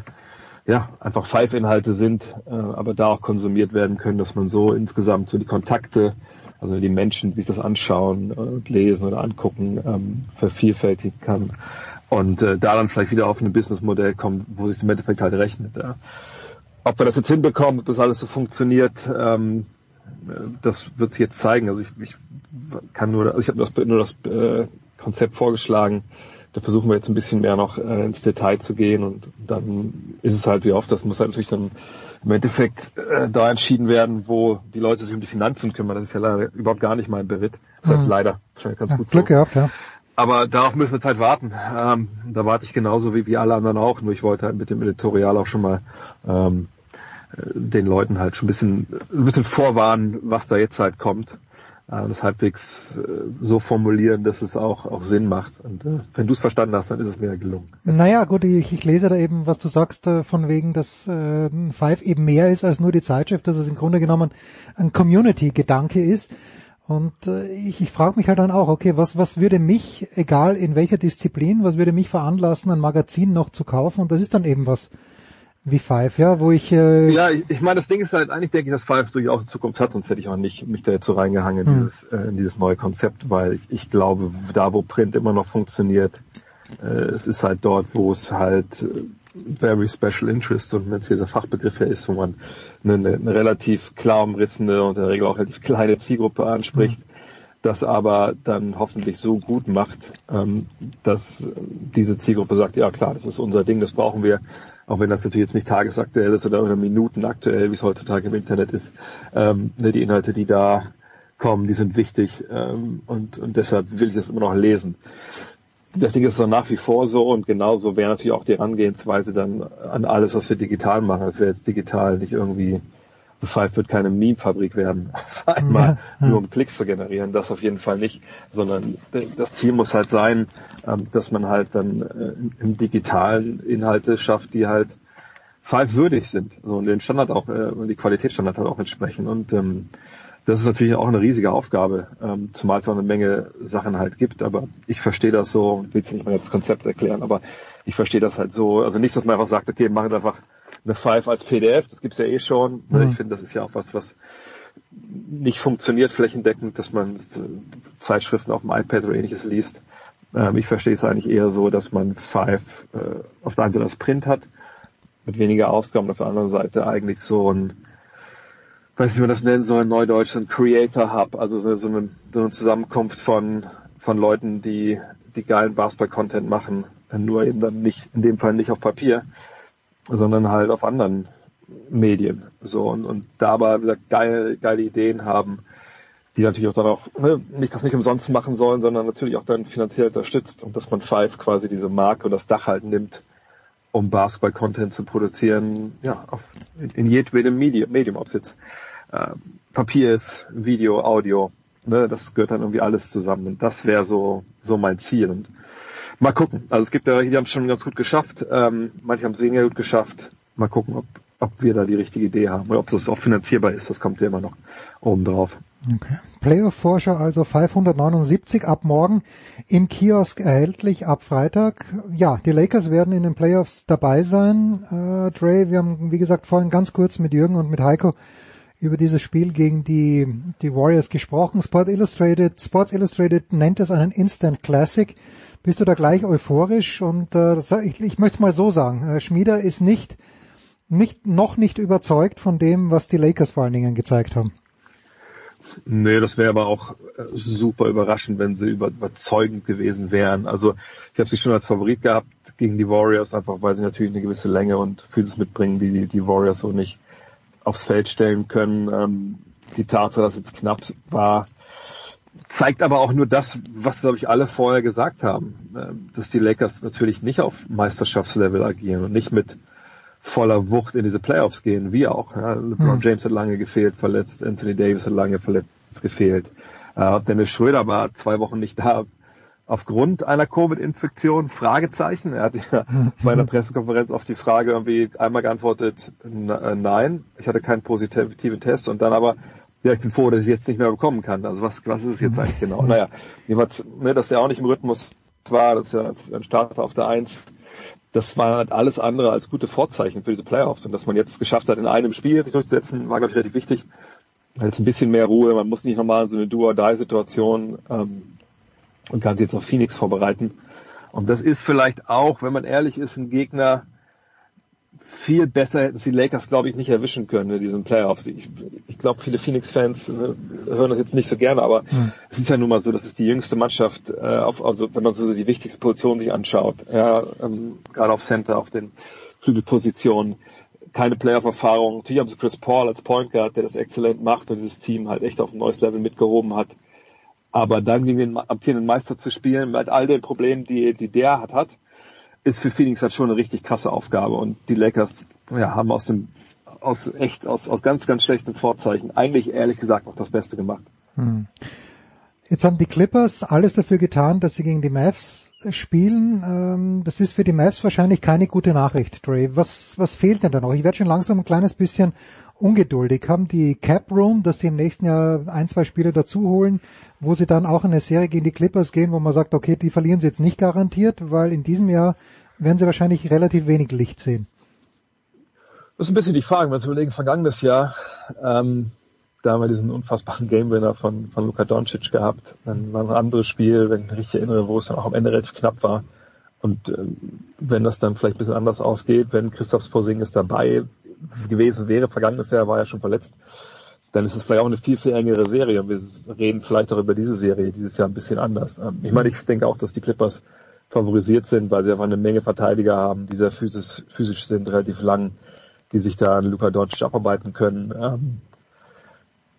Speaker 22: ja einfach Five-Inhalte sind, äh, aber da auch konsumiert werden können, dass man so insgesamt so die Kontakte, also die Menschen, die sich das anschauen und lesen oder angucken, ähm, vervielfältigen kann und äh, daran vielleicht wieder auf ein Businessmodell kommt, wo sich im Endeffekt halt rechnet. Ja. ob wir das jetzt hinbekommen, ob das alles so funktioniert, ähm, das wird sich jetzt zeigen. Also ich, ich kann nur, also ich habe nur das äh, Konzept vorgeschlagen. Da versuchen wir jetzt ein bisschen mehr noch äh, ins Detail zu gehen und dann ist es halt wie oft, das muss halt natürlich dann im Endeffekt äh, da entschieden werden, wo die Leute sich um die Finanzen kümmern. Das ist ja leider überhaupt gar nicht mein Beritt. Das heißt mhm. leider, wahrscheinlich ganz
Speaker 6: ja,
Speaker 22: gut
Speaker 6: Glück so. gehabt, ja.
Speaker 22: Aber darauf müssen wir halt warten. Ähm, da warte ich genauso wie, wie alle anderen auch. Nur ich wollte halt mit dem Editorial auch schon mal ähm, den Leuten halt schon ein bisschen, ein bisschen vorwarnen, was da jetzt halt kommt. Äh, das halbwegs äh, so formulieren, dass es auch, auch Sinn macht. Und äh, wenn du es verstanden hast, dann ist es mir gelungen.
Speaker 6: Naja, gut, ich, ich lese da eben, was du sagst, äh, von wegen, dass äh, Five eben mehr ist als nur die Zeitschrift, dass es im Grunde genommen ein Community-Gedanke ist. Und äh, ich, ich frage mich halt dann auch, okay, was, was würde mich, egal in welcher Disziplin, was würde mich veranlassen, ein Magazin noch zu kaufen? Und das ist dann eben was wie Five, ja, wo ich äh
Speaker 22: ja, ich, ich meine, das Ding ist halt eigentlich denke ich, dass Five durchaus eine Zukunft hat, sonst hätte ich auch nicht mich da jetzt so reingehangen in, hm. dieses, äh, in dieses neue Konzept, weil ich, ich glaube, da wo Print immer noch funktioniert, äh, es ist halt dort, wo es halt äh, very special interest und wenn es dieser Fachbegriff ja ist, wo man eine, eine relativ klar umrissene und in der Regel auch relativ kleine Zielgruppe anspricht, hm das aber dann hoffentlich so gut macht, ähm, dass diese Zielgruppe sagt, ja klar, das ist unser Ding, das brauchen wir, auch wenn das natürlich jetzt nicht tagesaktuell ist oder, oder minutenaktuell, wie es heutzutage im Internet ist. Ähm, ne, die Inhalte, die da kommen, die sind wichtig ähm, und, und deshalb will ich das immer noch lesen. Das Ding ist dann nach wie vor so und genauso wäre natürlich auch die Herangehensweise dann an alles, was wir digital machen. Das wäre jetzt digital nicht irgendwie The Five wird keine Meme-Fabrik werden, einmal ja, nur um Klicks zu generieren, das auf jeden Fall nicht, sondern das Ziel muss halt sein, ähm, dass man halt dann äh, im digitalen Inhalte schafft, die halt Five würdig sind, so und den Standard auch, äh, die Qualitätsstandard halt auch entsprechen. Und ähm, das ist natürlich auch eine riesige Aufgabe, ähm, zumal es auch eine Menge Sachen halt gibt, aber ich verstehe das so, will jetzt nicht mal das Konzept erklären, aber ich verstehe das halt so, also nicht, dass man einfach sagt, okay, machen einfach eine Five als PDF, das gibt's ja eh schon. Mhm. Ich finde, das ist ja auch was, was nicht funktioniert flächendeckend, dass man Zeitschriften auf dem iPad oder ähnliches liest. Ähm, ich verstehe es eigentlich eher so, dass man Five äh, auf der einen Seite das Print hat, mit weniger Ausgaben, auf der anderen Seite eigentlich so ein, weiß nicht, wie man das nennen soll, Neudeutsch, ein Creator Hub, also so, so, eine, so eine Zusammenkunft von, von Leuten, die, die geilen Basketball-Content machen, nur eben dann nicht, in dem Fall nicht auf Papier, sondern halt auf anderen Medien. So und, und da aber wieder geile, geile Ideen haben, die natürlich auch dann auch ne, nicht das nicht umsonst machen sollen, sondern natürlich auch dann finanziell unterstützt und dass man Five quasi diese Marke und das Dach halt nimmt, um Basketball-Content zu produzieren, ja, auf, in, in jedem Medium, Medium ob es jetzt äh, Papier ist, Video, Audio, ne, das gehört dann irgendwie alles zusammen und das wäre so so mein Ziel und Mal gucken. Also es gibt ja, die haben es schon ganz gut geschafft. Ähm, manche haben es weniger gut geschafft. Mal gucken, ob, ob wir da die richtige Idee haben oder ob das auch finanzierbar ist. Das kommt ja immer noch oben drauf.
Speaker 6: Okay. Playoff-Forscher also 579 ab morgen im Kiosk erhältlich ab Freitag. Ja, die Lakers werden in den Playoffs dabei sein. Äh, Dre, wir haben wie gesagt vorhin ganz kurz mit Jürgen und mit Heiko über dieses Spiel gegen die, die Warriors gesprochen. Sport Illustrated, Sports Illustrated nennt es einen Instant Classic. Bist du da gleich euphorisch? Und äh, ich, ich möchte es mal so sagen, äh, Schmieder ist nicht, nicht, noch nicht überzeugt von dem, was die Lakers vor allen Dingen gezeigt haben.
Speaker 22: Nee, das wäre aber auch äh, super überraschend, wenn sie überzeugend gewesen wären. Also ich habe sie schon als Favorit gehabt gegen die Warriors, einfach weil sie natürlich eine gewisse Länge und Physis mitbringen, die die Warriors so nicht aufs Feld stellen können. Ähm, die Tatsache, dass es knapp war, zeigt aber auch nur das, was, glaube ich, alle vorher gesagt haben, ähm, dass die Lakers natürlich nicht auf Meisterschaftslevel agieren und nicht mit voller Wucht in diese Playoffs gehen, wie auch. Ja. LeBron hm. James hat lange gefehlt, verletzt, Anthony Davis hat lange verletzt, gefehlt. Äh, Dennis Schröder war zwei Wochen nicht da aufgrund einer Covid-Infektion, Fragezeichen. Er hat ja bei einer Pressekonferenz auf die Frage irgendwie einmal geantwortet, äh, nein, ich hatte keinen positiven Test und dann aber ja, ich bin froh, dass ich jetzt nicht mehr bekommen kann. Also was, was ist es jetzt eigentlich genau? Naja, jedenfalls, ne, dass er auch nicht im Rhythmus war, dass er ein Starter auf der Eins, das war halt alles andere als gute Vorzeichen für diese Playoffs. Und dass man jetzt geschafft hat, in einem Spiel sich durchzusetzen, war, glaube ich, relativ wichtig. Jetzt ein bisschen mehr Ruhe, man muss nicht nochmal so eine Do-or-Die-Situation ähm, und kann sich jetzt auf Phoenix vorbereiten. Und das ist vielleicht auch, wenn man ehrlich ist, ein Gegner, viel besser hätten sie Lakers, glaube ich, nicht erwischen können in diesen Playoffs. Ich, ich glaube, viele Phoenix-Fans ne, hören das jetzt nicht so gerne, aber hm. es ist ja nun mal so, das ist die jüngste Mannschaft, äh, auf, also wenn man so die wichtigste Position sich anschaut, ja, ähm, gerade auf Center, auf den Flügelpositionen, keine Playoff-Erfahrung. Natürlich haben sie Chris Paul als Point Guard, der das exzellent macht und dieses Team halt echt auf ein neues Level mitgehoben hat. Aber dann gegen den amtierenden Meister zu spielen, mit all den Problemen, die, die der hat, hat, ist für Phoenix halt schon eine richtig krasse Aufgabe. Und die Lakers ja, haben aus dem aus echt aus, aus ganz ganz schlechten Vorzeichen eigentlich ehrlich gesagt noch das Beste gemacht. Hm.
Speaker 6: Jetzt haben die Clippers alles dafür getan, dass sie gegen die Mavs spielen. Ähm, das ist für die Mavs wahrscheinlich keine gute Nachricht, Dre. Was was fehlt denn da noch? Ich werde schon langsam ein kleines bisschen ungeduldig. Haben die Cap Room, dass sie im nächsten Jahr ein, zwei Spiele dazu holen, wo sie dann auch in eine Serie gegen die Clippers gehen, wo man sagt, okay, die verlieren sie jetzt nicht garantiert, weil in diesem Jahr werden sie wahrscheinlich relativ wenig Licht sehen.
Speaker 22: Das ist ein bisschen die Frage, wenn wir überlegen, vergangenes Jahr, ähm, da haben wir diesen unfassbaren Game-Winner von, von Luka Doncic gehabt. Dann war ein anderes Spiel, wenn ich mich richtig erinnere, wo es dann auch am Ende relativ knapp war. Und ähm, wenn das dann vielleicht ein bisschen anders ausgeht, wenn Christoph Porzingis dabei gewesen wäre, vergangenes Jahr war er schon verletzt, dann ist es vielleicht auch eine viel, viel engere Serie. Und wir reden vielleicht auch über diese Serie dieses Jahr ein bisschen anders. Ähm, ich meine, ich denke auch, dass die Clippers favorisiert sind, weil sie einfach eine Menge Verteidiger haben, die sehr physisch, physisch sind, relativ lang, die sich da an Luka Doncic abarbeiten können.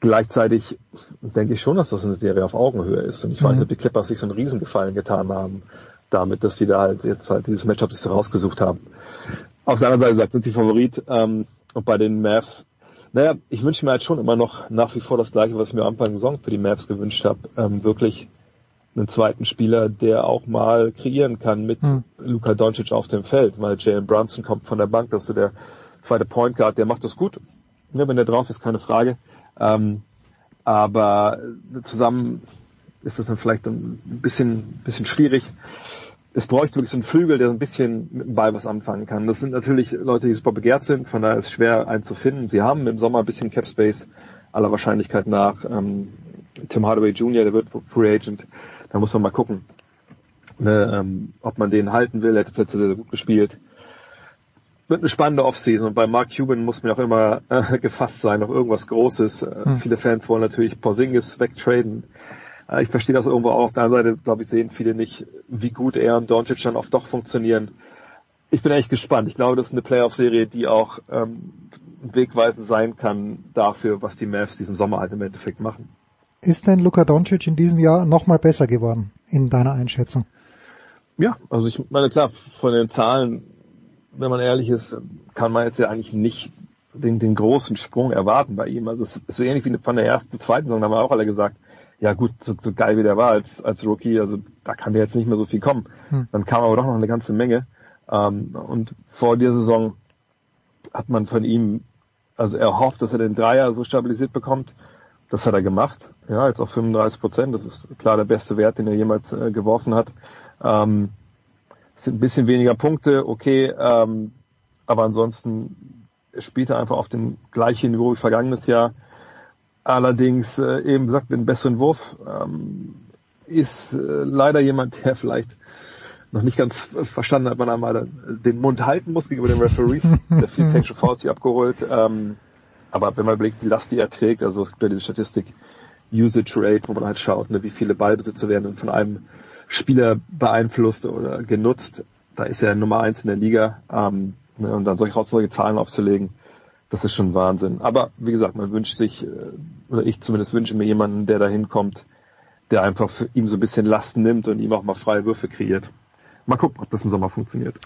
Speaker 22: Gleichzeitig denke ich schon, dass das eine Serie auf Augenhöhe ist. Und ich mhm. weiß nicht, ob die Clippers sich so einen Riesengefallen getan haben, damit, dass sie da halt jetzt halt dieses Matchup sich so rausgesucht haben. Auf der anderen Seite sind sie Favorit. Ähm, und bei den Mavs, naja, ich wünsche mir halt schon immer noch nach wie vor das gleiche, was ich mir am Anfang der Saison für die Mavs gewünscht habe. Ähm, wirklich einen zweiten Spieler, der auch mal kreieren kann mit hm. Luka Doncic auf dem Feld, weil Jalen Brunson kommt von der Bank, das ist so der zweite Point Guard, der macht das gut. Ja, wenn der drauf ist, keine Frage. Ähm, aber zusammen ist das dann vielleicht ein bisschen, bisschen schwierig. Es bräuchte wirklich so einen Flügel, der so ein bisschen mit dem Ball was anfangen kann. Das sind natürlich Leute, die super begehrt sind, von daher ist es schwer einen zu finden. Sie haben im Sommer ein bisschen Cap Space aller Wahrscheinlichkeit nach. Ähm, Tim Hardaway Jr., der wird Free Agent. Da muss man mal gucken, ne, ähm, ob man den halten will. Er hat letzte sehr gut gespielt. Wird eine spannende Offseason und bei Mark Cuban muss man auch immer äh, gefasst sein auf irgendwas Großes. Äh, hm. Viele Fans wollen natürlich Porzingis wegtraden. Äh, ich verstehe das irgendwo auch. Auf der anderen Seite, glaube ich, sehen viele nicht, wie gut er und Doncic dann oft doch funktionieren. Ich bin echt gespannt. Ich glaube, das ist eine Playoff-Serie, die auch ähm, wegweisend sein kann dafür, was die Mavs diesen Sommer halt im Endeffekt machen.
Speaker 6: Ist denn Luka Doncic in diesem Jahr nochmal besser geworden, in deiner Einschätzung?
Speaker 22: Ja, also ich meine, klar, von den Zahlen, wenn man ehrlich ist, kann man jetzt ja eigentlich nicht den, den großen Sprung erwarten bei ihm. Also es ist so ähnlich wie von der ersten zur zweiten Saison, da haben wir auch alle gesagt, ja gut, so, so geil wie der war als, als Rookie, also da kann der jetzt nicht mehr so viel kommen. Hm. Dann kam aber doch noch eine ganze Menge. Ähm, und vor der Saison hat man von ihm, also er hofft, dass er den Dreier so stabilisiert bekommt, das hat er gemacht. Ja, jetzt auf 35 Prozent. Das ist klar der beste Wert, den er jemals äh, geworfen hat. Ähm, ein bisschen weniger Punkte, okay. Ähm, aber ansonsten spielt er einfach auf dem gleichen Niveau wie vergangenes Jahr. Allerdings äh, eben gesagt, den besseren Wurf ähm, ist äh, leider jemand, der vielleicht noch nicht ganz verstanden hat, man einmal den Mund halten muss gegenüber dem Referee. der viel Technische Fouls hier abgeholt. Ähm, aber wenn man überlegt, die Last, die er trägt, also es gibt ja diese Statistik Usage Rate, wo man halt schaut, ne, wie viele Ballbesitze werden von einem Spieler beeinflusst oder genutzt. Da ist er Nummer eins in der Liga. Ähm, ne, und dann solche, solche Zahlen aufzulegen, das ist schon Wahnsinn. Aber wie gesagt, man wünscht sich, äh, oder ich zumindest wünsche mir jemanden, der da hinkommt, der einfach für ihm so ein bisschen Last nimmt und ihm auch mal freie Würfe kreiert. Mal gucken, ob das im Sommer funktioniert.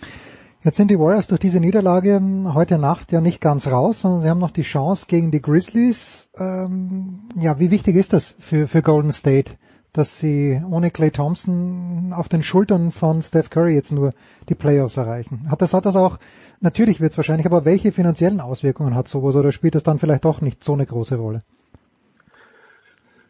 Speaker 6: Jetzt sind die Warriors durch diese Niederlage heute Nacht ja nicht ganz raus, sondern sie haben noch die Chance gegen die Grizzlies. Ähm, ja, wie wichtig ist das für, für Golden State, dass sie ohne Clay Thompson auf den Schultern von Steph Curry jetzt nur die Playoffs erreichen? Hat das, hat das auch, natürlich wird es wahrscheinlich, aber welche finanziellen Auswirkungen hat sowas oder spielt das dann vielleicht doch nicht so eine große Rolle?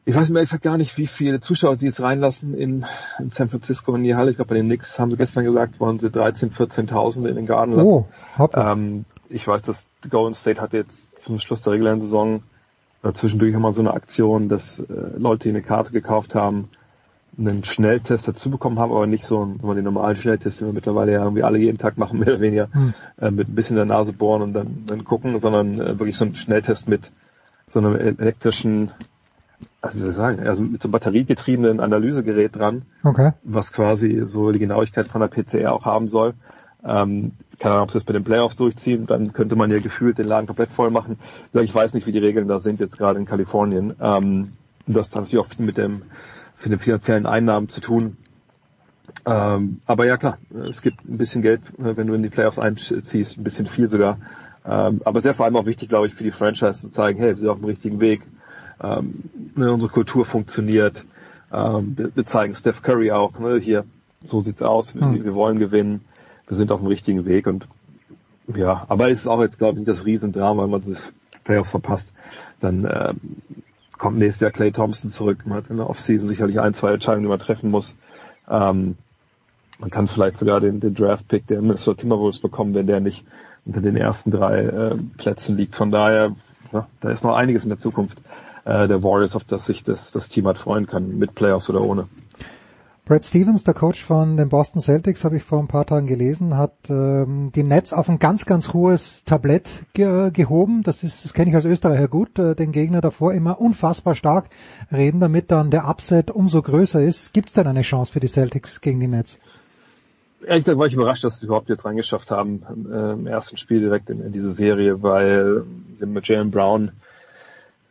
Speaker 22: ich weiß mir ehrlich gar nicht, wie viele Zuschauer die jetzt reinlassen in, in San Francisco in die Halle. Ich glaube, bei den Knicks haben sie gestern gesagt, wollen sie 13, 14.000 in den Garten lassen. Oh, ähm, ich weiß, dass Golden State hatte jetzt zum Schluss der regulären Saison äh, zwischendurch immer so eine Aktion, dass äh, Leute, die eine Karte gekauft haben, einen Schnelltest dazu bekommen haben, aber nicht so einen, den normalen Schnelltest, den wir mittlerweile ja irgendwie alle jeden Tag machen, mehr oder weniger, hm. äh, mit ein bisschen der Nase bohren und dann, dann gucken, sondern äh, wirklich so einen Schnelltest mit so einem elektrischen, also wie soll ich sagen, also mit so einem batteriegetriebenen Analysegerät dran,
Speaker 6: okay.
Speaker 22: was quasi so die Genauigkeit von der PCR auch haben soll. Ähm, keine Ahnung, ob sie das bei den Playoffs durchziehen, dann könnte man ja gefühlt den Laden komplett voll machen. Ich weiß nicht, wie die Regeln da sind jetzt gerade in Kalifornien. Ähm, das hat natürlich auch viel mit dem, mit den finanziellen Einnahmen zu tun. Ähm, aber ja klar, es gibt ein bisschen Geld, äh, wenn du in die Playoffs einziehst, ein bisschen viel sogar. Ähm, aber sehr vor allem auch wichtig, glaube ich, für die Franchise zu zeigen, hey, wir sind auf dem richtigen Weg. Ähm, ne, unsere Kultur funktioniert. Ähm, wir, wir, zeigen Steph Curry auch, ne, hier, so sieht's aus, wir, hm. wir wollen gewinnen wir sind auf dem richtigen Weg und ja, aber es ist auch jetzt, glaube ich, nicht das Riesendrama, wenn man das Playoffs verpasst. Dann ähm, kommt nächstes Jahr Clay Thompson zurück. Man hat in der Offseason sicherlich ein, zwei Entscheidungen, die man treffen muss. Ähm, man kann vielleicht sogar den, den Draft-Pick der Minnesota Timberwolves bekommen, wenn der nicht unter den ersten drei äh, Plätzen liegt. Von daher, ja, da ist noch einiges in der Zukunft äh, der Warriors, auf das sich das, das Team hat freuen kann, mit Playoffs oder ohne.
Speaker 6: Brad Stevens, der Coach von den Boston Celtics, habe ich vor ein paar Tagen gelesen, hat ähm, die Nets auf ein ganz, ganz hohes Tablett ge gehoben. Das ist, das kenne ich als Österreicher gut, äh, den Gegner davor immer unfassbar stark reden, damit dann der Upset umso größer ist. Gibt es denn eine Chance für die Celtics gegen die Nets?
Speaker 22: Ehrlich gesagt war ich überrascht, dass sie überhaupt jetzt reingeschafft haben äh, im ersten Spiel direkt in, in diese Serie, weil sie mit Jalen Brown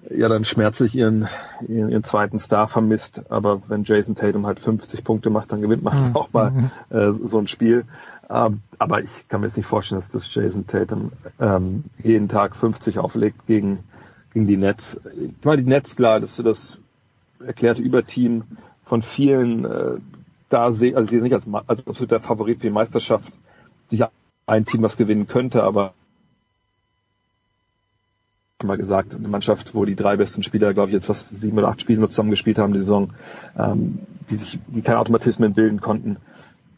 Speaker 22: ja dann schmerzlich ihren, ihren, ihren zweiten Star vermisst. Aber wenn Jason Tatum halt 50 Punkte macht, dann gewinnt man mhm. auch mal mhm. äh, so ein Spiel. Ähm, aber ich kann mir jetzt nicht vorstellen, dass das Jason Tatum ähm, jeden Tag 50 auflegt gegen, gegen die Nets. Ich meine, die Nets, klar, dass du das erklärte Überteam von vielen äh, da sehe, also sehe es nicht als, als absoluter Favorit für die Meisterschaft, sich ein Team, was gewinnen könnte, aber mal gesagt, eine Mannschaft, wo die drei besten Spieler, glaube ich, jetzt fast sieben oder acht Spiele nur zusammen gespielt haben die Saison, ähm, die sich, die keine Automatismen bilden konnten.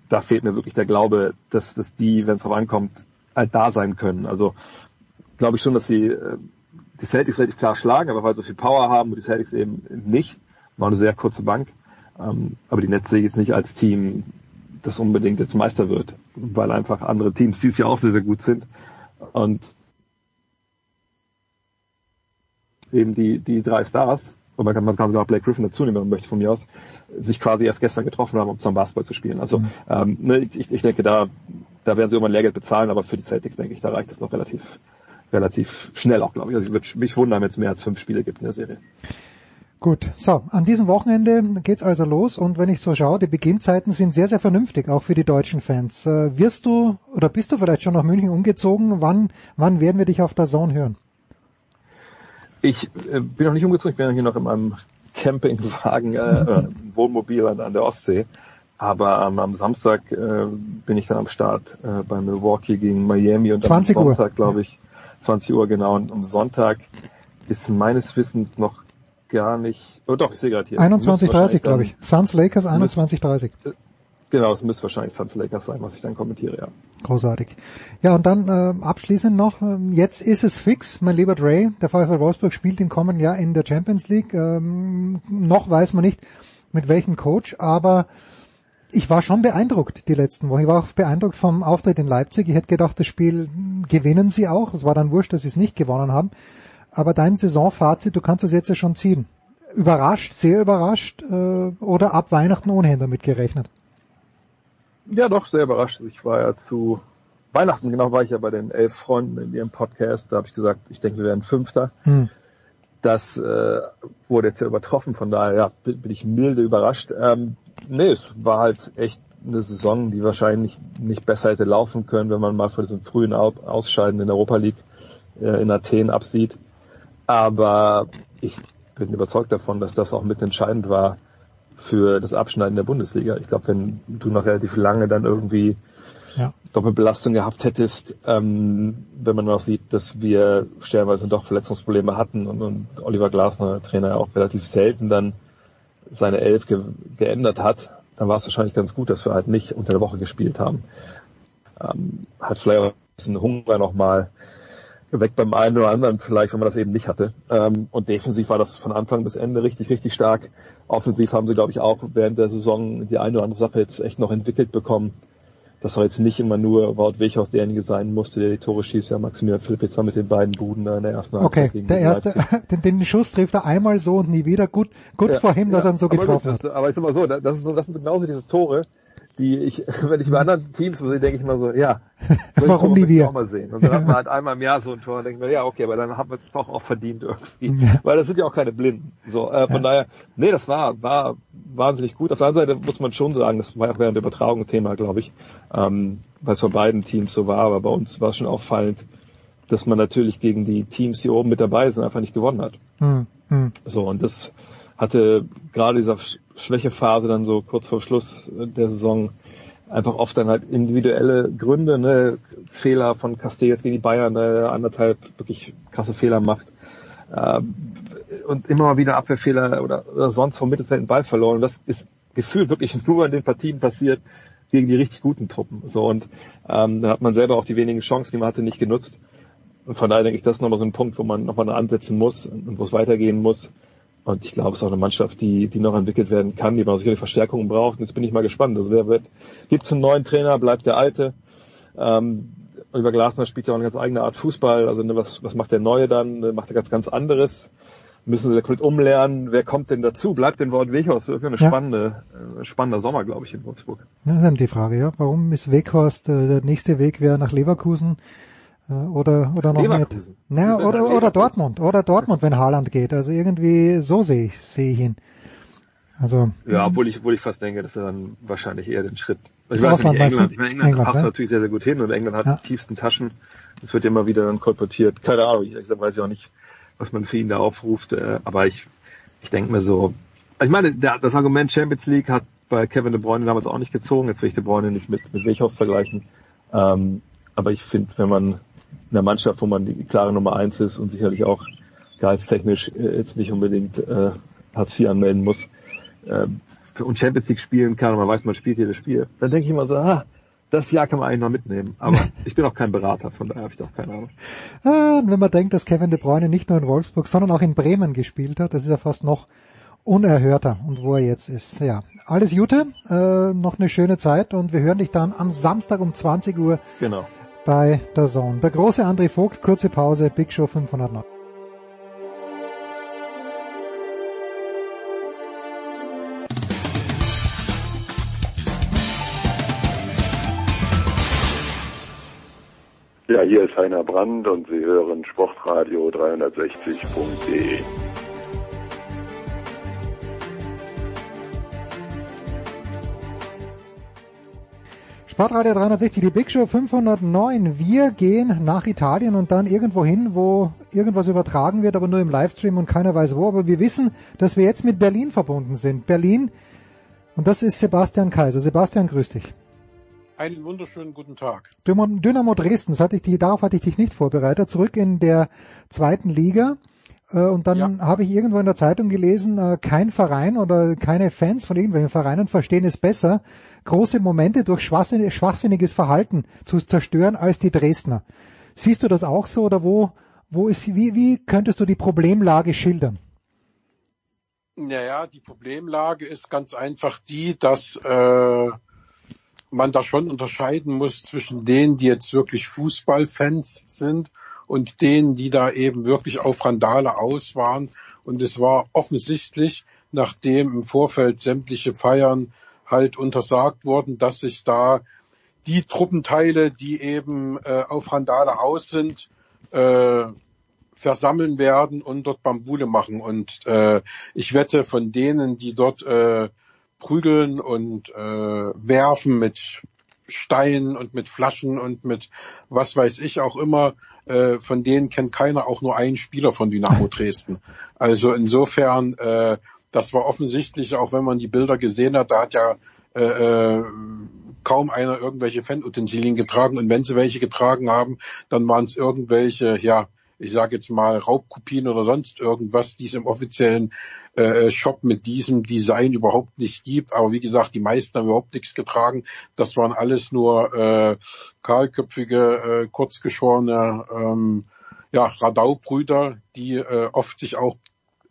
Speaker 22: Da fehlt mir wirklich der Glaube, dass, dass die, wenn es darauf ankommt, halt da sein können. Also glaube ich schon, dass sie äh, die Celtics relativ klar schlagen, aber weil sie so viel Power haben und die Celtics eben nicht, war eine sehr kurze Bank. Ähm, aber die ich jetzt nicht als Team, das unbedingt jetzt Meister wird, weil einfach andere Teams dieses Jahr auch sehr, sehr gut sind. Und eben die, die drei Stars, und man kann, man kann sogar Blake Griffin dazu nehmen, wenn man möchte von mir aus, sich quasi erst gestern getroffen haben, um zum Basketball zu spielen. Also mhm. ähm, ne, ich, ich denke, da, da werden sie irgendwann Lehrgeld bezahlen, aber für die Celtics denke ich, da reicht es noch relativ, relativ schnell auch, glaube ich. Also ich würde mich wundern, wenn es mehr als fünf Spiele gibt in der Serie.
Speaker 6: Gut, so, an diesem Wochenende geht's also los und wenn ich so schaue, die Beginnzeiten sind sehr, sehr vernünftig, auch für die deutschen Fans. Äh, wirst du oder bist du vielleicht schon nach München umgezogen? Wann, wann werden wir dich auf der Zone hören?
Speaker 22: Ich äh, bin noch nicht umgezogen, ich bin hier noch in meinem Campingwagen, äh, Wohnmobil an, an der Ostsee. Aber ähm, am Samstag äh, bin ich dann am Start äh, bei Milwaukee gegen Miami und
Speaker 6: 20
Speaker 22: am Sonntag, glaube ich, 20 Uhr genau. Und am Sonntag ist meines Wissens noch gar nicht. Oh doch, ich sehe gerade hier.
Speaker 6: 21.30 glaube ich. Suns Lakers 21.30.
Speaker 22: Genau, es müsste wahrscheinlich Suns Lakers sein, was ich dann kommentiere, ja.
Speaker 6: Großartig. Ja, und dann äh, abschließend noch, äh, jetzt ist es fix, mein lieber Dre, der VfL Wolfsburg spielt im kommenden Jahr in der Champions League. Ähm, noch weiß man nicht, mit welchem Coach, aber ich war schon beeindruckt die letzten Wochen. Ich war auch beeindruckt vom Auftritt in Leipzig. Ich hätte gedacht, das Spiel gewinnen sie auch. Es war dann wurscht, dass sie es nicht gewonnen haben. Aber dein Saisonfazit, du kannst es jetzt ja schon ziehen. Überrascht, sehr überrascht äh, oder ab Weihnachten ohnehin damit gerechnet?
Speaker 22: Ja, doch, sehr überrascht. Ich war ja zu Weihnachten, genau war ich ja bei den elf Freunden in ihrem Podcast. Da habe ich gesagt, ich denke, wir werden Fünfter. Hm. Das äh, wurde jetzt ja übertroffen, von daher ja, bin, bin ich milde überrascht. Ähm, nee, es war halt echt eine Saison, die wahrscheinlich nicht besser hätte laufen können, wenn man mal vor diesem frühen Ausscheiden in der Europa League äh, in Athen absieht. Aber ich bin überzeugt davon, dass das auch mitentscheidend war, für das Abschneiden der Bundesliga. Ich glaube, wenn du noch relativ lange dann irgendwie ja. Doppelbelastung gehabt hättest, ähm, wenn man noch sieht, dass wir stellenweise doch Verletzungsprobleme hatten und, und Oliver Glasner, Trainer, auch relativ selten dann seine Elf ge geändert hat, dann war es wahrscheinlich ganz gut, dass wir halt nicht unter der Woche gespielt haben. Ähm, hat vielleicht auch ein bisschen Hunger nochmal weg beim einen oder anderen vielleicht, wenn man das eben nicht hatte. Ähm, und defensiv war das von Anfang bis Ende richtig, richtig stark. Offensiv haben sie, glaube ich, auch während der Saison die eine oder andere Sache jetzt echt noch entwickelt bekommen. Das war jetzt nicht immer nur Wout Weghorst derjenige sein musste, der die Tore schießt. Ja, Maximilian Philipp jetzt mit den beiden Buden in der ersten
Speaker 6: Okay, der erste, den, den Schuss trifft er einmal so und nie wieder. Gut, gut ja, vor ihm, dass ja, er ihn so getroffen
Speaker 22: gut,
Speaker 6: hat.
Speaker 22: Aber ich sag mal so, das, ist so, das sind genauso diese Tore, die ich, wenn ich bei anderen Teams sehe, denke ich mal so, ja,
Speaker 6: warum nie wir?
Speaker 22: Auch mal sehen. Und dann hat man halt einmal im Jahr so ein Tor und denkt man, ja, okay, aber dann haben wir es doch auch verdient irgendwie. Ja. Weil das sind ja auch keine Blinden. So, äh, von ja. daher, nee, das war, war wahnsinnig gut. Auf der anderen Seite muss man schon sagen, das war auch während der Übertragung ein Thema, glaube ich, ähm, weil es bei beiden Teams so war, aber bei uns war es schon auffallend, dass man natürlich gegen die Teams, die oben mit dabei sind, einfach nicht gewonnen hat.
Speaker 6: Mhm.
Speaker 22: So, und das hatte gerade dieser Schwächephase dann so kurz vor Schluss der Saison einfach oft dann halt individuelle Gründe, ne, Fehler von Castells gegen die Bayern, ne, anderthalb wirklich krasse Fehler macht ähm, und immer mal wieder Abwehrfehler oder, oder sonst vom Mittelfeld den Ball verloren. Und das ist gefühlt wirklich nur in den Partien passiert gegen die richtig guten Truppen. So und ähm, dann hat man selber auch die wenigen Chancen, die man hatte, nicht genutzt. Und von daher denke ich, das ist nochmal so ein Punkt, wo man nochmal ansetzen muss und wo es weitergehen muss. Und ich glaube, es ist auch eine Mannschaft, die, die noch entwickelt werden kann, die man sicherlich Verstärkungen braucht. Und jetzt bin ich mal gespannt. Also wer wird, gibt es einen neuen Trainer, bleibt der alte? Ähm, Oliver Glasner spielt ja auch eine ganz eigene Art Fußball. Also ne, was, was macht der Neue dann? Macht er ganz, ganz anderes? Müssen sie komplett umlernen? Wer kommt denn dazu? Bleibt denn Wort Weghorst? Wird eine ja. spannende, äh, spannender Sommer, glaube ich, in Wolfsburg.
Speaker 6: Das ist eben die Frage, ja. Warum ist Weghorst, äh, der nächste Weg wäre nach Leverkusen? Äh, oder oder noch
Speaker 22: Leverkusen.
Speaker 6: nicht. Naja, oder oder Dortmund oder Dortmund, wenn Haaland geht. Also irgendwie so sehe ich sehe ich ihn. Also
Speaker 22: ja, obwohl ich obwohl ich fast denke, dass er dann wahrscheinlich eher den Schritt. Ich weiß nicht, England, ich meine, England, England passt ne? natürlich sehr sehr gut hin und England hat ja. die tiefsten Taschen. Das wird immer wieder dann kolportiert. Keine Ahnung, ich weiß ich auch nicht, was man für ihn da aufruft. Äh, aber ich ich denke mir so, ich meine, das Argument Champions League hat bei Kevin De Bruyne damals auch nicht gezogen. Jetzt will ich De Bruyne nicht mit mit Weghorst vergleichen. Ähm, aber ich finde, wenn man in einer Mannschaft, wo man die klare Nummer eins ist und sicherlich auch gehaltstechnisch äh, jetzt nicht unbedingt äh, Hartz IV anmelden muss äh, und Champions League spielen kann und man weiß, man spielt jedes Spiel, dann denke ich immer so, ah, das Jahr kann man eigentlich noch mitnehmen. Aber ich bin auch kein Berater, von daher habe ich doch keine Ahnung.
Speaker 6: Ah, wenn man denkt, dass Kevin De Bruyne nicht nur in Wolfsburg, sondern auch in Bremen gespielt hat, das ist ja fast noch unerhörter und wo er jetzt ist. Ja, alles Gute, äh, noch eine schöne Zeit und wir hören dich dann am Samstag um 20 Uhr
Speaker 22: genau
Speaker 6: bei der Zone. Der große André Vogt, kurze Pause, Big Show 509.
Speaker 5: Ja, hier ist Heiner Brand und Sie hören Sportradio 360.de.
Speaker 6: Sportradio 360, die Big Show 509. Wir gehen nach Italien und dann irgendwo hin, wo irgendwas übertragen wird, aber nur im Livestream und keiner weiß wo. Aber wir wissen, dass wir jetzt mit Berlin verbunden sind. Berlin, und das ist Sebastian Kaiser. Sebastian, grüß dich.
Speaker 23: Einen wunderschönen guten Tag.
Speaker 6: Dynamo Dresden, hatte ich darauf hatte ich dich nicht vorbereitet. Zurück in der zweiten Liga. Äh, und dann ja. habe ich irgendwo in der Zeitung gelesen, äh, kein Verein oder keine Fans von irgendwelchen Vereinen verstehen es besser, große Momente durch schwachsinniges Verhalten zu zerstören als die Dresdner. Siehst du das auch so oder wo, wo ist, wie, wie könntest du die Problemlage schildern?
Speaker 23: Naja, die Problemlage ist ganz einfach die, dass äh, man da schon unterscheiden muss zwischen denen, die jetzt wirklich Fußballfans sind und denen, die da eben wirklich auf Randale aus waren. Und es war offensichtlich, nachdem im Vorfeld sämtliche Feiern halt untersagt wurden, dass sich da die Truppenteile, die eben äh, auf Randale aus sind, äh, versammeln werden und dort Bambule machen. Und äh, ich wette, von denen, die dort äh, prügeln und äh, werfen mit Steinen und mit Flaschen und mit was weiß ich auch immer, äh, von denen kennt keiner auch nur einen Spieler von Dynamo Dresden. Also insofern, äh, das war offensichtlich, auch wenn man die Bilder gesehen hat, da hat ja äh, äh, kaum einer irgendwelche Fanutensilien getragen und wenn sie welche getragen haben, dann waren es irgendwelche, ja, ich sage jetzt mal Raubkopien oder sonst irgendwas, die es im offiziellen äh, Shop mit diesem Design überhaupt nicht gibt. Aber wie gesagt, die meisten haben überhaupt nichts getragen. Das waren alles nur äh, kahlköpfige, äh, kurzgeschorene ähm, ja, Radau-Brüder, die äh, oft sich auch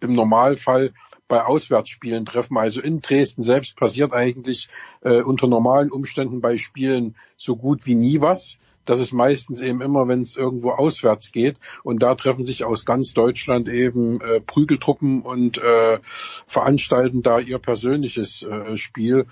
Speaker 23: im Normalfall bei Auswärtsspielen treffen. Also in Dresden selbst passiert eigentlich äh, unter normalen Umständen bei Spielen so gut wie nie was. Das ist meistens eben immer, wenn es irgendwo auswärts geht. Und da treffen sich aus ganz Deutschland eben äh, Prügeltruppen und äh, veranstalten da ihr persönliches äh, Spiel.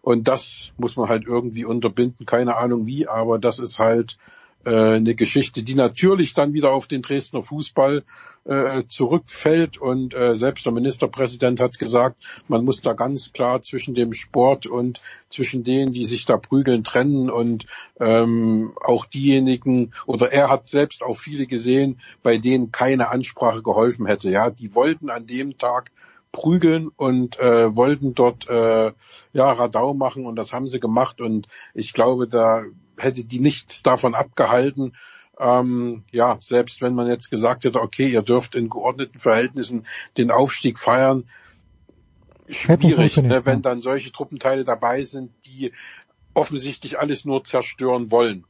Speaker 23: Und das muss man halt irgendwie unterbinden. Keine Ahnung wie, aber das ist halt äh, eine Geschichte, die natürlich dann wieder auf den Dresdner Fußball äh, zurückfällt. Und äh, selbst der Ministerpräsident hat gesagt, man muss da ganz klar zwischen dem Sport und zwischen denen, die sich da prügeln, trennen. Und ähm, auch diejenigen, oder er hat selbst auch viele gesehen, bei denen keine Ansprache geholfen hätte. Ja, die wollten an dem Tag prügeln und äh, wollten dort äh, ja Radau machen und das haben sie gemacht und ich glaube, da hätte die nichts davon abgehalten. Ähm, ja, selbst wenn man jetzt gesagt hätte, okay, ihr dürft in geordneten Verhältnissen den Aufstieg feiern, schwierig, ne, wenn dann solche Truppenteile dabei sind, die offensichtlich alles nur zerstören wollen.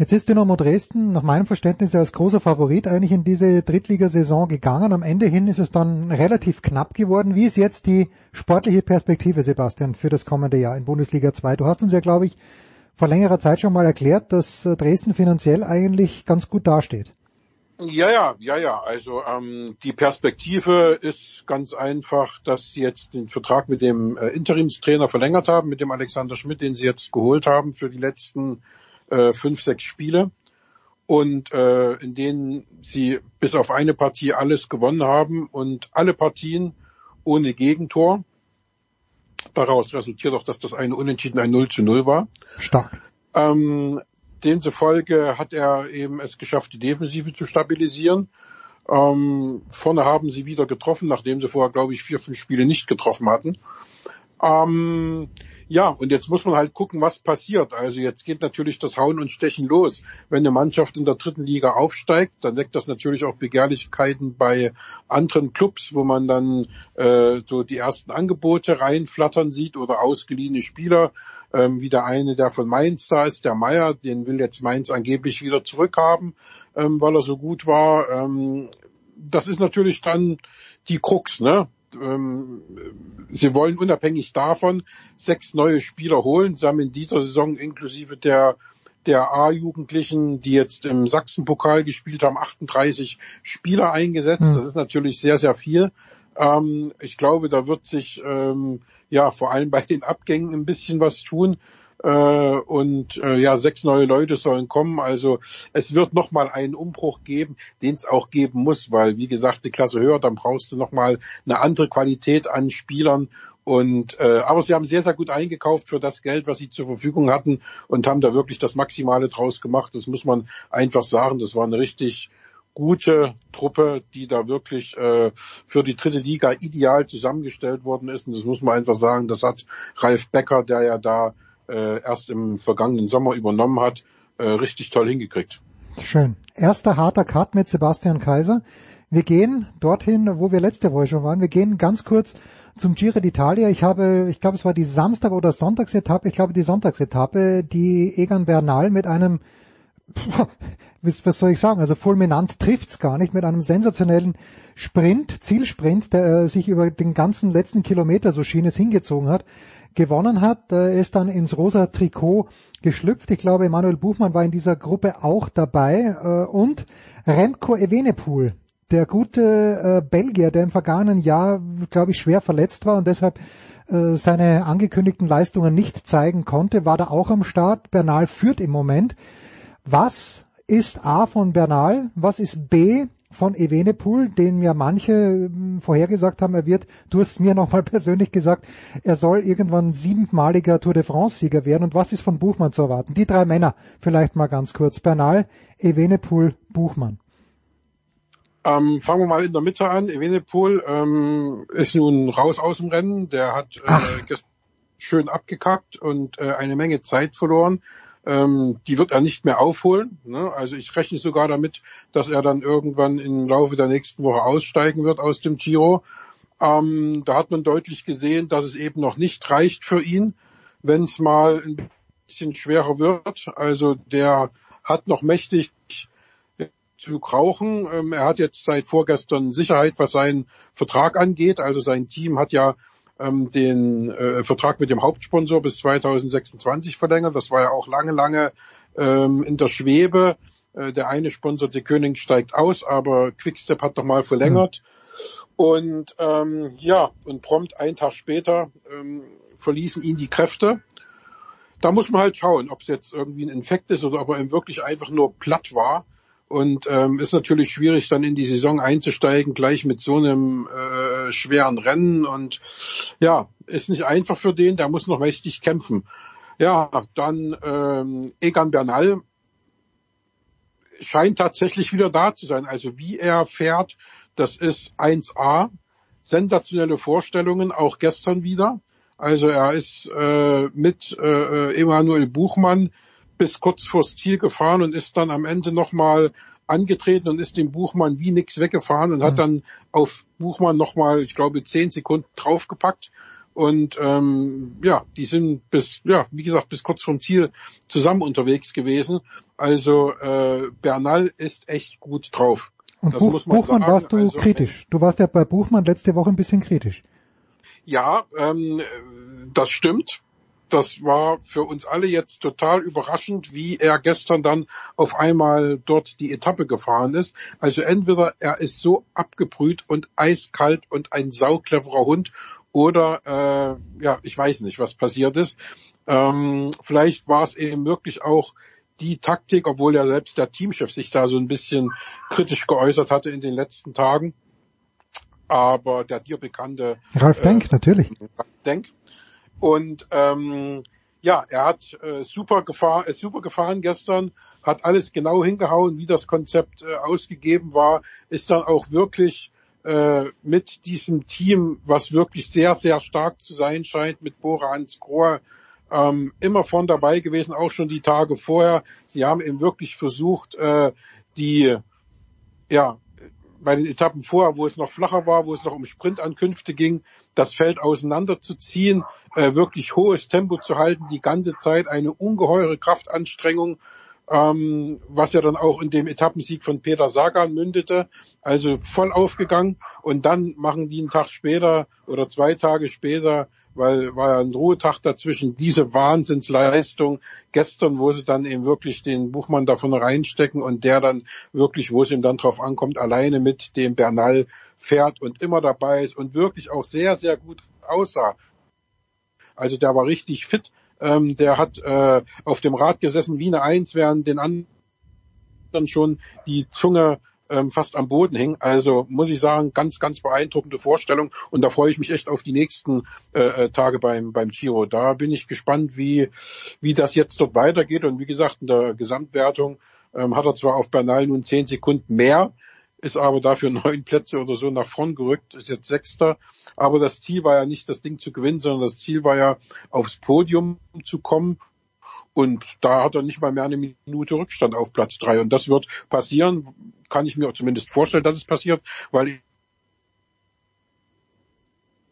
Speaker 6: Jetzt ist Dynamo Dresden nach meinem Verständnis als großer Favorit eigentlich in diese Drittligasaison gegangen. Am Ende hin ist es dann relativ knapp geworden. Wie ist jetzt die sportliche Perspektive, Sebastian, für das kommende Jahr in Bundesliga 2? Du hast uns ja, glaube ich, vor längerer Zeit schon mal erklärt, dass äh, Dresden finanziell eigentlich ganz gut dasteht.
Speaker 23: Ja, ja, ja, ja. Also ähm, die Perspektive ist ganz einfach, dass sie jetzt den Vertrag mit dem äh, Interimstrainer verlängert haben, mit dem Alexander Schmidt, den sie jetzt geholt haben für die letzten äh, fünf, sechs Spiele und äh, in denen sie bis auf eine Partie alles gewonnen haben und alle Partien ohne Gegentor. Daraus resultiert auch, dass das eine Unentschieden ein 0 zu 0 war.
Speaker 6: Stark.
Speaker 23: Ähm, demzufolge hat er eben es geschafft, die Defensive zu stabilisieren. Ähm, vorne haben sie wieder getroffen, nachdem sie vorher, glaube ich, vier, fünf Spiele nicht getroffen hatten. Ähm, ja, und jetzt muss man halt gucken, was passiert. Also jetzt geht natürlich das Hauen und Stechen los. Wenn eine Mannschaft in der dritten Liga aufsteigt, dann weckt das natürlich auch Begehrlichkeiten bei anderen Clubs, wo man dann äh, so die ersten Angebote reinflattern sieht oder ausgeliehene Spieler, ähm, wie der eine, der von Mainz da ist, der Meier, den will jetzt Mainz angeblich wieder zurückhaben, ähm, weil er so gut war. Ähm, das ist natürlich dann die Krux, ne? Ähm, sie wollen unabhängig davon sechs neue Spieler holen. Sie haben in dieser Saison inklusive der der A-Jugendlichen, die jetzt im Sachsenpokal gespielt haben, 38 Spieler eingesetzt. Mhm. Das ist natürlich sehr, sehr viel. Ähm, ich glaube, da wird sich ähm, ja vor allem bei den Abgängen ein bisschen was tun und äh, ja, sechs neue Leute sollen kommen. Also es wird nochmal einen Umbruch geben, den es auch geben muss, weil wie gesagt, die Klasse höher, dann brauchst du nochmal eine andere Qualität an Spielern. Und äh, aber sie haben sehr, sehr gut eingekauft für das Geld, was sie zur Verfügung hatten und haben da wirklich das Maximale draus gemacht. Das muss man einfach sagen. Das war eine richtig gute Truppe, die da wirklich äh, für die dritte Liga ideal zusammengestellt worden ist. Und das muss man einfach sagen, das hat Ralf Becker, der ja da äh, erst im vergangenen Sommer übernommen hat, äh, richtig toll hingekriegt.
Speaker 6: Schön. Erster harter Cut mit Sebastian Kaiser. Wir gehen dorthin, wo wir letzte Woche schon waren. Wir gehen ganz kurz zum Giro d'Italia. Ich habe, ich glaube, es war die Samstag- oder Sonntagsetappe, ich glaube die Sonntagsetappe, die Egan Bernal mit einem was soll ich sagen? Also fulminant trifft's gar nicht mit einem sensationellen Sprint, Zielsprint, der äh, sich über den ganzen letzten Kilometer, so schien es, hingezogen hat gewonnen hat. Er ist dann ins rosa Trikot geschlüpft. Ich glaube, Emanuel Buchmann war in dieser Gruppe auch dabei. Äh, und Remco Evenepoel, der gute äh, Belgier, der im vergangenen Jahr, glaube ich, schwer verletzt war und deshalb äh, seine angekündigten Leistungen nicht zeigen konnte, war da auch am Start. Bernal führt im Moment. Was ist A von Bernal? Was ist B von Evenepoel, den ja manche hm, vorhergesagt haben, er wird, du hast mir nochmal persönlich gesagt, er soll irgendwann siebenmaliger Tour de France-Sieger werden. Und was ist von Buchmann zu erwarten? Die drei Männer, vielleicht mal ganz kurz. Bernal, Evenepoel, Buchmann.
Speaker 23: Ähm, fangen wir mal in der Mitte an. Evenepoel ähm, ist nun raus aus dem Rennen. Der hat äh, schön abgekackt und äh, eine Menge Zeit verloren. Ähm, die wird er nicht mehr aufholen. Ne? Also ich rechne sogar damit, dass er dann irgendwann im Laufe der nächsten Woche aussteigen wird aus dem Giro. Ähm, da hat man deutlich gesehen, dass es eben noch nicht reicht für ihn, wenn es mal ein bisschen schwerer wird. Also der hat noch mächtig Zug rauchen. Ähm, er hat jetzt seit vorgestern Sicherheit, was seinen Vertrag angeht. Also sein Team hat ja ähm, den äh, Vertrag mit dem Hauptsponsor bis 2026 verlängert. Das war ja auch lange, lange ähm, in der Schwebe. Äh, der eine Sponsor, die König, steigt aus, aber Quickstep hat nochmal verlängert. Mhm. Und ähm, ja, und prompt einen Tag später ähm, verließen ihn die Kräfte. Da muss man halt schauen, ob es jetzt irgendwie ein Infekt ist oder ob er wirklich einfach nur platt war. Und ähm, ist natürlich schwierig, dann in die Saison einzusteigen, gleich mit so einem äh, schweren Rennen. Und ja, ist nicht einfach für den, der muss noch mächtig kämpfen. Ja, dann ähm, Egan Bernal scheint tatsächlich wieder da zu sein. Also wie er fährt, das ist 1A. Sensationelle Vorstellungen, auch gestern wieder. Also er ist äh, mit äh, Emanuel Buchmann bis kurz vors Ziel gefahren und ist dann am Ende nochmal angetreten und ist dem Buchmann wie nix weggefahren und hat mhm. dann auf Buchmann nochmal, ich glaube, zehn Sekunden draufgepackt. Und ähm, ja, die sind bis, ja, wie gesagt, bis kurz vom Ziel zusammen unterwegs gewesen. Also äh, Bernal ist echt gut drauf.
Speaker 6: Und Buch, Buchmann sagen. warst du also, kritisch. Du warst ja bei Buchmann letzte Woche ein bisschen kritisch.
Speaker 23: Ja, ähm, das stimmt. Das war für uns alle jetzt total überraschend, wie er gestern dann auf einmal dort die Etappe gefahren ist. Also entweder er ist so abgebrüht und eiskalt und ein saucleverer Hund oder äh, ja, ich weiß nicht, was passiert ist. Ähm, vielleicht war es eben wirklich auch die Taktik, obwohl ja selbst der Teamchef sich da so ein bisschen kritisch geäußert hatte in den letzten Tagen. Aber der dir bekannte
Speaker 6: Ralf Denk, äh, natürlich.
Speaker 23: Denk. Und ähm, ja, er hat äh, super gefahren, ist super gefahren gestern, hat alles genau hingehauen, wie das Konzept äh, ausgegeben war, ist dann auch wirklich äh, mit diesem Team, was wirklich sehr, sehr stark zu sein scheint, mit Bora Hans Grohr, ähm, immer von dabei gewesen, auch schon die Tage vorher. Sie haben eben wirklich versucht, äh, die, ja, bei den Etappen vorher, wo es noch flacher war, wo es noch um Sprintankünfte ging, das Feld auseinanderzuziehen, äh, wirklich hohes Tempo zu halten, die ganze Zeit eine ungeheure Kraftanstrengung, ähm, was ja dann auch in dem Etappensieg von Peter Sagan mündete, also voll aufgegangen. Und dann machen die einen Tag später oder zwei Tage später weil war ja ein Ruhetag dazwischen, diese Wahnsinnsleistung gestern, wo sie dann eben wirklich den Buchmann davon reinstecken und der dann wirklich, wo es ihm dann drauf ankommt, alleine mit dem Bernal fährt und immer dabei ist und wirklich auch sehr, sehr gut aussah. Also der war richtig fit. Ähm, der hat äh, auf dem Rad gesessen wie eine Eins, während den anderen schon die Zunge ähm, fast am Boden hing. Also muss ich sagen, ganz, ganz beeindruckende Vorstellung und da freue ich mich echt auf die nächsten äh, äh, Tage beim, beim Giro. Da bin ich gespannt, wie, wie das jetzt dort weitergeht und wie gesagt, in der Gesamtwertung ähm, hat er zwar auf Bernal nun zehn Sekunden mehr, ist aber dafür neun Plätze oder so nach vorn gerückt, ist jetzt Sechster. Aber das Ziel war ja nicht, das Ding zu gewinnen, sondern das Ziel war ja, aufs Podium zu kommen. Und da hat er nicht mal mehr eine Minute Rückstand auf Platz drei. Und das wird passieren, kann ich mir zumindest vorstellen, dass es passiert, weil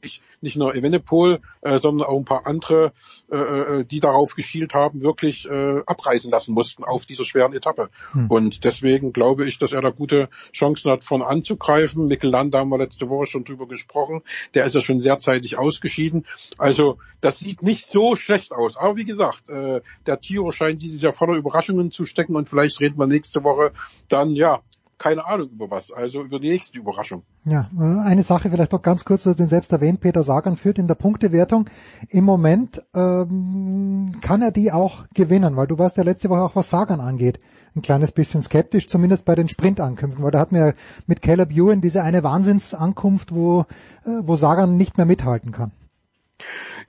Speaker 23: ich nicht nur Evenepoel, äh, sondern auch ein paar andere, äh, äh, die darauf geschielt haben, wirklich äh, abreisen lassen mussten auf dieser schweren Etappe. Hm. Und deswegen glaube ich, dass er da gute Chancen hat, von anzugreifen. Mikkel Landa haben wir letzte Woche schon drüber gesprochen. Der ist ja schon sehr zeitig ausgeschieden. Also das sieht nicht so schlecht aus. Aber wie gesagt, äh, der Tiro scheint dieses Jahr voller Überraschungen zu stecken und vielleicht reden wir nächste Woche dann ja keine Ahnung über was, also über die nächste Überraschung.
Speaker 6: Ja, äh, eine Sache vielleicht doch ganz kurz, du hast den selbst erwähnt, Peter Sagan führt in der Punktewertung. Im Moment ähm, kann er die auch gewinnen, weil du warst ja letzte Woche auch, was Sagan angeht, ein kleines bisschen skeptisch, zumindest bei den Sprintankünften, weil da hat mir mit Caleb Ewan diese eine Wahnsinnsankunft, wo, äh, wo Sagan nicht mehr mithalten kann.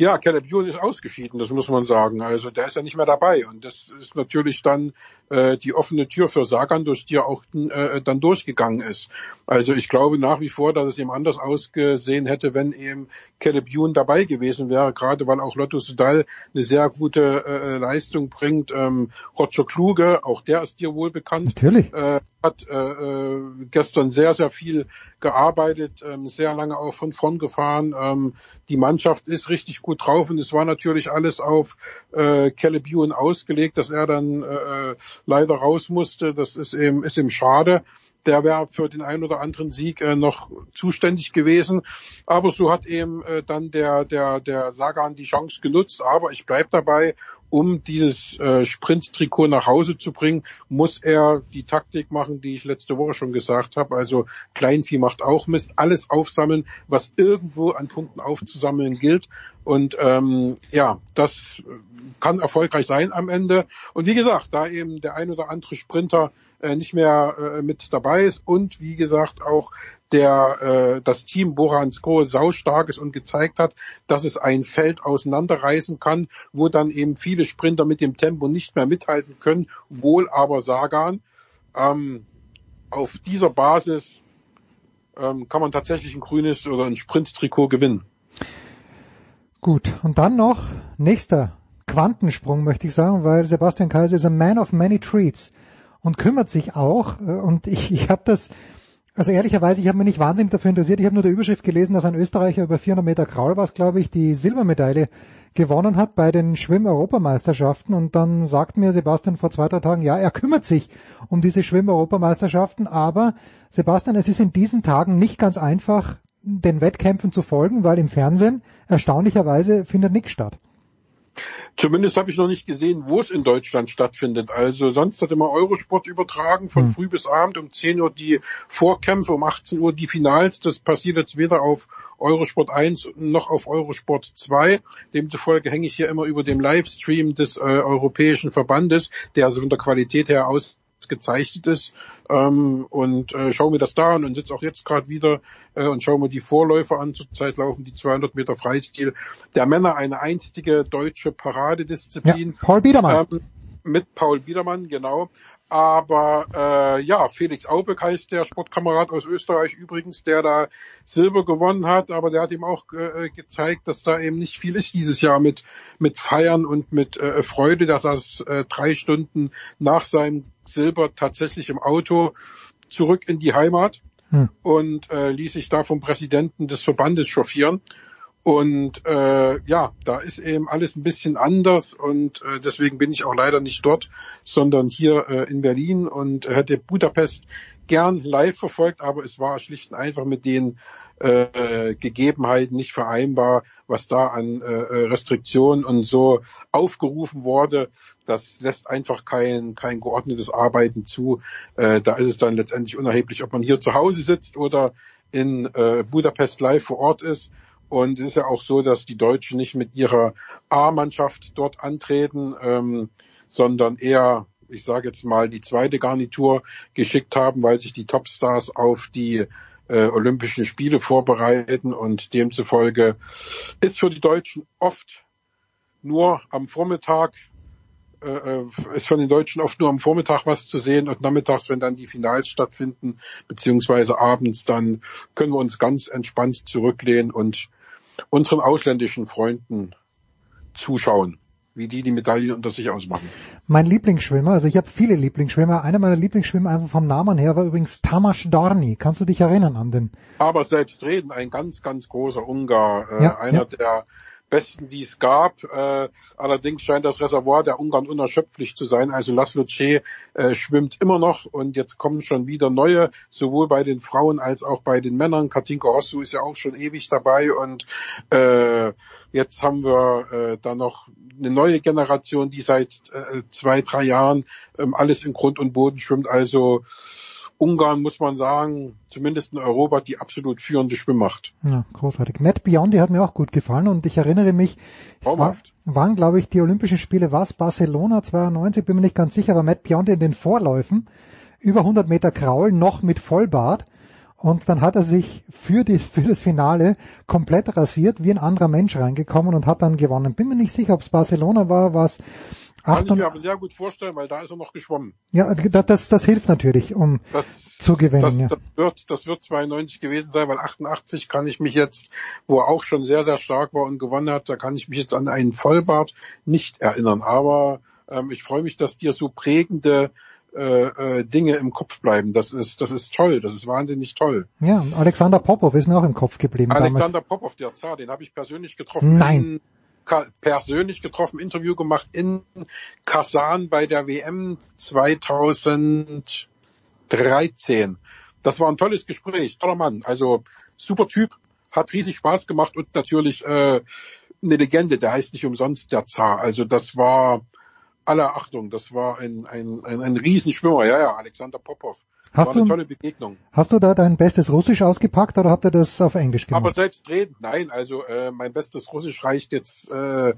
Speaker 23: Ja, Caleb Ewan ist ausgeschieden, das muss man sagen. Also der ist ja nicht mehr dabei und das ist natürlich dann äh, die offene Tür für Sagan, durch die er auch äh, dann durchgegangen ist. Also ich glaube nach wie vor, dass es ihm anders ausgesehen hätte, wenn eben Caleb Ewan dabei gewesen wäre, gerade weil auch Lotto Sudal eine sehr gute äh, Leistung bringt. Ähm, Roger Kluge, auch der ist dir wohl bekannt.
Speaker 6: Natürlich.
Speaker 23: Äh, hat äh, äh, gestern sehr, sehr viel gearbeitet, ähm, sehr lange auch von vorn gefahren. Ähm, die Mannschaft ist richtig gut drauf und es war natürlich alles auf äh, Caleb Ewan ausgelegt, dass er dann äh, leider raus musste. Das ist eben, ist eben schade der wäre für den einen oder anderen Sieg äh, noch zuständig gewesen. Aber so hat eben äh, dann der, der, der Sagan die Chance genutzt. Aber ich bleib dabei, um dieses äh, Sprint-Trikot nach Hause zu bringen, muss er die Taktik machen, die ich letzte Woche schon gesagt habe. Also Kleinvieh macht auch Mist, alles aufsammeln, was irgendwo an Punkten aufzusammeln gilt. Und ähm, ja, das kann erfolgreich sein am Ende. Und wie gesagt, da eben der ein oder andere Sprinter äh, nicht mehr äh, mit dabei ist und wie gesagt auch der äh, das Team Boransko saustark ist und gezeigt hat, dass es ein Feld auseinanderreißen kann, wo dann eben viele Sprinter mit dem Tempo nicht mehr mithalten können, wohl aber Sagan. Ähm, auf dieser Basis ähm, kann man tatsächlich ein grünes oder ein Sprint-Trikot gewinnen.
Speaker 6: Gut, und dann noch nächster Quantensprung, möchte ich sagen, weil Sebastian Kaiser ist a man of many treats und kümmert sich auch. Äh, und ich, ich habe das also ehrlicherweise, ich habe mich nicht wahnsinnig dafür interessiert. Ich habe nur der Überschrift gelesen, dass ein Österreicher über 400 Meter Kraul, was glaube ich, die Silbermedaille gewonnen hat bei den Schwimm-Europameisterschaften. Und dann sagt mir Sebastian vor zwei, drei Tagen, ja, er kümmert sich um diese Schwimm-Europameisterschaften. Aber Sebastian, es ist in diesen Tagen nicht ganz einfach, den Wettkämpfen zu folgen, weil im Fernsehen erstaunlicherweise findet nichts statt.
Speaker 23: Zumindest habe ich noch nicht gesehen, wo es in Deutschland stattfindet. Also sonst hat immer Eurosport übertragen, von hm. früh bis abend, um 10 Uhr die Vorkämpfe, um 18 Uhr die Finals. Das passiert jetzt weder auf Eurosport 1 noch auf Eurosport 2. Demzufolge hänge ich hier immer über dem Livestream des äh, Europäischen Verbandes, der also von der Qualität her aus gezeichnet ist ähm, und äh, schaue mir das da an und sitze auch jetzt gerade wieder äh, und schaue mir die Vorläufer an. Zurzeit laufen die 200 Meter Freistil der Männer eine einstige deutsche Paradedisziplin.
Speaker 6: Ja, Paul Biedermann.
Speaker 23: Ähm, mit Paul Biedermann, genau. Aber äh, ja, Felix Aubeck heißt der Sportkamerad aus Österreich übrigens, der da Silber gewonnen hat, aber der hat ihm auch äh, gezeigt, dass da eben nicht viel ist dieses Jahr mit mit Feiern und mit äh, Freude, dass er äh, drei Stunden nach seinem Silber tatsächlich im Auto zurück in die Heimat hm. und äh, ließ sich da vom Präsidenten des Verbandes chauffieren. Und äh, ja, da ist eben alles ein bisschen anders und äh, deswegen bin ich auch leider nicht dort, sondern hier äh, in Berlin und hätte Budapest gern live verfolgt, aber es war schlicht und einfach mit den äh, Gegebenheiten nicht vereinbar, was da an äh, Restriktionen und so aufgerufen wurde. Das lässt einfach kein, kein geordnetes Arbeiten zu. Äh, da ist es dann letztendlich unerheblich, ob man hier zu Hause sitzt oder in äh, Budapest live vor Ort ist. Und es ist ja auch so, dass die Deutschen nicht mit ihrer A-Mannschaft dort antreten, ähm, sondern eher, ich sage jetzt mal, die zweite Garnitur geschickt haben, weil sich die Topstars auf die äh, Olympischen Spiele vorbereiten. Und demzufolge ist für die Deutschen oft nur am Vormittag äh, äh, ist von den Deutschen oft nur am Vormittag was zu sehen und nachmittags, wenn dann die Finals stattfinden, beziehungsweise abends, dann können wir uns ganz entspannt zurücklehnen und unseren ausländischen Freunden zuschauen, wie die die Medaillen unter sich ausmachen.
Speaker 6: Mein Lieblingsschwimmer, also ich habe viele Lieblingsschwimmer. Einer meiner Lieblingsschwimmer einfach vom Namen her war übrigens Tamas Dorni. Kannst du dich erinnern an den?
Speaker 23: Aber selbstredend ein ganz, ganz großer Ungar, äh, ja, einer ja. der besten, die es gab. Äh, allerdings scheint das Reservoir der Ungarn unerschöpflich zu sein. Also Laszlo C. Äh, schwimmt immer noch und jetzt kommen schon wieder neue, sowohl bei den Frauen als auch bei den Männern. Katinka Hossu ist ja auch schon ewig dabei und äh, jetzt haben wir äh, da noch eine neue Generation, die seit äh, zwei, drei Jahren ähm, alles in Grund und Boden schwimmt. Also Ungarn, muss man sagen, zumindest in Europa die absolut führende Schwimmmacht.
Speaker 6: Ja, großartig. Matt Biondi hat mir auch gut gefallen und ich erinnere mich, es war, waren, glaube ich, die Olympischen Spiele, was, Barcelona 92, bin mir nicht ganz sicher, aber Matt Biondi in den Vorläufen, über 100 Meter Kraul, noch mit Vollbart. Und dann hat er sich für, das, für das Finale komplett rasiert, wie ein anderer Mensch reingekommen und hat dann gewonnen. Bin mir nicht sicher, ob es Barcelona war, was
Speaker 23: kann ich mir aber sehr gut vorstellen, weil da ist er noch geschwommen.
Speaker 6: Ja, das, das hilft natürlich, um das, zu gewinnen.
Speaker 23: Das,
Speaker 6: ja.
Speaker 23: das, wird, das wird 92 gewesen sein, weil 88 kann ich mich jetzt, wo er auch schon sehr, sehr stark war und gewonnen hat, da kann ich mich jetzt an einen Vollbart nicht erinnern. Aber ähm, ich freue mich, dass dir so prägende äh, äh, Dinge im Kopf bleiben. Das ist, das ist toll, das ist wahnsinnig toll.
Speaker 6: Ja, Alexander Popov ist mir auch im Kopf geblieben.
Speaker 23: Alexander damals. Popov, der Zar, den habe ich persönlich getroffen.
Speaker 6: Nein.
Speaker 23: Persönlich getroffen, Interview gemacht in Kasan bei der WM 2013. Das war ein tolles Gespräch, toller Mann, also super Typ, hat riesig Spaß gemacht und natürlich äh, eine Legende, der heißt nicht umsonst der Zar. Also das war aller Achtung, das war ein, ein, ein, ein Riesenschwimmer, ja, ja, Alexander Popov.
Speaker 6: Hast
Speaker 23: war
Speaker 6: du,
Speaker 23: tolle Begegnung.
Speaker 6: Hast du da dein bestes Russisch ausgepackt oder habt ihr das auf Englisch gemacht?
Speaker 23: Aber selbstredend, nein, also äh, mein bestes Russisch reicht jetzt äh,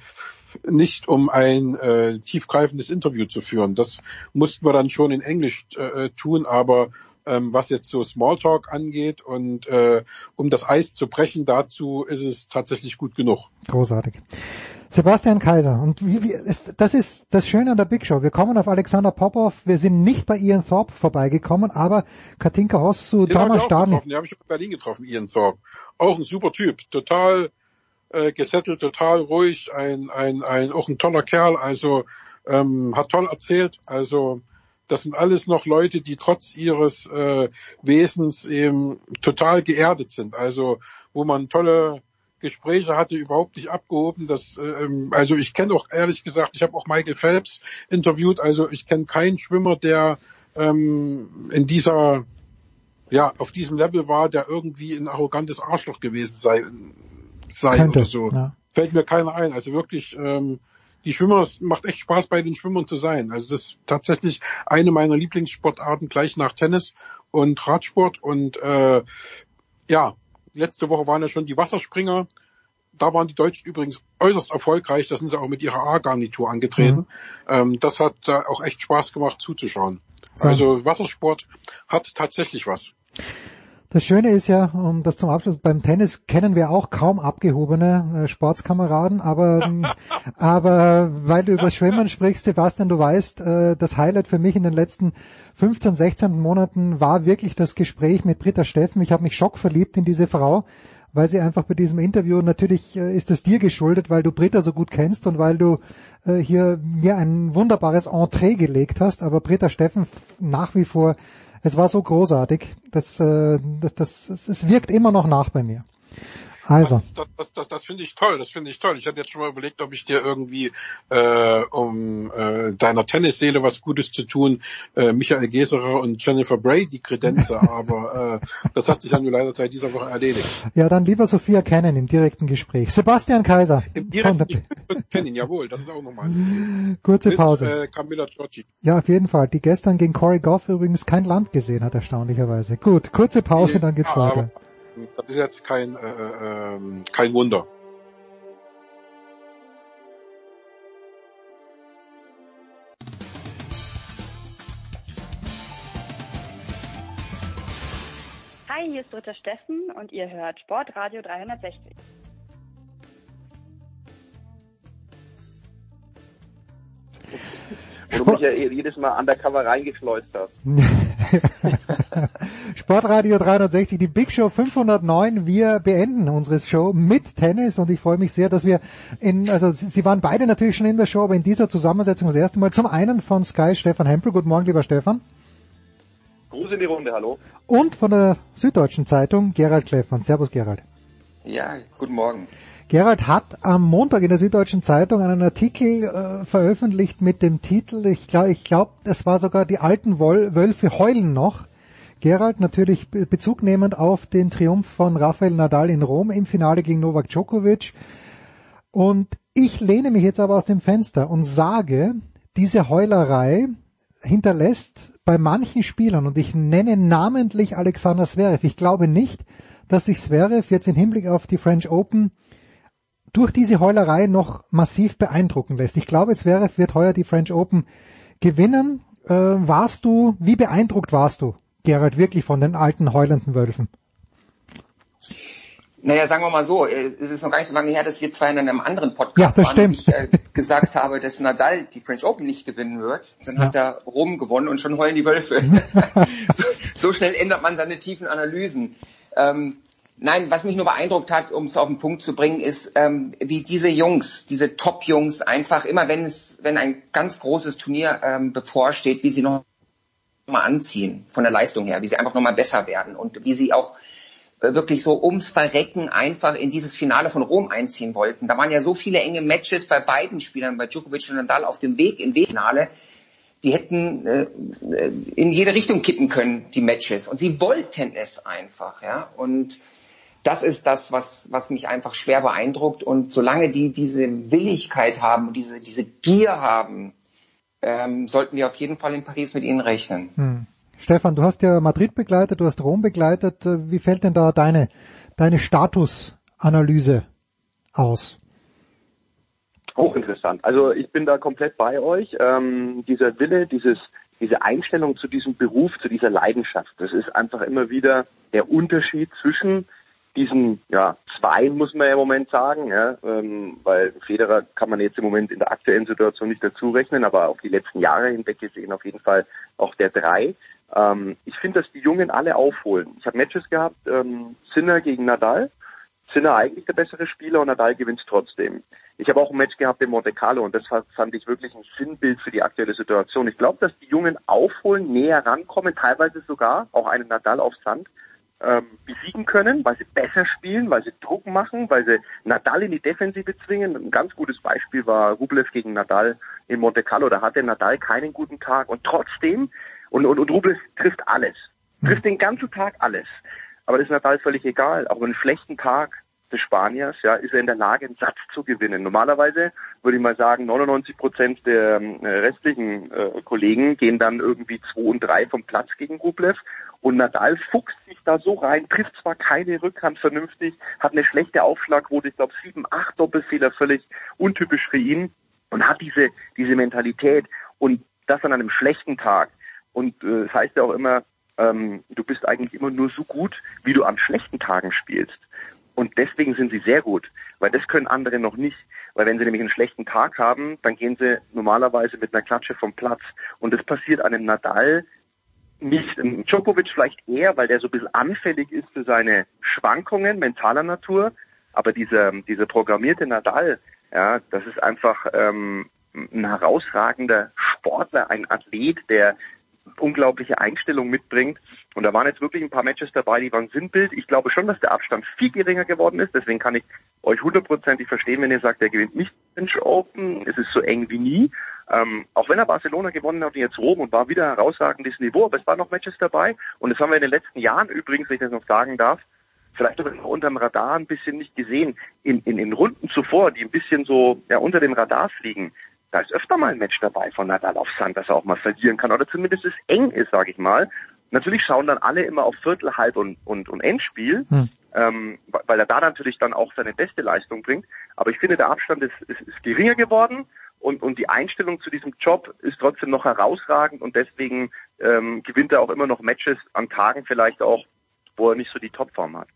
Speaker 23: nicht, um ein äh, tiefgreifendes Interview zu führen. Das mussten wir dann schon in Englisch äh, tun, aber ähm, was jetzt so Smalltalk angeht und äh, um das Eis zu brechen, dazu ist es tatsächlich gut genug.
Speaker 6: Großartig. Sebastian Kaiser, und wie, wie, das ist das Schöne an der Big Show. Wir kommen auf Alexander Popov, wir sind nicht bei Ian Thorpe vorbeigekommen, aber Katinka Hossu, Thomas Stani.
Speaker 23: Den habe ich in Berlin getroffen, Ian Thorpe. Auch ein super Typ, total äh, gesettelt, total ruhig, ein, ein, ein, auch ein toller Kerl, also ähm, hat toll erzählt, also das sind alles noch Leute, die trotz ihres äh, Wesens eben total geerdet sind. Also wo man tolle Gespräche hatte, überhaupt nicht abgehoben. Das, ähm, also ich kenne auch ehrlich gesagt, ich habe auch Michael Phelps interviewt. Also ich kenne keinen Schwimmer, der ähm, in dieser ja auf diesem Level war, der irgendwie ein arrogantes Arschloch gewesen sei, sei
Speaker 6: Könnte,
Speaker 23: oder so.
Speaker 6: Ja.
Speaker 23: Fällt mir keiner ein. Also wirklich ähm, die Schwimmer, es macht echt Spaß bei den Schwimmern zu sein. Also das ist tatsächlich eine meiner Lieblingssportarten gleich nach Tennis und Radsport und äh, ja, letzte Woche waren ja schon die Wasserspringer. Da waren die Deutschen übrigens äußerst erfolgreich. Da sind sie auch mit ihrer A-Garnitur angetreten. Mhm. Ähm, das hat äh, auch echt Spaß gemacht zuzuschauen. So. Also Wassersport hat tatsächlich was.
Speaker 6: Das Schöne ist ja, um das zum Abschluss, beim Tennis kennen wir auch kaum abgehobene äh, Sportskameraden, aber, aber weil du über Schwimmen sprichst, Sebastian, du weißt, äh, das Highlight für mich in den letzten 15, 16 Monaten war wirklich das Gespräch mit Britta Steffen. Ich habe mich schockverliebt in diese Frau, weil sie einfach bei diesem Interview, natürlich äh, ist es dir geschuldet, weil du Britta so gut kennst und weil du äh, hier mir ein wunderbares Entree gelegt hast, aber Britta Steffen nach wie vor es war so großartig, dass, äh, das, das, es wirkt immer noch nach bei mir. Also.
Speaker 23: Das, das, das, das, finde ich toll, das finde ich toll. Ich hatte jetzt schon mal überlegt, ob ich dir irgendwie, äh, um äh, deiner Tennisseele was Gutes zu tun, äh, Michael Geserer und Jennifer Bray die Kredenze, aber äh, das hat sich dann nur leider seit dieser Woche erledigt.
Speaker 6: Ja, dann lieber Sophia kennen im direkten Gespräch. Sebastian Kaiser.
Speaker 23: Im direkten kennen, jawohl, das ist auch nochmal ein
Speaker 6: Kurze Mit, Pause.
Speaker 23: Äh, Camilla Giorgi.
Speaker 6: Ja, auf jeden Fall. Die gestern gegen Corey Goff übrigens kein Land gesehen hat, erstaunlicherweise. Gut, kurze Pause, dann geht's ja, weiter.
Speaker 23: Das ist jetzt kein, äh, äh, kein Wunder.
Speaker 21: Hi, hier ist Dritter Steffen und ihr hört Sportradio 360.
Speaker 19: Wo du mich ja jedes Mal undercover reingeschleust hast.
Speaker 6: Sportradio 360, die Big Show 509. Wir beenden unsere Show mit Tennis und ich freue mich sehr, dass wir in, also Sie waren beide natürlich schon in der Show, aber in dieser Zusammensetzung das erste Mal. Zum einen von Sky Stefan Hempel. Guten Morgen, lieber Stefan.
Speaker 19: Gruß in die Runde, hallo.
Speaker 6: Und von der Süddeutschen Zeitung Gerald Kleffmann. Servus, Gerald.
Speaker 24: Ja, guten Morgen.
Speaker 6: Gerald hat am Montag in der Süddeutschen Zeitung einen Artikel äh, veröffentlicht mit dem Titel, ich glaube, ich glaub, es war sogar die alten Wölfe heulen noch. Gerald natürlich Bezug nehmend auf den Triumph von Rafael Nadal in Rom im Finale gegen Novak Djokovic. Und ich lehne mich jetzt aber aus dem Fenster und sage, diese Heulerei hinterlässt bei manchen Spielern, und ich nenne namentlich Alexander Zverev, ich glaube nicht, dass sich Zverev jetzt im Hinblick auf die French Open durch diese Heulerei noch massiv beeindrucken lässt. Ich glaube, Zverev wird heuer die French Open gewinnen. Äh, warst du, wie beeindruckt warst du, Gerald, wirklich von den alten heulenden Wölfen?
Speaker 24: Naja, sagen wir mal so, äh, es ist noch gar nicht so lange her, dass wir zwei in einem anderen Podcast ja, waren ich äh, gesagt habe, dass Nadal die French Open nicht gewinnen wird. Dann ja. hat er Rom gewonnen und schon heulen die Wölfe. so, so, schnell ändert man seine tiefen Analysen. Ähm, Nein, was mich nur beeindruckt hat, um es auf den Punkt zu bringen, ist, ähm, wie diese Jungs, diese Top-Jungs einfach immer, wenn es, wenn ein ganz großes Turnier ähm, bevorsteht, wie sie noch nochmal anziehen von der Leistung her, wie sie einfach nochmal besser werden und wie sie auch äh, wirklich so ums Verrecken einfach in dieses Finale von Rom einziehen wollten. Da waren ja so viele enge Matches bei beiden Spielern, bei Djokovic und Nadal auf dem Weg im Finale. Die hätten äh, in jede Richtung kippen können, die Matches. Und sie wollten es einfach, ja. Und das ist das, was, was mich einfach schwer beeindruckt. Und solange die diese Willigkeit haben und diese, diese Gier haben, ähm, sollten wir auf jeden Fall in Paris mit ihnen rechnen.
Speaker 6: Hm. Stefan, du hast ja Madrid begleitet, du hast Rom begleitet. Wie fällt denn da deine, deine Statusanalyse aus?
Speaker 25: Hochinteressant. Also ich bin da komplett bei euch. Ähm, dieser Wille, dieses, diese Einstellung zu diesem Beruf, zu dieser Leidenschaft, das ist einfach immer wieder der Unterschied zwischen diesen ja, zwei muss man ja im Moment sagen, ja, ähm, weil Federer kann man jetzt im Moment in der aktuellen Situation nicht dazu rechnen, aber auf die letzten Jahre hinweg gesehen auf jeden Fall auch der drei. Ähm, ich finde, dass die Jungen alle aufholen. Ich habe Matches gehabt, ähm, Sinner gegen Nadal. Sinner eigentlich der bessere Spieler und Nadal gewinnt trotzdem. Ich habe auch ein Match gehabt in Monte Carlo und das fand ich wirklich ein Sinnbild für die aktuelle Situation. Ich glaube, dass die Jungen aufholen, näher rankommen, teilweise sogar auch einen Nadal auf Sand ähm, besiegen können, weil sie besser spielen, weil sie Druck machen, weil sie Nadal in die Defensive zwingen. Ein ganz gutes Beispiel war Rublev gegen Nadal in Monte Carlo. Da hatte Nadal keinen guten Tag und trotzdem, und, und, und Rublev trifft alles, trifft den ganzen Tag alles. Aber das ist Nadal völlig egal. Auch einen schlechten Tag des Spaniers, ja, ist er in der Lage, einen Satz zu gewinnen. Normalerweise würde ich mal sagen, 99 Prozent der äh, restlichen äh, Kollegen gehen dann irgendwie 2 und 3 vom Platz gegen Rublev. Und Nadal fuchst sich da so rein, trifft zwar keine Rückhand vernünftig, hat eine schlechte Aufschlagquote, ich glaube 7, 8 Doppelfehler, völlig untypisch für ihn und hat diese, diese Mentalität und das an einem schlechten Tag. Und äh, das heißt ja auch immer, ähm, du bist eigentlich immer nur so gut, wie du an schlechten Tagen spielst. Und deswegen sind sie sehr gut, weil das können andere noch nicht. Weil wenn sie nämlich einen schlechten Tag haben, dann gehen sie normalerweise mit einer Klatsche vom Platz. Und das passiert einem Nadal nicht. Djokovic vielleicht eher, weil der so ein bisschen anfällig ist für seine Schwankungen mentaler Natur. Aber dieser, dieser programmierte Nadal, ja, das ist einfach ähm, ein herausragender Sportler, ein Athlet, der unglaubliche Einstellung mitbringt. Und da waren jetzt wirklich ein paar Matches dabei, die waren Sinnbild. Ich glaube schon, dass der Abstand viel geringer geworden ist. Deswegen kann ich euch hundertprozentig verstehen, wenn ihr sagt, er gewinnt nicht den Open. Es ist so eng wie nie. Ähm, auch wenn er Barcelona gewonnen hat und jetzt Rom und war wieder herausragendes Niveau, aber es waren noch Matches dabei. Und das haben wir in den letzten Jahren übrigens, wenn ich das noch sagen darf, vielleicht unter dem Radar ein bisschen nicht gesehen. In, in, in Runden zuvor, die ein bisschen so ja, unter dem Radar fliegen, da ist öfter mal ein Match dabei von Nadal auf Sand, dass er auch mal verlieren kann oder zumindest es eng ist, sage ich mal. Natürlich schauen dann alle immer auf Viertel, Halb und, und, und Endspiel, hm. ähm, weil er da natürlich dann auch seine beste Leistung bringt. Aber ich finde, der Abstand ist, ist, ist geringer geworden und, und die Einstellung zu diesem Job ist trotzdem noch herausragend und deswegen ähm, gewinnt er auch immer noch Matches an Tagen vielleicht auch, wo er nicht so die Topform hat.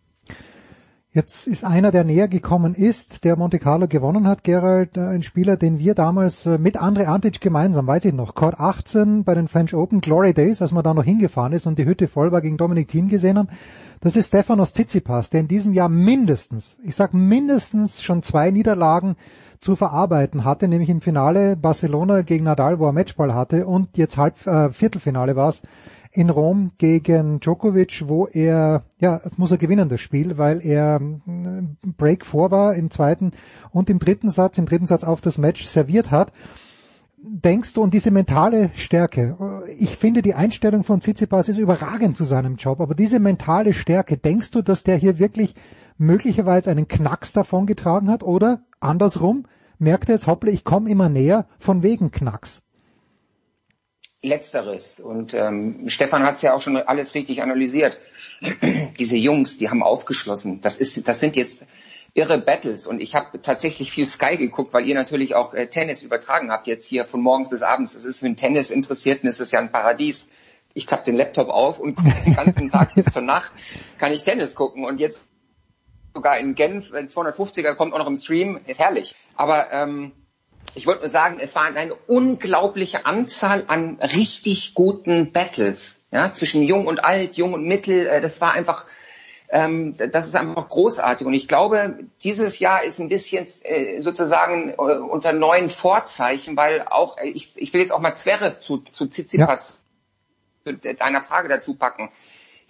Speaker 6: Jetzt ist einer, der näher gekommen ist, der Monte Carlo gewonnen hat, Gerald, äh, ein Spieler, den wir damals äh, mit Andre Antic gemeinsam, weiß ich noch, Court 18 bei den French Open, Glory Days, als man da noch hingefahren ist und die Hütte voll war, gegen Dominik Thiem gesehen haben. Das ist Stefanos Tsitsipas, der in diesem Jahr mindestens, ich sag mindestens schon zwei Niederlagen zu verarbeiten hatte, nämlich im Finale Barcelona gegen Nadal, wo er Matchball hatte und jetzt halb äh, Viertelfinale war es in Rom gegen Djokovic, wo er, ja, muss er gewinnen, das Spiel, weil er äh, Break vor war im zweiten und im dritten Satz, im dritten Satz auf das Match serviert hat. Denkst du, und diese mentale Stärke, ich finde die Einstellung von Tsitsipas ist überragend zu seinem Job, aber diese mentale Stärke, denkst du, dass der hier wirklich möglicherweise einen Knacks davon getragen hat oder andersrum, merkt er jetzt, hoppla, ich komme immer näher von wegen Knacks?
Speaker 24: Letzteres. Und ähm, Stefan hat es ja auch schon alles richtig analysiert. Diese Jungs, die haben aufgeschlossen. Das ist, das sind jetzt irre Battles. Und ich habe tatsächlich viel Sky geguckt, weil ihr natürlich auch äh, Tennis übertragen habt jetzt hier von morgens bis abends. Das ist für einen Tennis-Interessierten ist es ja ein Paradies. Ich klappe den Laptop auf und gucke den ganzen Tag bis zur Nacht kann ich Tennis gucken. Und jetzt sogar in Genf, ein 250er kommt auch noch im Stream, ist herrlich. Aber ähm, ich wollte nur sagen, es war eine unglaubliche Anzahl an richtig guten Battles, ja, zwischen Jung und Alt, Jung und Mittel. Äh, das war einfach, ähm, das ist einfach großartig. Und ich glaube, dieses Jahr ist ein bisschen äh, sozusagen äh, unter neuen Vorzeichen, weil auch, äh, ich, ich will jetzt auch mal Zverev zu, zu Tsitsipas deiner Frage dazu packen.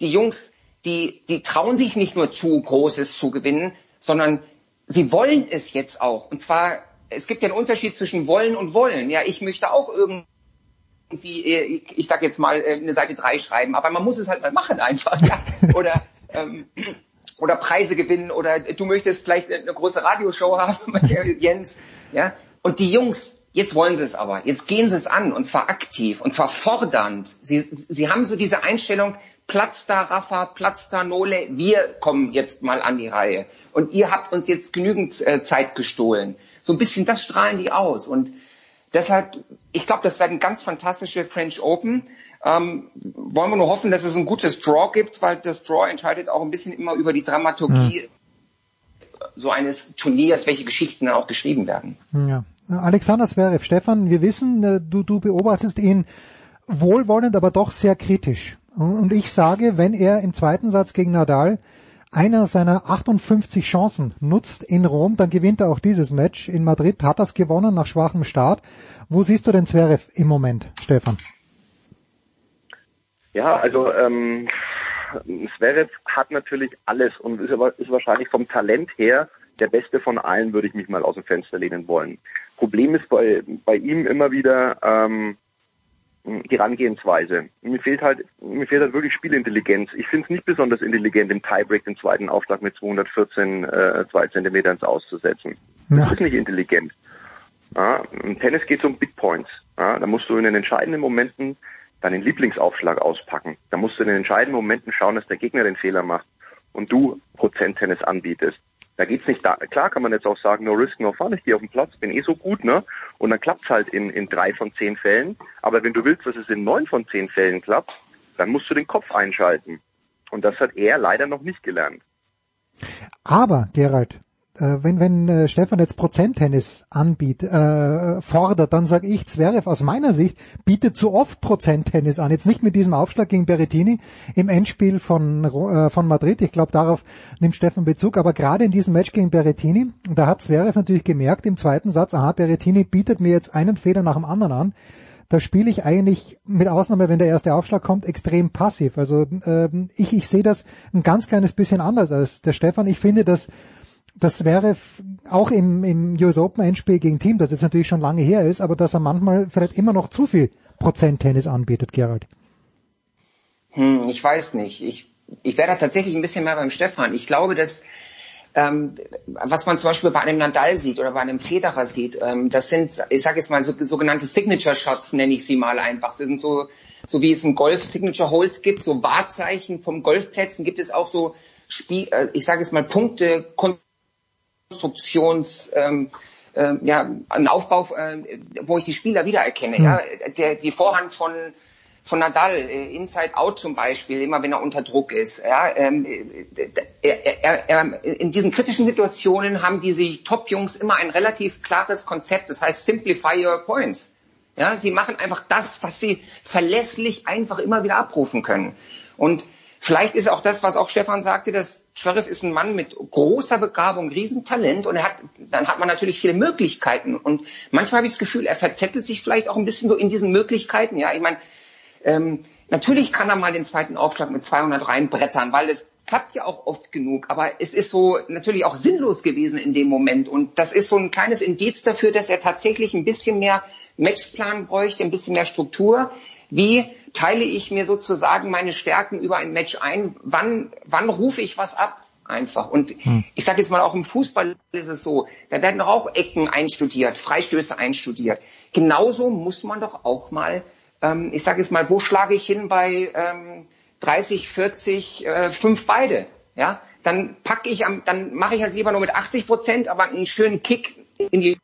Speaker 24: Die Jungs, die, die trauen sich nicht nur zu, Großes zu gewinnen, sondern sie wollen es jetzt auch. Und zwar, es gibt ja einen Unterschied zwischen wollen und wollen. Ja, ich möchte auch irgendwie ich, ich sag jetzt mal, eine Seite 3 schreiben, aber man muss es halt mal machen einfach. Ja? Oder ähm, oder Preise gewinnen oder du möchtest vielleicht eine große Radioshow haben, Jens. Ja? Und die Jungs, jetzt wollen sie es aber. Jetzt gehen sie es an und zwar aktiv und zwar fordernd. Sie, sie haben so diese Einstellung, Platz da Rafa, Platz da Nole, wir kommen jetzt mal an die Reihe. Und ihr habt uns jetzt genügend äh, Zeit gestohlen. So ein bisschen das strahlen die aus. Und deshalb, ich glaube, das werden ganz fantastische French Open. Ähm, wollen wir nur hoffen, dass es ein gutes Draw gibt, weil das Draw entscheidet auch ein bisschen immer über die Dramaturgie ja. so eines Turniers, welche Geschichten dann auch geschrieben werden.
Speaker 6: Ja. Alexander Zverev, Stefan, wir wissen, äh, du, du beobachtest ihn wohlwollend, aber doch sehr kritisch. Und ich sage, wenn er im zweiten Satz gegen Nadal einer seiner 58 Chancen nutzt in Rom, dann gewinnt er auch dieses Match. In Madrid hat es gewonnen nach schwachem Start. Wo siehst du den Zverev im Moment, Stefan?
Speaker 25: Ja, also ähm, Zverev hat natürlich alles und ist, ist wahrscheinlich vom Talent her der Beste von allen, würde ich mich mal aus dem Fenster lehnen wollen. Problem ist bei, bei ihm immer wieder ähm, die Herangehensweise. Mir fehlt halt, mir fehlt halt wirklich Spielintelligenz. Ich finde es nicht besonders intelligent, im Tiebreak den zweiten Aufschlag mit 214 äh, zwei Zentimeter ins Auszusetzen. Ja. Das ist nicht intelligent. Ja, Im Tennis geht es um Big Points. Ja, da musst du in den entscheidenden Momenten deinen Lieblingsaufschlag auspacken. Da musst du in den entscheidenden Momenten schauen, dass der Gegner den Fehler macht und du Prozenttennis anbietest. Da geht's nicht da. Klar kann man jetzt auch sagen, no risk, no fun. Ich gehe auf den Platz, bin eh so gut, ne? Und dann klappt's halt in, in drei von zehn Fällen. Aber wenn du willst, dass es in neun von zehn Fällen klappt, dann musst du den Kopf einschalten. Und das hat er leider noch nicht gelernt.
Speaker 6: Aber, Gerald, wenn, wenn äh, Stefan jetzt Prozenttennis anbietet, äh, fordert, dann sage ich, Zverev aus meiner Sicht bietet zu oft Prozenttennis an. Jetzt nicht mit diesem Aufschlag gegen Berrettini im Endspiel von, äh, von Madrid. Ich glaube, darauf nimmt Stefan Bezug. Aber gerade in diesem Match gegen Berrettini, da hat Zverev natürlich gemerkt im zweiten Satz, aha, Berrettini bietet mir jetzt einen Fehler nach dem anderen an. Da spiele ich eigentlich, mit Ausnahme, wenn der erste Aufschlag kommt, extrem passiv. Also ähm, ich, ich sehe das ein ganz kleines bisschen anders als der Stefan. Ich finde, dass das wäre auch im, im US Open Endspiel gegen Team, das jetzt natürlich schon lange her ist, aber dass er manchmal vielleicht immer noch zu viel Prozent Tennis anbietet, Gerald.
Speaker 24: Hm, ich weiß nicht. Ich, ich wäre da tatsächlich ein bisschen mehr beim Stefan. Ich glaube, dass ähm, was man zum Beispiel bei einem Nadal sieht oder bei einem Federer sieht, ähm, das sind, ich sage jetzt mal, so, sogenannte Signature Shots, nenne ich sie mal einfach. Das sind so, so wie es im Golf Signature Holes gibt, so Wahrzeichen vom Golfplätzen gibt es auch so Spiel, äh, ich sage jetzt mal Punkte, Konstruktions, ähm, äh, ja, ein Aufbau, äh, wo ich die Spieler wiedererkenne. Mhm. Ja, der, die Vorhand von von Nadal, äh, Inside Out zum Beispiel, immer wenn er unter Druck ist. Ja, ähm, äh, er, er, er, in diesen kritischen Situationen haben diese Top-Jungs immer ein relativ klares Konzept. Das heißt, simplify your points. Ja, sie machen einfach das, was sie verlässlich einfach immer wieder abrufen können. Und vielleicht ist auch das, was auch Stefan sagte, dass Sheriff ist ein Mann mit großer Begabung, Riesentalent und er hat, dann hat man natürlich viele Möglichkeiten. Und manchmal habe ich das Gefühl, er verzettelt sich vielleicht auch ein bisschen so in diesen Möglichkeiten. Ja, ich meine, ähm, natürlich kann er mal den zweiten Aufschlag mit 200 reinbrettern, weil es klappt ja auch oft genug. Aber es ist so natürlich auch sinnlos gewesen in dem Moment. Und das ist so ein kleines Indiz dafür, dass er tatsächlich ein bisschen mehr Matchplan bräuchte, ein bisschen mehr Struktur. Wie teile ich mir sozusagen meine Stärken über ein Match ein? Wann, wann rufe ich was ab? Einfach. Und hm. ich sage jetzt mal, auch im Fußball ist es so, da werden doch auch Ecken einstudiert, Freistöße einstudiert. Genauso muss man doch auch mal, ähm, ich sage jetzt mal, wo schlage ich hin bei ähm, 30, 40, äh, 5 beide? Ja, dann packe ich am, dann mache ich halt lieber nur mit 80 Prozent, aber einen schönen Kick in die,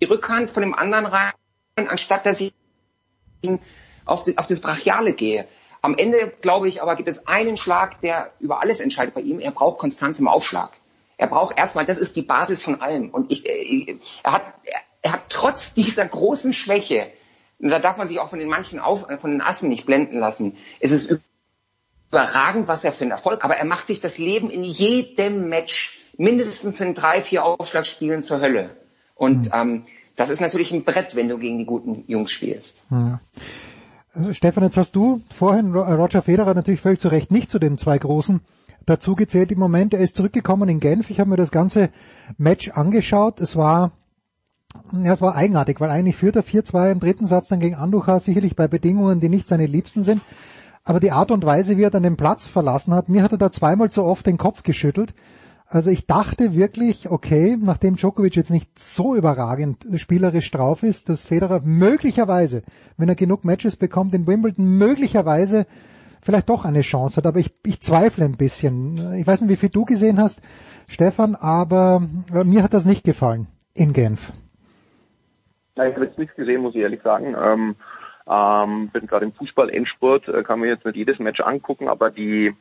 Speaker 24: die Rückhand von dem anderen rein, anstatt dass ich auf, die, auf das Brachiale gehe. Am Ende, glaube ich, aber gibt es einen Schlag, der über alles entscheidet bei ihm. Er braucht Konstanz im Aufschlag. Er braucht erstmal, das ist die Basis von allem. Und ich, äh, er, hat, er, er hat trotz dieser großen Schwäche, und da darf man sich auch von den manchen auf, äh, von den Assen nicht blenden lassen. Es ist überragend, was er für einen Erfolg, aber er macht sich das Leben in jedem Match mindestens in drei, vier Aufschlagspielen zur Hölle. Und mhm. ähm, das ist natürlich ein Brett, wenn du gegen die guten Jungs spielst.
Speaker 6: Ja. Also Stefan, jetzt hast du vorhin Roger Federer natürlich völlig zu Recht nicht zu den zwei Großen dazu gezählt im Moment. Er ist zurückgekommen in Genf. Ich habe mir das ganze Match angeschaut. Es war ja, es war eigenartig, weil eigentlich führt er 4-2 im dritten Satz dann gegen Andujar, sicherlich bei Bedingungen, die nicht seine Liebsten sind. Aber die Art und Weise, wie er dann den Platz verlassen hat, mir hat er da zweimal zu oft den Kopf geschüttelt. Also ich dachte wirklich, okay, nachdem Djokovic jetzt nicht so überragend spielerisch drauf ist, dass Federer möglicherweise, wenn er genug Matches bekommt in Wimbledon, möglicherweise vielleicht doch eine Chance hat. Aber ich, ich zweifle ein bisschen. Ich weiß nicht, wie viel du gesehen hast, Stefan, aber mir hat das nicht gefallen in Genf.
Speaker 25: Ja, ich habe jetzt nichts gesehen, muss ich ehrlich sagen. Ähm, ähm, bin gerade im Fußball-Endspurt, äh, kann mir jetzt nicht jedes Match angucken, aber die,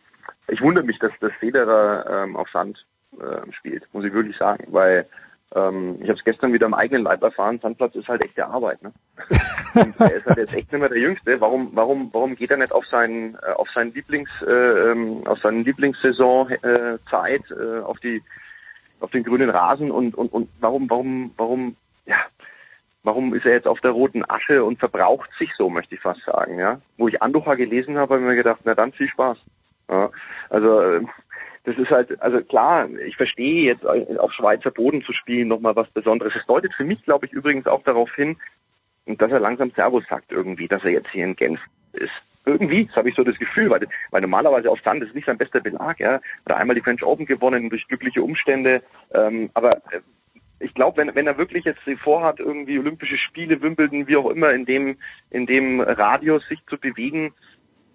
Speaker 25: ich wundere mich, dass das Federer ähm, auf Sand äh, spielt, muss ich wirklich sagen, weil ähm, ich habe es gestern wieder am eigenen Leib erfahren, Sandplatz ist halt echte Arbeit. Ne? Und er ist halt jetzt echt nicht mehr der Jüngste. Warum, warum, warum geht er nicht auf seinen, äh, auf seinen Lieblings, äh, ähm, auf seinen Lieblingssaison äh, Zeit, äh, auf die, auf den grünen Rasen und und und warum, warum, warum, ja, warum ist er jetzt auf der roten Asche und verbraucht sich so, möchte ich fast sagen, ja? Wo ich Anducha gelesen habe, habe ich mir gedacht, na dann viel Spaß. Ja, also äh, das ist halt, also klar, ich verstehe jetzt auf Schweizer Boden zu spielen nochmal was Besonderes. Es deutet für mich, glaube ich, übrigens auch darauf hin, dass er langsam Servus sagt irgendwie, dass er jetzt hier in Genf ist. Irgendwie, das habe ich so das Gefühl, weil, weil normalerweise auf Sand ist nicht sein bester Belag, ja. Hat einmal die French Open gewonnen durch glückliche Umstände, ähm, aber äh, ich glaube, wenn, wenn er wirklich jetzt vorhat, irgendwie Olympische Spiele, Wimbledon, wie auch immer, in dem, in dem Radius sich zu bewegen,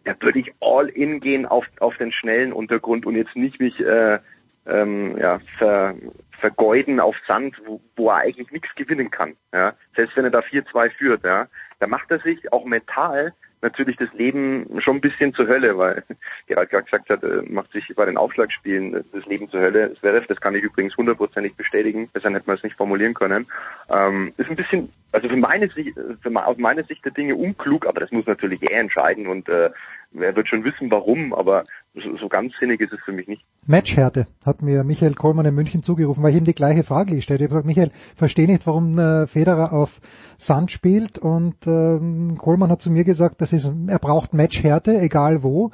Speaker 25: da würde ich all in gehen auf, auf den schnellen Untergrund und jetzt nicht mich äh, ähm, ja, ver, vergeuden auf Sand, wo, wo er eigentlich nichts gewinnen kann. Ja? Selbst wenn er da 4-2 führt, ja, da macht er sich auch mental natürlich das Leben schon ein bisschen zur Hölle, weil Gerald gerade gesagt hat, äh, macht sich bei den Aufschlagspielen das Leben zur Hölle. Das das kann ich übrigens hundertprozentig bestätigen, besser hätte man es nicht formulieren können. Ähm, ist ein bisschen, also für meine Sicht, für, aus meiner Sicht der Dinge unklug, aber das muss natürlich er entscheiden und äh, er wird schon wissen, warum, aber so, so ganz sinnig ist es für mich nicht.
Speaker 6: Matchhärte hat mir Michael Kohlmann in München zugerufen, weil ich ihm die gleiche Frage gestellt habe. Ich habe gesagt, Michael, verstehe nicht, warum äh, Federer auf Sand spielt und äh, Kohlmann hat zu mir gesagt, das ist, er braucht Matchhärte, egal wo.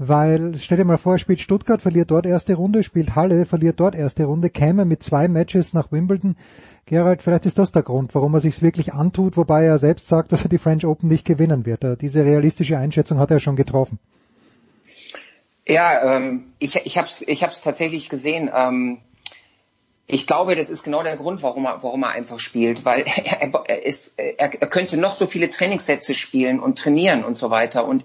Speaker 6: Weil, stell dir mal vor, spielt Stuttgart, verliert dort erste Runde, spielt Halle, verliert dort erste Runde, käme mit zwei Matches nach Wimbledon. Gerald, vielleicht ist das der Grund, warum er sich wirklich antut, wobei er selbst sagt, dass er die French Open nicht gewinnen wird. Äh, diese realistische Einschätzung hat er schon getroffen.
Speaker 24: Ja, ähm, ich, ich habe es ich hab's tatsächlich gesehen. Ähm, ich glaube, das ist genau der Grund, warum er, warum er einfach spielt, weil er, er, ist, er, er könnte noch so viele Trainingssätze spielen und trainieren und so weiter. Und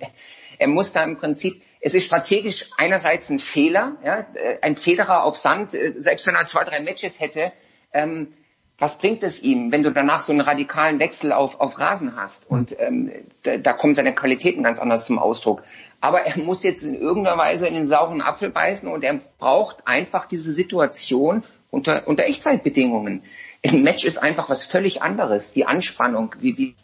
Speaker 24: er muss da im Prinzip, es ist strategisch einerseits ein Fehler, ja, äh, ein Federer auf Sand, äh, selbst wenn er zwei, drei Matches hätte, ähm, was bringt es ihm, wenn du danach so einen radikalen Wechsel auf, auf Rasen hast? Und ähm, da, da kommen seine Qualitäten ganz anders zum Ausdruck. Aber er muss jetzt in irgendeiner Weise in den sauren Apfel beißen und er braucht einfach diese Situation unter, unter Echtzeitbedingungen. Ein Match ist einfach was völlig anderes. Die Anspannung, wie, wie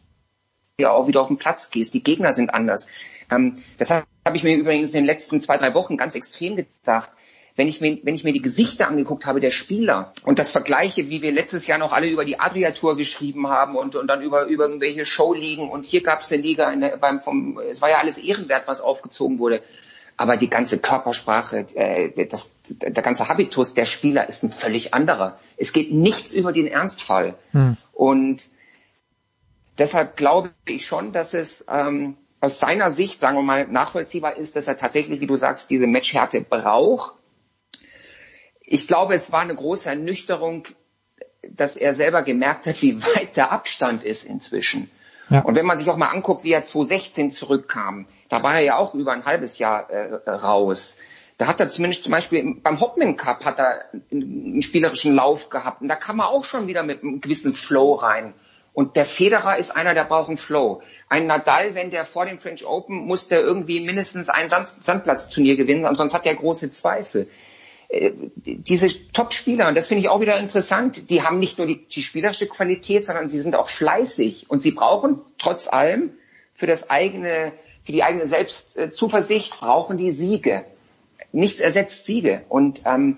Speaker 24: du auch wieder auf den Platz gehst, die Gegner sind anders. Ähm, das habe ich mir übrigens in den letzten zwei, drei Wochen ganz extrem gedacht wenn ich mir, wenn ich mir die Gesichter angeguckt habe der Spieler und das vergleiche, wie wir letztes Jahr noch alle über die Adria Tour geschrieben haben und, und dann über, über irgendwelche Showligen und hier gab es eine Liga, eine, beim, vom, es war ja alles ehrenwert, was aufgezogen wurde. Aber die ganze Körpersprache, äh, das, der ganze Habitus der Spieler ist ein völlig anderer. Es geht nichts über den Ernstfall. Hm. Und deshalb glaube ich schon, dass es ähm, aus seiner Sicht, sagen wir mal, nachvollziehbar ist, dass er tatsächlich, wie du sagst, diese Matchhärte braucht ich glaube, es war eine große Ernüchterung, dass er selber gemerkt hat, wie weit der Abstand ist inzwischen. Ja. Und wenn man sich auch mal anguckt, wie er 2016 zurückkam, da war er ja auch über ein halbes Jahr äh, raus. Da hat er zumindest zum Beispiel beim Hopman Cup hat er einen spielerischen Lauf gehabt und da kam er auch schon wieder mit einem gewissen Flow rein. Und der Federer ist einer, der braucht einen Flow. Ein Nadal, wenn der vor dem French Open muss der irgendwie mindestens ein Sand Sandplatzturnier gewinnen, ansonsten hat er große Zweifel. Äh, diese Top-Spieler, und das finde ich auch wieder interessant, die haben nicht nur die, die spielerische Qualität, sondern sie sind auch fleißig und sie brauchen trotz allem für das eigene, für die eigene Selbstzuversicht brauchen die Siege. Nichts ersetzt Siege. Und ähm,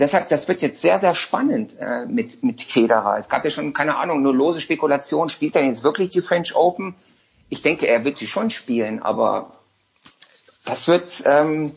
Speaker 24: deshalb, das wird jetzt sehr, sehr spannend äh, mit, mit Federer. Es gab ja schon, keine Ahnung, nur lose Spekulation, spielt er jetzt wirklich die French Open? ich denke, er wird sie schon spielen, aber das wird, ähm,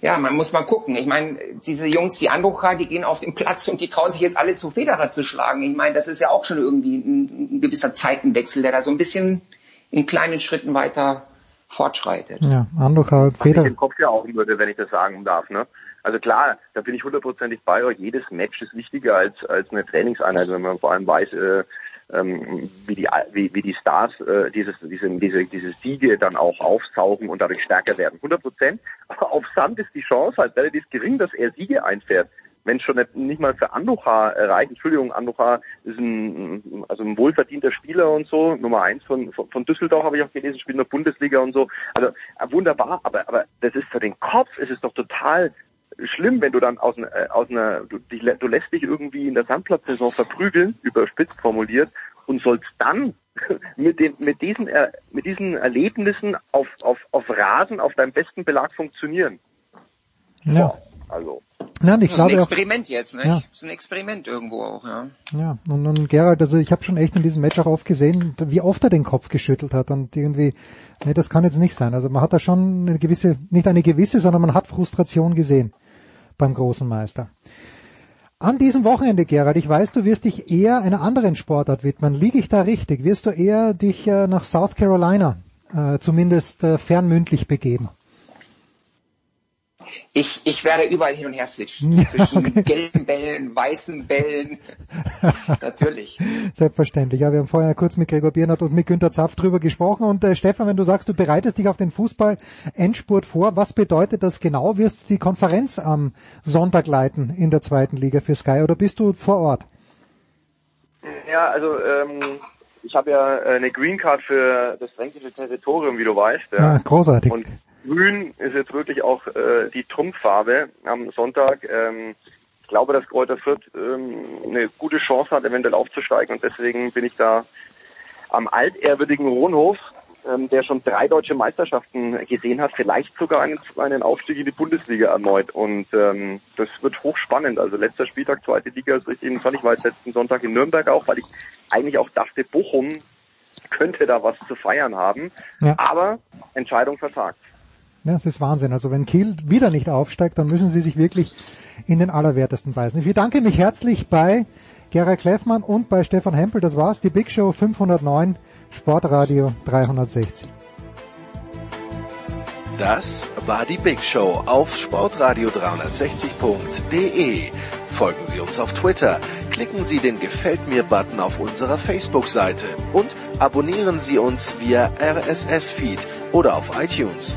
Speaker 24: ja, man muss mal gucken. Ich meine, diese Jungs wie Anducha, die gehen auf den Platz und die trauen sich jetzt alle zu Federer zu schlagen. Ich meine, das ist ja auch schon irgendwie ein, ein gewisser Zeitenwechsel, der da so ein bisschen in kleinen Schritten weiter fortschreitet.
Speaker 6: Ja, Anducha und
Speaker 25: Was ich
Speaker 6: Federer.
Speaker 25: den Kopf ja auch würde, wenn ich das sagen darf. Ne? Also klar, da bin ich hundertprozentig bei euch. Jedes Match ist wichtiger als als eine Trainingseinheit, wenn man vor allem weiß, äh, ähm, wie die wie, wie die Stars äh, dieses diese diese diese Siege dann auch aufsaugen und dadurch stärker werden. 100 Prozent. Aber auf Sand ist die Chance halt relativ gering, dass er Siege einfährt. Wenn schon nicht, nicht mal für Anducha reicht, Entschuldigung, Anducha ist ein, also ein wohlverdienter Spieler und so, Nummer eins von, von, von Düsseldorf habe ich auch gelesen, spielt in der Bundesliga und so. Also äh, wunderbar, aber, aber das ist für den Kopf, es ist doch total schlimm, wenn du dann aus, einer- äh, aus einer, du, dich, du lässt dich irgendwie in der Sandplatzsaison verprügeln, überspitzt formuliert, und sollst dann mit den, mit diesen, äh, mit diesen Erlebnissen auf, auf, auf Rasen, auf deinem besten Belag funktionieren.
Speaker 6: Ja.
Speaker 25: Also.
Speaker 6: Nein, ich
Speaker 24: das ist ein
Speaker 6: glaube auch,
Speaker 24: Experiment jetzt, ne?
Speaker 6: Ja.
Speaker 24: Das ist ein Experiment irgendwo auch, ja.
Speaker 6: Ja, und, und Gerald, also ich habe schon echt in diesem Match auch oft gesehen, wie oft er den Kopf geschüttelt hat und irgendwie, nee, das kann jetzt nicht sein. Also man hat da schon eine gewisse, nicht eine gewisse, sondern man hat Frustration gesehen beim großen Meister. An diesem Wochenende, Gerald, ich weiß, du wirst dich eher einer anderen Sportart widmen. Liege ich da richtig? Wirst du eher dich äh, nach South Carolina äh, zumindest äh, fernmündlich begeben?
Speaker 24: Ich, ich werde überall hin und her switchen.
Speaker 6: Ja,
Speaker 24: Zwischen gelben Bällen, weißen Bällen. Natürlich.
Speaker 6: Selbstverständlich. Ja, wir haben vorher kurz mit Gregor Biernert und mit Günter Zapf drüber gesprochen. Und äh, Stefan, wenn du sagst, du bereitest dich auf den Fußball-Endspurt vor, was bedeutet das genau? Wirst du die Konferenz am Sonntag leiten in der zweiten Liga für Sky oder bist du vor Ort?
Speaker 25: Ja, also ähm, ich habe ja äh, eine Green Card für das fränkische Territorium, wie du weißt. Ja.
Speaker 6: Ja, großartig.
Speaker 25: Und Grün ist jetzt wirklich auch äh, die Trumpffarbe am Sonntag. Ähm, ich glaube, dass Kräuter Fürth ähm, eine gute Chance hat, eventuell aufzusteigen und deswegen bin ich da am altehrwürdigen Rohnhof, ähm, der schon drei deutsche Meisterschaften gesehen hat, vielleicht sogar einen, einen Aufstieg in die Bundesliga erneut. Und ähm, das wird hochspannend. Also letzter Spieltag, zweite Liga ist richtig interessant. Ich war jetzt letzten Sonntag in Nürnberg auch, weil ich eigentlich auch dachte, Bochum könnte da was zu feiern haben.
Speaker 6: Ja.
Speaker 25: Aber Entscheidung vertagt.
Speaker 6: Ja, das ist Wahnsinn. Also wenn Kiel wieder nicht aufsteigt, dann müssen sie sich wirklich in den Allerwertesten beißen. Ich bedanke mich herzlich bei Gerald Kleffmann und bei Stefan Hempel. Das war's, die Big Show 509, Sportradio 360.
Speaker 26: Das war die Big Show auf sportradio360.de. Folgen Sie uns auf Twitter, klicken Sie den Gefällt mir Button auf unserer Facebook-Seite und abonnieren Sie uns via RSS-Feed oder auf iTunes.